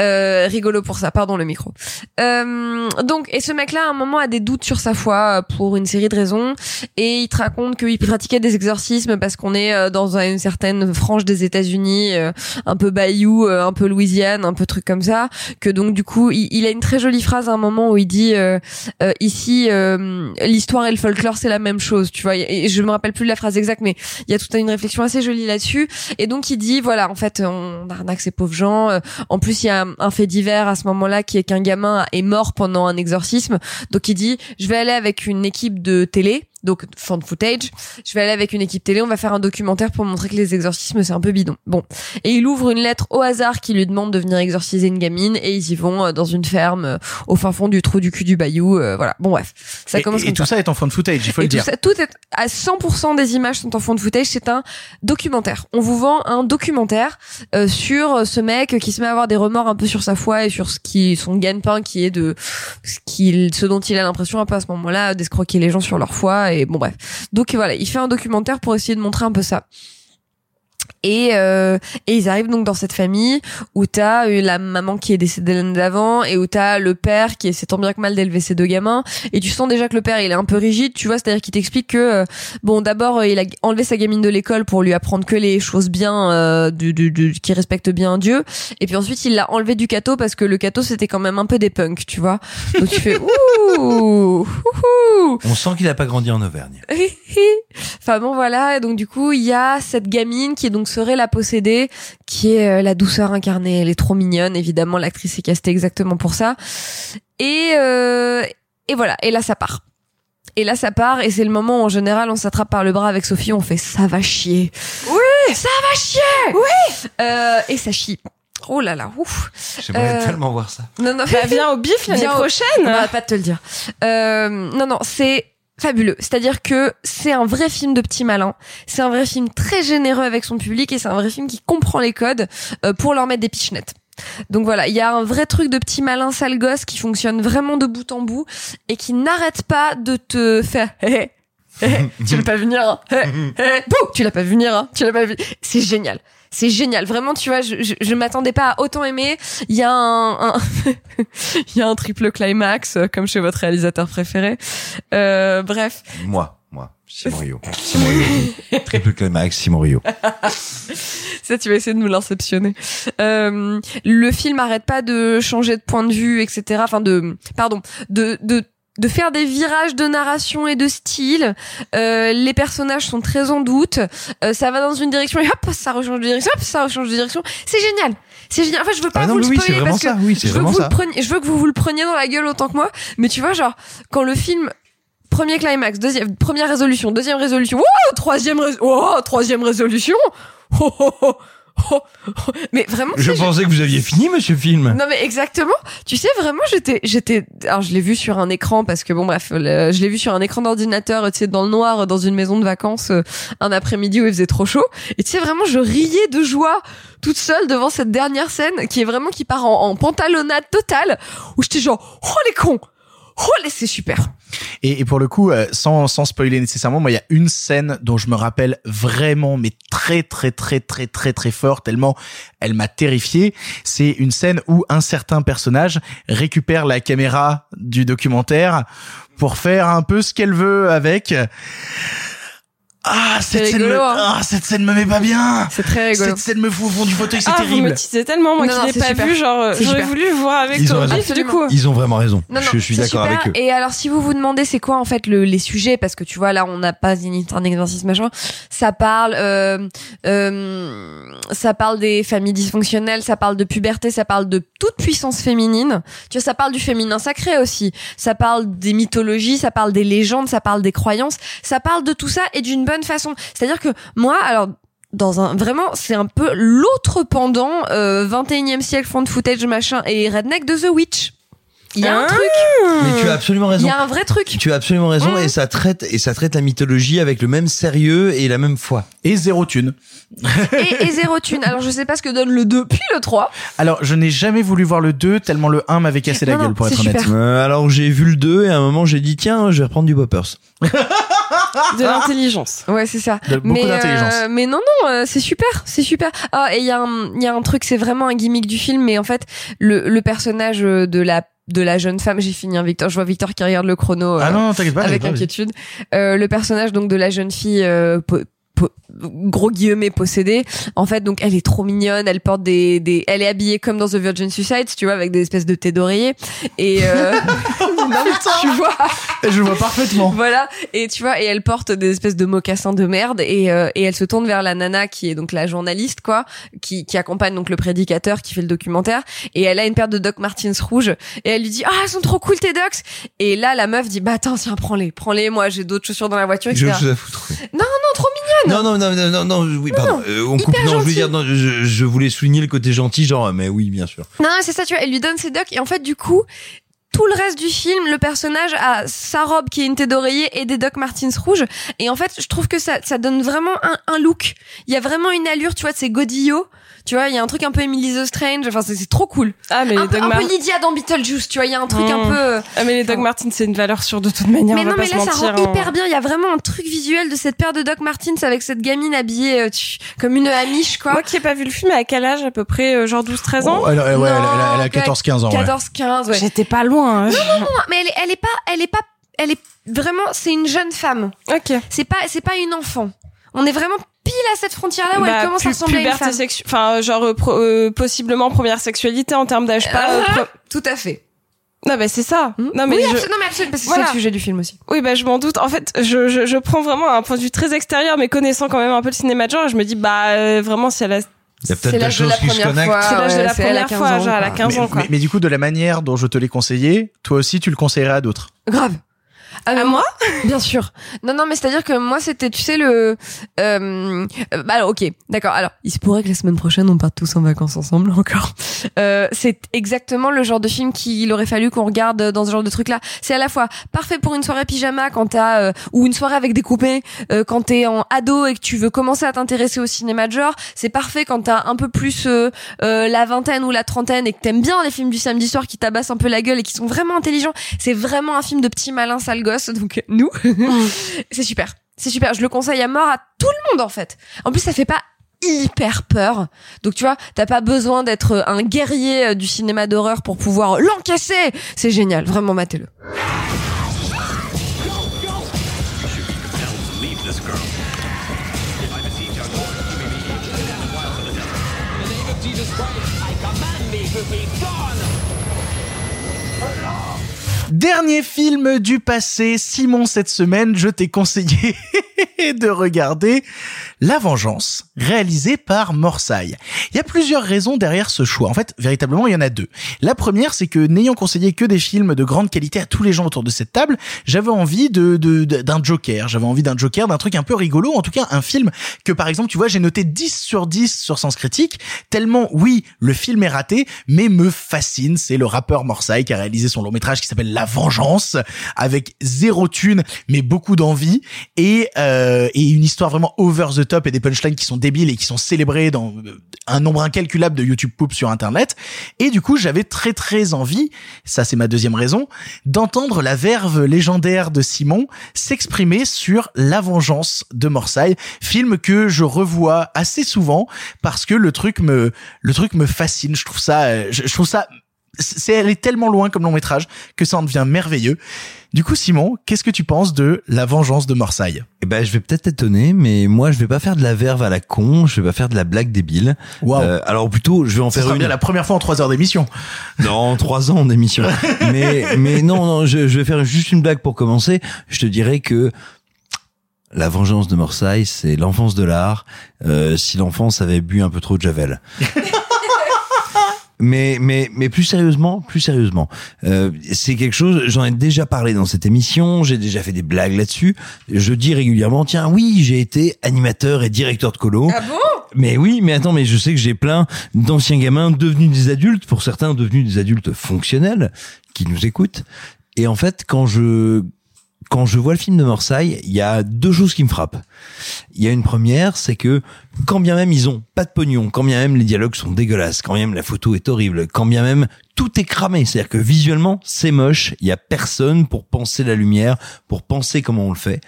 [SPEAKER 7] Euh, rigolo pour ça. Pardon le micro. Euh, donc et ce mec là à un moment a des doutes sur sa foi euh, pour une série de raisons. Et il te raconte qu'il pratiquait des exorcismes parce qu'on est euh, dans une certaine frange des États-Unis euh, un peu Bayou un peu Louisiane un peu truc comme ça. Que donc du coup il, il a une très jolie phrase à un moment où il dit euh, ici l'histoire et le folklore c'est la même chose tu vois. Et je me rappelle plus de la phrase exacte mais il y a toute une réflexion assez jolie là-dessus et donc il dit voilà en fait on arnaque ces pauvres gens. Euh, en plus il y a un, un fait divers à ce moment-là qui est qu'un gamin est mort pendant un exorcisme. Donc il dit je vais aller avec une équipe de télé donc fan footage. Je vais aller avec une équipe télé, on va faire un documentaire pour montrer que les exorcismes c'est un peu bidon. Bon, et il ouvre une lettre au hasard qui lui demande de venir exorciser une gamine et ils y vont euh, dans une ferme euh, au fin fond du trou du cul du bayou. euh, voilà, bon bref, ça
[SPEAKER 6] et,
[SPEAKER 7] commence
[SPEAKER 6] et
[SPEAKER 7] comme
[SPEAKER 6] tout ça est en fond de footage, il faut
[SPEAKER 7] et
[SPEAKER 6] le
[SPEAKER 7] tout
[SPEAKER 6] dire.
[SPEAKER 7] ça- tout est à 100% des images sont en fond de footage. C'est un documentaire. On vous vend un documentaire euh, sur ce mec qui se met à avoir des remords un peu sur sa foi et sur ce qui son gagne-pain qui est de ce qu'il ce dont il a l'impression un peu à ce moment-là d'escroquer les gens sur leur foi et bon bref. Donc voilà, il fait un documentaire pour essayer de montrer un peu ça. Et, euh, et ils arrivent donc dans cette famille où t'as eu la maman qui est décédée l'année d'avant et où t'as le père qui essaie tant bien que mal d'élever ses deux gamins et tu sens déjà que le père il est un peu rigide tu vois c'est à dire qu'il t'explique que euh, bon d'abord euh, il a enlevé sa gamine de l'école pour lui apprendre que les choses bien euh, du, du, du- qui respectent bien Dieu et puis ensuite il l'a enlevé du cateau parce que le cateau c'était quand même un peu des punks tu vois donc tu fais ouh, ouh.
[SPEAKER 8] On sent qu'il a pas grandi en Auvergne.
[SPEAKER 7] enfin bon voilà et donc du coup il y a cette gamine qui donc serait la possédée qui est euh, la douceur incarnée. Elle est trop mignonne évidemment l'actrice est castée exactement pour ça. Et euh, et voilà. Et là ça part. Et là ça part et c'est le moment où en général on s'attrape par le bras avec Sophie on fait ça va chier oui! Ça va chier! Oui! Euh, et ça chie. Oh là là, ouf.
[SPEAKER 8] J'aimerais
[SPEAKER 7] Euh,
[SPEAKER 8] tellement voir ça.
[SPEAKER 7] Non, non,
[SPEAKER 9] Bah, viens au bif l'année
[SPEAKER 7] Viens au-
[SPEAKER 9] prochaine.
[SPEAKER 7] On va pas te le dire. Euh, non, non, c'est fabuleux. C'est-à-dire que c'est un vrai film de petit malin. C'est un vrai film très généreux avec son public et c'est un vrai film qui comprend les codes euh, pour leur mettre des pichenettes. Donc voilà, il y a un vrai truc de petit malin sale gosse qui fonctionne vraiment de bout en bout et qui n'arrête pas de te faire tu l'as pas vu venir hein tu l'as pas vu venir hein tu l'as pas vu c'est génial c'est génial vraiment tu vois je, je, je m'attendais pas à autant aimer il y a un, il y a un triple climax euh, comme chez votre réalisateur préféré euh, bref
[SPEAKER 8] Moi, moi, Simon Rio. Simon Rio. Triple climax, Simon Rio.
[SPEAKER 7] ça tu vas essayer de nous l'inceptionner euh, le film arrête pas de changer de point de vue etc enfin de pardon de de de faire des virages de narration et de style. Euh, les personnages sont très en doute. Euh, ça va dans une direction et hop, ça rechange de direction. Hop, ça rechange de direction. C'est génial. C'est génial. Enfin, je veux pas
[SPEAKER 8] Ah non,
[SPEAKER 7] vous le
[SPEAKER 8] oui,
[SPEAKER 7] spoiler parce que.
[SPEAKER 8] Oui,
[SPEAKER 7] je veux que vous le preniez. Je veux que vous vous le preniez dans la gueule autant que moi. Mais tu vois, genre quand le film premier climax, deuxième première résolution, deuxième résolution, oh, troisième oh, troisième résolution. Oh, oh, oh, oh, oh. Mais vraiment,
[SPEAKER 8] Je
[SPEAKER 7] sais,
[SPEAKER 8] pensais que vous aviez fini, monsieur film.
[SPEAKER 7] non mais exactement. Tu sais vraiment j'étais j'étais alors je l'ai vu sur un écran parce que bon bref le- je l'ai vu sur un écran d'ordinateur tu sais dans le noir dans une maison de vacances euh, un après-midi où il faisait trop chaud et tu sais vraiment je riais de joie toute seule devant cette dernière scène qui est vraiment qui part en, en pantalonnade totale où j'étais genre oh les cons oh les c'est super
[SPEAKER 6] Et, et pour le coup, euh, sans, sans spoiler nécessairement, moi, il y a une scène dont je me rappelle vraiment, mais très, très, très, très, très, très fort, tellement elle m'a terrifié. C'est une scène où un certain personnage récupère la caméra du documentaire pour faire un peu ce qu'elle veut avec. Ah, cette scène, me...
[SPEAKER 7] hein.
[SPEAKER 6] ah, cette scène me met pas bien.
[SPEAKER 7] c'est très rigolo
[SPEAKER 6] Cette scène me fout au fond du fauteuil, c'est
[SPEAKER 9] ah, vous
[SPEAKER 6] terrible.
[SPEAKER 9] me teasez tellement, moi
[SPEAKER 7] Non,
[SPEAKER 9] qui
[SPEAKER 7] non,
[SPEAKER 9] l'ai pas
[SPEAKER 7] super.
[SPEAKER 9] vu, genre, j'aurais voulu le voir avec toi du coup.
[SPEAKER 8] Ils ont vraiment raison.
[SPEAKER 7] Non, non,
[SPEAKER 8] je suis d'accord
[SPEAKER 7] super.
[SPEAKER 8] avec eux.
[SPEAKER 7] Et alors, si vous vous demandez c'est quoi en fait le, les sujets, parce que tu vois là, on n'a pas un exercice machin, ça parle, euh, euh, ça parle des familles dysfonctionnelles, ça parle de puberté, ça parle de toute puissance féminine. Tu vois, ça parle du féminin sacré aussi. Ça parle des mythologies, ça parle des légendes, ça parle des croyances, ça parle de tout ça et d'une bonne façon. C'est-à-dire que moi, alors dans un vraiment c'est un peu l'autre pendant euh, 21e siècle fond de footage machin et redneck de The Witch il y a un
[SPEAKER 9] Ah.
[SPEAKER 7] truc
[SPEAKER 8] Mais tu as absolument
[SPEAKER 7] il
[SPEAKER 8] raison.
[SPEAKER 7] y a un vrai truc
[SPEAKER 8] Tu as absolument raison
[SPEAKER 7] Mmh.
[SPEAKER 8] et ça traite et ça traite la mythologie avec le même sérieux et la même foi.
[SPEAKER 6] Et zéro thune.
[SPEAKER 7] et, et zéro thune alors je sais pas ce que donne le 2 puis le 3
[SPEAKER 6] Alors, je n'ai jamais voulu voir le 2 tellement le 1 m'avait cassé la
[SPEAKER 7] Non,
[SPEAKER 6] gueule, pour être honnête.
[SPEAKER 8] Euh, alors j'ai vu le 2 et à un moment j'ai dit tiens je vais reprendre du Boppers.
[SPEAKER 9] De l'intelligence.
[SPEAKER 7] Ouais, c'est ça.
[SPEAKER 6] De- beaucoup
[SPEAKER 7] mais,
[SPEAKER 6] d'intelligence.
[SPEAKER 7] euh, mais non, non, euh, c'est super, c'est super. Ah, et il y a un, il y a un truc, c'est vraiment un gimmick du film, mais en fait, le, le personnage euh, de la de la jeune femme, j'ai fini, hein, Victor. Je vois Victor qui regarde le chrono
[SPEAKER 6] Ah non, pas,
[SPEAKER 7] avec inquiétude. Euh, le personnage donc de la jeune fille euh, gros guillemets possédée. En fait, donc elle est trop mignonne. Elle porte des, des, elle est habillée comme dans The Virgin Suicides, tu vois, avec des espèces de thé d'oreiller. Et euh... non, tu vois.
[SPEAKER 6] Je vois parfaitement.
[SPEAKER 7] Voilà. Et tu vois, et elle porte des espèces de mocassins de merde. Et, euh, et elle se tourne vers la nana qui est donc la journaliste, quoi, qui, qui accompagne donc le prédicateur qui fait le documentaire. Et elle a une paire de Doc Martens rouges. Et elle lui dit, ah, elles sont trop cool tes Docs. Et là, la meuf dit, bah attends, tiens, prends-les, prends-les. Moi, j'ai d'autres chaussures dans la voiture, etc.
[SPEAKER 8] oui.
[SPEAKER 7] Non, non, trop.
[SPEAKER 8] Non, non, non, non, non, non, oui, pardon. Euh, on coupe. Non, je veux dire, je, je voulais souligner le côté gentil, genre, mais oui, bien sûr.
[SPEAKER 7] Non, c'est ça, tu vois, elle lui donne ses docs et en fait, du coup, tout le reste du film, le personnage a sa robe qui est une tête d'oreiller et des Doc Martens rouges. Et en fait, je trouve que ça, ça donne vraiment un, un look. Il y a vraiment une allure, tu vois, de ces godillots. Tu vois, il y a un truc un peu Emily the Strange. Enfin, c'est trop cool.
[SPEAKER 9] Ah, mais
[SPEAKER 7] un,
[SPEAKER 9] les Doc
[SPEAKER 7] un
[SPEAKER 9] Mar-
[SPEAKER 7] peu Lydia dans Beetlejuice, tu vois, il y a un truc un
[SPEAKER 9] Mm.
[SPEAKER 7] peu...
[SPEAKER 9] Ah, mais les Doc Martens, c'est une valeur sûre de toute manière.
[SPEAKER 7] mais
[SPEAKER 9] on va
[SPEAKER 7] non,
[SPEAKER 9] pas
[SPEAKER 7] mais
[SPEAKER 9] se
[SPEAKER 7] là, ça rend
[SPEAKER 9] hein.
[SPEAKER 7] hyper bien. Il y a vraiment un truc visuel de cette paire de Doc Martens avec cette gamine habillée euh, tu- comme une amiche, quoi.
[SPEAKER 9] Moi qui ai pas vu le film, à quel âge à peu près euh, Genre 12-13 ans?
[SPEAKER 6] Oh, elle, elle- ouais, elle, elle a- elle a
[SPEAKER 7] Non,
[SPEAKER 6] 14-15 ans. ouais.
[SPEAKER 7] 14, 15, ouais.
[SPEAKER 9] J'étais pas loin. hein.
[SPEAKER 7] Non, non, non, mais elle est, elle est pas, elle est pas, elle est vraiment, c'est une jeune femme.
[SPEAKER 9] Ok.
[SPEAKER 7] C'est pas, c'est pas une enfant. On est vraiment à cette frontière-là où
[SPEAKER 9] Bah,
[SPEAKER 7] elle commence
[SPEAKER 9] pu-
[SPEAKER 7] à ressembler à une femme.
[SPEAKER 9] sexu- Enfin, genre euh, pro- euh, possiblement première sexualité en termes d'âge. Pas. euh,
[SPEAKER 7] Ah,
[SPEAKER 9] pro-
[SPEAKER 7] Tout à fait.
[SPEAKER 9] Non, mais c'est ça. Non, mais
[SPEAKER 7] oui,
[SPEAKER 9] je-
[SPEAKER 7] absolument, non, mais absolument, parce que
[SPEAKER 9] Voilà.
[SPEAKER 7] c'est le sujet du film aussi.
[SPEAKER 9] Oui, bah je m'en doute. En fait, je, je, je prends vraiment un point de vue très extérieur, mais connaissant quand même un peu le cinéma de genre, je me dis bah euh, vraiment si elle a
[SPEAKER 8] Il y a
[SPEAKER 7] C'est
[SPEAKER 8] peut-être des choses
[SPEAKER 7] la
[SPEAKER 8] qui se
[SPEAKER 7] première
[SPEAKER 8] connectent.
[SPEAKER 7] fois.
[SPEAKER 9] c'est l'âge de la première
[SPEAKER 7] 15
[SPEAKER 9] fois,
[SPEAKER 7] ans,
[SPEAKER 9] genre elle a
[SPEAKER 7] quoi.
[SPEAKER 9] 15
[SPEAKER 6] mais,
[SPEAKER 9] ans quoi.
[SPEAKER 6] mais- mais du coup, de la manière dont je te l'ai conseillé, toi aussi, tu le conseillerais à d'autres?
[SPEAKER 7] Grave. Ah,
[SPEAKER 9] À
[SPEAKER 7] moi Bien sûr. Non, non, mais c'est-à-dire que moi, c'était, tu sais, le... Euh, euh, bah alors, ok, d'accord. Alors, il se pourrait que la semaine prochaine, on parte tous en vacances ensemble, encore. Euh, c'est exactement le genre de film qu'il aurait fallu qu'on regarde dans ce genre de truc-là. C'est à la fois parfait pour une soirée pyjama quand t'as... Euh, ou une soirée avec des coupés, euh, quand t'es en ado et que tu veux commencer à t'intéresser au cinéma de genre. C'est parfait quand t'as un peu plus euh, euh, la vingtaine ou la trentaine et que t'aimes bien les films du samedi soir qui tabassent un peu la gueule et qui sont vraiment intelligents. C'est vraiment un film de petit malin sale gosse, donc nous, c'est super. C'est super, je le conseille à mort à tout le monde en fait. En plus, ça fait pas hyper peur. Donc tu vois, t'as pas besoin d'être un guerrier euh, du cinéma d'horreur pour pouvoir l'encaisser. C'est génial, vraiment matez-le.
[SPEAKER 6] Dernier film du passé, Simon, cette semaine, je t'ai conseillé de regarder La Vengeance, réalisé par Morsay. Il y a plusieurs raisons derrière ce choix. En fait, véritablement, il y en a deux. La première, c'est que n'ayant conseillé que des films de grande qualité à tous les gens autour de cette table, j'avais envie de, d'un Joker. J'avais envie d'un Joker, d'un truc un peu rigolo. En tout cas, un film que, par exemple, tu vois, j'ai noté 10 sur 10 sur Sens Critique. Tellement, oui, le film est raté, mais me fascine. C'est le rappeur Morsay qui a réalisé son long métrage qui s'appelle La Vengeance, avec zéro thune, mais beaucoup d'envie et euh, et une histoire vraiment over the top et des punchlines qui sont débiles et qui sont célébrées dans euh, un nombre incalculable de YouTube poop sur Internet. Et du coup, j'avais très très envie, ça c'est ma deuxième raison, d'entendre la verve légendaire de Simon s'exprimer sur La Vengeance de Morsay, film que je revois assez souvent parce que le truc me le truc me fascine. Je trouve ça, euh, je trouve ça c'est elle est tellement loin comme long métrage que ça en devient merveilleux. Du coup, Simon, qu'est-ce que tu penses de La Vengeance de Morsay
[SPEAKER 8] Eh ben, je vais peut-être t'étonner, mais moi, je vais pas faire de la verve à la con, je vais pas faire de la blague débile.
[SPEAKER 6] Waouh.
[SPEAKER 8] Euh, alors plutôt, je vais en
[SPEAKER 6] Ça
[SPEAKER 8] faire
[SPEAKER 6] sera
[SPEAKER 8] une.
[SPEAKER 6] bien la première fois en trois heures d'émission.
[SPEAKER 8] Non, trois ans d'émission. mais, mais non, non, je, je vais faire juste une blague pour commencer. Je te dirais que la vengeance de Morsay, c'est l'enfance de l'art. Euh, si l'enfance avait bu un peu trop de javel. Mais mais mais plus sérieusement, plus sérieusement, euh, c'est quelque chose. J'en ai déjà parlé dans cette émission. J'ai déjà fait des blagues là-dessus. Je dis régulièrement, tiens, oui, j'ai été animateur et directeur de colo.
[SPEAKER 7] Ah bon?
[SPEAKER 8] Mais oui, mais attends, mais je sais que j'ai plein d'anciens gamins devenus des adultes, pour certains devenus des adultes fonctionnels, qui nous écoutent. Et en fait, quand je quand je vois le film de Morsay, il y a deux choses qui me frappent. Il y a une première, c'est que quand bien même ils ont pas de pognon, quand bien même les dialogues sont dégueulasses, quand bien même la photo est horrible, quand bien même tout est cramé, c'est-à-dire que visuellement c'est moche, il y a personne pour penser la lumière, pour penser comment on le fait.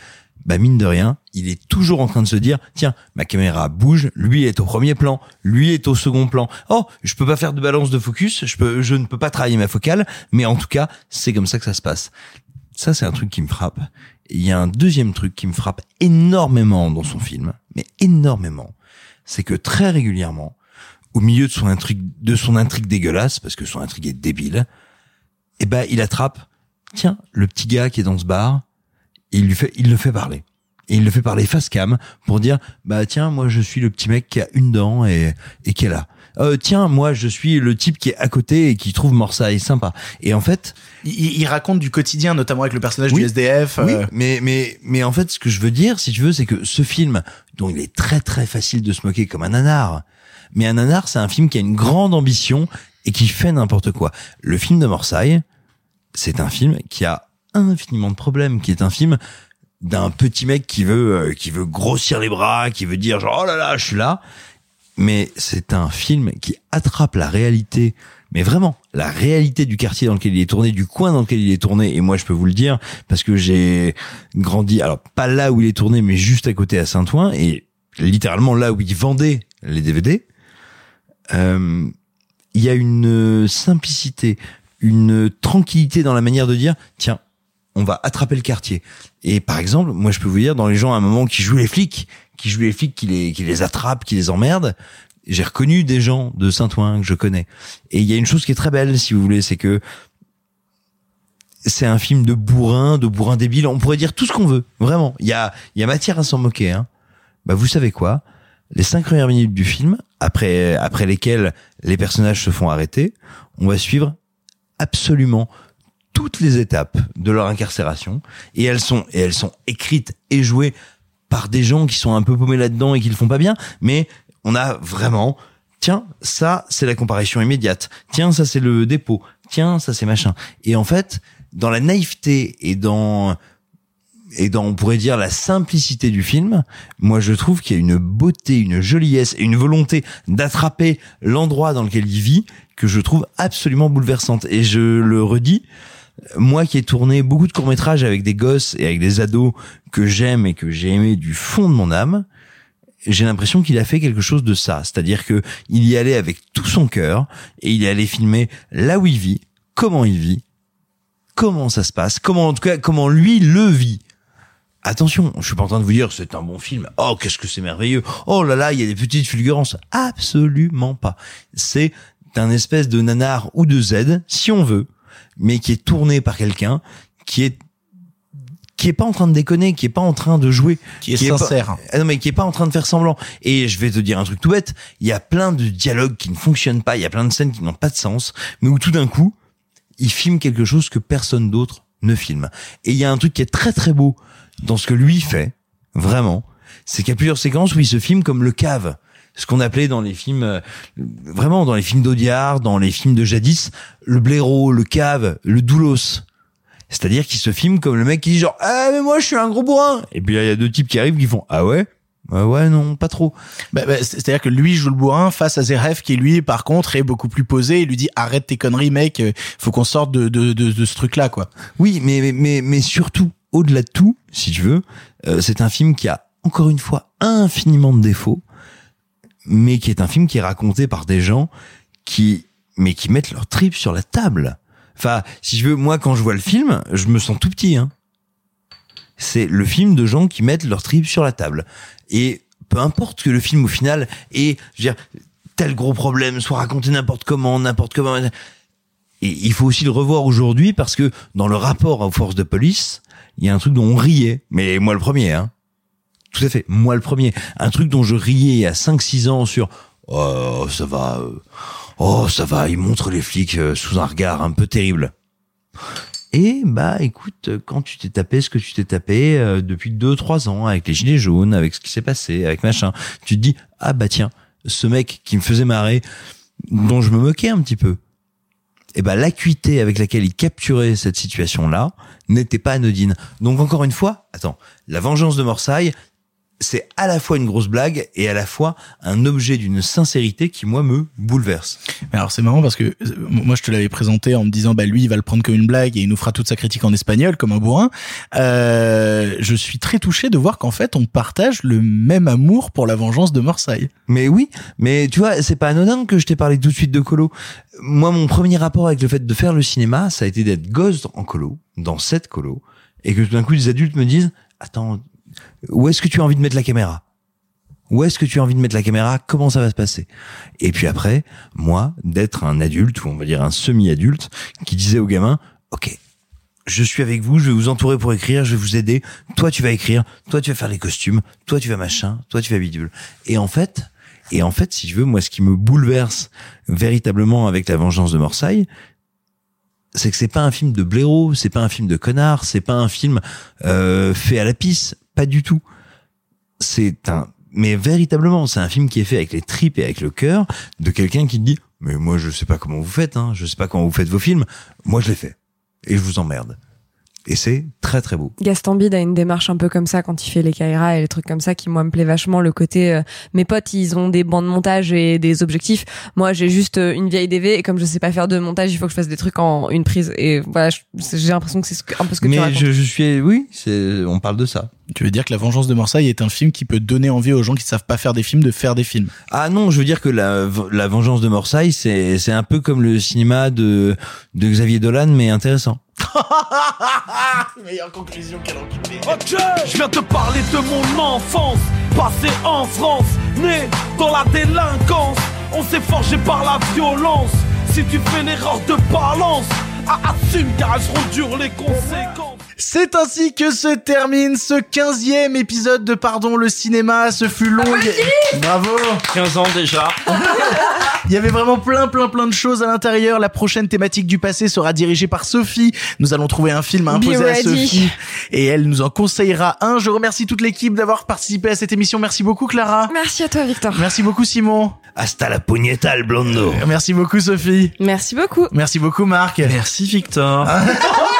[SPEAKER 8] bah mine de rien, il est toujours en train de se dire tiens, ma caméra bouge, lui est au premier plan, lui est au second plan. Oh, je peux pas faire de balance de focus, je peux je ne peux pas travailler ma focale, mais en tout cas, c'est comme ça que ça se passe. Ça c'est un truc qui me frappe. Il y a un deuxième truc qui me frappe énormément dans son film, mais énormément, c'est que très régulièrement, au milieu de son intrigue de son intrigue dégueulasse parce que son intrigue est débile, eh ben il attrape tiens, le petit gars qui est dans ce bar, il lui fait, il le fait parler. Et il le fait parler face cam pour dire, bah tiens, moi je suis le petit mec qui a une dent et, et qui est là. Euh, tiens, moi je suis le type qui est à côté et qui trouve Morsaille sympa. Et en fait,
[SPEAKER 6] il, il raconte du quotidien, notamment avec le personnage du SDF.
[SPEAKER 8] oui,
[SPEAKER 6] euh,
[SPEAKER 8] mais mais mais en fait, ce que je veux dire, si tu veux, c'est que ce film, dont il est très très facile de se moquer comme un nanar, mais un nanar, c'est un film qui a une grande ambition et qui fait n'importe quoi. Le film de Morsaille, c'est un film qui a infiniment de problèmes, qui est un film d'un petit mec qui veut euh, qui veut grossir les bras, qui veut dire genre oh là là, je suis là. Mais c'est un film qui attrape la réalité, mais vraiment la réalité du quartier dans lequel il est tourné, du coin dans lequel il est tourné. Et moi, je peux vous le dire parce que j'ai grandi, alors pas là où il est tourné, mais juste à côté à Saint-Ouen et littéralement là où il vendait les DVD. Euh, il y a une simplicité, une tranquillité dans la manière de dire tiens on va attraper le quartier et par exemple moi je peux vous dire dans les gens à un moment qui jouent les flics qui jouent les flics qui les qui les attrapent qui les emmerdent j'ai reconnu des gens de Saint-Ouen que je connais. Et il y a une chose qui est très belle si vous voulez c'est que c'est un film de bourrin de bourrin débile. On pourrait dire tout ce qu'on veut vraiment. Il y a il y a matière à s'en moquer hein. Bah vous savez quoi? Les cinq premières minutes du film après après lesquelles les personnages se font arrêter on va suivre absolument toutes les étapes de leur incarcération. Et elles sont et elles sont écrites et jouées par des gens qui sont un peu paumés là-dedans et qui le font pas bien mais on a vraiment tiens ça c'est la comparution immédiate. Tiens ça c'est le dépôt. Tiens ça c'est machin. Et en fait dans la naïveté et dans et dans on pourrait dire la simplicité du film, moi je trouve qu'il y a une beauté, une joliesse et une volonté d'attraper l'endroit dans lequel il vit que je trouve absolument bouleversante. Et je le redis, moi qui ai tourné beaucoup de courts-métrages avec des gosses et avec des ados que j'aime et que j'ai aimé du fond de mon âme, j'ai l'impression qu'il a fait quelque chose de ça. C'est-à-dire que il y allait avec tout son cœur et il allait filmer là où il vit, comment il vit, comment ça se passe, comment en tout cas comment lui le vit. Attention, je suis pas en train de vous dire c'est un bon film. Oh, qu'est-ce que c'est merveilleux. Oh là là, il y a des petites fulgurances. Absolument pas. C'est un espèce de nanar ou de Z, si on veut, mais qui est tourné par quelqu'un qui est qui est pas en train de déconner, qui est pas en train de jouer,
[SPEAKER 6] Qui est sincère.
[SPEAKER 8] pas- Ah non mais qui est pas en train de faire semblant. Et je vais te dire un truc tout bête, il y a plein de dialogues qui ne fonctionnent pas, il y a plein de scènes qui n'ont pas de sens, mais où tout d'un coup, il filme quelque chose que personne d'autre ne filme. Et il y a un truc qui est très très beau dans ce que lui fait, vraiment, c'est qu'il y a plusieurs séquences où il se filme comme le cave. Ce qu'on appelait dans les films, euh, vraiment dans les films d'Audiard, dans les films de jadis, le blaireau, le cave, le doulos. C'est-à-dire qu'il se filme comme le mec qui dit genre, ah, mais moi, je suis un gros bourrin. Et puis il y a deux types qui arrivent qui font, ah ouais? Ah ouais, non, pas trop.
[SPEAKER 6] Bah, bah, c'est- C'est-à-dire que lui joue le bourrin face à Zeref qui lui, par contre, est beaucoup plus posé et lui dit arrête tes conneries mec, euh, faut qu'on sorte de, de, de, de ce truc-là quoi.
[SPEAKER 8] Oui, mais, mais, mais, mais surtout, au-delà de tout, si tu veux, euh, c'est un film qui a, encore une fois, infiniment de défauts, mais qui est un film qui est raconté par des gens qui, mais qui mettent leur trip sur la table. Enfin, si je veux, moi, quand je vois le film, je me sens tout petit, hein. C'est le film de gens qui mettent leur trip sur la table. Et peu importe que le film, au final, ait, je veux dire, tel gros problème, soit raconté n'importe comment, n'importe comment. Et il faut aussi le revoir aujourd'hui parce que dans le rapport aux forces de police, il y a un truc dont on riait. Mais moi le premier, hein. Tout à fait. Moi le premier. Un truc dont je riais à 5-6 ans sur, oh, ça va, euh, oh, ça va, il montre les flics euh, sous un regard un peu terrible. Et bah écoute, quand tu t'es tapé ce que tu t'es tapé euh, depuis 2-3 ans avec les gilets jaunes, avec ce qui s'est passé, avec machin, tu te dis ah bah tiens, ce mec qui me faisait marrer, dont je me moquais un petit peu, et ben l'acuité avec laquelle il capturait cette situation-là n'était pas anodine. Donc encore une fois, attends, la vengeance de Morsaille, c'est à la fois une grosse blague et à la fois un objet d'une sincérité qui moi me bouleverse.
[SPEAKER 6] Mais alors c'est marrant parce que euh, moi je te l'avais présenté en me disant bah lui il va le prendre comme une blague et il nous fera toute sa critique en espagnol comme un bourrin. Euh, je suis très touché de voir qu'en fait on partage le même amour pour la vengeance de Marseille.
[SPEAKER 8] Mais oui, mais tu vois, c'est pas anodin que je t'ai parlé tout de suite de colo. Moi, mon premier rapport avec le fait de faire le cinéma, ça a été d'être gosse en colo, dans cette colo, et que tout d'un coup, des adultes me disent, attends, où est-ce que tu as envie de mettre la caméra? Où est-ce que tu as envie de mettre la caméra? Comment ça va se passer? Et puis après, moi, d'être un adulte, ou on va dire un semi-adulte, qui disait aux gamins, ok, je suis avec vous, je vais vous entourer pour écrire, je vais vous aider. Toi, tu vas écrire, toi, tu vas faire les costumes, toi, tu vas machin, toi, tu vas bidule. Et en fait, et en fait, si tu veux, moi, ce qui me bouleverse véritablement avec la vengeance de Marseille, c'est que c'est pas un film de blaireau, c'est pas un film de connard, c'est pas un film euh, fait à la pisse, pas du tout. C'est un, mais véritablement, c'est un film qui est fait avec les tripes et avec le cœur de quelqu'un qui dit, mais moi, je sais pas comment vous faites, hein, je sais pas comment vous faites vos films, moi, je l'ai fait et je vous emmerde. Et c'est très très beau.
[SPEAKER 7] Gaston Bide a une démarche un peu comme ça quand il fait les Kaira et les trucs comme ça qui moi me plaît vachement le côté euh, mes potes ils ont des bancs de montage et des objectifs moi j'ai juste euh, une vieille DV et comme je sais pas faire de montage il faut que je fasse des trucs en une prise et voilà j'ai l'impression que c'est un peu ce que tu
[SPEAKER 8] Mais
[SPEAKER 7] racontes
[SPEAKER 8] je, je suis, oui, c'est, on parle de ça.
[SPEAKER 6] Tu veux dire que La Vengeance de Marseille est un film qui peut donner envie aux gens qui savent pas faire des films de faire des films?
[SPEAKER 8] Ah non, je veux dire que la, la vengeance de Marseille, c'est, c'est un peu comme le cinéma de, de Xavier Dolan, mais intéressant.
[SPEAKER 6] Meilleure conclusion qu'elle
[SPEAKER 32] Ok, je viens te parler de mon enfance, passé en France, né dans la délinquance. On s'est forgé par la violence. Si tu fais l'erreur de balance, assume car elles seront dures les conséquences.
[SPEAKER 6] C'est ainsi que se termine ce 15e épisode de Pardon le cinéma. Ce fut long. Bravo
[SPEAKER 2] 15 ans déjà.
[SPEAKER 6] Il y avait vraiment plein, plein, plein de choses à l'intérieur. La prochaine thématique du passé sera dirigée par Sophie. Nous allons trouver un film à imposer à. Sophie. Et elle nous en conseillera un. Je remercie toute l'équipe d'avoir participé à cette émission. Merci beaucoup, Clara.
[SPEAKER 7] merci à toi Victor
[SPEAKER 6] Merci beaucoup, Simon.
[SPEAKER 8] Hasta la puñeta, el blondo.
[SPEAKER 6] Merci beaucoup, Sophie.
[SPEAKER 9] Merci beaucoup.
[SPEAKER 6] Merci beaucoup, Marc.
[SPEAKER 2] Merci Victor.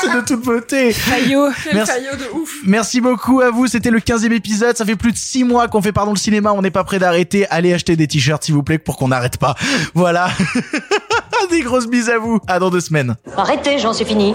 [SPEAKER 6] C'est de toute beauté.
[SPEAKER 9] Quel
[SPEAKER 6] Merci.
[SPEAKER 9] Fayot de ouf.
[SPEAKER 6] Merci beaucoup à vous, c'était le 15e épisode, ça fait plus de 6 mois qu'on fait pardon le cinéma, on n'est pas prêt d'arrêter, allez acheter des t-shirts s'il vous plaît pour qu'on n'arrête pas. Voilà. des grosses bises à vous, à dans deux semaines.
[SPEAKER 25] Arrêtez, j'en suis fini.